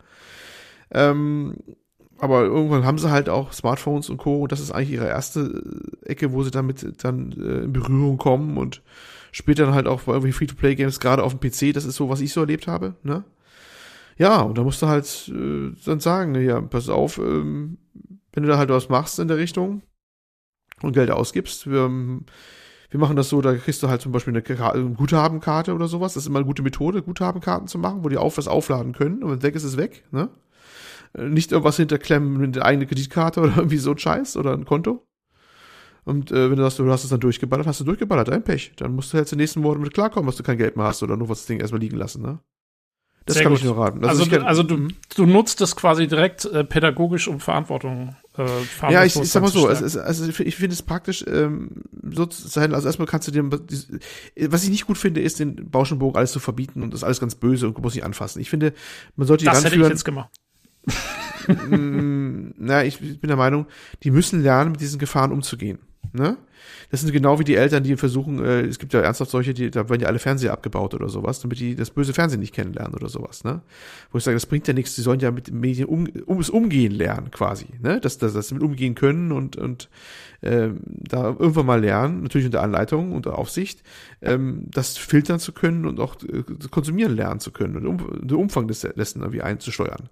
Ähm, aber irgendwann haben sie halt auch Smartphones und Co. Und das ist eigentlich ihre erste Ecke, wo sie damit dann äh, in Berührung kommen und später dann halt auch bei irgendwie Free-to-Play-Games, gerade auf dem PC, das ist so, was ich so erlebt habe, ne? Ja, und da musst du halt äh, dann sagen, ja, pass auf, ähm, wenn du da halt was machst in der Richtung und Geld ausgibst, wir, wir machen das so, da kriegst du halt zum Beispiel eine, eine Guthabenkarte oder sowas. Das ist immer eine gute Methode, Guthabenkarten zu machen, wo die auf was aufladen können und wenn es weg ist, ist es weg, ne? Äh, nicht irgendwas hinterklemmen mit der eigenen Kreditkarte *laughs* oder irgendwie so ein Scheiß oder ein Konto. Und äh, wenn du sagst, du hast es dann durchgeballert, hast du durchgeballert, dein Pech. Dann musst du jetzt den nächsten Monat mit klarkommen, dass du kein Geld mehr hast oder nur was das Ding erstmal liegen lassen, ne? Das Sehr kann gut. ich nur raten. Also, also, kann, also du, du nutzt es quasi direkt äh, pädagogisch, um Verantwortung äh, Ja, ich, ich sag mal so, also, also ich finde es praktisch ähm, so zu sein, also erstmal kannst du dir, was ich nicht gut finde, ist den Bauschenbogen alles zu verbieten und das ist alles ganz böse und muss nicht anfassen. Ich finde, man sollte die Das hätte ich jetzt gemacht. *laughs* Mm, na, ich bin der Meinung, die müssen lernen, mit diesen Gefahren umzugehen. Ne? Das sind genau wie die Eltern, die versuchen, äh, es gibt ja ernsthaft solche, die, da werden ja alle Fernseher abgebaut oder sowas, damit die das böse Fernsehen nicht kennenlernen oder sowas, ne? Wo ich sage, das bringt ja nichts, die sollen ja mit Medien um, ums Umgehen lernen, quasi, ne? Dass, dass, dass sie mit umgehen können und, und ähm, da irgendwann mal lernen, natürlich unter Anleitung, unter Aufsicht, ähm, das filtern zu können und auch äh, konsumieren lernen zu können und um, den Umfang des, dessen irgendwie einzusteuern.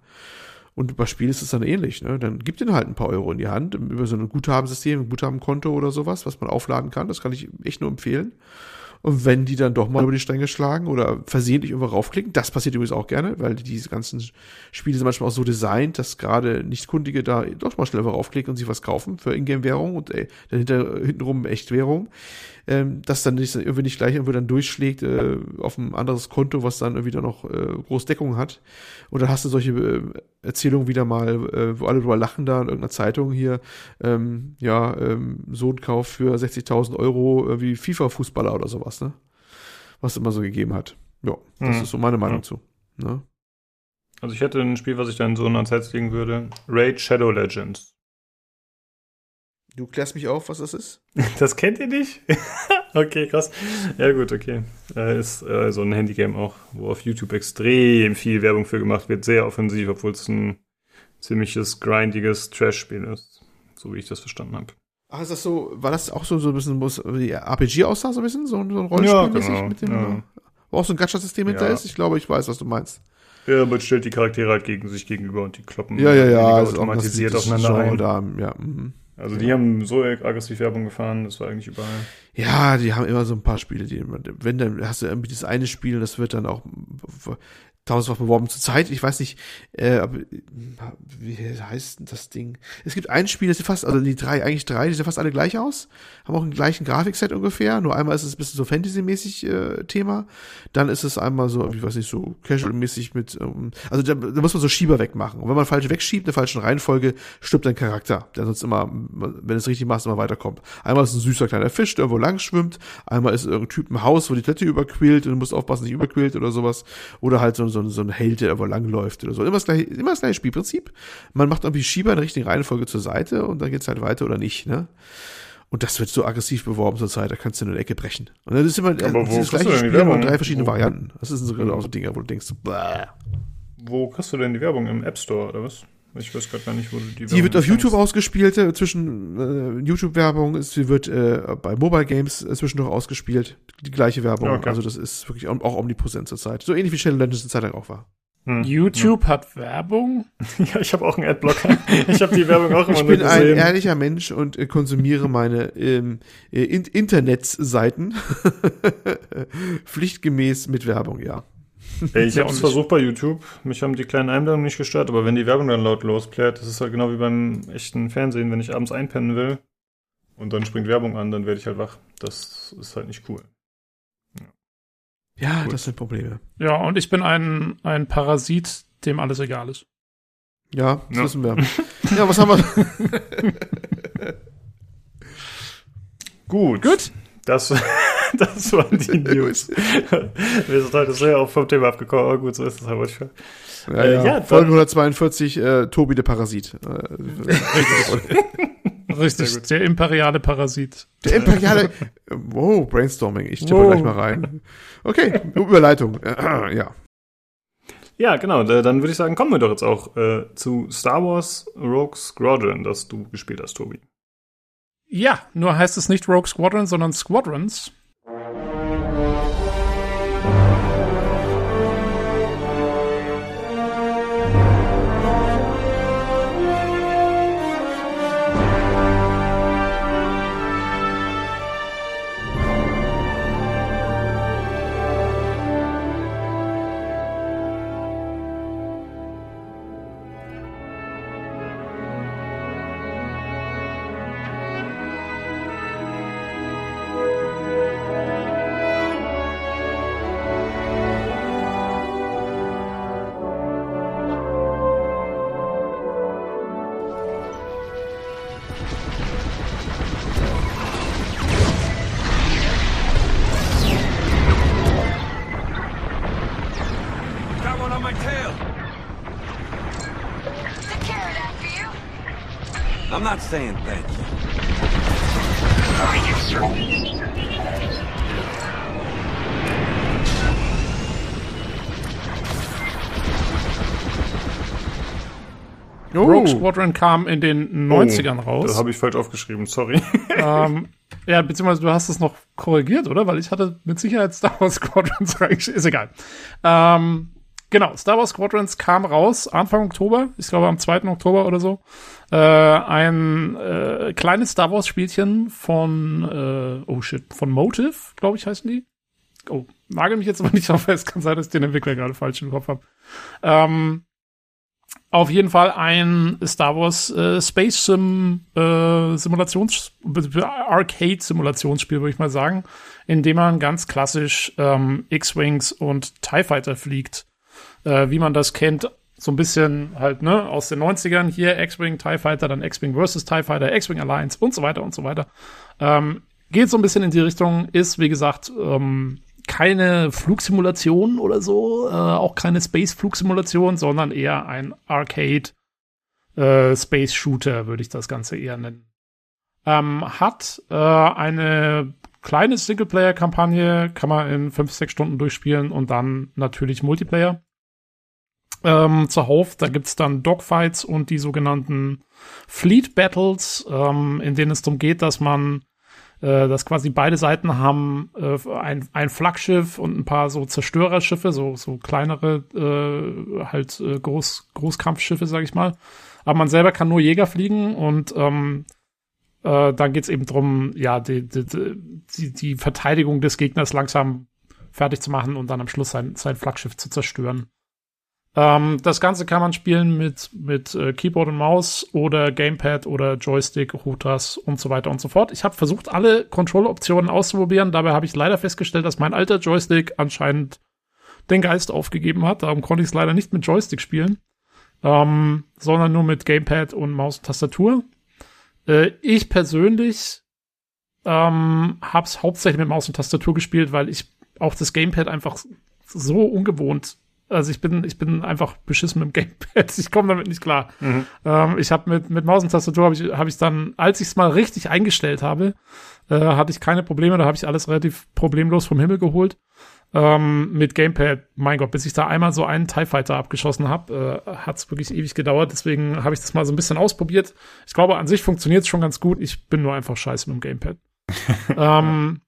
Und bei Spiel ist es dann ähnlich. Ne? Dann gibt ihnen halt ein paar Euro in die Hand über so ein Guthabensystem, ein Guthabenkonto oder sowas, was man aufladen kann. Das kann ich echt nur empfehlen. Und wenn die dann doch mal über die Stränge schlagen oder versehentlich irgendwo raufklicken, das passiert übrigens auch gerne, weil diese ganzen Spiele sind manchmal auch so designt, dass gerade Nichtkundige da doch mal schnell raufklicken und sich was kaufen für Ingame-Währung und ey, dann hinter, hintenrum Echtwährung ähm, das dann nicht, irgendwie nicht gleich irgendwie dann durchschlägt äh, auf ein anderes Konto, was dann irgendwie dann noch äh, groß Deckung hat. Und dann hast du solche äh, Erzählungen wieder mal, äh, wo alle drüber lachen da in irgendeiner Zeitung hier, ähm, ja, ähm, Sohnkauf für 60.000 Euro äh, wie FIFA-Fußballer oder sowas, ne? Was es immer so gegeben hat. Ja, das mhm. ist so meine Meinung mhm. zu. Ne? Also ich hätte ein Spiel, was ich dann so ans Herz legen würde. Raid Shadow Legends. Du klärst mich auf, was das ist? *laughs* Das kennt ihr nicht? *laughs* okay, krass. Ja, gut, okay. Ist äh, so ein Handygame auch, wo auf YouTube extrem viel Werbung für gemacht wird. Sehr offensiv, obwohl es ein ziemliches, grindiges Trash-Spiel ist. So wie ich das verstanden habe. Ach, ist das so, war das auch so, so ein bisschen, wie RPG aussah, so ein bisschen, so, so ein Rollenspiel ja, genau, mit dem, ja. wo auch so ein Gacha-System hinter ist? Ich glaube, ich weiß, was du meinst. Ja, man stellt die Charaktere halt gegen sich gegenüber und die kloppen ja, ja, ja, automatisiert also aufeinander ein. Da, ja, mhm. Also die haben so aggressiv Werbung gefahren, das war eigentlich überall. Ja, die haben immer so ein paar Spiele, die wenn dann hast du irgendwie das eine Spiel, das wird dann auch tausendfach beworben zur Zeit. Ich weiß nicht, äh, wie heißt das Ding? Es gibt ein Spiel, das sieht fast, also die drei, eigentlich drei, die sehen fast alle gleich aus, haben auch einen gleichen Grafikset ungefähr. Nur einmal ist es ein bisschen so Fantasy-mäßig äh, Thema, dann ist es einmal so, wie weiß ich, so Casual-mäßig mit, ähm, also da, da muss man so Schieber wegmachen. Und wenn man falsch wegschiebt, in der falschen Reihenfolge, stirbt dein Charakter, der sonst immer, wenn es richtig machst, immer weiterkommt. Einmal ist ein süßer kleiner Fisch, der irgendwo lang schwimmt, einmal ist irgendein Typ im Haus, wo die Toilette überquillt und du musst aufpassen, nicht überquillt oder sowas. Oder halt so, so, so ein Held, der irgendwo langläuft oder so. Immer das gleiche, immer das gleiche Spielprinzip. Man macht irgendwie Schieber in der richtigen Reihenfolge zur Seite und dann geht's halt weiter oder nicht, ne? Und das wird so aggressiv beworben zur Zeit, da kannst du nur eine Ecke brechen. Und dann ist immer Aber äh, das gleiche Spiel und drei verschiedene wo? Varianten. Das sind so genau so Dinge, wo du denkst, bäh. Wo kriegst du denn die Werbung? Im App Store oder was? Ich weiß gerade gar nicht, wo du die Werbung Die wird auf YouTube ausgespielt, äh, zwischen äh, YouTube-Werbung, sie wird äh, bei Mobile Games äh, zwischendurch ausgespielt, die gleiche Werbung. Okay. Also das ist wirklich auch omnipräsent zur Zeit. So ähnlich wie Shadow Legends eine Zeit lang auch war. Hm. YouTube ja. hat Werbung? *laughs* ja, ich habe auch einen Adblocker. *laughs* ich habe die Werbung auch immer Ich bin ein ehrlicher Mensch und äh, konsumiere meine ähm, äh, Internetseiten *laughs* pflichtgemäß mit Werbung, ja. Hey, ich habe es versucht bei YouTube. Mich haben die kleinen Einblendungen nicht gestört, aber wenn die Werbung dann laut losplärt, das ist halt genau wie beim echten Fernsehen, wenn ich abends einpennen will und dann springt Werbung an, dann werde ich halt wach. Das ist halt nicht cool. Ja, Gut. das sind Probleme. Ja, und ich bin ein, ein Parasit, dem alles egal ist. Ja, das ja. wissen wir. ja, was haben wir? *laughs* Gut. Gut. Das, *laughs* das waren die News. *laughs* wir sind heute sehr auch vom Thema abgekommen, aber gut, so ist es halt manchmal. Ja, äh, ja. ja Folge 142, äh, Tobi der Parasit. Äh, *laughs* Richtig, der imperiale Parasit. Der imperiale. wow, Brainstorming. Ich tippe wow. gleich mal rein. Okay, Überleitung. *clears throat* ja. Ja, genau. Dann würde ich sagen, kommen wir doch jetzt auch äh, zu Star Wars Rogue Squadron, das du gespielt hast, Tobi. Ja, nur heißt es nicht Rogue Squadron, sondern Squadrons. Thank you. Squadron kam in den 90ern oh, raus. Das habe ich falsch aufgeschrieben, sorry. *laughs* ähm, ja, beziehungsweise du hast es noch korrigiert, oder? Weil ich hatte mit Sicherheit Star Wars Squadrons *laughs* reingeschrieben. Ist egal. Ähm, genau, Star Wars Squadrons kam raus Anfang Oktober. Ich glaube am 2. Oktober oder so äh, ein äh, kleines Star Wars Spielchen von äh, oh shit von Motive, glaube ich heißen die. Oh, nagel mich jetzt aber nicht auf fest. Kann sein, dass ich den Entwickler gerade falsch im Kopf habe. Ähm, auf jeden Fall ein Star Wars äh, Space Sim äh, Simulations Arcade Simulationsspiel würde ich mal sagen, in dem man ganz klassisch ähm, X-Wings und Tie Fighter fliegt, äh, wie man das kennt so ein bisschen halt, ne, aus den 90ern hier X-Wing, TIE Fighter, dann X-Wing versus TIE Fighter, X-Wing Alliance und so weiter und so weiter. Ähm, geht so ein bisschen in die Richtung, ist, wie gesagt, ähm, keine Flugsimulation oder so, äh, auch keine Space-Flugsimulation, sondern eher ein Arcade äh, würde ich das Ganze eher nennen. Ähm, hat äh, eine kleine Singleplayer-Kampagne, kann man in fünf, sechs Stunden durchspielen und dann natürlich Multiplayer. ähm, zuhauf. Da gibt's dann Dogfights und die sogenannten Fleet Battles, ähm, in denen es darum geht, dass man äh, dass quasi beide Seiten haben äh, ein, ein Flaggschiff und ein paar so Zerstörerschiffe, so, so kleinere, äh, halt äh, Groß, Großkampfschiffe, sag ich mal. Aber man selber kann nur Jäger fliegen und ähm, äh, dann geht's eben drum, ja, die, die, die, die Verteidigung des Gegners langsam fertig zu machen und dann am Schluss sein, sein Flaggschiff zu zerstören. Ähm, das Ganze kann man spielen mit, mit äh, Keyboard und Maus oder Gamepad oder Joystick, Routers und so weiter und so fort. Ich habe versucht, alle Control-Optionen auszuprobieren. Dabei habe ich leider festgestellt, dass mein alter Joystick anscheinend den Geist aufgegeben hat. Darum konnte ich es leider nicht mit Joystick spielen, ähm, sondern nur mit Gamepad und Maus und Tastatur. Äh, ich persönlich ähm, habe es hauptsächlich mit Maus und Tastatur gespielt, weil ich auch das Gamepad einfach so ungewohnt also ich bin, ich bin einfach beschissen mit dem Gamepad. *laughs* Ich komme damit nicht klar. Mhm. Ähm, ich habe mit, mit Maus und Tastatur habe ich, hab ich dann, als ich es mal richtig eingestellt habe, äh, hatte ich keine Probleme. Da habe ich alles relativ problemlos vom Himmel geholt. Ähm, mit Gamepad, mein Gott, bis ich da einmal so einen TIE Fighter abgeschossen habe, äh, hat es wirklich ewig gedauert. Deswegen habe ich das mal so ein bisschen ausprobiert. Ich glaube, an sich funktioniert es schon ganz gut. Ich bin nur einfach scheiße mit dem Gamepad. *laughs* ähm,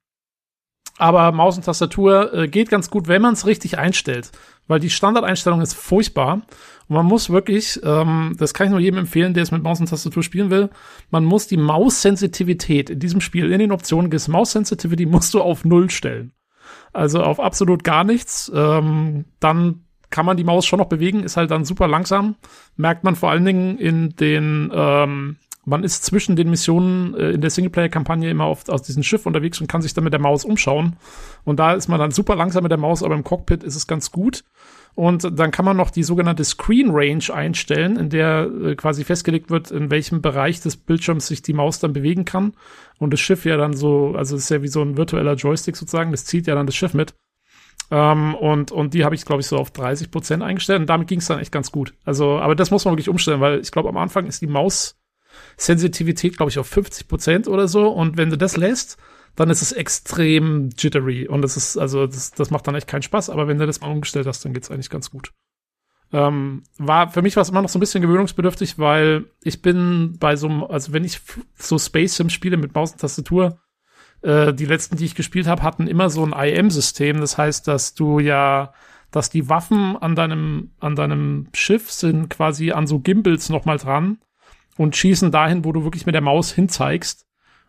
aber Maus und Tastatur äh, geht ganz gut, wenn man es richtig einstellt weil die Standardeinstellung ist furchtbar. Und man muss wirklich, ähm, das kann ich nur jedem empfehlen, der es mit Maus und Tastatur spielen will, man muss die Maus-Sensitivität in diesem Spiel, in den Optionen des Maus-Sensitivity musst du auf Null stellen. Also auf absolut gar nichts. Ähm, dann kann man die Maus schon noch bewegen, ist halt dann super langsam. Merkt man vor allen Dingen in den ähm, man ist zwischen den Missionen äh, in der Singleplayer-Kampagne immer auf, aus diesem Schiff unterwegs und kann sich dann mit der Maus umschauen. Und da ist man dann super langsam mit der Maus, aber im Cockpit ist es ganz gut. Und dann kann man noch die sogenannte Screen Range einstellen, in der äh, quasi festgelegt wird, in welchem Bereich des Bildschirms sich die Maus dann bewegen kann. Und das Schiff ja dann so, also ist ja wie so ein virtueller Joystick sozusagen, das zieht ja dann das Schiff mit. Ähm, und, und die habe ich, glaube ich, so auf 30 Prozent eingestellt. Und damit ging es dann echt ganz gut. Also, aber das muss man wirklich umstellen, weil ich glaube, am Anfang ist die Maus Sensitivität, glaube ich, auf 50 Prozent oder so. Und wenn du das lässt, dann ist es extrem jittery. Und das ist, also, das, das macht dann echt keinen Spaß. Aber wenn du das mal umgestellt hast, dann geht's eigentlich ganz gut. Ähm, war, für mich war es immer noch so ein bisschen gewöhnungsbedürftig, weil ich bin bei so einem, also wenn ich so Space Sim spiele mit Maus und Tastatur, äh, die letzten, die ich gespielt habe, hatten immer so ein IM-System. Das heißt, dass du ja, dass die Waffen an deinem, an deinem Schiff sind quasi an so Gimbals nochmal dran und schießen dahin, wo du wirklich mit der Maus hinzeigst.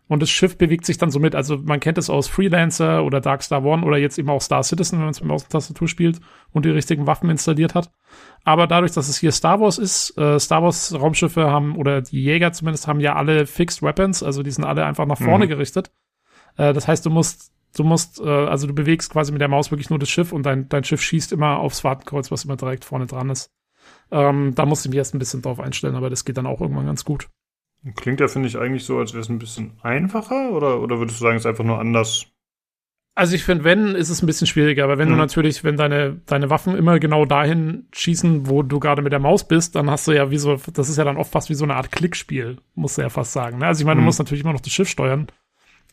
Und das Schiff bewegt sich dann so mit. Also man kennt es aus Freelancer oder Dark Star One oder jetzt eben auch Star Citizen, wenn man es mit Maus und Tastatur spielt und die richtigen Waffen installiert hat. Aber dadurch, dass es hier Star Wars ist, äh, Star Wars Raumschiffe haben oder die Jäger zumindest haben ja alle Fixed Weapons, also die sind alle einfach nach vorne mhm. gerichtet. Äh, das heißt, du musst du musst, äh, also du bewegst quasi mit der Maus wirklich nur das Schiff und dein, dein Schiff schießt immer aufs Fahrtenkreuz, was immer direkt vorne dran ist. Ähm, da musste ich mich erst ein bisschen drauf einstellen, aber das geht dann auch irgendwann ganz gut. Klingt ja, finde ich, eigentlich so, als wäre es ein bisschen einfacher oder, oder würdest du sagen, es ist einfach nur anders? Also ich finde, wenn, ist es ein bisschen schwieriger, aber wenn mhm. du natürlich, wenn deine, deine Waffen immer genau dahin schießen, wo du gerade mit der Maus bist, dann hast du ja wie so, das ist ja dann oft fast wie so eine Art Klickspiel, musst du ja fast sagen. Ne? Also ich meine, mhm. du musst natürlich immer noch das Schiff steuern,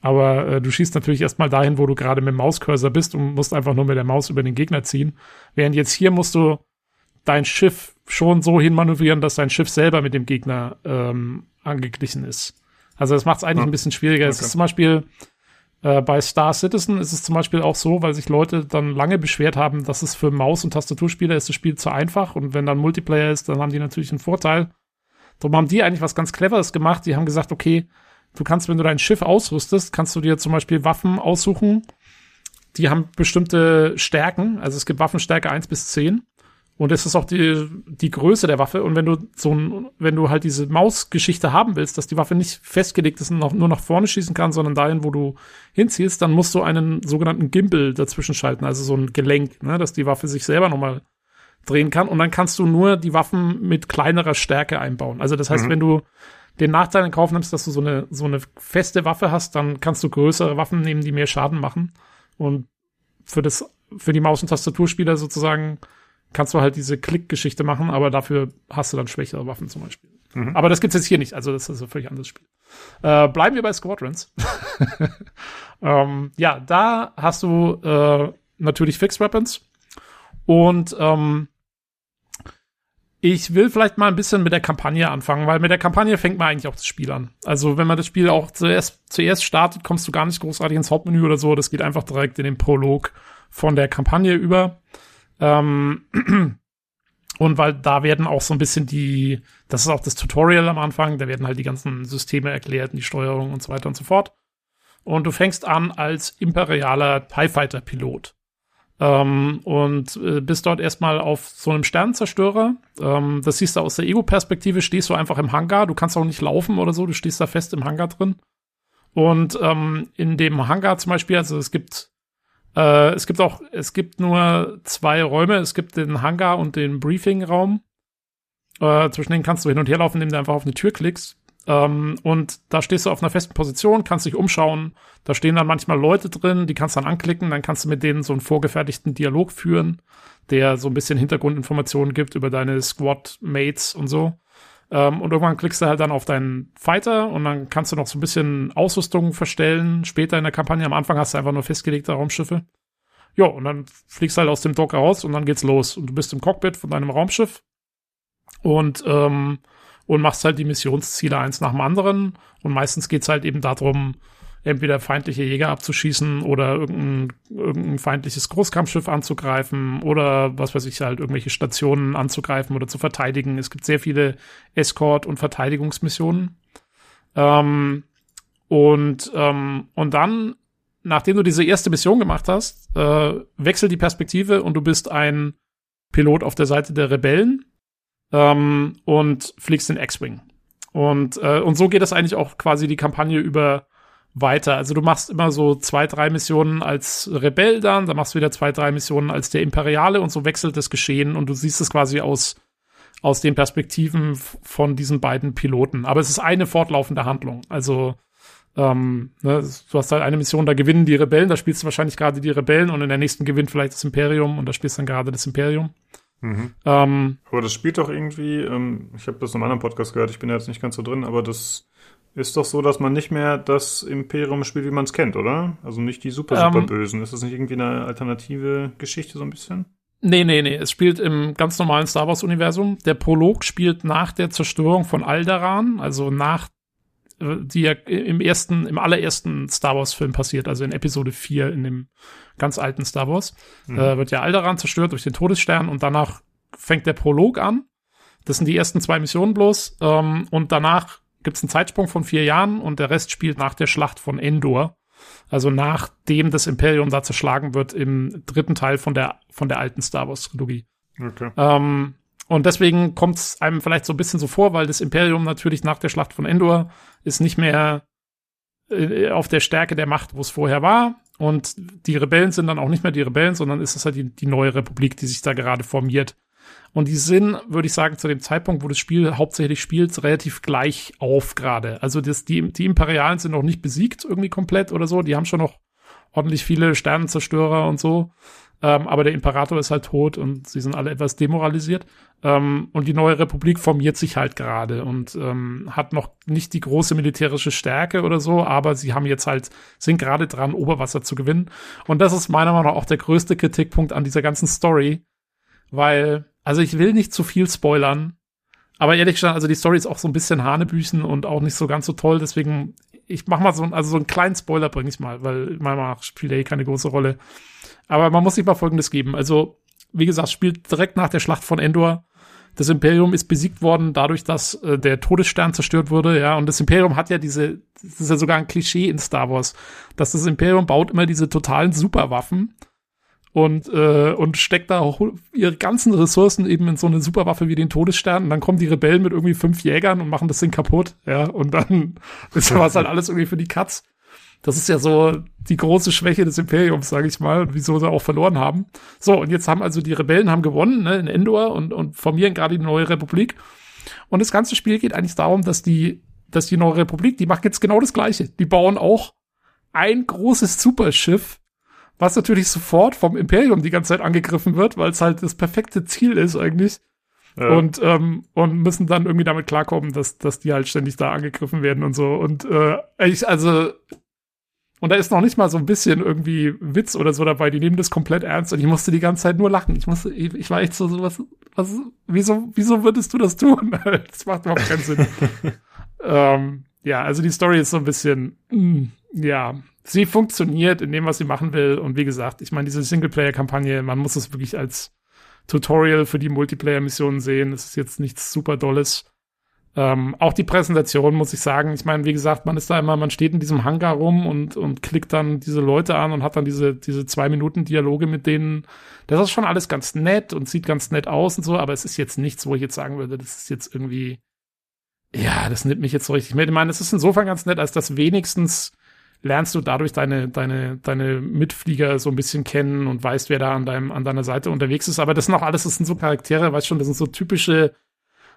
aber äh, du schießt natürlich erstmal dahin, wo du gerade mit dem Mauscursor bist und musst einfach nur mit der Maus über den Gegner ziehen. Während jetzt hier musst du dein Schiff schon so hinmanövrieren, dass dein Schiff selber mit dem Gegner ähm, angeglichen ist. Also das macht es eigentlich ja. ein bisschen schwieriger. Okay. Es ist zum Beispiel äh, bei Star Citizen ist es zum Beispiel auch so, weil sich Leute dann lange beschwert haben, dass es für Maus- und Tastaturspieler ist das Spiel zu einfach und wenn dann Multiplayer ist, dann haben die natürlich einen Vorteil. Darum haben die eigentlich was ganz Cleveres gemacht. Die haben gesagt, okay, du kannst, wenn du dein Schiff ausrüstest, kannst du dir zum Beispiel Waffen aussuchen, die haben bestimmte Stärken. Also es gibt Waffenstärke 1 bis 10. Und es ist auch die, die Größe der Waffe. Und wenn du so ein, wenn du halt diese Mausgeschichte haben willst, dass die Waffe nicht festgelegt ist und noch, nur nach vorne schießen kann, sondern dahin, wo du hinziehst, dann musst du einen sogenannten Gimbal dazwischen schalten, also so ein Gelenk, ne, dass die Waffe sich selber nochmal drehen kann. Und dann kannst du nur die Waffen mit kleinerer Stärke einbauen. Also das heißt, mhm. wenn du den Nachteil in Kauf nimmst, dass du so eine, so eine feste Waffe hast, dann kannst du größere Waffen nehmen, die mehr Schaden machen. Und für das, für die Maus- und Tastaturspieler sozusagen kannst du halt diese Klick-Geschichte machen, aber dafür hast du dann schwächere Waffen zum Beispiel. Mhm. Aber das gibt's jetzt hier nicht, also das ist ein völlig anderes Spiel. Äh, bleiben wir bei Squadrons. *laughs* *laughs* ähm, ja, da hast du äh, natürlich Fixed Weapons und ähm, Ich will vielleicht mal ein bisschen mit der Kampagne anfangen, weil mit der Kampagne fängt man eigentlich auch das Spiel an. Also wenn man das Spiel auch zuerst, zuerst startet, kommst du gar nicht großartig ins Hauptmenü oder so. Das geht einfach direkt in den Prolog von der Kampagne über. Ähm, *clears throat* und weil da werden auch so ein bisschen die, das ist auch das Tutorial am Anfang, da werden halt die ganzen Systeme erklärt, die Steuerung und so weiter und so fort. Und du fängst an als imperialer TIE Fighter Pilot. Ähm, und äh, bist dort erstmal auf so einem Sternenzerstörer. Ähm, das siehst du aus der Ego-Perspektive, stehst du einfach im Hangar. Du kannst auch nicht laufen oder so, du stehst da fest im Hangar drin. Und ähm, in dem Hangar zum Beispiel, also es gibt äh, es gibt auch, es gibt nur zwei Räume. Es gibt den Hangar und den Briefingraum. Äh, zwischen denen kannst du hin und her laufen, indem du einfach auf eine Tür klickst. Ähm, und da stehst du auf einer festen Position, kannst dich umschauen. Da stehen dann manchmal Leute drin, die kannst dann anklicken, dann kannst du mit denen so einen vorgefertigten Dialog führen, der so ein bisschen Hintergrundinformationen gibt über deine Squad-Mates und so. Ähm, und irgendwann klickst du halt dann auf deinen Fighter und dann kannst du noch so ein bisschen Ausrüstung verstellen. Später in der Kampagne, am Anfang hast du einfach nur festgelegte Raumschiffe. Ja, und dann fliegst du halt aus dem Dock raus und dann geht's los. Und du bist im Cockpit von deinem Raumschiff. Und ähm, und machst halt die Missionsziele eins nach dem anderen. Und meistens geht's halt eben darum, entweder feindliche Jäger abzuschießen oder irgendein, irgendein feindliches Großkampfschiff anzugreifen oder was weiß ich halt, irgendwelche Stationen anzugreifen oder zu verteidigen. Es gibt sehr viele Escort- und Verteidigungsmissionen. Ähm, und, ähm, und dann, nachdem du diese erste Mission gemacht hast, äh, wechselt die Perspektive und du bist ein Pilot auf der Seite der Rebellen ähm, und fliegst in X-Wing. Und, äh, und so geht es eigentlich auch quasi die Kampagne über weiter. Also du machst immer so zwei, drei Missionen als Rebell dann, dann machst du wieder zwei, drei Missionen als der Imperiale und so wechselt das Geschehen und du siehst es quasi aus, aus den Perspektiven von diesen beiden Piloten. Aber es ist eine fortlaufende Handlung. Also ähm, ne, du hast halt eine Mission, da gewinnen die Rebellen, da spielst du wahrscheinlich gerade die Rebellen und in der nächsten gewinnt vielleicht das Imperium und da spielst du dann gerade das Imperium. Mhm. Ähm, aber das spielt doch irgendwie, ähm, ich habe das in einem anderen Podcast gehört, ich bin ja jetzt nicht ganz so drin, aber das ist doch so, dass man nicht mehr das Imperium spielt, wie man es kennt, oder? Also nicht die super, super ähm, Bösen. Ist das nicht irgendwie eine alternative Geschichte so ein bisschen? Nee, nee, nee. Es spielt im ganz normalen Star Wars-Universum. Der Prolog spielt nach der Zerstörung von Alderaan, also nach äh, die ja im ersten, im allerersten Star Wars-Film passiert, also in Episode 4 in dem ganz alten Star Wars, mhm. äh, wird ja Alderaan zerstört durch den Todesstern und danach fängt der Prolog an. Das sind die ersten zwei Missionen bloß. Ähm, und danach gibt es einen Zeitsprung von vier Jahren und der Rest spielt nach der Schlacht von Endor. Also nachdem das Imperium da zerschlagen wird im dritten Teil von der, von der alten Star Wars Trilogie. Okay. Ähm, und deswegen kommt es einem vielleicht so ein bisschen so vor, weil das Imperium natürlich nach der Schlacht von Endor ist nicht mehr äh, auf der Stärke der Macht, wo es vorher war. Und die Rebellen sind dann auch nicht mehr die Rebellen, sondern ist es halt die, die neue Republik, die sich da gerade formiert. Und die sind, würde ich sagen, zu dem Zeitpunkt, wo das Spiel hauptsächlich spielt, relativ gleich auf gerade. Also das, die, die Imperialen sind noch nicht besiegt irgendwie komplett oder so. Die haben schon noch ordentlich viele Sternenzerstörer und so. Ähm, aber der Imperator ist halt tot und sie sind alle etwas demoralisiert. Ähm, und die neue Republik formiert sich halt gerade und ähm, hat noch nicht die große militärische Stärke oder so, aber sie haben jetzt halt, sind gerade dran, Oberwasser zu gewinnen. Und das ist meiner Meinung nach auch der größte Kritikpunkt an dieser ganzen Story, weil, also ich will nicht zu viel spoilern, aber ehrlich gesagt, also die Story ist auch so ein bisschen Hanebüchen und auch nicht so ganz so toll, deswegen, ich mach mal so, also so einen kleinen Spoiler bringe ich mal, weil meiner Meinung nach spielt er eh keine große Rolle. Aber man muss sich mal Folgendes geben. Also, wie gesagt, spielt direkt nach der Schlacht von Endor. Das Imperium ist besiegt worden dadurch, dass äh, der Todesstern zerstört wurde, ja. Und das Imperium hat ja diese, das ist ja sogar ein Klischee in Star Wars, dass das Imperium baut immer diese totalen Superwaffen und, äh, und steckt da auch ihre ganzen Ressourcen eben in so eine Superwaffe wie den Todesstern. Und dann kommen die Rebellen mit irgendwie fünf Jägern und machen das Ding kaputt, ja. Und dann *laughs* ist was halt alles irgendwie für die Katz. Das ist ja so die große Schwäche des Imperiums, sage ich mal, wieso sie auch verloren haben. So, und jetzt haben also die Rebellen haben gewonnen ne, in Endor und, und formieren gerade die neue Republik. Und das ganze Spiel geht eigentlich darum, dass die, dass die neue Republik, die macht jetzt genau das Gleiche. Die bauen auch ein großes Superschiff, was natürlich sofort vom Imperium die ganze Zeit angegriffen wird, weil es halt das perfekte Ziel ist eigentlich. Ja. Und, ähm, und müssen dann irgendwie damit klarkommen, dass, dass die halt ständig da angegriffen werden und so. Und äh, ich, also und da ist noch nicht mal so ein bisschen irgendwie Witz oder so dabei. Die nehmen das komplett ernst und ich musste die ganze Zeit nur lachen. Ich musste, ich war echt so, so was, was, wieso, wieso würdest du das tun? *laughs* das macht überhaupt keinen Sinn. *laughs* ähm, ja, also die Story ist so ein bisschen, mm, ja, sie funktioniert in dem, was sie machen will. Und wie gesagt, ich meine, diese Singleplayer-Kampagne, man muss es wirklich als Tutorial für die Multiplayer-Missionen sehen. Es ist jetzt nichts super Dolles. Ähm, auch die Präsentation, muss ich sagen. Ich meine, wie gesagt, man ist da immer, man steht in diesem Hangar rum und, und klickt dann diese Leute an und hat dann diese, diese zwei Minuten Dialoge mit denen. Das ist schon alles ganz nett und sieht ganz nett aus und so, aber es ist jetzt nichts, wo ich jetzt sagen würde, das ist jetzt irgendwie, ja, das nimmt mich jetzt so richtig mit. Ich meine, es ist insofern ganz nett, als dass wenigstens lernst du dadurch deine, deine, deine Mitflieger so ein bisschen kennen und weißt, wer da an deinem, an deiner Seite unterwegs ist. Aber das sind auch alles, das sind so Charaktere, weißt schon, das sind so typische,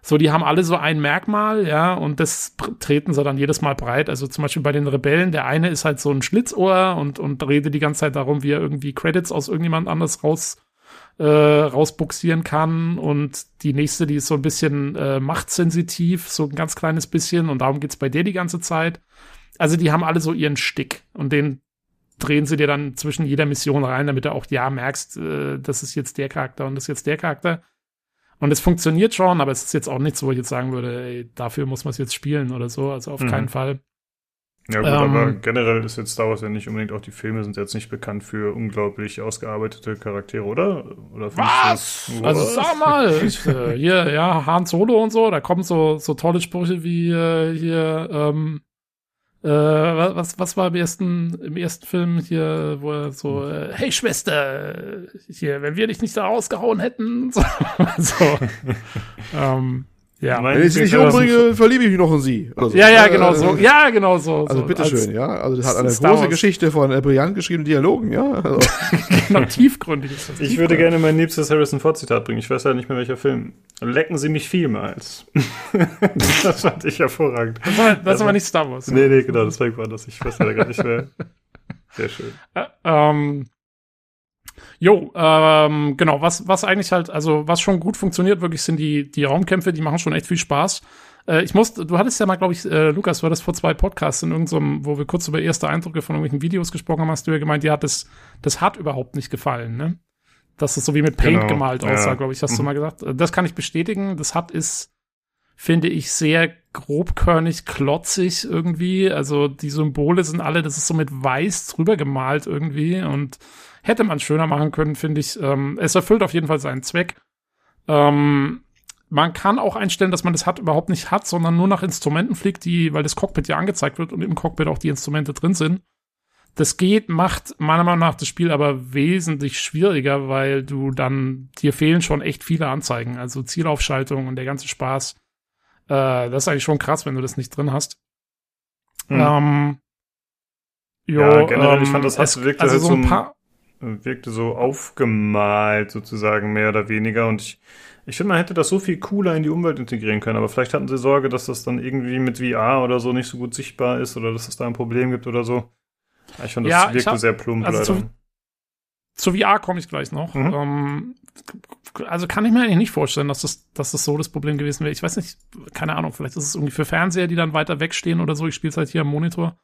so, die haben alle so ein Merkmal, ja, und das treten sie dann jedes Mal breit. Also zum Beispiel bei den Rebellen, der eine ist halt so ein Schlitzohr und, und redet die ganze Zeit darum, wie er irgendwie Credits aus irgendjemand anders raus, äh, rausbuxieren kann. Und die nächste, die ist so ein bisschen äh, machtsensitiv, so ein ganz kleines bisschen, und darum geht's bei der die ganze Zeit. Also die haben alle so ihren Stick und den drehen sie dir dann zwischen jeder Mission rein, damit du auch ja merkst, äh, das ist jetzt der Charakter und das ist jetzt der Charakter. Und es funktioniert schon, aber es ist jetzt auch nichts, wo ich jetzt sagen würde, ey, dafür muss man es jetzt spielen oder so. Also auf mhm. keinen Fall. Ja gut, ähm, aber generell ist jetzt Star Wars ja nicht unbedingt, auch die Filme sind jetzt nicht bekannt für unglaublich ausgearbeitete Charaktere, oder? oder was? Das, also sag mal, *laughs* ich, äh, hier, ja, Han Solo und so, da kommen so, so tolle Sprüche wie äh, hier, ähm, äh, was, was war im ersten, im ersten Film hier, wo er so, äh, hey Schwester, hier, wenn wir dich nicht da rausgehauen hätten, *laughs* so, so. ähm, ja. Wenn ich sie nicht umbringe, verliebe ich mich noch in sie. So. Ja, ja, genau so. Ja, genau so. Also bitteschön, ja. Also das hat eine große Geschichte von äh, brillant geschriebenen Dialogen, ja. Also. *laughs* genau, tiefgründig ist das. Ich würde gerne mein liebstes Harrison Ford Zitat bringen. Ich weiß ja nicht mehr welcher Film. Lecken Sie mich vielmals. *laughs* das fand ich hervorragend. Das war, das also, war nicht Star Wars. Nee, nee, genau, deswegen war das. Ich weiß ja gar nicht mehr. Sehr schön. Äh, ähm, Jo, ähm, genau, was, was eigentlich halt, also was schon gut funktioniert, wirklich sind die, die Raumkämpfe, die machen schon echt viel Spaß. Äh, ich muss, du hattest ja mal, glaube ich, äh, Lukas, du hattest vor zwei Podcasts in irgendeinem, wo wir kurz über erste Eindrücke von irgendwelchen Videos gesprochen haben, hast du ja gemeint, ja, das, das hat überhaupt nicht gefallen, ne? Dass es so wie mit Paint genau, gemalt aussah, ja. glaube ich, hast mhm. du mal gesagt. Äh, das kann ich bestätigen. Das hat ist, finde ich, sehr grobkörnig, klotzig irgendwie. Also die Symbole sind alle, das ist so mit weiß drüber gemalt irgendwie und Hätte man schöner machen können, finde ich. Ähm, es erfüllt auf jeden Fall seinen Zweck. Ähm, man kann auch einstellen, dass man das hat überhaupt nicht hat, sondern nur nach Instrumenten fliegt, die, weil das Cockpit ja angezeigt wird und im Cockpit auch die Instrumente drin sind. Das geht, macht meiner Meinung nach das Spiel aber wesentlich schwieriger, weil du dann, dir fehlen schon echt viele Anzeigen, also Zielaufschaltung und der ganze Spaß. Äh, das ist eigentlich schon krass, wenn du das nicht drin hast. Hm. Ähm, jo, ja, generell, ähm, ich fand, das hat wirklich also halt so ein paar wirkte so aufgemalt sozusagen mehr oder weniger und ich, ich finde, man hätte das so viel cooler in die Umwelt integrieren können, aber vielleicht hatten sie Sorge, dass das dann irgendwie mit VR oder so nicht so gut sichtbar ist oder dass es da ein Problem gibt oder so. Ich fand, das ja, wirkte hab, sehr plump also leider. Zu, zu VR komme ich gleich noch. Mhm. Ähm, also kann ich mir eigentlich nicht vorstellen, dass das, dass das so das Problem gewesen wäre. Ich weiß nicht, keine Ahnung, vielleicht ist es irgendwie für Fernseher, die dann weiter wegstehen oder so. Ich spiele es halt hier am Monitor.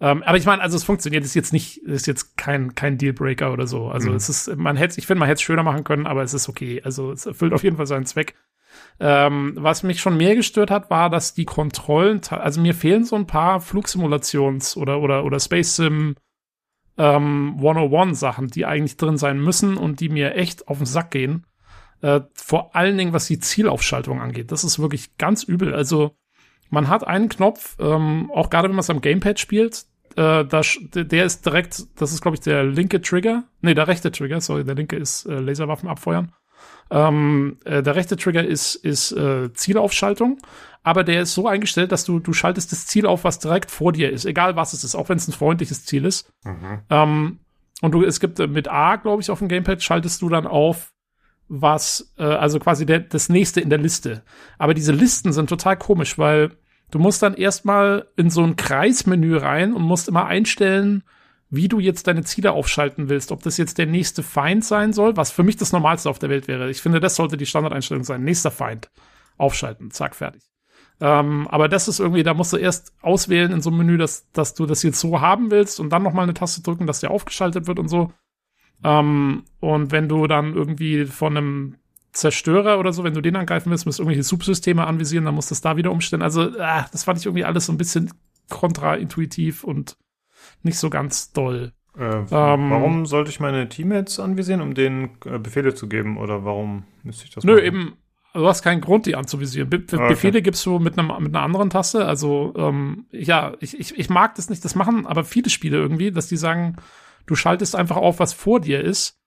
Ähm, aber ich meine, also es funktioniert, ist jetzt nicht, ist jetzt kein, kein Dealbreaker oder so. Also mhm. es ist, man hätte, ich finde, man hätte es schöner machen können, aber es ist okay. Also es erfüllt auf jeden Fall seinen Zweck. Ähm, was mich schon mehr gestört hat, war, dass die Kontrollen, also mir fehlen so ein paar Flugsimulations- oder, oder, oder Space Sim ähm, 101 Sachen, die eigentlich drin sein müssen und die mir echt auf den Sack gehen. Äh, vor allen Dingen, was die Zielaufschaltung angeht. Das ist wirklich ganz übel. Also, man hat einen Knopf, ähm, auch gerade wenn man es am Gamepad spielt, äh, da, der ist direkt, das ist glaube ich der linke Trigger, nee, der rechte Trigger, sorry, der linke ist äh, Laserwaffen abfeuern. Ähm, äh, der rechte Trigger ist, ist äh, Zielaufschaltung, aber der ist so eingestellt, dass du, du schaltest das Ziel auf, was direkt vor dir ist, egal was es ist, auch wenn es ein freundliches Ziel ist. Mhm. Ähm, und du, es gibt äh, mit A, glaube ich, auf dem Gamepad schaltest du dann auf, was, äh, also quasi der, das nächste in der Liste. Aber diese Listen sind total komisch, weil du musst dann erstmal in so ein Kreismenü rein und musst immer einstellen, wie du jetzt deine Ziele aufschalten willst. Ob das jetzt der nächste Feind sein soll, was für mich das Normalste auf der Welt wäre. Ich finde, das sollte die Standardeinstellung sein. Nächster Feind. Aufschalten. Zack, fertig. Ähm, aber das ist irgendwie, da musst du erst auswählen in so einem Menü, dass, dass du das jetzt so haben willst und dann nochmal eine Taste drücken, dass der aufgeschaltet wird und so. Ähm, und wenn du dann irgendwie von einem Zerstörer oder so, wenn du den angreifen willst, musst du irgendwelche Subsysteme anvisieren, dann musst du es da wieder umstellen. Also, äh, das fand ich irgendwie alles so ein bisschen kontraintuitiv und nicht so ganz doll. Äh, ähm, warum sollte ich meine Teammates anvisieren, um denen äh, Befehle zu geben? Oder warum müsste ich das Nö, machen? eben, du hast keinen Grund, die anzuvisieren. Be Be ah, okay. Befehle gibst du mit, einem, mit einer anderen Taste. Also, ähm, ja, ich, ich, ich mag das nicht, das machen aber viele Spiele irgendwie, dass die sagen, du schaltest einfach auf, was vor dir ist.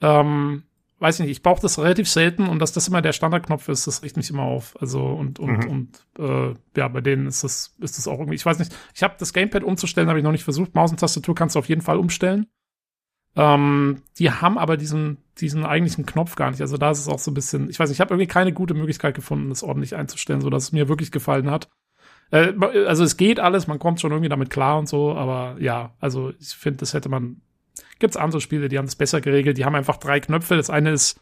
Ähm, weiß ich nicht, ich brauche das relativ selten und dass das immer der Standardknopf ist, das riecht mich immer auf. Also und und mhm. und äh, ja, bei denen ist das ist das auch irgendwie. Ich weiß nicht, ich habe das Gamepad umzustellen, habe ich noch nicht versucht. Maus und Tastatur kannst du auf jeden Fall umstellen. Ähm, die haben aber diesen diesen eigentlichen Knopf gar nicht. Also da ist es auch so ein bisschen. Ich weiß nicht, ich habe irgendwie keine gute Möglichkeit gefunden, das ordentlich einzustellen, so dass es mir wirklich gefallen hat. Äh, also es geht alles, man kommt schon irgendwie damit klar und so, aber ja, also ich finde, das hätte man Gibt's andere Spiele, die haben das besser geregelt. Die haben einfach drei Knöpfe. Das eine ist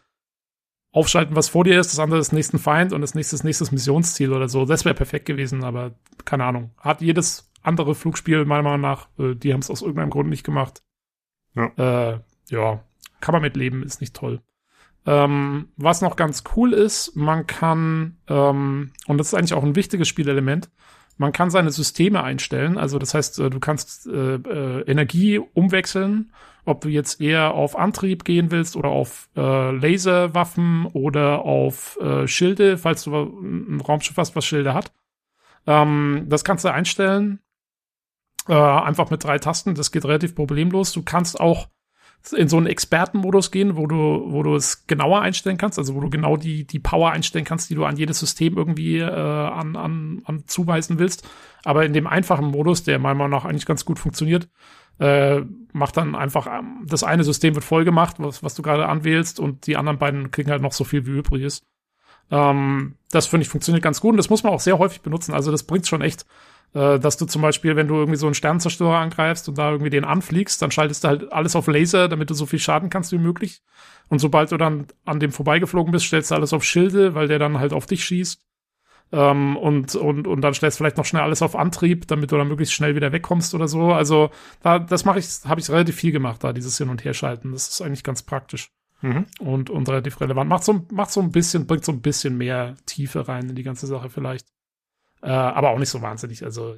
aufschalten, was vor dir ist. Das andere ist nächsten Feind und das nächste ist nächstes Missionsziel oder so. Das wäre perfekt gewesen, aber keine Ahnung. Hat jedes andere Flugspiel meiner Meinung nach, äh, die haben es aus irgendeinem Grund nicht gemacht. Ja. Äh, ja, kann man mit leben, ist nicht toll. Ähm, was noch ganz cool ist, man kann, ähm, und das ist eigentlich auch ein wichtiges Spielelement, man kann seine Systeme einstellen. Also das heißt, äh, du kannst äh, äh, Energie umwechseln ob du jetzt eher auf Antrieb gehen willst oder auf äh, Laserwaffen oder auf äh, Schilde, falls du ein Raumschiff hast, was Schilde hat. Ähm, das kannst du einstellen. Äh, einfach mit drei Tasten. Das geht relativ problemlos. Du kannst auch in so einen Expertenmodus gehen, wo du, wo du es genauer einstellen kannst, also wo du genau die, die Power einstellen kannst, die du an jedes System irgendwie äh, an, an, an zuweisen willst. Aber in dem einfachen Modus, der meiner Meinung nach eigentlich ganz gut funktioniert, äh, macht dann einfach, ähm, das eine System wird voll gemacht, was, was du gerade anwählst, und die anderen beiden kriegen halt noch so viel, wie übrig ist. Ähm, das finde ich funktioniert ganz gut und das muss man auch sehr häufig benutzen. Also das bringt schon echt, äh, dass du zum Beispiel, wenn du irgendwie so einen Sternzerstörer angreifst und da irgendwie den anfliegst, dann schaltest du halt alles auf Laser, damit du so viel Schaden kannst wie möglich. Und sobald du dann an dem vorbeigeflogen bist, stellst du alles auf Schilde, weil der dann halt auf dich schießt. Ähm, und, und, und dann stellst du vielleicht noch schnell alles auf Antrieb, damit du dann möglichst schnell wieder wegkommst oder so. Also da, das mache ich, habe ich relativ viel gemacht, da dieses Hin- und Herschalten. Das ist eigentlich ganz praktisch. Mhm. Und, und relativ relevant. Macht so, macht so ein bisschen, bringt so ein bisschen mehr Tiefe rein in die ganze Sache vielleicht. Äh, aber auch nicht so wahnsinnig. Also,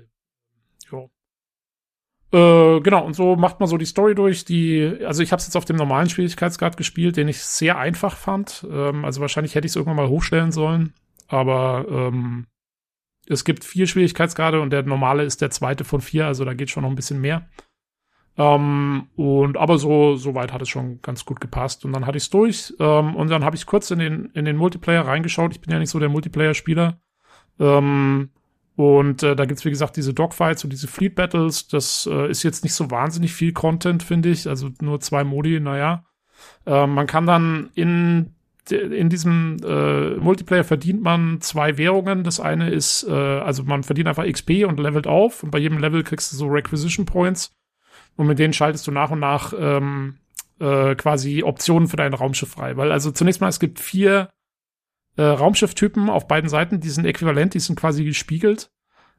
jo. Äh, genau, und so macht man so die Story durch. Die, also ich habe es jetzt auf dem normalen Schwierigkeitsgrad gespielt, den ich sehr einfach fand. Ähm, also wahrscheinlich hätte ich es irgendwann mal hochstellen sollen aber ähm, es gibt vier Schwierigkeitsgrade und der normale ist der zweite von vier, also da geht schon noch ein bisschen mehr. Ähm, und aber so, so weit hat es schon ganz gut gepasst. Und dann hatte ich es durch. Ähm, und dann habe ich kurz in den, in den Multiplayer reingeschaut. Ich bin ja nicht so der Multiplayer-Spieler. Ähm, und äh, da gibt's wie gesagt, diese Dogfights und diese Fleet Battles. Das äh, ist jetzt nicht so wahnsinnig viel Content, finde ich. Also nur zwei Modi, naja. Äh, man kann dann in in diesem äh, Multiplayer verdient man zwei Währungen. Das eine ist, äh, also man verdient einfach XP und levelt auf und bei jedem Level kriegst du so Requisition Points und mit denen schaltest du nach und nach ähm, äh, quasi Optionen für dein Raumschiff frei. Weil also zunächst mal, es gibt vier äh, Raumschifftypen auf beiden Seiten, die sind äquivalent, die sind quasi gespiegelt.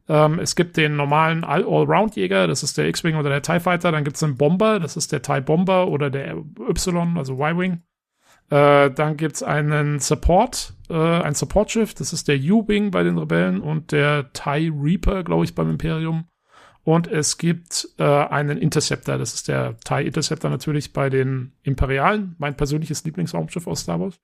Ähm, es gibt den normalen All-Round-Jäger, das ist der X-Wing oder der TIE Fighter, dann gibt es einen Bomber, das ist der TIE Bomber oder der Y, also Y-Wing. Äh, dann gibt's einen Support, äh, ein Support-Schiff, das ist der U-Wing bei den Rebellen und der TIE Reaper, glaube ich, beim Imperium. Und es gibt äh, einen Interceptor, das ist der TIE Interceptor natürlich bei den Imperialen, mein persönliches Lieblingsraumschiff aus Star Wars.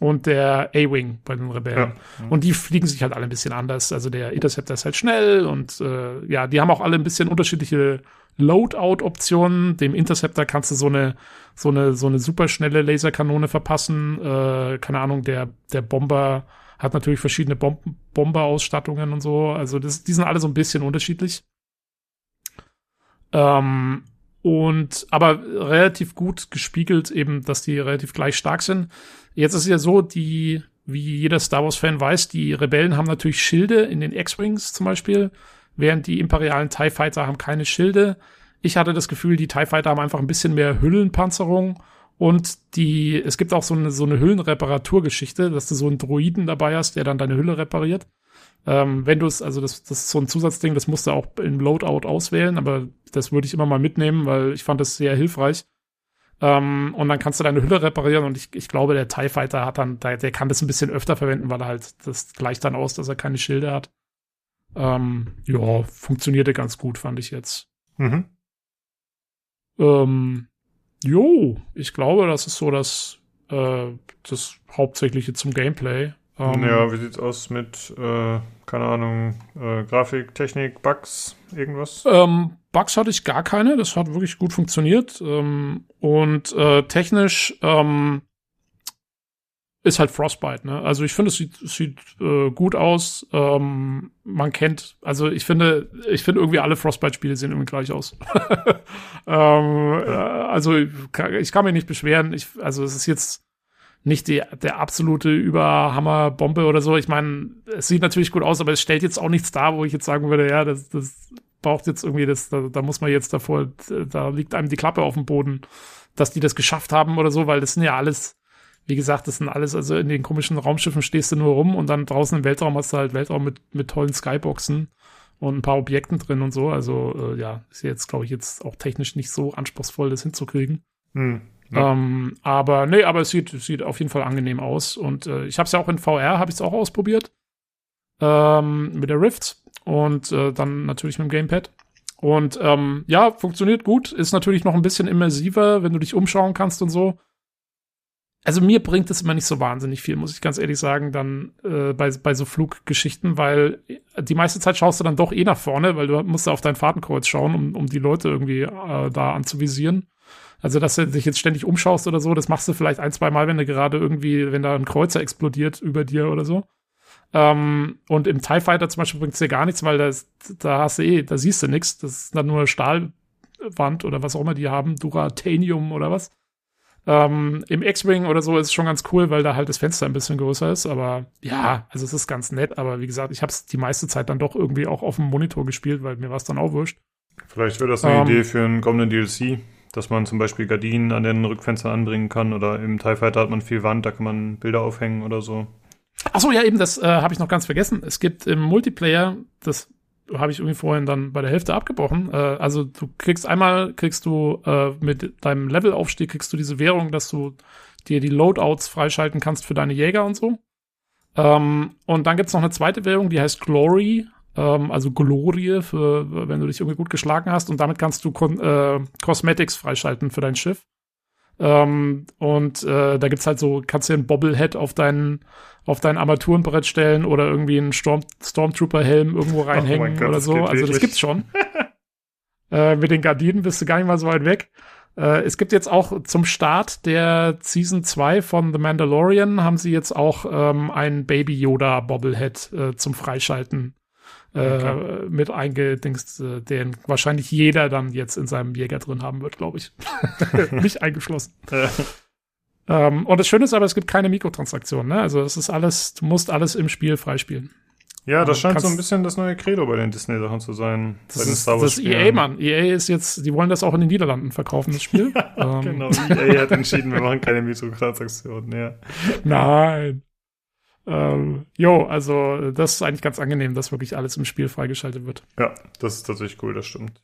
Und der A-Wing bei den Rebellen. Ja. Und die fliegen sich halt alle ein bisschen anders. Also der Interceptor ist halt schnell und äh, ja, die haben auch alle ein bisschen unterschiedliche Loadout-Optionen. Dem Interceptor kannst du so eine, so eine, so eine superschnelle Laserkanone verpassen. Äh, keine Ahnung, der, der Bomber hat natürlich verschiedene Bom Bomber-Ausstattungen und so. Also das, die sind alle so ein bisschen unterschiedlich. Ähm, und aber relativ gut gespiegelt eben, dass die relativ gleich stark sind. Jetzt ist es ja so, die, wie jeder Star Wars-Fan weiß, die Rebellen haben natürlich Schilde in den X-Wings zum Beispiel während die imperialen TIE Fighter haben keine Schilde. Ich hatte das Gefühl, die TIE Fighter haben einfach ein bisschen mehr Hüllenpanzerung und die, es gibt auch so eine, so eine Hüllenreparaturgeschichte, dass du so einen Droiden dabei hast, der dann deine Hülle repariert. Ähm, wenn du es, also das, das ist so ein Zusatzding, das musst du auch im Loadout auswählen, aber das würde ich immer mal mitnehmen, weil ich fand das sehr hilfreich. Ähm, und dann kannst du deine Hülle reparieren und ich, ich glaube, der TIE Fighter hat dann, der, der kann das ein bisschen öfter verwenden, weil er halt, das gleicht dann aus, dass er keine Schilde hat. Ähm, ja, funktionierte ganz gut, fand ich jetzt. Mhm. Ähm, jo, ich glaube, das ist so das, äh, das Hauptsächliche zum Gameplay. Ähm, ja, wie sieht's aus mit, äh, keine Ahnung, äh, Grafik, Technik, Bugs, irgendwas? Ähm, Bugs hatte ich gar keine, das hat wirklich gut funktioniert. Ähm, und äh, technisch ähm, ist halt Frostbite, ne? Also ich finde, es sieht, sieht äh, gut aus. Ähm, man kennt, also ich finde, ich finde irgendwie alle Frostbite-Spiele sehen irgendwie gleich aus. *laughs* ähm, äh, also ich kann, ich kann mich nicht beschweren. Ich, also es ist jetzt nicht die, der absolute Überhammer-Bombe oder so. Ich meine, es sieht natürlich gut aus, aber es stellt jetzt auch nichts dar, wo ich jetzt sagen würde, ja, das, das braucht jetzt irgendwie das, da, da muss man jetzt davor, da liegt einem die Klappe auf dem Boden, dass die das geschafft haben oder so, weil das sind ja alles, wie gesagt, das sind alles, also in den komischen Raumschiffen stehst du nur rum und dann draußen im Weltraum hast du halt Weltraum mit, mit tollen Skyboxen und ein paar Objekten drin und so. Also äh, ja, ist jetzt, glaube ich, jetzt auch technisch nicht so anspruchsvoll, das hinzukriegen. Hm. Ja. Ähm, aber nee, aber es sieht, sieht auf jeden Fall angenehm aus. Und äh, ich habe es ja auch in VR, habe ich es auch ausprobiert. Ähm, mit der Rift und äh, dann natürlich mit dem Gamepad. Und ähm, ja, funktioniert gut. Ist natürlich noch ein bisschen immersiver, wenn du dich umschauen kannst und so. Also mir bringt es immer nicht so wahnsinnig viel, muss ich ganz ehrlich sagen, dann äh, bei, bei so Fluggeschichten, weil die meiste Zeit schaust du dann doch eh nach vorne, weil du musst auf dein Fahrtenkreuz schauen, um, um die Leute irgendwie äh, da anzuvisieren. Also, dass du dich jetzt ständig umschaust oder so, das machst du vielleicht ein, zwei Mal, wenn du gerade irgendwie, wenn da ein Kreuzer explodiert über dir oder so. Ähm, und im TIE Fighter zum Beispiel bringt es dir gar nichts, weil das, da hast du eh, da siehst du nichts. Das ist dann nur Stahlwand oder was auch immer die haben, Duratanium oder was. Ähm, Im X-Wing oder so ist es schon ganz cool, weil da halt das Fenster ein bisschen größer ist. Aber ja, also es ist ganz nett. Aber wie gesagt, ich habe es die meiste Zeit dann doch irgendwie auch auf dem Monitor gespielt, weil mir war es dann auch wurscht. Vielleicht wäre das eine ähm, Idee für einen kommenden DLC dass man zum Beispiel Gardinen an den Rückfenstern anbringen kann oder im TIE Fighter hat man viel Wand, da kann man Bilder aufhängen oder so. Achso, ja, eben, das äh, habe ich noch ganz vergessen. Es gibt im Multiplayer, das habe ich irgendwie vorhin dann bei der Hälfte abgebrochen. Äh, also du kriegst einmal, kriegst du äh, mit deinem Levelaufstieg, kriegst du diese Währung, dass du dir die Loadouts freischalten kannst für deine Jäger und so. Ähm, und dann gibt's noch eine zweite Währung, die heißt Glory ähm, also Glorie, für, wenn du dich irgendwie gut geschlagen hast. Und damit kannst du äh, Cosmetics freischalten für dein Schiff. Ähm, und äh, da gibt's halt so, kannst du ein Bobblehead auf deinen auf dein Armaturenbrett stellen oder irgendwie einen Storm Stormtrooper-Helm irgendwo reinhängen oh Gott, oder so. Also das gibt's schon. *laughs* äh, mit den Gardinen bist du gar nicht mal so weit weg. Äh, es gibt jetzt auch zum Start der Season 2 von The Mandalorian haben sie jetzt auch ähm, ein Baby Yoda Bobblehead äh, zum Freischalten äh, mit eingedingst, äh, den wahrscheinlich jeder dann jetzt in seinem Jäger drin haben wird, glaube ich. *laughs* Mich eingeschlossen. ähm, und das Schöne ist aber, es gibt keine Mikrotransaktionen. Ne? Also es ist alles, du musst alles im Spiel freispielen. Ja, das scheint so ein bisschen das neue Credo bei den Disney-Sachen zu sein. Das ist das EA, Mann. EA ist jetzt, die wollen das auch in den Niederlanden verkaufen, das Spiel. *laughs* ähm. Genau, EA hat entschieden, wir machen keine Mikrotransaktionen, ja. *laughs* Nein. Ähm, jo, also das ist eigentlich ganz angenehm, dass wirklich alles im Spiel freigeschaltet wird. Ja, das ist tatsächlich cool, das stimmt.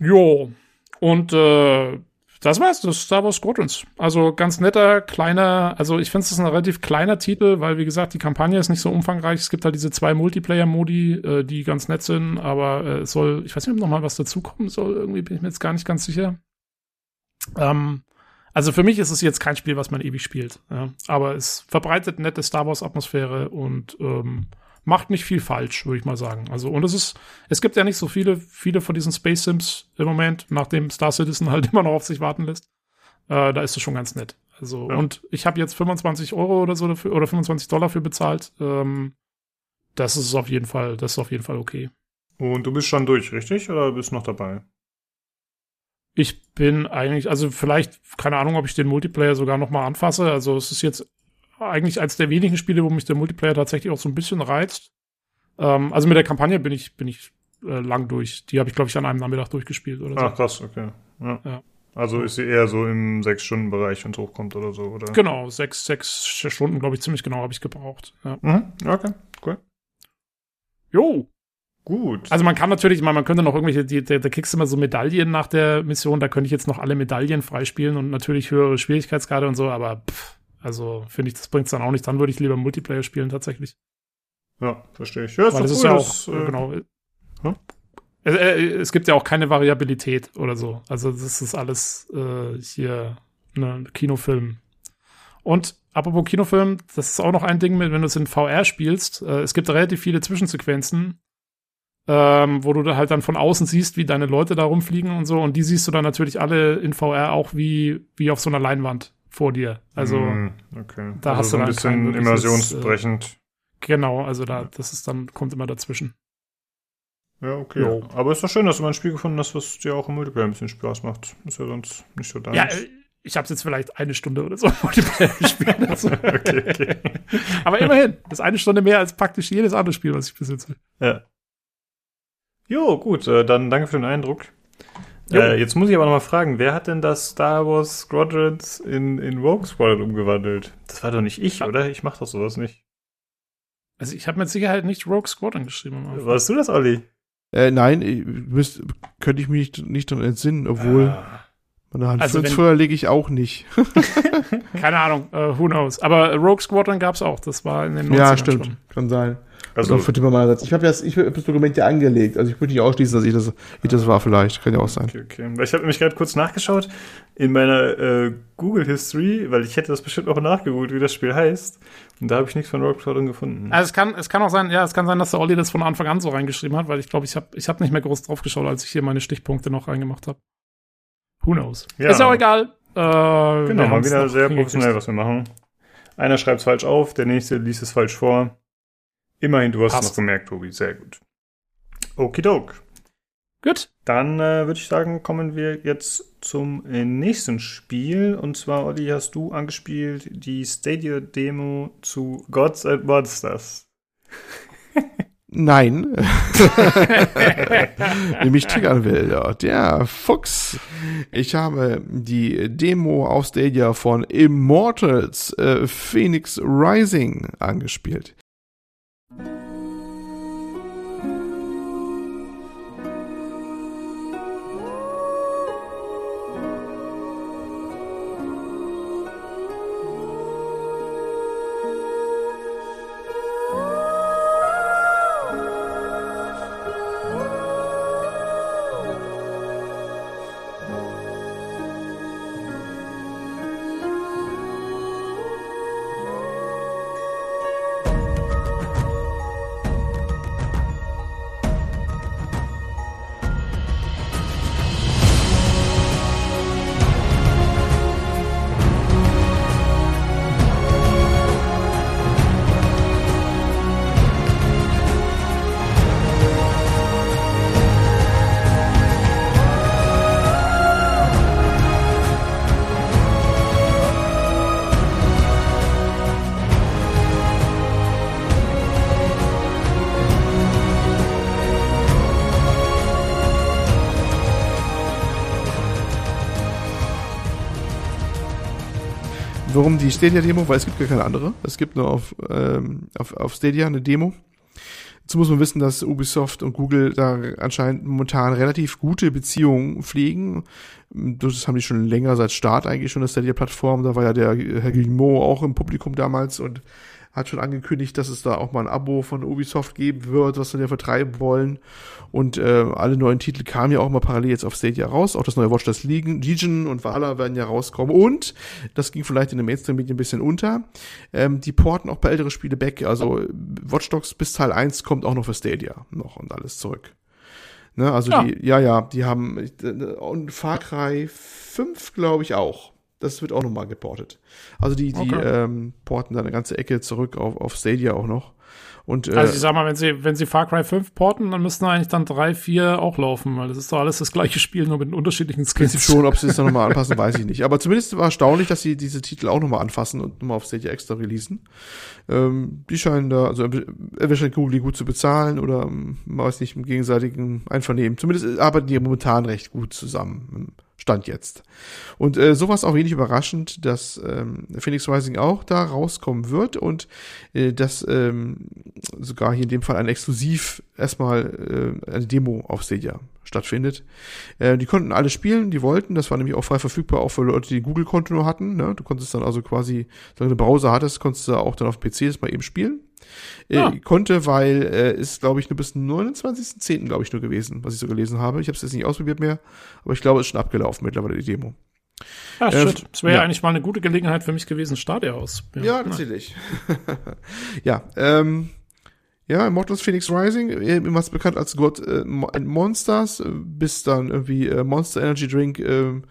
Jo, und äh, das war's, das Star Wars Squadrons. Also ganz netter, kleiner, also ich finde es ist ein relativ kleiner Titel, weil wie gesagt, die Kampagne ist nicht so umfangreich. Es gibt halt diese zwei Multiplayer-Modi, äh, die ganz nett sind, aber äh, es soll, ich weiß nicht, ob noch mal was dazukommen soll, irgendwie bin ich mir jetzt gar nicht ganz sicher. Ähm, also für mich ist es jetzt kein Spiel, was man ewig spielt. Ja. Aber es verbreitet nette Star Wars-Atmosphäre und ähm, macht nicht viel falsch, würde ich mal sagen. Also, und es ist, es gibt ja nicht so viele, viele von diesen Space Sims im Moment, nachdem Star Citizen *laughs* halt immer noch auf sich warten lässt. Äh, da ist es schon ganz nett. Also, ja. und ich habe jetzt 25 Euro oder so dafür, oder 25 Dollar für bezahlt. Ähm, das ist auf jeden Fall, das ist auf jeden Fall okay. Und du bist schon durch, richtig? Oder bist noch dabei? Ich bin eigentlich, also vielleicht, keine Ahnung, ob ich den Multiplayer sogar noch mal anfasse. Also es ist jetzt eigentlich eins der wenigen Spiele, wo mich der Multiplayer tatsächlich auch so ein bisschen reizt. Ähm, also mit der Kampagne bin ich, bin ich äh, lang durch. Die habe ich, glaube ich, an einem Nachmittag durchgespielt oder so. Ach, krass, okay. Ja. ja. Also ist sie eher so im Sechs-Stunden-Bereich, wenn es hochkommt oder so, oder? Genau, sechs, sechs Stunden, glaube ich, ziemlich genau habe ich gebraucht. Ja. Mhm. Okay, cool. Jo. Gut. Also man kann natürlich, man, man könnte noch irgendwelche, die, da, da kriegst du immer so Medaillen nach der Mission, da könnte ich jetzt noch alle Medaillen freispielen und natürlich höhere Schwierigkeitsgrade und so, aber pff, also finde ich, das bringt's dann auch nicht. Dann würde ich lieber Multiplayer spielen tatsächlich. Ja, verstehe ich. Ja, ist Weil das cool, ist ja auch, das, äh, genau. Hm? Es, äh, es, gibt ja auch keine Variabilität oder so. Also das ist alles äh, hier ne, Kinofilm. Und apropos Kinofilm, das ist auch noch ein Ding, wenn du es in VR spielst. Äh, es gibt relativ viele Zwischensequenzen, ähm, wo du da halt dann von außen siehst, wie deine Leute da rumfliegen und so. Und die siehst du dann natürlich alle in VR auch wie, wie auf so einer Leinwand vor dir. Also mm, okay. da also hast so du dann ein bisschen immersionsbrechend. Äh, genau, also da, das ist dann, kommt immer dazwischen. Ja, okay. Jo. Aber ist doch schön, dass du mal ein Spiel gefunden hast, was dir auch im Multiplayer ein bisschen Spaß macht. Ist ja sonst nicht so deins. Ja, äh, ich habe jetzt vielleicht eine Stunde oder so *laughs* Multiplayer gespielt. Also. *laughs* okay, okay. Aber immerhin, das ist eine Stunde mehr als praktisch jedes andere Spiel, was ich besitze. Ja. Jo, gut, äh, dann danke für den Eindruck. Äh, jetzt muss ich aber noch mal fragen, wer hat denn das Star Wars Squadrons in, in Rogue Squadron umgewandelt? Das war doch nicht ich, oder? Ich mach doch sowas nicht. Also ich habe mit Sicherheit nicht Rogue Squadron geschrieben. Warst du das, Olli? Äh, nein, ich müsst, könnte ich mich nicht, nicht daran entsinnen, obwohl ah. meine Hand also Feuer lege ich auch nicht. *laughs* *laughs* Keine Ahnung, uh, who knows. Aber Rogue Squadron gab's auch, das war in den 90ern Ja, stimmt, schon. kann sein. Also für meinerseits. Ich habe das, ich hab das Dokument ja angelegt. Also ich würde nicht ausschließen, dass ich das, ich das war vielleicht. Kann ja auch sein. Okay, okay. Ich habe nämlich gerade kurz nachgeschaut in meiner äh, Google History, weil ich hätte das bestimmt auch nachgegoogelt, wie das Spiel heißt. Und da habe ich nichts von Rogue Squadron gefunden. Also es kann, es kann auch sein, ja, es kann sein, dass der Olli das von Anfang an so reingeschrieben hat, weil ich glaube, ich habe ich hab nicht mehr groß drauf geschaut, als ich hier meine Stichpunkte noch reingemacht habe. Who knows? Ja. Ist ja auch egal. Äh, genau, mal wieder sehr professionell, was wir machen. Einer schreibt es falsch auf, der nächste liest es falsch vor. Immerhin, du hast es noch gemerkt, Tobi. Sehr gut. Okidok. Gut. Dann äh, würde ich sagen, kommen wir jetzt zum äh, nächsten Spiel. Und zwar, Olli, hast du angespielt die Stadia-Demo zu Gods and Monsters. *laughs* Nein. *laughs* Nämlich triggern will. Ja, der Fuchs. Ich habe die Demo auf Stadia von Immortals äh, Phoenix Rising angespielt. Thank you. Warum die Stadia-Demo? Weil es gibt gar keine andere. Es gibt nur auf, ähm, auf, auf Stadia eine Demo. Dazu muss man wissen, dass Ubisoft und Google da anscheinend momentan relativ gute Beziehungen pflegen. Das haben die schon länger seit Start eigentlich schon, der Stadia-Plattform. Da war ja der Herr Guillemot auch im Publikum damals und hat schon angekündigt, dass es da auch mal ein Abo von Ubisoft geben wird, was sie ja vertreiben wollen. Und äh, alle neuen Titel kamen ja auch mal parallel jetzt auf Stadia raus. Auch das neue Watch Dogs Legion und Valor werden ja rauskommen. Und, das ging vielleicht in den Mainstream-Medien ein bisschen unter, ähm, die porten auch bei ältere Spiele back. Also Watch Dogs bis Teil 1 kommt auch noch für Stadia noch und alles zurück. Ne, also ja. die, ja, ja, die haben, und Far Cry 5 glaube ich auch. Das wird auch nochmal geportet. Also die, die okay. ähm, porten da eine ganze Ecke zurück auf, auf Stadia auch noch. Und, äh, also ich sag mal, wenn sie, wenn sie Far Cry 5 porten, dann müssten eigentlich dann 3, 4 auch laufen, weil das ist doch alles das gleiche Spiel, nur mit unterschiedlichen Skins. Schon, ob sie es dann nochmal anpassen, weiß ich nicht. Aber zumindest war erstaunlich, dass sie diese Titel auch nochmal anfassen und nochmal auf Stadia extra releasen. Ähm, die scheinen da, also entweder scheint Google die gut zu bezahlen oder ähm, weiß nicht, im gegenseitigen Einvernehmen. Zumindest arbeiten die momentan recht gut zusammen. Stand jetzt. Und äh, sowas auch wenig überraschend, dass ähm, Phoenix Rising auch da rauskommen wird und äh, dass ähm, sogar hier in dem Fall ein Exklusiv erstmal äh, eine Demo auf Stadia stattfindet. Äh, die konnten alle spielen, die wollten. Das war nämlich auch frei verfügbar, auch für Leute, die Google-Konto nur hatten. Ne? Du konntest dann also quasi, wenn du einen Browser hattest, konntest du auch dann auf PC das mal eben spielen. Äh, ja. Konnte, weil äh, ist, glaube ich, nur bis 29.10. glaube ich nur gewesen, was ich so gelesen habe. Ich habe es jetzt nicht ausprobiert mehr, aber ich glaube, es ist schon abgelaufen mittlerweile, die Demo. Ja, äh, shit. Es wäre ja. eigentlich mal eine gute Gelegenheit für mich gewesen, Stadia aus. Ja, ja tatsächlich. *laughs* ja, ähm, ja, Immortals Phoenix Rising, immer bekannt als God äh, Monsters, äh, bis dann irgendwie äh, Monster Energy Drink äh,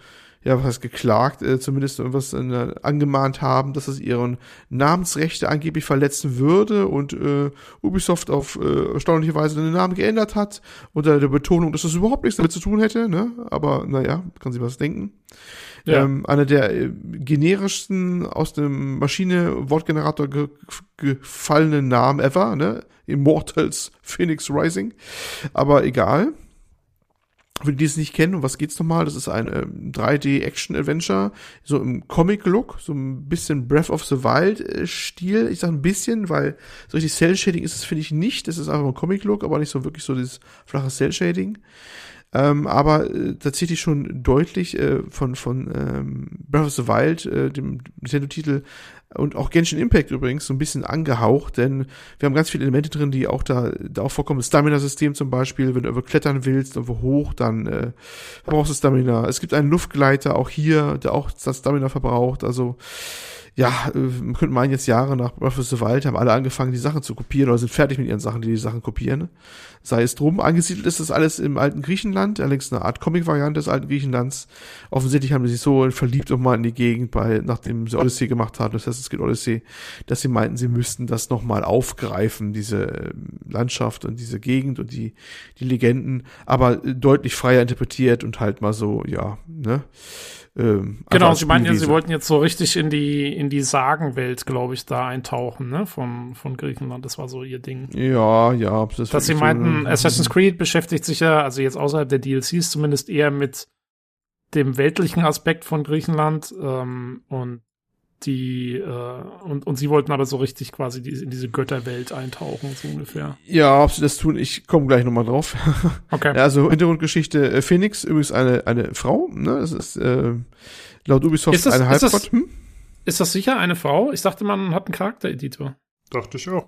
ja, was heißt geklagt, äh, zumindest irgendwas äh, angemahnt haben, dass es ihren Namensrechte angeblich verletzen würde und äh, Ubisoft auf äh, erstaunliche Weise den Namen geändert hat, unter der Betonung, dass das überhaupt nichts damit zu tun hätte, ne? Aber naja, kann sich was denken. Ja. Ähm, einer der äh, generischsten aus dem Maschine-Wortgenerator ge gefallenen Namen ever, ne? Immortals Phoenix Rising. Aber egal. Für die, es nicht kennen, um was geht's nochmal? Das ist ein äh, 3D-Action-Adventure, so im Comic-Look, so ein bisschen Breath of the Wild-Stil. Ich sag ein bisschen, weil so richtig Cell-Shading ist es, finde ich, nicht. Das ist einfach ein Comic-Look, aber nicht so wirklich so dieses flache Cell-Shading. Ähm, aber äh, tatsächlich schon deutlich äh, von, von ähm, Breath of the Wild, äh, dem Nintendo-Titel, und auch Genshin Impact übrigens so ein bisschen angehaucht, denn wir haben ganz viele Elemente drin, die auch da, da auch vorkommen. Stamina-System zum Beispiel, wenn du irgendwo klettern willst, irgendwo hoch, dann äh, brauchst du Stamina. Es gibt einen Luftgleiter, auch hier, der auch das Stamina verbraucht. Also ja, äh, man könnte meinen, jetzt Jahre nach Breath of the Wild haben alle angefangen, die Sachen zu kopieren oder sind fertig mit ihren Sachen, die die Sachen kopieren. Sei es drum, angesiedelt ist das alles im alten Griechenland, allerdings eine Art Comic-Variante des alten Griechenlands. Offensichtlich haben sie sich so verliebt nochmal in die Gegend, bei, nachdem sie Odyssey gemacht haben, das heißt, es geht Odyssey, dass sie meinten, sie müssten das nochmal aufgreifen, diese ähm, Landschaft und diese Gegend und die, die Legenden, aber deutlich freier interpretiert und halt mal so, ja, ne, ähm, genau, Sie meinten ja, Sie wollten jetzt so richtig in die, in die Sagenwelt, glaube ich, da eintauchen, ne, von, von Griechenland. Das war so Ihr Ding. Ja, ja. Das Dass Sie meinten, so Assassin's Creed beschäftigt sich ja, also jetzt außerhalb der DLCs zumindest eher mit dem weltlichen Aspekt von Griechenland ähm, und die äh, und, und sie wollten aber so richtig quasi die, in diese Götterwelt eintauchen, so ungefähr. Ja, ob sie das tun, ich komme gleich nochmal drauf. *laughs* Okay. Ja, also Hintergrundgeschichte, äh, Phoenix, übrigens eine, eine Frau, ne? Das ist äh, laut Ubisoft ist das, eine Halbgott. Ist, hm? ist das sicher eine Frau? Ich dachte, man hat einen Charaktereditor. Dachte ich auch.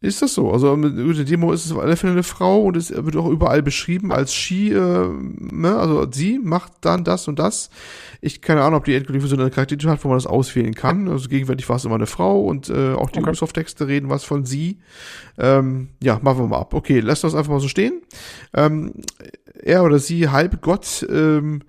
Ist das so? Also mit der Demo ist es auf alle Fälle eine Frau und es wird auch überall beschrieben als she, äh, ne? also sie macht dann das und das. Ich keine Ahnung, ob die endgültig so eine Charakteristik hat, wo man das auswählen kann. Also gegenwärtig war es immer eine Frau und äh, auch die okay. Ubisoft-Texte reden was von sie. Ähm, ja, machen wir mal ab. Okay, lassen wir es einfach mal so stehen. Ähm, er oder sie, Halbgott, ähm,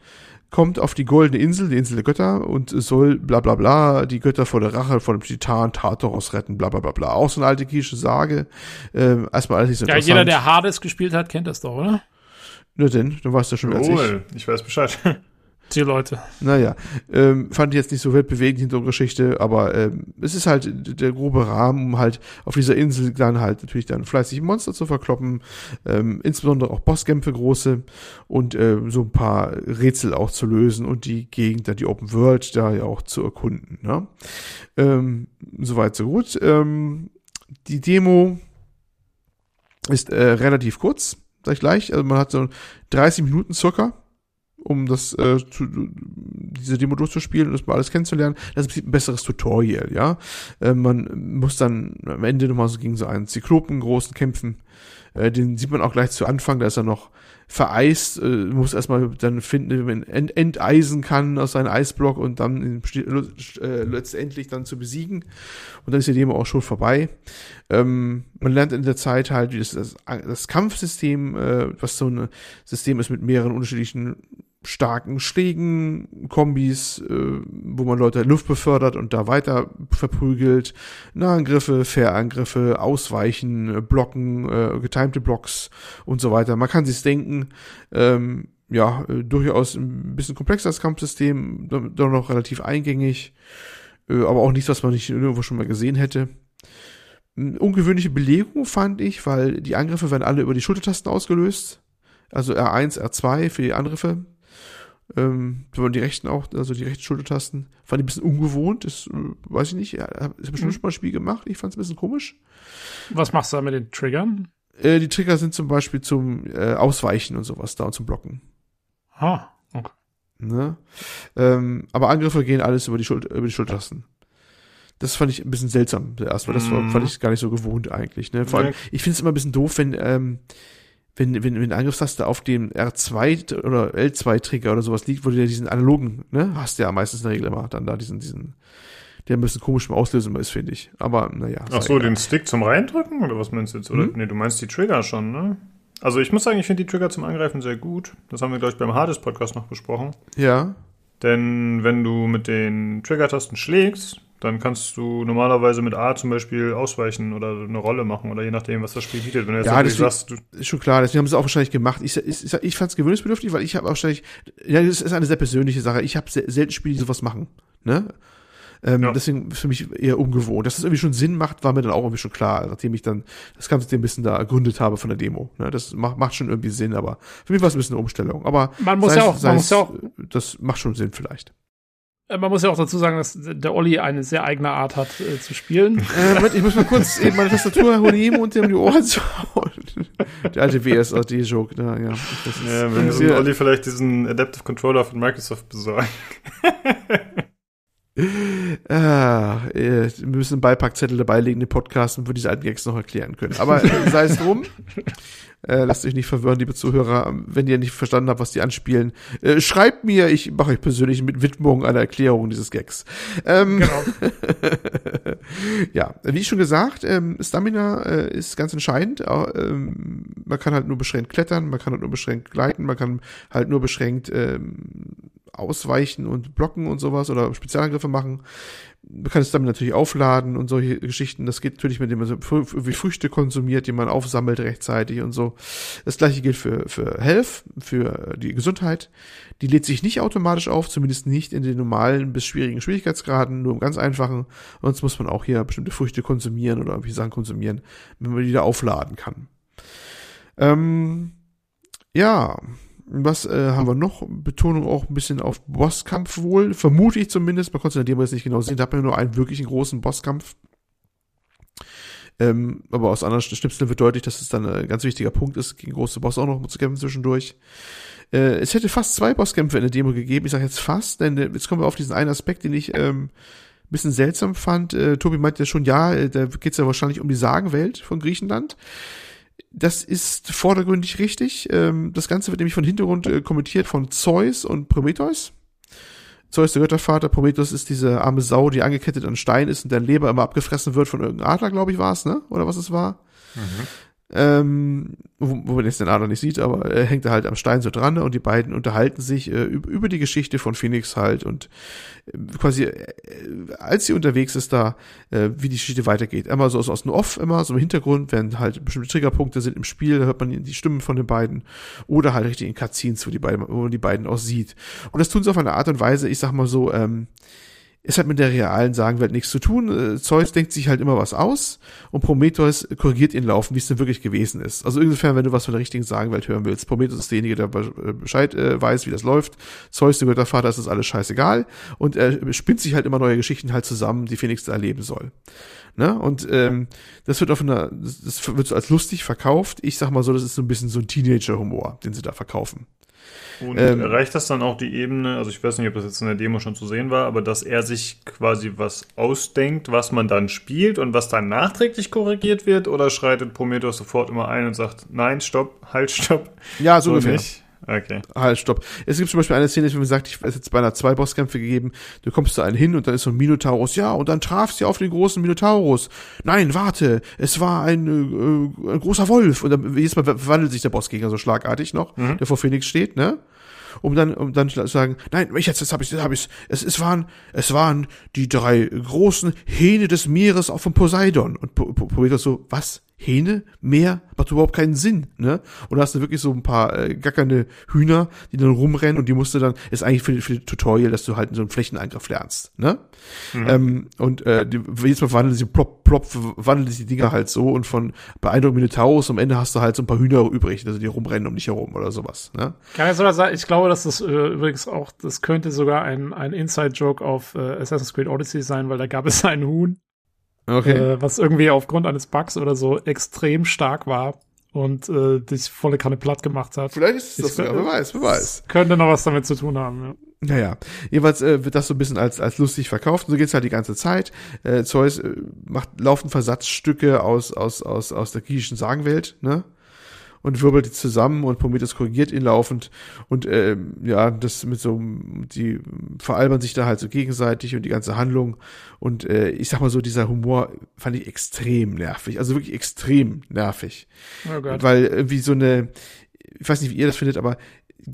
kommt auf die goldene Insel, die Insel der Götter, und soll bla bla bla die Götter vor der Rache von dem Titan Tartaros retten, bla bla bla bla. Auch so eine alte griechische Sage. Ähm, erstmal alles nicht so Ja, jeder, der Hades gespielt hat, kennt das doch, oder? Nur denn, du weißt ja schon, als ich. ich weiß Bescheid. Die Leute. Naja, ähm, fand ich jetzt nicht so weltbewegend hinter Geschichte, aber ähm, es ist halt der grobe Rahmen, um halt auf dieser Insel dann halt natürlich dann fleißig Monster zu verkloppen, ähm, insbesondere auch Bosskämpfe große und äh, so ein paar Rätsel auch zu lösen und die Gegend, dann die Open World da ja auch zu erkunden. Ne? Ähm, Soweit so gut. Ähm, die Demo ist äh, relativ kurz, sag ich gleich. Also man hat so 30 Minuten circa um das äh, zu, diese Demo durchzuspielen und das mal alles kennenzulernen. Das ist ein besseres Tutorial, ja. Äh, man muss dann am Ende nochmal so gegen so einen Zyklopen großen kämpfen. Äh, den sieht man auch gleich zu Anfang, da ist er noch vereist, äh, muss erstmal dann finden, wie man ent enteisen kann aus seinem Eisblock und dann äh, letztendlich dann zu besiegen. Und dann ist die Demo auch schon vorbei. Ähm, man lernt in der Zeit halt, wie das, das, das Kampfsystem, äh, was so ein System ist mit mehreren unterschiedlichen starken Schlägen, Kombis, äh, wo man Leute Luft befördert und da weiter verprügelt, Nahangriffe, Fährangriffe, Ausweichen, Blocken, äh, getimte Blocks und so weiter. Man kann sich's denken, ähm, ja, äh, durchaus ein bisschen komplexer das Kampfsystem, doch noch relativ eingängig, äh, aber auch nichts, was man nicht irgendwo schon mal gesehen hätte. Ungewöhnliche Belegung fand ich, weil die Angriffe werden alle über die Schultertasten ausgelöst. Also R1, R2 für die Angriffe Ähm, die rechten auch, also die rechten Schultertasten, fand ich ein bisschen ungewohnt. Das äh, weiß ich nicht. Ich habe bestimmt mhm. schon mal ein Spiel gemacht. Ich fand es ein bisschen komisch. Was machst du da mit den Triggern? Äh, die Trigger sind zum Beispiel zum äh, Ausweichen und sowas da und zum Blocken. Ah, okay. Ne? Ähm, aber Angriffe gehen alles über die, Schul über die Schultertasten. Das fand ich ein bisschen seltsam erstmal. Das war, fand ich gar nicht so gewohnt eigentlich. Ne? Vor allem, ich finde es immer ein bisschen doof, wenn ähm, wenn, wenn, wenn Angriffstaste auf dem R2 oder L2-Trigger oder sowas liegt, wo du ja diesen analogen, ne, hast du ja meistens in der Regel immer dann da diesen, diesen, der ein bisschen komisch im Auslösen ist, finde ich. Aber naja. Ach so, den Stick zum Reindrücken oder was meinst du jetzt? Oder? Hm? Nee, du meinst die Trigger schon, ne? Also ich muss sagen, ich finde die Trigger zum Angreifen sehr gut. Das haben wir, glaube ich, beim Hades-Podcast noch besprochen. Ja. Denn wenn du mit den Trigger-Tasten schlägst, dann kannst du normalerweise mit A zum Beispiel ausweichen oder eine Rolle machen oder je nachdem, was das Spiel bietet. Wenn du jetzt ja, das sagst, ist schon klar, deswegen haben sie es auch wahrscheinlich gemacht. Ich, ich, ich fand es gewöhnungsbedürftig, weil ich habe wahrscheinlich, ja, das ist eine sehr persönliche Sache. Ich habe selten Spiele, die sowas machen. Ne? Ähm, ja. Deswegen für mich eher ungewohnt. Dass das irgendwie schon Sinn macht, war mir dann auch irgendwie schon klar, nachdem ich dann das Ganze ein bisschen da ergründet habe von der Demo. Ne? Das macht, macht schon irgendwie Sinn, aber für mich war es ein bisschen eine Umstellung. Aber man muss ja auch, man muss ja auch, das macht schon Sinn vielleicht. Äh, man muss ja auch dazu sagen, dass der Olli eine sehr eigene Art hat äh, zu spielen. Äh, ich muss mal kurz eben meine Tastatur holen und um die Ohren zu hauen. Der alte WSAD-Joke, da, ja. ja wir müssen Olli vielleicht diesen Adaptive Controller von Microsoft besorgen. *laughs* ah, wir müssen einen Beipackzettel dabei legen, den Podcast, und wir diese alten Gags noch erklären können. Aber äh, sei es drum. Äh, lasst euch nicht verwirren, liebe Zuhörer, wenn ihr nicht verstanden habt, was die anspielen. Äh, schreibt mir, ich mache euch persönlich mit Widmung einer Erklärung dieses Gags. Ähm, genau. *laughs* ja, wie schon gesagt, ähm, Stamina äh, ist ganz entscheidend. Äh, ähm, man kann halt nur beschränkt klettern, man kann halt nur beschränkt gleiten, man kann halt nur beschränkt ähm, ausweichen und blocken und sowas oder Spezialangriffe machen. Man kann es damit natürlich aufladen und solche Geschichten. Das geht natürlich, mit dem man so wie Früchte konsumiert, die man aufsammelt rechtzeitig und so. Das gleiche gilt für, für Health, für die Gesundheit. Die lädt sich nicht automatisch auf, zumindest nicht in den normalen bis schwierigen Schwierigkeitsgraden, nur im ganz einfachen. Sonst muss man auch hier bestimmte Früchte konsumieren oder irgendwie Sachen konsumieren, wenn man die wieder aufladen kann. Ähm, ja, was äh, haben wir noch? Betonung auch ein bisschen auf Bosskampf wohl. Vermute ich zumindest. Man konnte es in der Demo jetzt nicht genau sehen. Da hat man nur einen wirklichen großen Bosskampf. Ähm, aber aus anderen Schnipseln wird deutlich, dass es dann ein ganz wichtiger Punkt ist, gegen große Boss auch noch zu kämpfen zwischendurch. Äh, es hätte fast zwei Bosskämpfe in der Demo gegeben. Ich sage jetzt fast, denn äh, jetzt kommen wir auf diesen einen Aspekt, den ich ähm, bisschen seltsam fand. Äh, Tobi meinte ja schon, ja, äh, da geht es ja wahrscheinlich um die Sagenwelt von Griechenland. Das ist vordergründig richtig. Ähm, das Ganze wird nämlich von Hintergrund äh, kommentiert von Zeus und Prometheus. Zeus, der Göttervater, Prometheus ist diese arme Sau, die angekettet an Stein ist und deren Leber immer abgefressen wird von irgendeinem Adler, glaube ich, war es, ne? Oder was es war. Mhm ähm, wo, wo man jetzt den Adler nicht sieht, aber er hängt da halt am Stein so dran und die beiden unterhalten sich äh, über die Geschichte von Phoenix halt und äh, quasi, äh, als sie unterwegs ist da, äh, wie die Geschichte weitergeht. Immer so aus, aus dem Off, immer so im Hintergrund, wenn halt bestimmte Triggerpunkte sind im Spiel, da hört man die Stimmen von den beiden oder halt richtig in Cutscenes, wo die beiden, wo man die beiden auch sieht. Und das tun sie auf eine Art und Weise, ich sag mal so, ähm, es hat mit der realen Sagenwelt nichts zu tun. Äh, Zeus denkt sich halt immer was aus und Prometheus korrigiert ihn laufen, wie es denn wirklich gewesen ist. Also insofern, wenn du was von der richtigen Sagenwelt hören willst, Prometheus ist derjenige, der äh, Bescheid äh, weiß, wie das läuft. Zeus, der Göttervater, ist das alles scheißegal und er spinnt sich halt immer neue Geschichten halt zusammen, die Phoenix da erleben soll. Ne? Und ähm, das wird auf einer, das wird so als lustig verkauft. Ich sag mal so, das ist so ein bisschen so ein Teenager-Humor, den sie da verkaufen. Und ähm, erreicht das dann auch die Ebene, also ich weiß nicht, ob das jetzt in der Demo schon zu sehen war, aber dass er sich quasi was ausdenkt, was man dann spielt und was dann nachträglich korrigiert wird, oder schreitet Prometheus sofort immer ein und sagt, nein, stopp, halt, stopp. Ja, so, so ungefähr. Nicht? Okay. Halt, stopp. Es gibt zum Beispiel eine Szene, wo man sagt, ich es jetzt beinahe zwei Bosskämpfe gegeben, du kommst zu einem hin und dann ist so ein Minotaurus, ja, und dann traf sie auf den großen Minotaurus. Nein, warte, es war ein, äh, ein großer Wolf. Und dann jedes Mal verwandelt sich der Bossgegner so schlagartig noch, mhm. der vor Phoenix steht, ne? um dann um dann zu sagen, nein, ich jetzt, jetzt habe ich, jetzt habe ich, es, es waren, es waren die drei großen Hähne des Meeres auch von Poseidon und Prometheus so, was? Hähne, Meer, macht überhaupt keinen Sinn, ne? Und da hast du wirklich so ein paar äh, gackernde Hühner, die dann rumrennen und die musst du dann, ist eigentlich für, für Tutorial, dass du halt so einen Flächenangriff lernst, ne? Mhm. Ähm, und äh, die, jedes Mal wandeln sie plopp, plopp, wandeln sich die Dinger halt so und von beeindruckend Minotaurus am Ende hast du halt so ein paar Hühner übrig, also die rumrennen um dich herum oder sowas, ne? Kann ich sogar sagen, ich glaube, glaube, dass das äh, übrigens auch, das könnte sogar ein, ein Inside-Joke auf äh, Assassin's Creed Odyssey sein, weil da gab es ein Huhn, okay. äh, was irgendwie aufgrund eines Bugs oder so extrem stark war und äh, dich volle Kanne platt gemacht hat. Vielleicht ist es das sogar, wer weiß, wer weiß. Könnte noch was damit zu tun haben, ja. Naja, jedenfalls äh, wird das so ein bisschen als, als lustig verkauft. Und so geht's halt die ganze Zeit. Äh, Zeus äh, macht laufen Versatzstücke aus, aus, aus, aus der griechischen Sagenwelt, ne? Und wirbelt die zusammen und Prometheus korrigiert ihn laufend und äh, ja, das mit so, die veralbern sich da halt so gegenseitig und die ganze Handlung und äh, ich sag mal so, dieser Humor fand ich extrem nervig, also wirklich extrem nervig, oh Gott. weil irgendwie so eine, ich weiß nicht, wie ihr das findet, aber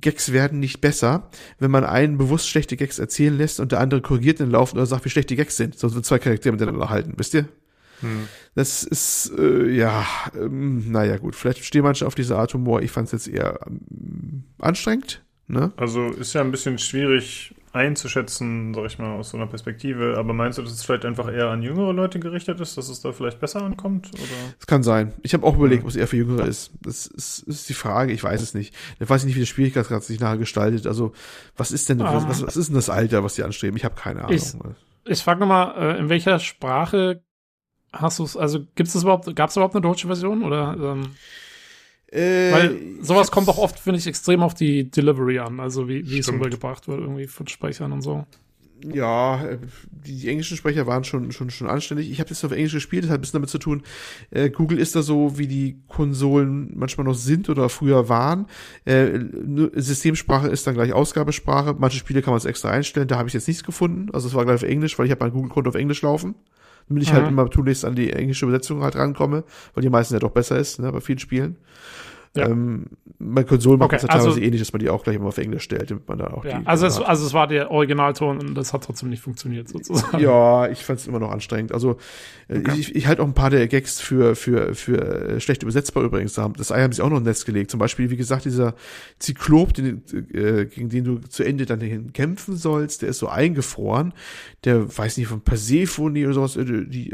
Gags werden nicht besser, wenn man einen bewusst schlechte Gags erzählen lässt und der andere korrigiert den Laufen oder sagt, wie schlecht die Gags sind. So sind zwei Charaktere miteinander halten, wisst ihr? Hm. Das ist, äh, ja, ähm, naja, gut. Vielleicht stehen manche auf diese Art Humor. Ich fand es jetzt eher ähm, anstrengend. Ne? Also ist ja ein bisschen schwierig einzuschätzen, sag ich mal, aus so einer Perspektive. Aber meinst du, dass es vielleicht einfach eher an jüngere Leute gerichtet ist, dass es da vielleicht besser ankommt? Das kann sein. Ich habe auch überlegt, ja. was eher für Jüngere ist. Das ist, ist die Frage, ich weiß es nicht. Ich weiß nicht, wie der Schwierigkeitsgrad sich nachher gestaltet. Also, was ist denn, ah. was, was, ist denn das Alter, was die anstreben? Ich habe keine Ahnung. Ich, ich frage nochmal, äh, in welcher Sprache hast du es, also gibt es das überhaupt, gab es überhaupt eine deutsche Version oder? Ähm, äh, weil sowas kommt auch oft, finde ich, extrem auf die Delivery an, also wie, wie es rübergebracht wird, irgendwie von Sprechern und so. Ja, die, die englischen Sprecher waren schon schon schon anständig. Ich habe jetzt auf Englisch gespielt, das hat ein bisschen damit zu tun. Äh, Google ist da so, wie die Konsolen manchmal noch sind oder früher waren. Äh, Systemsprache ist dann gleich Ausgabesprache. Manche Spiele kann man es extra einstellen. Da habe ich jetzt nichts gefunden. Also es war gleich auf Englisch, weil ich habe mein Google-Konto auf Englisch laufen damit ich halt mhm. halt immer tunlichst an die englische Übersetzung halt rankomme, weil die meisten ja doch besser ist, ne, bei vielen Spielen. Ja. Ähm, bei Konsolen macht okay, das teilweise also, ähnlich, dass man die auch gleich immer auf Englisch stellt, damit man da auch ja, die. Also es, also es war der Originalton und das hat trotzdem nicht funktioniert, sozusagen. Ja, ich fand es immer noch anstrengend. Also äh, okay. ich, ich halte auch ein paar der Gags für, für, für äh, schlecht übersetzbar übrigens. Das Ei haben sie auch noch im Netz gelegt. Zum Beispiel, wie gesagt, dieser Zyklop, den, äh, gegen den du zu Ende dann hin kämpfen sollst, der ist so eingefroren. Der, weiß nicht, von Persephone oder sowas, äh, die, die,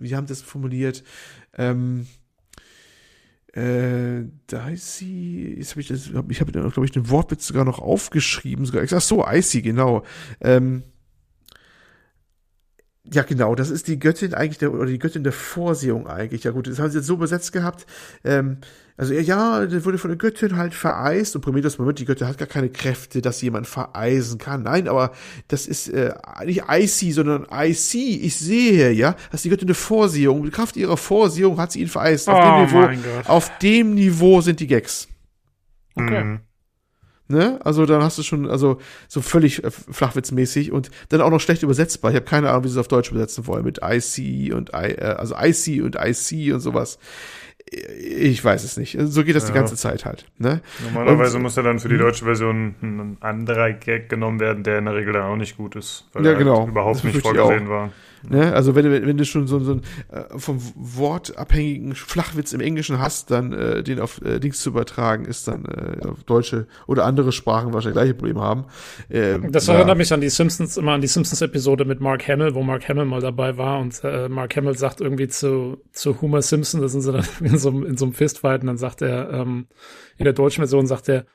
wie haben das formuliert? Ähm, äh, sie, jetzt habe ich das, ich habe, glaube ich, den Wortwitz sogar noch aufgeschrieben, sogar, ach so, Icy, genau. Ähm, ja, genau, das ist die Göttin eigentlich, der, oder die Göttin der Vorsehung eigentlich. Ja gut, das haben sie jetzt so besetzt gehabt. Ähm, also ja, der wurde von der Göttin halt vereist und Prometheus, Moment, die Göttin hat gar keine Kräfte, dass jemand vereisen kann. Nein, aber das ist äh, nicht icy, sondern I see, ich sehe, ja. Das ist die Göttin der Vorsehung. Mit Kraft ihrer Vorsehung hat sie ihn vereist. Auf, oh, dem, Niveau, auf dem Niveau sind die Gags. Okay. Mhm. Ne? Also dann hast du schon, also so völlig äh, flachwitzmäßig und dann auch noch schlecht übersetzbar. Ich habe keine Ahnung, wie sie es auf Deutsch übersetzen wollen mit IC und I, äh, also IC und IC und sowas. Ich weiß es nicht. So geht das ja. die ganze Zeit halt. Ne? Normalerweise und, muss ja dann für die deutsche Version ein anderer Gag genommen werden, der in der Regel dann auch nicht gut ist, weil ja, genau. überhaupt nicht vorgesehen war. Ne? Also wenn du, wenn du schon so, so einen äh, vom wortabhängigen Flachwitz im Englischen hast, dann äh, den auf äh, Dings zu übertragen, ist dann äh, auf deutsche oder andere Sprachen wahrscheinlich gleiche Probleme haben. Äh, das erinnert ja. mich an die Simpsons, immer an die Simpsons-Episode mit Mark Hamill, wo Mark Hamill mal dabei war und äh, Mark Hamill sagt irgendwie zu, zu Homer Simpson, da sind sie dann *laughs* in so, in so einem Fistfight und dann sagt er, ähm, in der deutschen Version sagt er,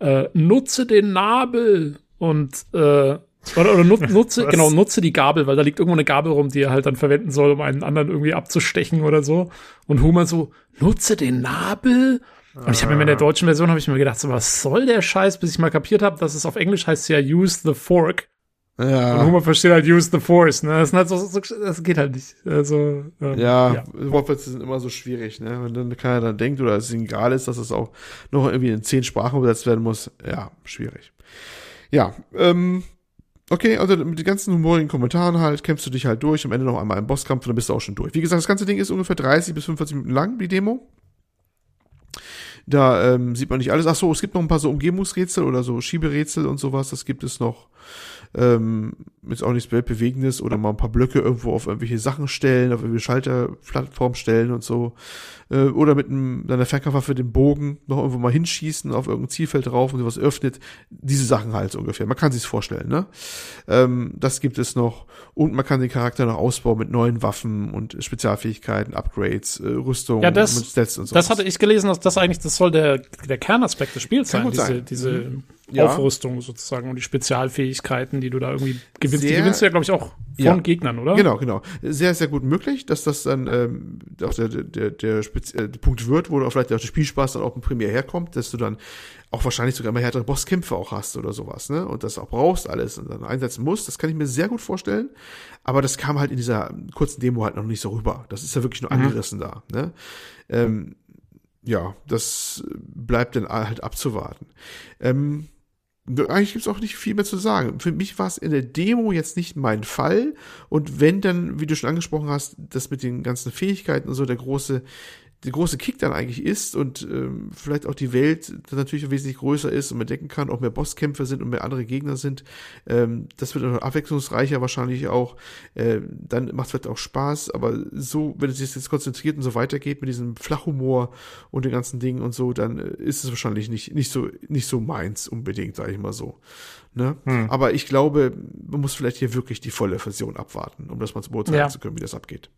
äh, nutze den Nabel und äh, oder, oder *laughs* nutze, genau, nutze die Gabel, weil da liegt irgendwo eine Gabel rum, die er halt dann verwenden soll, um einen anderen irgendwie abzustechen oder so. Und Homer so, nutze den Nabel? Und ich habe mir in der deutschen Version habe ich mir gedacht, so was soll der Scheiß, bis ich mal kapiert habe, dass es auf Englisch heißt ja use the fork. Ja. Und Homer versteht halt use the force, ne? Das, ist halt so, so, das geht halt nicht. Also, ähm, ja, ja. Wortwitze sind immer so schwierig, ne? Wenn dann keiner dann denkt oder es egal ist, dass es auch noch irgendwie in zehn Sprachen übersetzt werden muss, ja, schwierig. Ja, ähm, Okay, also mit den ganzen humorigen Kommentaren halt, kämpfst du dich halt durch, am Ende noch einmal im Bosskampf und dann bist du auch schon durch. Wie gesagt, das ganze Ding ist ungefähr 30 bis 45 Minuten lang, die Demo. Da ähm, sieht man nicht alles. Ach so, es gibt noch ein paar so Umgebungsrätsel oder so Schieberätsel und sowas, das gibt es noch ähm, jetzt auch nichts Weltbewegendes oder mal ein paar Blöcke irgendwo auf irgendwelche Sachen stellen, auf irgendwelche Schalterplattformen stellen und so. Äh, oder mit einem, deiner Fernkampfwaffe den Bogen noch irgendwo mal hinschießen auf irgendein Zielfeld drauf und sowas öffnet. Diese Sachen halt so ungefähr. Man kann sich's vorstellen, ne? Ähm, das gibt es noch. Und man kann den Charakter noch ausbauen mit neuen Waffen und Spezialfähigkeiten, Upgrades, äh, Rüstung, ja, das, Stats und so. Das hatte ich gelesen, dass das eigentlich, das soll der, der Kernaspekt des Spiels sein, diese, sein. diese mhm ja. Aufrüstung sozusagen und die Spezialfähigkeiten, die du da irgendwie gewinnst. Sehr, die gewinnst du ja, glaube ich, auch von ja. Gegnern, oder? Genau, genau. Sehr, sehr gut möglich, dass das dann ähm, auch der, der, der, Spezi äh, der Punkt wird, wo du auch vielleicht auch der Spielspaß dann auch im Primär herkommt, dass du dann auch wahrscheinlich sogar immer härtere Bosskämpfe auch hast oder sowas, ne? Und das auch brauchst alles und dann einsetzen musst. Das kann ich mir sehr gut vorstellen. Aber das kam halt in dieser kurzen Demo halt noch nicht so rüber. Das ist ja wirklich nur mhm. angerissen da, ne? Ähm, ja, das bleibt dann halt abzuwarten. Ähm, eigentlich gibt's auch nicht viel mehr zu sagen. Für mich war es in der Demo jetzt nicht mein Fall. Und wenn dann, wie du schon angesprochen hast, das mit den ganzen Fähigkeiten und so der große der große Kick dann eigentlich ist und ähm, vielleicht auch die Welt dann natürlich wesentlich größer ist und man denken kann, auch mehr Bosskämpfe sind und mehr andere Gegner sind. Ähm, das wird abwechslungsreicher wahrscheinlich auch. Äh, dann macht es vielleicht auch Spaß, aber so, wenn es sich jetzt konzentriert und so weitergeht mit diesem Flachhumor und den ganzen Dingen und so, dann äh, ist es wahrscheinlich nicht, nicht so, nicht so meins unbedingt, sage ich mal so. Ne? Hm. Aber ich glaube, man muss vielleicht hier wirklich die volle Version abwarten, um das mal zu beurteilen ja. zu können, wie das abgeht.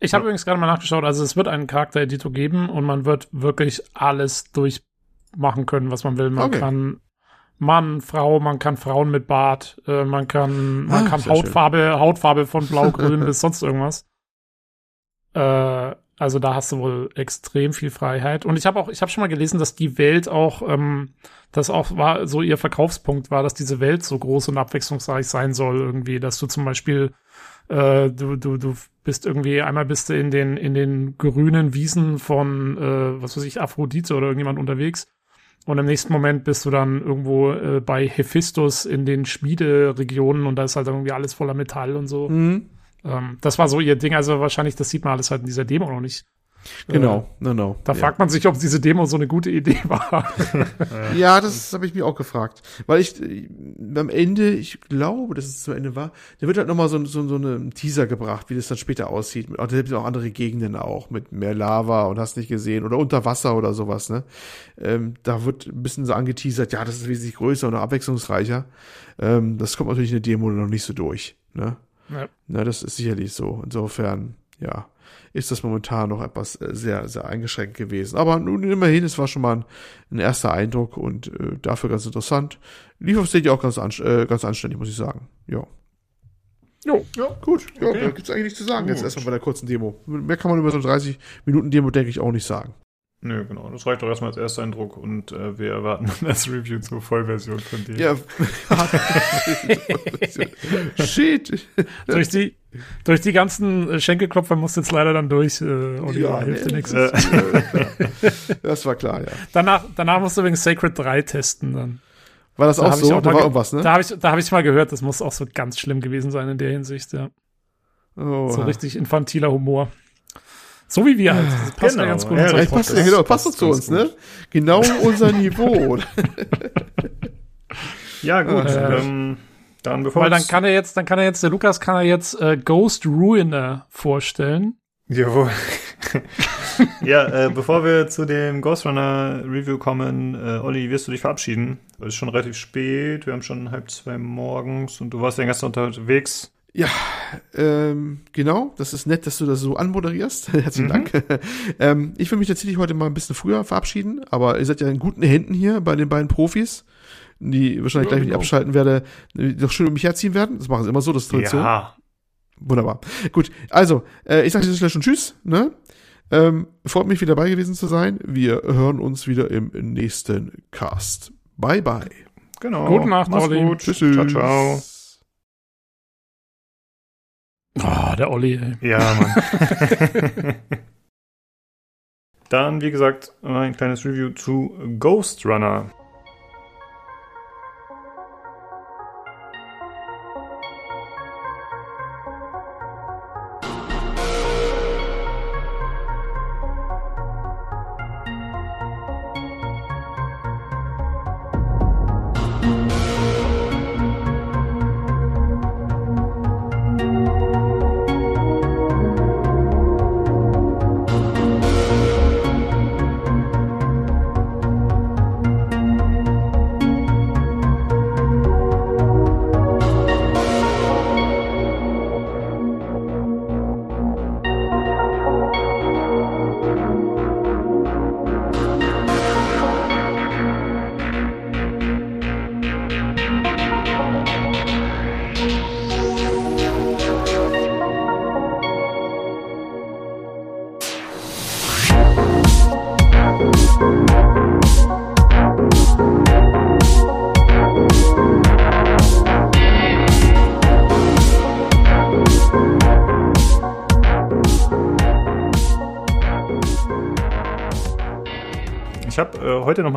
Ich habe ja. übrigens gerade mal nachgeschaut, also es wird einen Charaktereditor geben und man wird wirklich alles durchmachen können, was man will. Man okay. kann Mann, Frau, man kann Frauen mit Bart, äh, man kann, man ah, kann Hautfarbe, schön. Hautfarbe von blau-grün *laughs* bis sonst irgendwas. Äh, also da hast du wohl extrem viel Freiheit. Und ich habe auch, ich habe schon mal gelesen, dass die Welt auch, ähm, das auch war so ihr Verkaufspunkt war, dass diese Welt so groß und abwechslungsreich sein soll irgendwie, dass du zum Beispiel äh, du, du, du bist irgendwie, einmal bist du in den, in den grünen Wiesen von, äh, was weiß ich, Aphrodite oder irgendjemand unterwegs. Und im nächsten Moment bist du dann irgendwo äh, bei Hephistos in den Schmiederegionen und da ist halt irgendwie alles voller Metall und so. Mhm. Ähm, das war so ihr Ding. Also wahrscheinlich, das sieht man alles halt in dieser Demo noch nicht. Genau, genau. Da ja. fragt man sich, ob diese Demo so eine gute Idee *laughs* war. *laughs* ja, das habe ich mir auch gefragt. Weil ich äh, am Ende, ich glaube, dass es zu Ende war, da wird halt nochmal so, so, so eine Teaser gebracht, wie das dann später aussieht. Da gibt es auch andere Gegenden auch, mit mehr Lava und hast nicht gesehen. Oder unter Wasser oder sowas, ne? Ähm, da wird ein bisschen so angeteasert, ja, das ist wesentlich größer und abwechslungsreicher. Ähm, das kommt natürlich in der Demo noch nicht so durch, ne? Ja. Na, das ist sicherlich so. Insofern, ja ist das momentan noch etwas äh, sehr, sehr eingeschränkt gewesen. Aber nun immerhin, es war schon mal ein, ein erster Eindruck und äh, dafür ganz interessant. Lief auf Stadia auch ganz, an, äh, ganz anständig, muss ich sagen. Ja. Jo, ja, gut. Ja, okay. da gibt's eigentlich nichts zu sagen gut. jetzt erstmal bei der kurzen Demo. Mehr kann man über so 30 Minuten Demo, denke ich, auch nicht sagen. Nö, genau. Das reicht doch erstmal als erster Eindruck und äh, wir erwarten *laughs* das Review zur Vollversion von dir. Ja. *laughs* Shit. durch, die, durch die ganzen Schenkelklopfer musst du jetzt leider dann durch, äh, Oliver, ja, hilft dir nichts. *laughs* das war klar, ja. Danach, danach musst du wegen Sacred 3 testen dann. War das da auch so? Auch da war irgendwas, ne? Da habe ich, da hab ich mal gehört, das muss auch so ganz schlimm gewesen sein in der Hinsicht, ja. Oh, so richtig infantiler Humor. So wie wir halt. Das passt genau. ja ganz gut. Ja, ja passt, ja, genau, passt, passt zu uns, gut. ne? Genau unser Niveau. *laughs* *laughs* ja, gut. Äh, ähm, dann bevor Weil dann kann er jetzt, dann kann er jetzt, der Lukas kann er jetzt äh, Ghost Ruiner vorstellen. Jawohl. *laughs* ja, äh, bevor wir zu dem Ghost Runner Review kommen, äh, Olli, wirst du dich verabschieden? Es ist schon relativ spät, wir haben schon halb zwei morgens und du warst ja gestern unterwegs. Ja, ähm, genau. Das ist nett, dass du das so anmoderierst. *laughs* Herzlichen mhm. Dank. *laughs* ähm, ich will mich tatsächlich heute mal ein bisschen früher verabschieden, aber ihr seid ja in guten Händen hier bei den beiden Profis, die wahrscheinlich gleich, wenn ich abschalten werde, noch schön um mich herziehen werden. Das machen sie immer so, das ist Tradition. Ja. Wunderbar. Gut, also, äh, ich sage jetzt gleich schon Tschüss. Ne? Ähm, freut mich, wieder dabei gewesen zu sein. Wir hören uns wieder im nächsten Cast. Bye, bye. Genau. Gute Nacht, Mach's Olli. Gut. Tschüss. Ciao, ciao. Ah, oh, der Olli, ey. Ja, Mann. *laughs* Dann, wie gesagt, ein kleines Review zu Ghost Runner.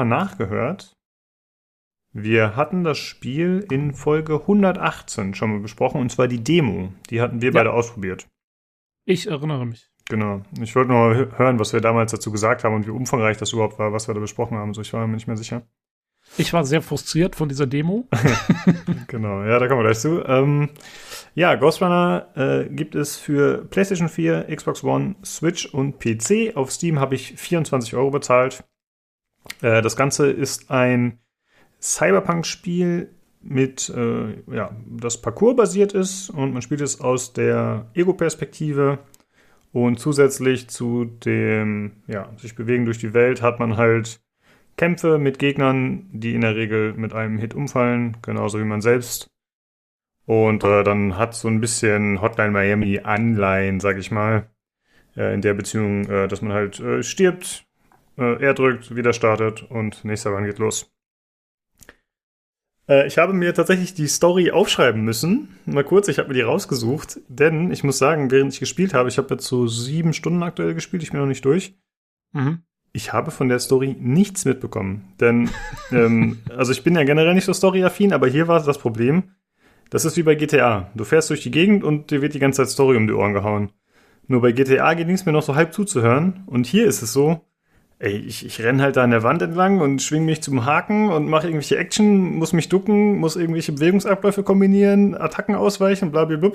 Nachgehört. Wir hatten das Spiel in Folge 118 schon mal besprochen, und zwar die Demo. Die hatten wir ja. beide ausprobiert. Ich erinnere mich. Genau. Ich wollte nur hören, was wir damals dazu gesagt haben und wie umfangreich das überhaupt war, was wir da besprochen haben. So, ich war mir nicht mehr sicher. Ich war sehr frustriert von dieser Demo. *laughs* *laughs* genau, ja, da kommen wir gleich zu. Ähm, ja, Ghost Runner äh, gibt es für PlayStation 4, Xbox One, Switch und PC. Auf Steam habe ich 24 Euro bezahlt. Äh, das Ganze ist ein Cyberpunk-Spiel mit, äh, ja, das Parcours basiert ist und man spielt es aus der Ego-Perspektive und zusätzlich zu dem, ja, sich bewegen durch die Welt hat man halt Kämpfe mit Gegnern, die in der Regel mit einem Hit umfallen, genauso wie man selbst. Und äh, dann hat so ein bisschen Hotline Miami Anleihen, sag ich mal, äh, in der Beziehung, äh, dass man halt äh, stirbt, äh, er drückt, wieder startet und nächster Run geht los. Äh, ich habe mir tatsächlich die Story aufschreiben müssen. Mal kurz, ich habe mir die rausgesucht, denn ich muss sagen, während ich gespielt habe, ich habe jetzt so sieben Stunden aktuell gespielt, ich bin noch nicht durch. Mhm. Ich habe von der Story nichts mitbekommen. Denn, *laughs* ähm, also ich bin ja generell nicht so storyaffin, aber hier war das Problem. Das ist wie bei GTA. Du fährst durch die Gegend und dir wird die ganze Zeit Story um die Ohren gehauen. Nur bei GTA ging es mir noch so halb zuzuhören. Und hier ist es so, ey, ich, ich renn halt da an der Wand entlang und schwing mich zum Haken und mache irgendwelche Action, muss mich ducken, muss irgendwelche Bewegungsabläufe kombinieren, Attacken ausweichen, bla bla bla.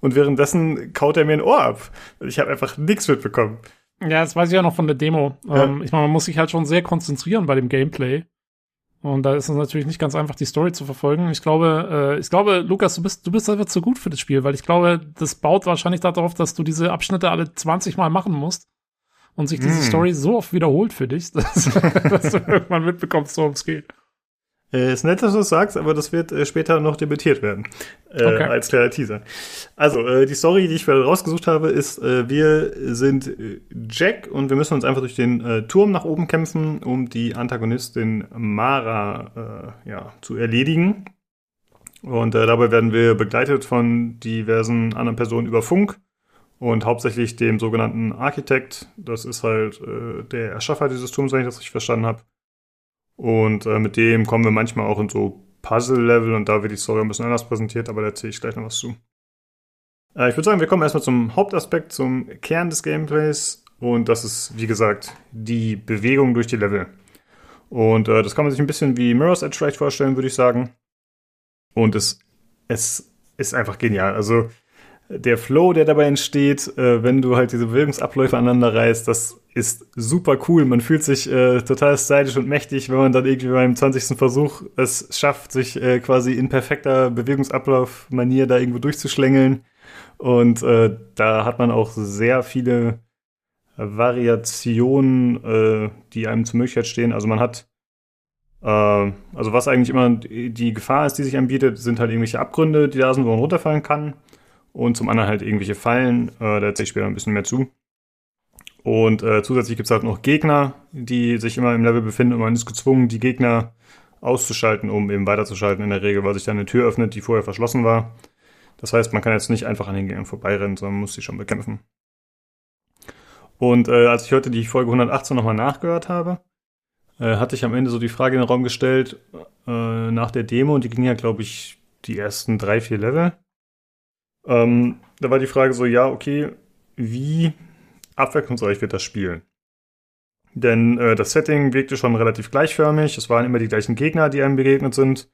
Und währenddessen kaut er mir ein Ohr ab. Ich habe einfach nichts mitbekommen. Ja, das weiß ich ja noch von der Demo. Ja. Ähm, ich meine, man muss sich halt schon sehr konzentrieren bei dem Gameplay. Und da ist es natürlich nicht ganz einfach, die Story zu verfolgen. Ich glaube, äh, ich glaube, Lukas, du bist, du bist einfach zu gut für das Spiel, weil ich glaube, das baut wahrscheinlich darauf, dass du diese Abschnitte alle 20 Mal machen musst und sich diese mm. Story so oft wiederholt für dich, *laughs* dass, dass du irgendwann mitbekommst, worum es geht. Äh, ist nett, dass du es sagst, aber das wird äh, später noch debattiert werden. Äh, okay. Als kleiner Teaser. Also, äh, die Story, die ich rausgesucht habe, ist, äh, wir sind äh, Jack und wir müssen uns einfach durch den äh, Turm nach oben kämpfen, um die Antagonistin Mara ja, zu erledigen. Und dabei werden wir begleitet von diversen anderen Personen über Funk und hauptsächlich dem sogenannten Architekt. Das ist halt äh, der Erschaffer dieses Turms, wenn ich das richtig verstanden habe. Und äh, mit dem kommen wir manchmal auch in so Puzzle-Level und da wird die Story ein bisschen anders präsentiert, aber da erzähle ich gleich noch was zu. Äh, ich würde sagen, wir kommen erstmal zum Hauptaspekt, zum Kern des Gameplays und das ist, wie gesagt, die Bewegung durch die Level. Und äh, das kann man sich ein bisschen wie Mirror's Edge vielleicht vorstellen, würde ich sagen. Und es, es ist einfach genial. Also der Flow, der dabei entsteht, äh, wenn du halt diese Bewegungsabläufe aneinander reißt, das ist super cool. Man fühlt sich äh, total stylisch und mächtig, wenn man dann irgendwie beim 20. Versuch es schafft, sich äh, quasi in perfekter Bewegungsablaufmanier da irgendwo durchzuschlängeln. Und äh, da hat man auch sehr viele Variationen, äh, die einem zur Möglichkeit stehen. Also man hat äh, also was eigentlich immer die Gefahr ist, die sich anbietet, sind halt irgendwelche Abgründe, die da sind, wo man runterfallen kann und zum anderen halt irgendwelche Fallen. Äh, da erzähle ich später ein bisschen mehr zu. Und äh, zusätzlich gibt es halt noch Gegner, die sich immer im Level befinden und man ist gezwungen, die Gegner auszuschalten, um eben weiterzuschalten in der Regel, weil sich dann eine Tür öffnet, die vorher verschlossen war. Das heißt, man kann jetzt nicht einfach an den Gegnern vorbeirennen, sondern muss sie schon bekämpfen. Und äh, als ich heute die Folge 118 nochmal nachgehört habe, äh, hatte ich am Ende so die Frage in den Raum gestellt äh, nach der Demo und die ging ja, glaube ich, die ersten drei, vier Level. Ähm, da war die Frage so, ja, okay, wie abwechslungsreich wird das Spiel? Denn äh, das Setting wirkte schon relativ gleichförmig. Es waren immer die gleichen Gegner, die einem begegnet sind.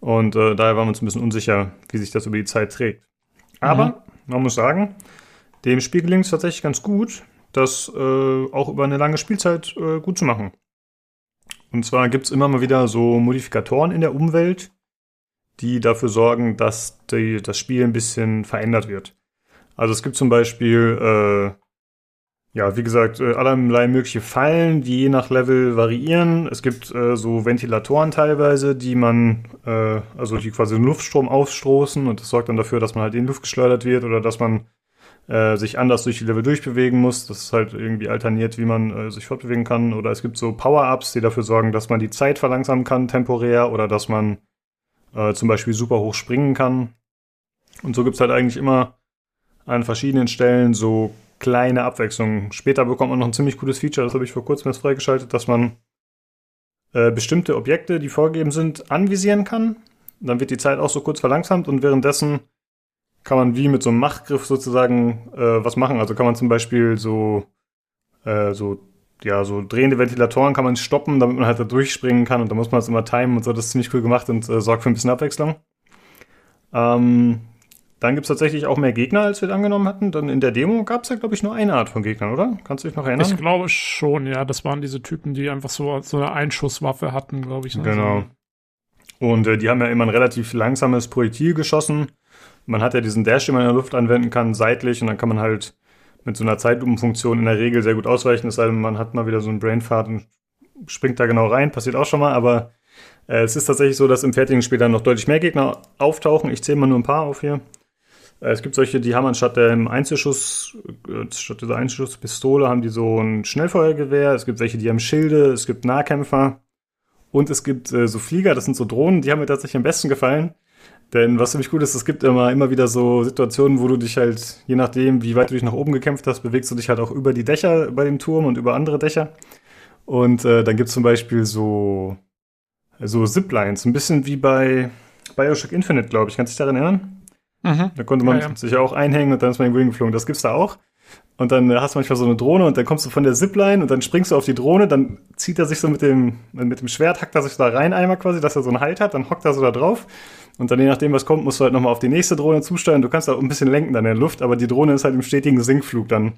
Und äh, daher waren wir uns ein bisschen unsicher, wie sich das über die Zeit trägt. Aber mhm. man muss sagen, dem Spiel gelingt es tatsächlich ganz gut, das äh, auch über eine lange Spielzeit äh, gut zu machen. Und zwar gibt es immer mal wieder so Modifikatoren in der Umwelt, die dafür sorgen, dass die, das Spiel ein bisschen verändert wird. Also es gibt zum Beispiel, äh, ja, wie gesagt, äh, allerlei mögliche Fallen, die je nach Level variieren. Es gibt äh, so Ventilatoren teilweise, die man, äh, also die quasi einen Luftstrom ausstoßen und das sorgt dann dafür, dass man halt in Luft geschleudert wird oder dass man äh, sich anders durch die Level durchbewegen muss. Das ist halt irgendwie alterniert, wie man äh, sich fortbewegen kann. Oder es gibt so Power-Ups, die dafür sorgen, dass man die Zeit verlangsamen kann temporär oder dass man äh, zum Beispiel super hoch springen kann. Und so gibt's halt eigentlich immer an verschiedenen Stellen so kleine Abwechslungen. Später bekommt man noch ein ziemlich cooles Feature, das habe ich vor kurzem erst freigeschaltet, dass man äh, bestimmte Objekte, die vorgegeben sind, anvisieren kann. Dann wird die Zeit auch so kurz verlangsamt und währenddessen kann man wie mit so einem Machtgriff sozusagen äh, was machen. Also kann man zum Beispiel so, äh, so, ja, so drehende Ventilatoren kann man stoppen, damit man halt da durchspringen kann und da muss man das immer timen und so. Das ist ziemlich cool gemacht und äh, sorgt für ein bisschen Abwechslung. Ähm, dann gibt es tatsächlich auch mehr Gegner, als wir angenommen hatten. Dann in der Demo gab es ja, glaube ich, nur eine Art von Gegnern, oder? Kannst du dich noch erinnern? Ich glaube schon, ja. Das waren diese Typen, die einfach so, so eine Einschusswaffe hatten, glaube ich. Ne? Genau. Und äh, die haben ja immer ein relativ langsames Projektil geschossen. Man hat ja diesen Dash, den man in der Luft anwenden kann, seitlich und dann kann man halt mit so einer Zeitlupenfunktion in der Regel sehr gut ausweichen. Es sei denn, man hat mal wieder so einen Brainfart und springt da genau rein, passiert auch schon mal, aber äh, es ist tatsächlich so, dass im fertigen Spiel dann noch deutlich mehr Gegner auftauchen. Ich zähle mal nur ein paar auf hier. Äh, es gibt solche, die haben anstatt dem Einzelschuss, äh, statt dieser Einzelschusspistole, haben die so ein Schnellfeuergewehr. Es gibt welche, die haben Schilde. Es gibt Nahkämpfer. Und es gibt äh, so Flieger, das sind so Drohnen, die haben mir tatsächlich am besten gefallen. Denn was ziemlich gut ist, es gibt immer, immer wieder so Situationen, wo du dich halt, je nachdem, wie weit du dich nach oben gekämpft hast, bewegst du dich halt auch über die Dächer bei dem Turm und über andere Dächer. Und äh, dann gibt's zum Beispiel so, so Ziplines, ein bisschen wie bei Bioshock Infinite, glaube ich. Kannst du dich daran erinnern? Mhm. Da konnte man ja, ja. sich auch einhängen und dann ist man irgendwo hingeflogen. Das gibt's da auch. Und dann hast du manchmal so eine Drohne und dann kommst du von der Zipline und dann springst du auf die Drohne, dann zieht er sich so mit dem, mit dem Schwert, hackt er sich da rein einmal quasi, dass er so einen Halt hat, dann hockt er so da drauf. Und dann je nachdem, was kommt, musst du halt nochmal auf die nächste Drohne zusteuern. Du kannst auch ein bisschen lenken dann in der Luft, aber die Drohne ist halt im stetigen Sinkflug dann.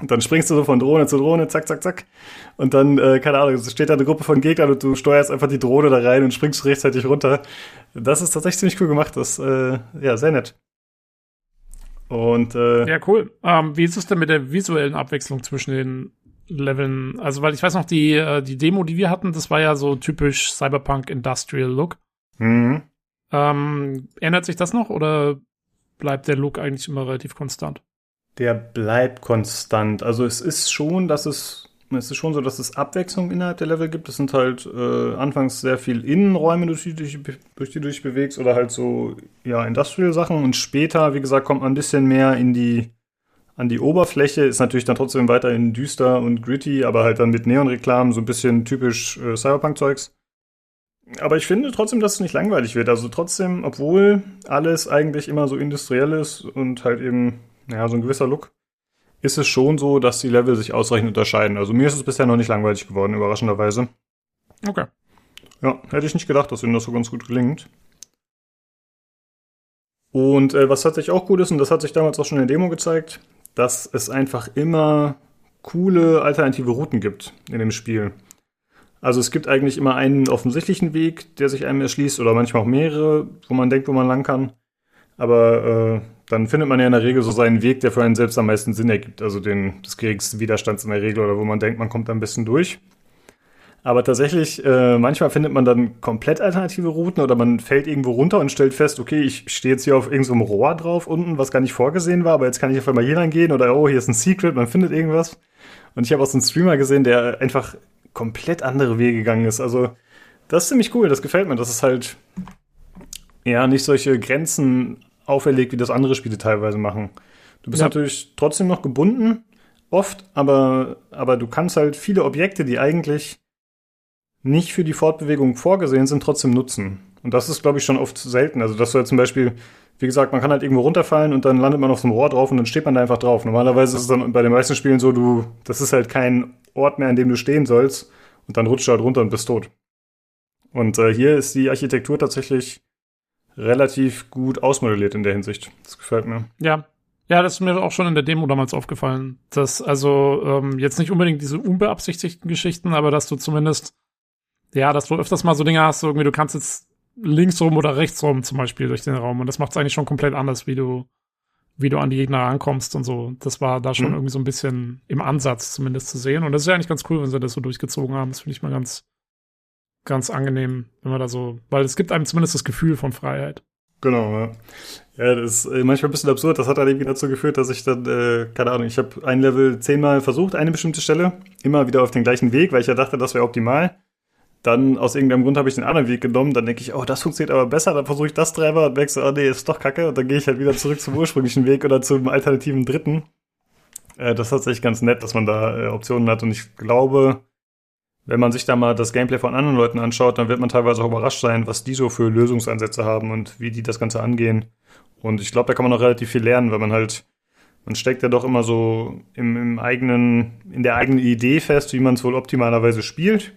Und dann springst du so von Drohne zu Drohne, zack, zack, zack. Und dann, äh, keine Ahnung, es steht da eine Gruppe von Gegnern und du steuerst einfach die Drohne da rein und springst rechtzeitig runter. Das ist tatsächlich ziemlich cool gemacht. Das, äh, ja, sehr nett. Und, äh, Ja, cool. Ähm, wie ist es denn mit der visuellen Abwechslung zwischen den Leveln? Also, weil ich weiß noch, die, äh, die Demo, die wir hatten, das war ja so typisch Cyberpunk Industrial Look. Mhm. Ähm, ändert sich das noch oder bleibt der Look eigentlich immer relativ konstant? Der bleibt konstant. Also es ist schon, dass es es ist schon so, dass es Abwechslung innerhalb der Level gibt. Es sind halt äh, anfangs sehr viel Innenräume, durch die, durch, durch die du dich bewegst oder halt so ja Industrial-Sachen und später, wie gesagt, kommt man ein bisschen mehr in die an die Oberfläche. Ist natürlich dann trotzdem weiterhin düster und gritty, aber halt dann mit Neonreklamen so ein bisschen typisch äh, Cyberpunk-Zeugs. Aber ich finde trotzdem, dass es nicht langweilig wird. Also trotzdem, obwohl alles eigentlich immer so industriell ist und halt eben, ja, so ein gewisser Look, ist es schon so, dass die Level sich ausreichend unterscheiden. Also mir ist es bisher noch nicht langweilig geworden, überraschenderweise. Okay. Ja, hätte ich nicht gedacht, dass ihnen das so ganz gut gelingt. Und äh, was tatsächlich auch cool ist, und das hat sich damals auch schon in der Demo gezeigt, dass es einfach immer coole alternative Routen gibt in dem Spiel. Also es gibt eigentlich immer einen offensichtlichen Weg, der sich einem erschließt, oder manchmal auch mehrere, wo man denkt, wo man lang kann. Aber äh, dann findet man ja in der Regel so seinen Weg, der für einen selbst am meisten Sinn ergibt. Also den des geringsten Widerstands in der Regel oder wo man denkt, man kommt am besten durch. Aber tatsächlich, äh, manchmal findet man dann komplett alternative Routen oder man fällt irgendwo runter und stellt fest, okay, ich stehe jetzt hier auf irgendeinem so Rohr drauf unten, was gar nicht vorgesehen war, aber jetzt kann ich auf einmal hier lang gehen oder oh, hier ist ein Secret, man findet irgendwas. Und ich habe auch so einen Streamer gesehen, der einfach komplett andere Wege gegangen ist. Also, das ist ziemlich cool, das gefällt mir. Das ist halt, ja, nicht solche Grenzen auferlegt, wie das andere Spiele teilweise machen. Du bist ja. natürlich trotzdem noch gebunden, oft, aber, aber du kannst halt viele Objekte, die eigentlich nicht für die Fortbewegung vorgesehen sind, trotzdem nutzen. Und das ist, glaube ich, schon oft selten. Also, dass du halt zum Beispiel, wie gesagt, man kann halt irgendwo runterfallen und dann landet man auf so einem Rohr drauf und dann steht man da einfach drauf. Normalerweise ist es dann bei den meisten Spielen so, du, das ist halt kein Ort mehr, an dem du stehen sollst und dann rutscht du halt runter und bist tot. Und äh, hier ist die Architektur tatsächlich relativ gut ausmodelliert in der Hinsicht. Das gefällt mir. Ja. Ja, das ist mir auch schon in der Demo damals aufgefallen. Dass also ähm, jetzt nicht unbedingt diese unbeabsichtigten Geschichten, aber dass du zumindest, ja, dass du öfters mal so Dinge hast, so irgendwie, du kannst jetzt links rum oder rechts rum zum Beispiel durch den Raum. Und das macht es eigentlich schon komplett anders, wie du, wie du an die Gegner rankommst und so. Das war da schon mhm. irgendwie so ein bisschen im Ansatz zumindest zu sehen. Und das ist ja eigentlich ganz cool, wenn sie das so durchgezogen haben. Das finde ich mal ganz, ganz angenehm, wenn man da so, weil es gibt einem zumindest das Gefühl von Freiheit. Genau, ja. Ja, das ist äh, manchmal ein bisschen absurd. Das hat dann irgendwie dazu geführt, dass ich dann, äh, keine Ahnung, ich habe ein Level zehnmal versucht, eine bestimmte Stelle, immer wieder auf den gleichen Weg, weil ich ja dachte, das wäre optimal. Dann aus irgendeinem Grund habe ich den anderen Weg genommen, dann denke ich, oh, das funktioniert aber besser, dann versuche ich das dreimal und wechsle, oh nee, ist doch kacke, und dann gehe ich halt wieder zurück zum ursprünglichen Weg oder zum alternativen dritten. Äh, das ist tatsächlich ganz nett, dass man da äh, Optionen hat und ich glaube, wenn man sich da mal das Gameplay von anderen Leuten anschaut, dann wird man teilweise auch überrascht sein, was die so für Lösungsansätze haben und wie die das Ganze angehen. Und ich glaube, da kann man noch relativ viel lernen, weil man halt, man steckt ja doch immer so im, im eigenen, in der eigenen Idee fest, wie man es wohl optimalerweise spielt.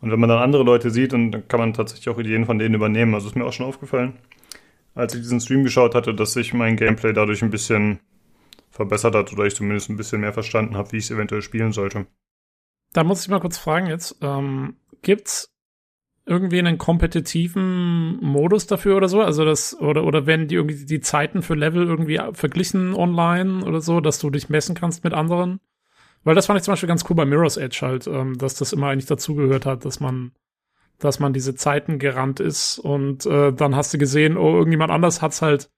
Und wenn man dann andere Leute sieht, dann kann man tatsächlich auch Ideen von denen übernehmen. Also ist mir auch schon aufgefallen, als ich diesen Stream geschaut hatte, dass sich mein Gameplay dadurch ein bisschen verbessert hat oder ich zumindest ein bisschen mehr verstanden habe, wie ich es eventuell spielen sollte. Da muss ich mal kurz fragen jetzt, ähm, gibt's irgendwie einen kompetitiven Modus dafür oder so? Also das, oder, oder werden die irgendwie die Zeiten für Level irgendwie verglichen online oder so, dass du dich messen kannst mit anderen? Weil das fand ich zum Beispiel ganz cool bei Mirror's Edge halt, ähm, dass das immer eigentlich dazugehört hat, dass man, dass man diese Zeiten gerannt ist und äh, dann hast du gesehen, oh, irgendjemand anders hat's halt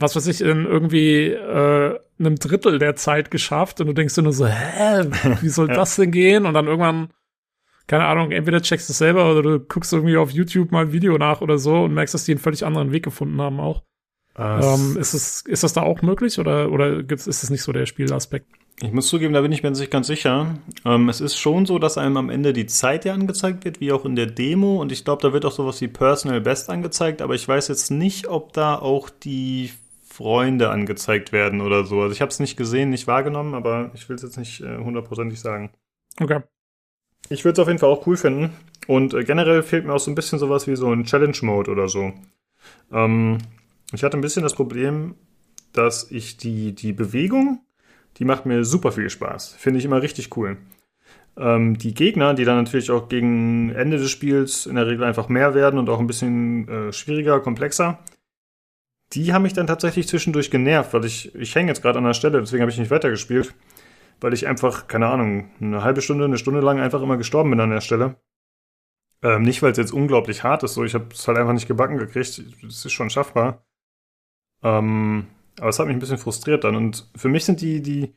was weiß ich, in irgendwie äh, einem Drittel der Zeit geschafft und du denkst dir nur so, hä, wie soll *laughs* ja. das denn gehen? Und dann irgendwann, keine Ahnung, entweder checkst du es selber oder du guckst irgendwie auf YouTube mal ein Video nach oder so und merkst, dass die einen völlig anderen Weg gefunden haben auch. Ähm, ist, es, ist das da auch möglich oder, oder gibt's, ist es nicht so der Spielaspekt? Ich muss zugeben, da bin ich mir nicht ganz sicher. Ähm, es ist schon so, dass einem am Ende die Zeit ja angezeigt wird, wie auch in der Demo. Und ich glaube, da wird auch sowas wie Personal Best angezeigt. Aber ich weiß jetzt nicht, ob da auch die Freunde angezeigt werden oder so. Also ich habe es nicht gesehen, nicht wahrgenommen, aber ich will es jetzt nicht äh, hundertprozentig äh, sagen. Okay. Ich würde es auf jeden Fall auch cool finden. Und äh, generell fehlt mir auch so ein bisschen sowas wie so ein Challenge-Mode oder so. Ähm, ich hatte ein bisschen das Problem, dass ich die, die Bewegung, die macht mir super viel Spaß. Finde ich immer richtig cool. Ähm, die Gegner, die dann natürlich auch gegen Ende des Spiels in der Regel einfach mehr werden und auch ein bisschen äh, schwieriger, komplexer, die haben mich dann tatsächlich zwischendurch genervt, weil ich, ich hänge jetzt gerade an der Stelle, deswegen habe ich nicht weitergespielt, weil ich einfach, keine Ahnung, eine halbe Stunde, eine Stunde lang einfach immer gestorben bin an der Stelle. Ähm, nicht, weil es jetzt unglaublich hart ist, so ich habe es halt einfach nicht gebacken gekriegt. Es ist schon schaffbar. Ähm, aber es hat mich ein bisschen frustriert dann. Und für mich sind die, die.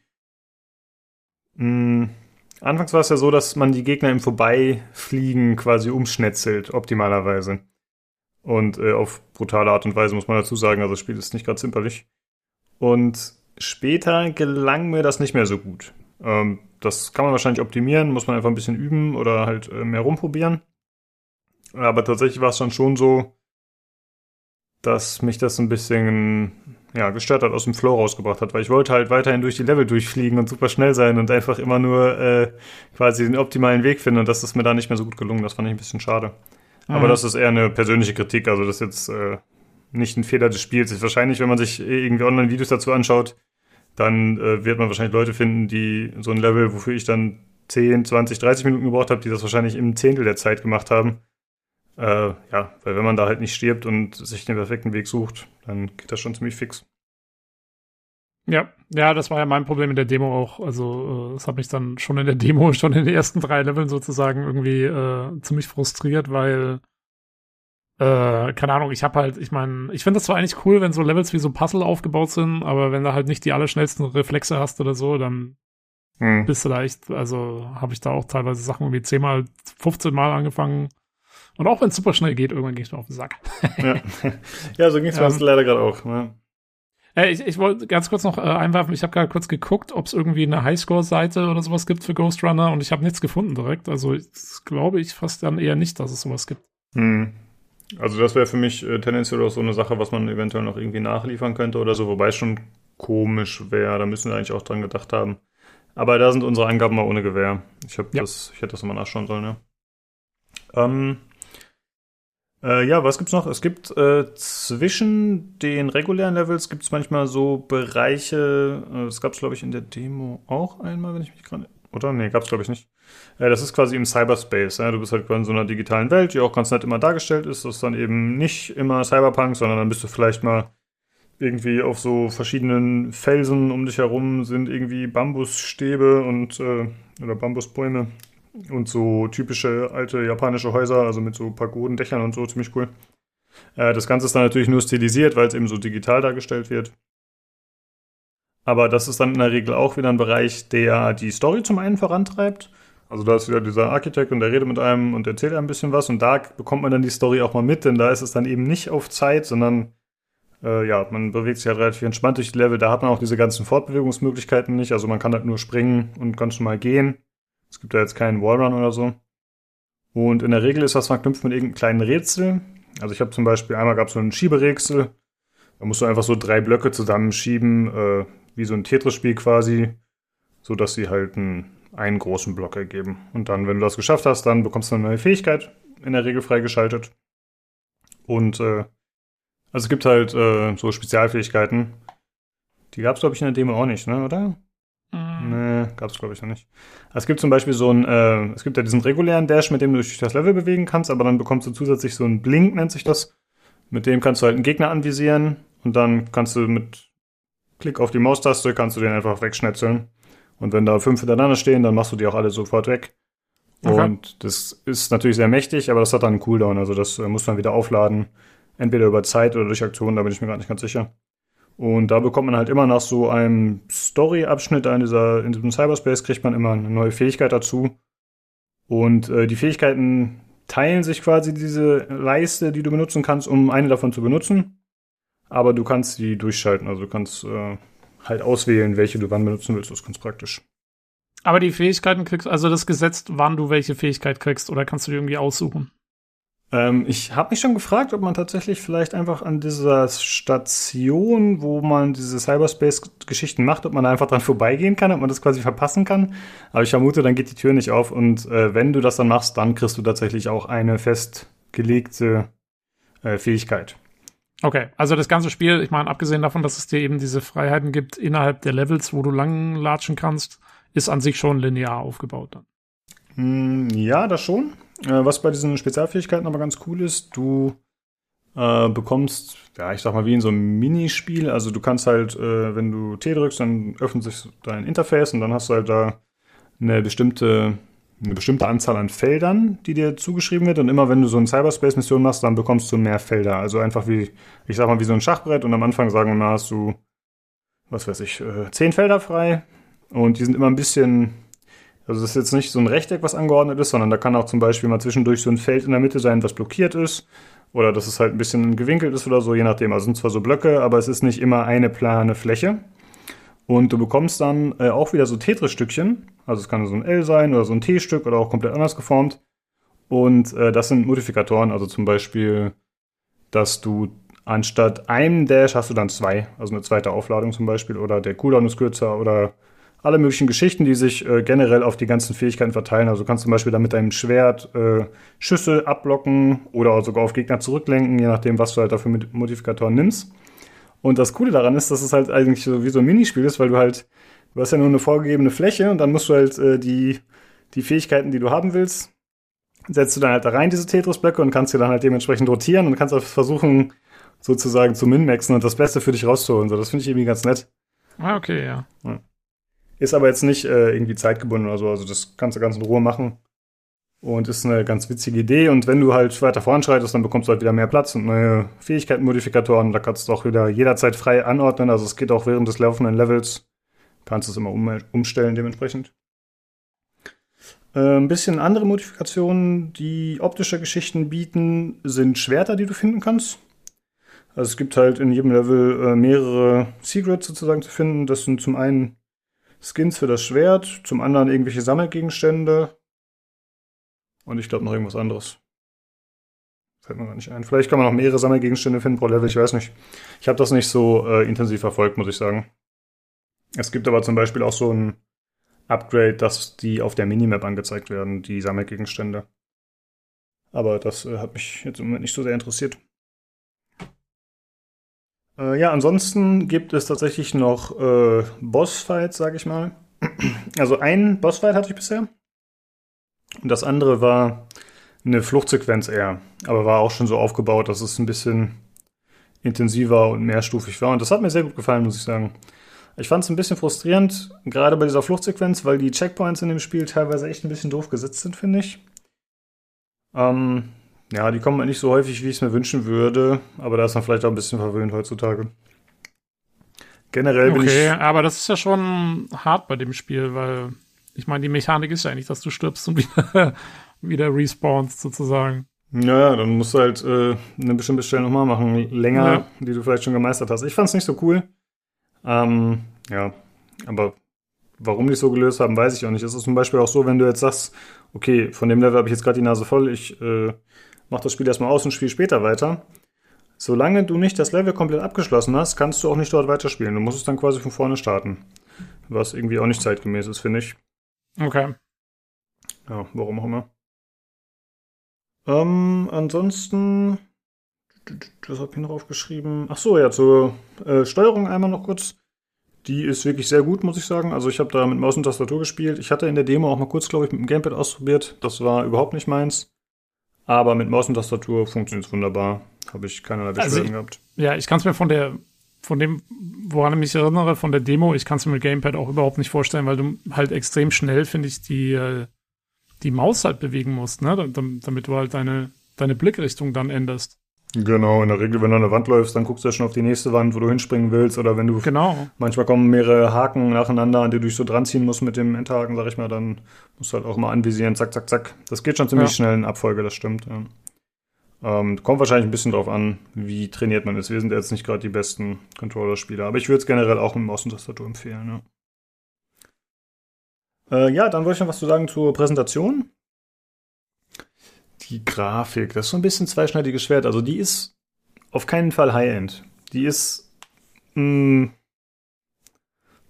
Mh, hm, anfangs war es ja so, dass man die Gegner im Vorbeifliegen quasi umschnetzelt, optimalerweise. Und äh, auf brutale Art und Weise muss man dazu sagen, also das Spiel ist nicht gerade zimperlich. Und später gelang mir das nicht mehr so gut. Ähm, das kann man wahrscheinlich optimieren, muss man einfach ein bisschen üben oder halt äh, mehr rumprobieren. Aber tatsächlich war es dann schon so, dass mich das ein bisschen ja, gestört hat, aus dem Flow rausgebracht hat, weil ich wollte halt weiterhin durch die Level durchfliegen und super schnell sein und einfach immer nur äh, quasi den optimalen Weg finden und das ist mir da nicht mehr so gut gelungen. Das fand ich ein bisschen schade. Aber mhm. das ist eher eine persönliche Kritik, also das ist jetzt äh, nicht ein Fehler des Spiels. Ist wahrscheinlich, wenn man sich irgendwie Online-Videos dazu anschaut, dann äh, wird man wahrscheinlich Leute finden, die so ein Level, wofür ich dann 10, 20, 30 Minuten gebraucht habe, die das wahrscheinlich im Zehntel der Zeit gemacht haben. Äh, ja, weil wenn man da halt nicht stirbt und sich den perfekten Weg sucht, dann geht das schon ziemlich fix. Ja, ja, das war ja mein Problem in der Demo auch. Also, äh, das hat mich dann schon in der Demo, *laughs* schon in den ersten drei Leveln sozusagen irgendwie äh, ziemlich frustriert, weil äh, keine Ahnung, ich habe halt, ich meine, ich finde das zwar eigentlich cool, wenn so Levels wie so Puzzle aufgebaut sind, aber wenn du halt nicht die allerschnellsten Reflexe hast oder so, dann hm. bist du da echt, also habe ich da auch teilweise Sachen irgendwie 10 mal, 15 Mal angefangen. Und auch wenn es super schnell geht, irgendwann ging es mir auf den Sack. ja. *laughs* ja, so ging es mir ähm, leider gerade auch. Ne? Äh, ich, ich wollte ganz kurz noch äh, einwerfen, ich habe gerade kurz geguckt, ob es irgendwie eine Highscore-Seite oder sowas gibt für Ghost Runner und ich habe nichts gefunden direkt. Also glaube ich fast dann eher nicht, dass es sowas gibt. Hm. Also das wäre für mich äh, tendenziell auch so eine Sache, was man eventuell noch irgendwie nachliefern könnte oder so, wobei es schon komisch wäre. Da müssen wir eigentlich auch dran gedacht haben. Aber da sind unsere Angaben mal ohne Gewähr. Ich ja. das, ich hätte das mal nachschauen sollen, ja. Ähm, äh, ja, was gibt's noch? Es gibt äh, zwischen den regulären Levels gibt's manchmal so Bereiche, äh, das gab's glaube ich in der Demo auch einmal, wenn ich mich gerade oder? Nee, gab's glaube ich nicht. Äh, das ist quasi im Cyberspace. Ja? Du bist halt in so einer digitalen Welt, die auch ganz nett immer dargestellt ist. Das ist dann eben nicht immer Cyberpunk, sondern dann bist du vielleicht mal irgendwie auf so verschiedenen Felsen um dich herum sind irgendwie Bambusstäbe und äh, oder Bambusbäume und so typische alte japanische Häuser, also mit so Pagodendächern und so, ziemlich cool. Äh, das Ganze ist dann natürlich nur stilisiert, weil es eben so digital dargestellt wird. Aber das ist dann in der Regel auch wieder ein Bereich, der die Story zum einen vorantreibt. Also da ist wieder dieser Architekt und der redet mit einem und erzählt ein bisschen was und da bekommt man dann die Story auch mal mit, denn da ist es dann eben nicht auf Zeit, sondern äh, ja, man bewegt sich halt relativ entspannt durch die Level. Da hat man auch diese ganzen Fortbewegungsmöglichkeiten nicht. Also man kann halt nur springen und ganz normal gehen Es gibt da jetzt keinen Wallrun oder so. Und in der Regel ist das verknüpft mit irgendeinem kleinen Rätsel. Also ich habe zum Beispiel, einmal gab es so ein Schieberätsel. Da musst du einfach so drei Blöcke zusammenschieben, äh, wie so ein Tetris-Spiel quasi, so dass sie halt einen, einen großen Block ergeben. Und dann, wenn du das geschafft hast, dann bekommst du eine neue Fähigkeit, in der Regel freigeschaltet. Und äh, also es gibt halt äh, so Spezialfähigkeiten. Die gab es, glaube ich, in der Demo auch nicht, ne, oder? Gab es, glaube ich, noch nicht. Es gibt zum Beispiel so ein, äh, es gibt ja diesen regulären Dash, mit dem du dich durch das Level bewegen kannst, aber dann bekommst du zusätzlich so einen Blink, nennt sich das. Mit dem kannst du halt einen Gegner anvisieren und dann kannst du mit Klick auf die Maustaste, kannst du den einfach wegschnetzeln. Und wenn da fünf hintereinander stehen, dann machst du die auch alle sofort weg. Okay. Und das ist natürlich sehr mächtig, aber das hat dann einen Cooldown. Also das äh, muss man wieder aufladen. Entweder über Zeit oder durch Aktionen, da bin ich mir gar nicht ganz sicher. Und da bekommt man halt immer nach so einem Story-Abschnitt in, diesem Cyberspace, kriegt man immer eine neue Fähigkeit dazu. Und äh, die Fähigkeiten teilen sich quasi diese Leiste, die du benutzen kannst, um eine davon zu benutzen. Aber du kannst sie durchschalten. Also du kannst äh, halt auswählen, welche du wann benutzen willst. Das ist ganz praktisch. Aber die Fähigkeiten kriegst, also das gesetzt, wann du welche Fähigkeit kriegst, oder kannst du die irgendwie aussuchen? Ähm, ich habe mich schon gefragt, ob man tatsächlich vielleicht einfach an dieser Station, wo man diese Cyberspace-Geschichten macht, ob man da einfach dran vorbeigehen kann, ob man das quasi verpassen kann. Aber ich vermute, dann geht die Tür nicht auf und äh, wenn du das dann machst, dann kriegst du tatsächlich auch eine festgelegte äh, Fähigkeit. Okay, also das ganze Spiel, ich meine, abgesehen davon, dass es dir eben diese Freiheiten gibt innerhalb der Levels, wo du lang latschen kannst, ist an sich schon linear aufgebaut dann. Mm, ja, das schon. Äh, was bei diesen Spezialfähigkeiten aber ganz cool ist, du äh, bekommst, ja, ich sag mal, wie in so einem Minispiel. Also du kannst halt, äh, wenn du T drückst, dann öffnet sich dein Interface und dann hast du halt da eine bestimmte, eine bestimmte Anzahl an Feldern, die dir zugeschrieben wird. Und immer wenn du so eine Cyberspace-Mission machst, dann bekommst du mehr Felder. Also einfach wie, ich sag mal, wie so ein Schachbrett und am Anfang sagen wir mal, hast du, was weiß ich, äh, zehn Felder frei und die sind immer ein bisschen, also das ist jetzt nicht so ein Rechteck, was angeordnet ist, sondern da kann auch zum Beispiel mal zwischendurch so ein Feld in der Mitte sein, was blockiert ist. Oder dass es halt ein bisschen gewinkelt ist oder so, je nachdem. Also sind zwar so Blöcke, aber es ist nicht immer eine plane Fläche. Und du bekommst dann äh, auch wieder so Tetris-Stückchen. Also es kann so ein L sein oder so ein T-Stück oder auch komplett anders geformt. Und äh, das sind Modifikatoren, also zum Beispiel, dass du anstatt einem Dash hast du dann zwei, also eine zweite Aufladung zum Beispiel, oder der Cooldown ist kürzer oder alle möglichen Geschichten, die sich äh, generell auf die ganzen Fähigkeiten verteilen. Also du kannst zum Beispiel dann mit deinem Schwert äh, Schüsse abblocken oder sogar auf Gegner zurücklenken, je nachdem, was du halt dafür mit Modifikatoren nimmst. Und das Coole daran ist, dass es halt eigentlich so wie so ein Minispiel ist, weil du halt, du hast ja nur eine vorgegebene Fläche und dann musst du halt äh, die, die Fähigkeiten, die du haben willst, setzt du dann halt da rein, diese Tetris-Blöcke, und kannst dir dann halt dementsprechend rotieren und kannst auch versuchen, sozusagen zu min-maxen und das Beste für dich rauszuholen. So, das finde ich irgendwie ganz nett. Ah, okay, ja. ja. Ist aber jetzt nicht äh, irgendwie zeitgebunden oder so. Also das kannst du ganz in Ruhe machen. Und ist eine ganz witzige Idee. Und wenn du halt weiter voranschreitest, dann bekommst du halt wieder mehr Platz und neue Fähigkeitenmodifikatoren. Da kannst du auch wieder jederzeit frei anordnen. Also es geht auch während des laufenden Levels. Kannst es immer um, umstellen dementsprechend. Äh, ein bisschen andere Modifikationen, die optische Geschichten bieten, sind Schwerter, die du finden kannst. Also es gibt halt in jedem Level äh, mehrere Secrets sozusagen zu finden. Das sind zum einen Skins für das Schwert, zum anderen irgendwelche Sammelgegenstände und ich glaube noch irgendwas anderes. Fällt mir gar nicht ein. Vielleicht kann man noch mehrere Sammelgegenstände finden pro Level, ich weiß nicht. Ich habe das nicht so äh, intensiv verfolgt, muss ich sagen. Es gibt aber zum Beispiel auch so ein Upgrade, dass die auf der Minimap angezeigt werden, die Sammelgegenstände. Aber das äh, hat mich jetzt im Moment nicht so sehr interessiert. Äh, ja, ansonsten gibt es tatsächlich noch äh, Bossfights, sag ich mal. *clears throat* Also ein Bossfight hatte ich bisher. Und das andere war eine Fluchtsequenz eher. Aber war auch schon so aufgebaut, dass es ein bisschen intensiver und mehrstufig war. Und das hat mir sehr gut gefallen, muss ich sagen. Ich fand es ein bisschen frustrierend, gerade bei dieser Fluchtsequenz, weil die Checkpoints in dem Spiel teilweise echt ein bisschen doof gesetzt sind, finde ich. Ähm, ja, die kommen halt nicht so häufig, wie ich es mir wünschen würde, aber da ist man vielleicht auch ein bisschen verwöhnt heutzutage. Generell bin okay, ich. Okay, aber das ist ja schon hart bei dem Spiel, weil ich meine, die Mechanik ist ja eigentlich, dass du stirbst und wieder, *laughs* wieder respawnst sozusagen. Naja, dann musst du halt äh, eine bestimmte Stelle nochmal machen, länger, ja. die du vielleicht schon gemeistert hast. Ich fand's nicht so cool. Ähm, ja, aber warum die es so gelöst haben, weiß ich auch nicht. Es ist zum Beispiel auch so, wenn du jetzt sagst, okay, von dem Level habe ich jetzt gerade die Nase voll, ich äh, mache das Spiel erstmal aus und spiele später weiter. Solange du nicht das Level komplett abgeschlossen hast, kannst du auch nicht dort weiterspielen. Du musst es dann quasi von vorne starten. Was irgendwie auch nicht zeitgemäß ist, finde ich. Okay. Ja, warum auch immer. Ähm, ansonsten, was habe ich noch aufgeschrieben? Ach so, ja, zur äh, Steuerung einmal noch kurz. Die ist wirklich sehr gut, muss ich sagen. Also ich habe da mit Maus und Tastatur gespielt. Ich hatte in der Demo auch mal kurz, glaube ich, mit dem Gamepad ausprobiert. Das war überhaupt nicht meins. Aber mit Maus und Tastatur funktioniert es wunderbar. Habe ich keinerlei also Beschwerden also gehabt. Ja, ich kann es mir von der, von dem, woran ich mich erinnere, von der Demo, ich kann es mir mit Gamepad auch überhaupt nicht vorstellen, weil du halt extrem schnell, finde ich, die, äh, die Maus halt bewegen musst, ne? Damit du halt deine, deine Blickrichtung dann änderst. Genau, in der Regel, wenn du an der Wand läufst, dann guckst du ja schon auf die nächste Wand, wo du hinspringen willst. Oder wenn du. Genau. Manchmal kommen mehrere Haken nacheinander, an die du dich so dran ziehen musst mit dem Endhaken, sag ich mal, dann musst du halt auch mal anvisieren, zack, zack, zack. Das geht schon ziemlich ja. schnell in Abfolge, das stimmt. Ja. Ähm, kommt wahrscheinlich ein bisschen drauf an, wie trainiert man ist. Wir sind jetzt nicht gerade die besten Controller-Spieler, aber ich würde es generell auch mit Maus und Tastatur empfehlen. Ja. Äh, ja, dann wollte ich noch was zu sagen zur Präsentation die Grafik, das ist so ein bisschen zweischneidiges Schwert. Also die ist auf keinen Fall High-End. Die ist, mh, mm,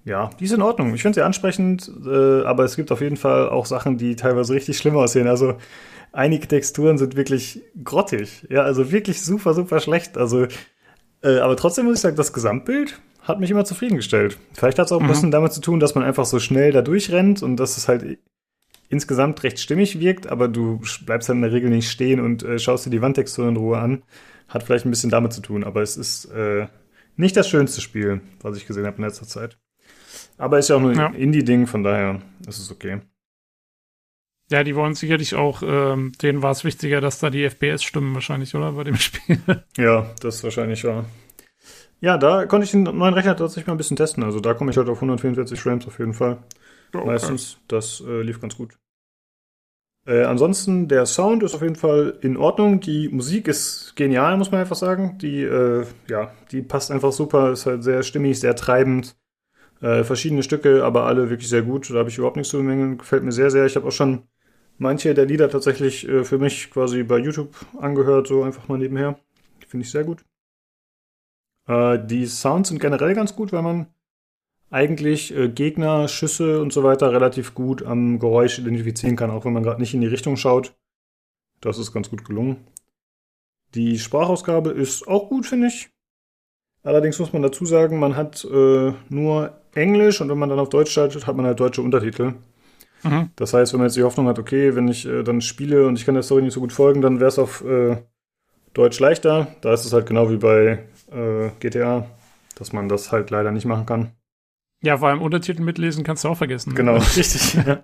ja, die ist in Ordnung. Ich finde sie ansprechend, äh, aber es gibt auf jeden Fall auch Sachen, die teilweise richtig schlimm aussehen. Also einige Texturen sind wirklich grottig. Ja, also wirklich super, super schlecht. Also, äh, aber trotzdem muss ich sagen, das Gesamtbild hat mich immer zufriedengestellt. Vielleicht hat es auch ein mhm. bisschen damit zu tun, dass man einfach so schnell da durchrennt und dass es halt insgesamt recht stimmig wirkt, aber du bleibst dann in der Regel nicht stehen und äh, schaust dir die Wandtextur in Ruhe an. Hat vielleicht ein bisschen damit zu tun, aber es ist äh, nicht das schönste Spiel, was ich gesehen habe in letzter Zeit. Aber ist ja auch nur ja. ein Indie-Ding, von daher ist es okay. Ja, die wollen sicherlich auch, ähm, denen war es wichtiger, dass da die FPS stimmen wahrscheinlich, oder? Bei dem *laughs* Spiel. Ja, das wahrscheinlich wahr. Ja, da konnte ich den neuen Rechner tatsächlich mal ein bisschen testen. Also da komme ich halt auf 144 Frames auf jeden Fall. Okay. Meistens. Das äh, lief ganz gut. Äh, ansonsten, der Sound ist auf jeden Fall in Ordnung. Die Musik ist genial, muss man einfach sagen. Die, äh, ja, die passt einfach super, ist halt sehr stimmig, sehr treibend. Äh, verschiedene Stücke, aber alle wirklich sehr gut. Da habe ich überhaupt nichts zu bemängeln. Gefällt mir sehr, sehr. Ich habe auch schon manche der Lieder tatsächlich äh, für mich quasi bei YouTube angehört, so einfach mal nebenher. Finde ich sehr gut. Äh, die Sounds sind generell ganz gut, weil man eigentlich äh, Gegner, Schüsse und so weiter relativ gut am Geräusch identifizieren kann, auch wenn man gerade nicht in die Richtung schaut. Das ist ganz gut gelungen. Die Sprachausgabe ist auch gut, finde ich. Allerdings muss man dazu sagen, man hat äh, nur Englisch und wenn man dann auf Deutsch schaltet, hat man halt deutsche Untertitel. Mhm. Das heißt, wenn man jetzt die Hoffnung hat, okay, wenn ich äh, dann spiele und ich kann der Story nicht so gut folgen, dann wäre es auf äh, Deutsch leichter. Da ist es halt genau wie bei äh, GTA, dass man das halt leider nicht machen kann. Ja, vor allem Untertitel mitlesen kannst du auch vergessen. Ne? Genau, *laughs* *laughs* richtig. Ja.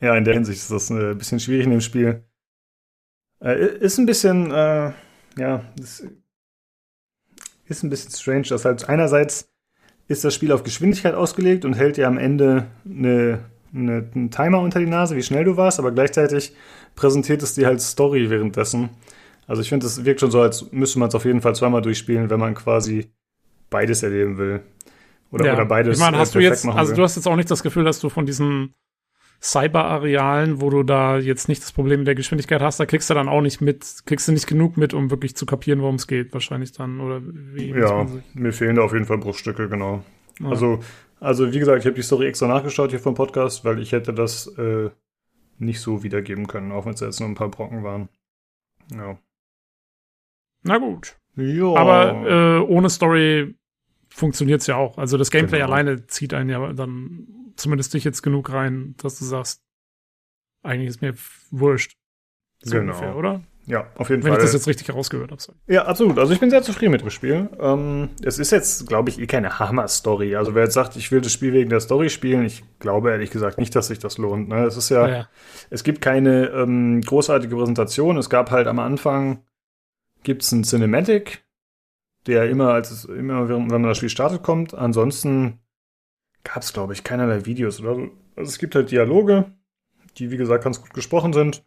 ja, in der Hinsicht ist das ein bisschen schwierig in dem Spiel. Äh, ist ein bisschen, äh, ja, ist ein bisschen strange, dass halt einerseits ist das Spiel auf Geschwindigkeit ausgelegt und hält dir am Ende eine, eine, einen Timer unter die Nase, wie schnell du warst, aber gleichzeitig präsentiert es dir halt Story währenddessen. Also ich finde, es wirkt schon so, als müsste man es auf jeden Fall zweimal durchspielen, wenn man quasi beides erleben will. Oder, ja. oder beides. Ich meine, hast du jetzt, also du hast jetzt auch nicht das Gefühl, dass du von diesen Cyber-Arealen, wo du da jetzt nicht das Problem mit der Geschwindigkeit hast, da kriegst du dann auch nicht mit, kriegst du nicht genug mit, um wirklich zu kapieren, worum es geht, wahrscheinlich dann, oder wie? Ja, mir fehlen da auf jeden Fall Bruchstücke, genau. Ja. Also, also wie gesagt, ich habe die Story extra nachgeschaut hier vom Podcast, weil ich hätte das äh, nicht so wiedergeben können, auch wenn es jetzt nur ein paar Brocken waren. Ja. Na gut. Ja. Aber äh, ohne Story funktioniert es ja auch. Also das Gameplay genau. alleine zieht einen ja dann zumindest dich jetzt genug rein, dass du sagst, eigentlich ist mir wurscht. So genau. ungefähr, oder? Ja, auf jeden Wenn Fall. Wenn ich das jetzt richtig herausgehört habe. Ja, absolut. Also ich bin sehr zufrieden mit dem Spiel. Ähm, es ist jetzt, glaube ich, eh keine Hammer-Story. Also wer jetzt sagt, ich will das Spiel wegen der Story spielen, ich glaube ehrlich gesagt nicht, dass sich das lohnt. Ne? Es ist ja, ja, ja. es gibt keine ähm, großartige Präsentation. Es gab halt am Anfang gibt's ein Cinematic, der immer, als es, immer, wenn man das Spiel startet, kommt. Ansonsten gab es, glaube ich, keinerlei Videos oder so. Also es gibt halt Dialoge, die, wie gesagt, ganz gut gesprochen sind.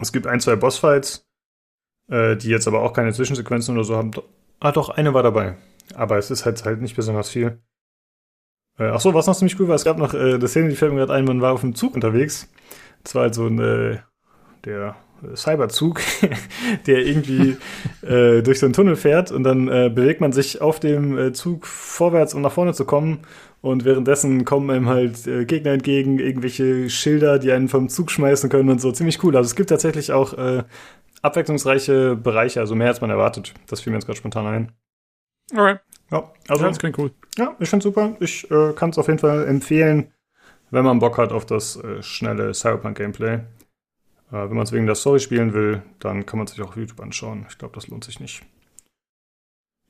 Es gibt ein, zwei Bossfights, äh, die jetzt aber auch keine Zwischensequenzen oder so haben. Ah, doch, eine war dabei. Aber es ist halt, halt nicht besonders viel. Äh, ach so, was noch ziemlich cool war, es gab noch äh, eine Szene, die fällt mir gerade ein, man war auf dem Zug unterwegs. Das war halt so ein, äh, der Cyberzug, *laughs* der irgendwie äh, durch so einen Tunnel fährt und dann äh, bewegt man sich auf dem äh, Zug vorwärts, um nach vorne zu kommen. Und währenddessen kommen einem halt äh, Gegner entgegen, irgendwelche Schilder, die einen vom Zug schmeißen können und so. Ziemlich cool. Also es gibt tatsächlich auch äh, abwechslungsreiche Bereiche, also mehr als man erwartet. Das fiel mir jetzt gerade spontan ein. Okay. Ja, also. Ja, das klingt cool. Ja, ich finde super. Ich äh, kann es auf jeden Fall empfehlen, wenn man Bock hat auf das schnelle Cyberpunk-Gameplay. Äh, wenn man es wegen der Story spielen will, dann kann man es sich auch auf YouTube anschauen. Ich glaube, das lohnt sich nicht.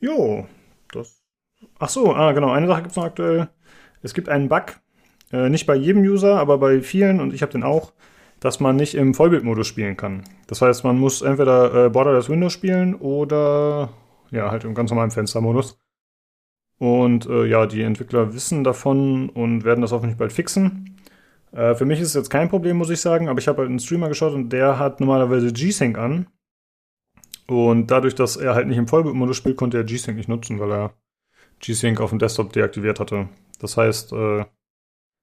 Jo, das. Ach so, ah, genau. Eine Sache gibt es noch aktuell. Es gibt einen Bug, äh, nicht bei jedem User, aber bei vielen, und ich habe den auch, dass man nicht im Vollbildmodus spielen kann. Das heißt, man muss entweder äh, Borderless Windows spielen oder ja, halt im ganz normalen Fenstermodus. Und äh, ja, die Entwickler wissen davon und werden das hoffentlich bald fixen. Äh, für mich ist es jetzt kein Problem, muss ich sagen, aber ich habe halt einen Streamer geschaut und der hat normalerweise G-Sync an. Und dadurch, dass er halt nicht im Vollbildmodus spielt, konnte er G-Sync nicht nutzen, weil er G-Sync auf dem Desktop deaktiviert hatte. Das heißt, äh,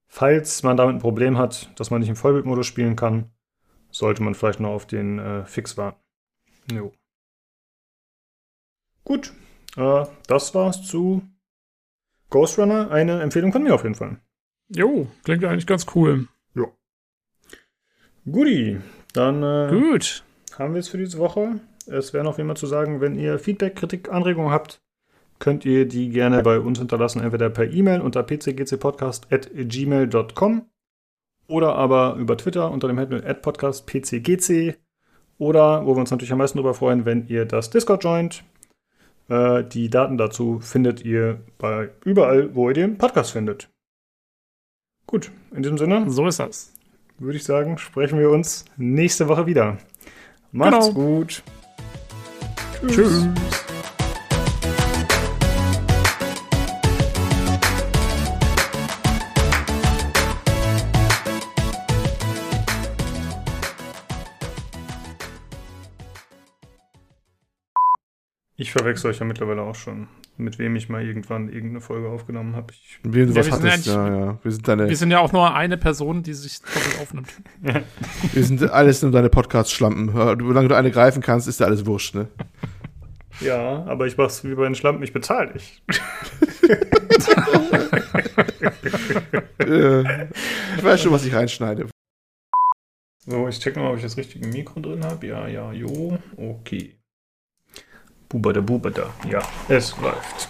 falls man damit ein Problem hat, dass man nicht im Vollbildmodus spielen kann, sollte man vielleicht noch auf den äh, Fix warten. Jo. Gut, äh, das war's zu Ghost Runner. Eine Empfehlung von mir auf jeden Fall. Jo, klingt eigentlich ganz cool. Ja. Guti, dann äh, Gut. haben wir es für diese Woche. Es wäre noch wie immer zu sagen, wenn ihr Feedback, Kritik, Anregungen habt, könnt ihr die gerne bei uns hinterlassen, entweder per E-Mail unter pcgcpodcast.gmail.com oder aber über Twitter unter dem Handle @podcastpcgc oder, wo wir uns natürlich am meisten darüber freuen, wenn ihr das Discord joint. Äh, die Daten dazu findet ihr bei überall, wo ihr den Podcast findet. Gut, in diesem Sinne. So ist das. Würde ich sagen, sprechen wir uns nächste Woche wieder. Macht's genau. gut. Tschüss. Tschüss. Ich verwechsel euch ja mittlerweile auch schon, mit wem ich mal irgendwann irgendeine Folge aufgenommen habe. Wir, Ja, was wir sind hattest, ja ja, ja. Wir sind deine, Wir sind ja auch nur eine Person, die sich doppelt aufnimmt. *laughs* wir sind alles nur deine Podcast-Schlampen. Solange du eine greifen kannst, ist dir alles wurscht, ne? Ja, aber ich mach's wie bei den Schlampen, ich bezahle dich. *laughs* Ich weiß schon, was ich reinschneide. So, ich check mal, ob ich das richtige Mikro drin habe. Ja, ja, jo. Okay. Buba da Buba da. Ja, es läuft.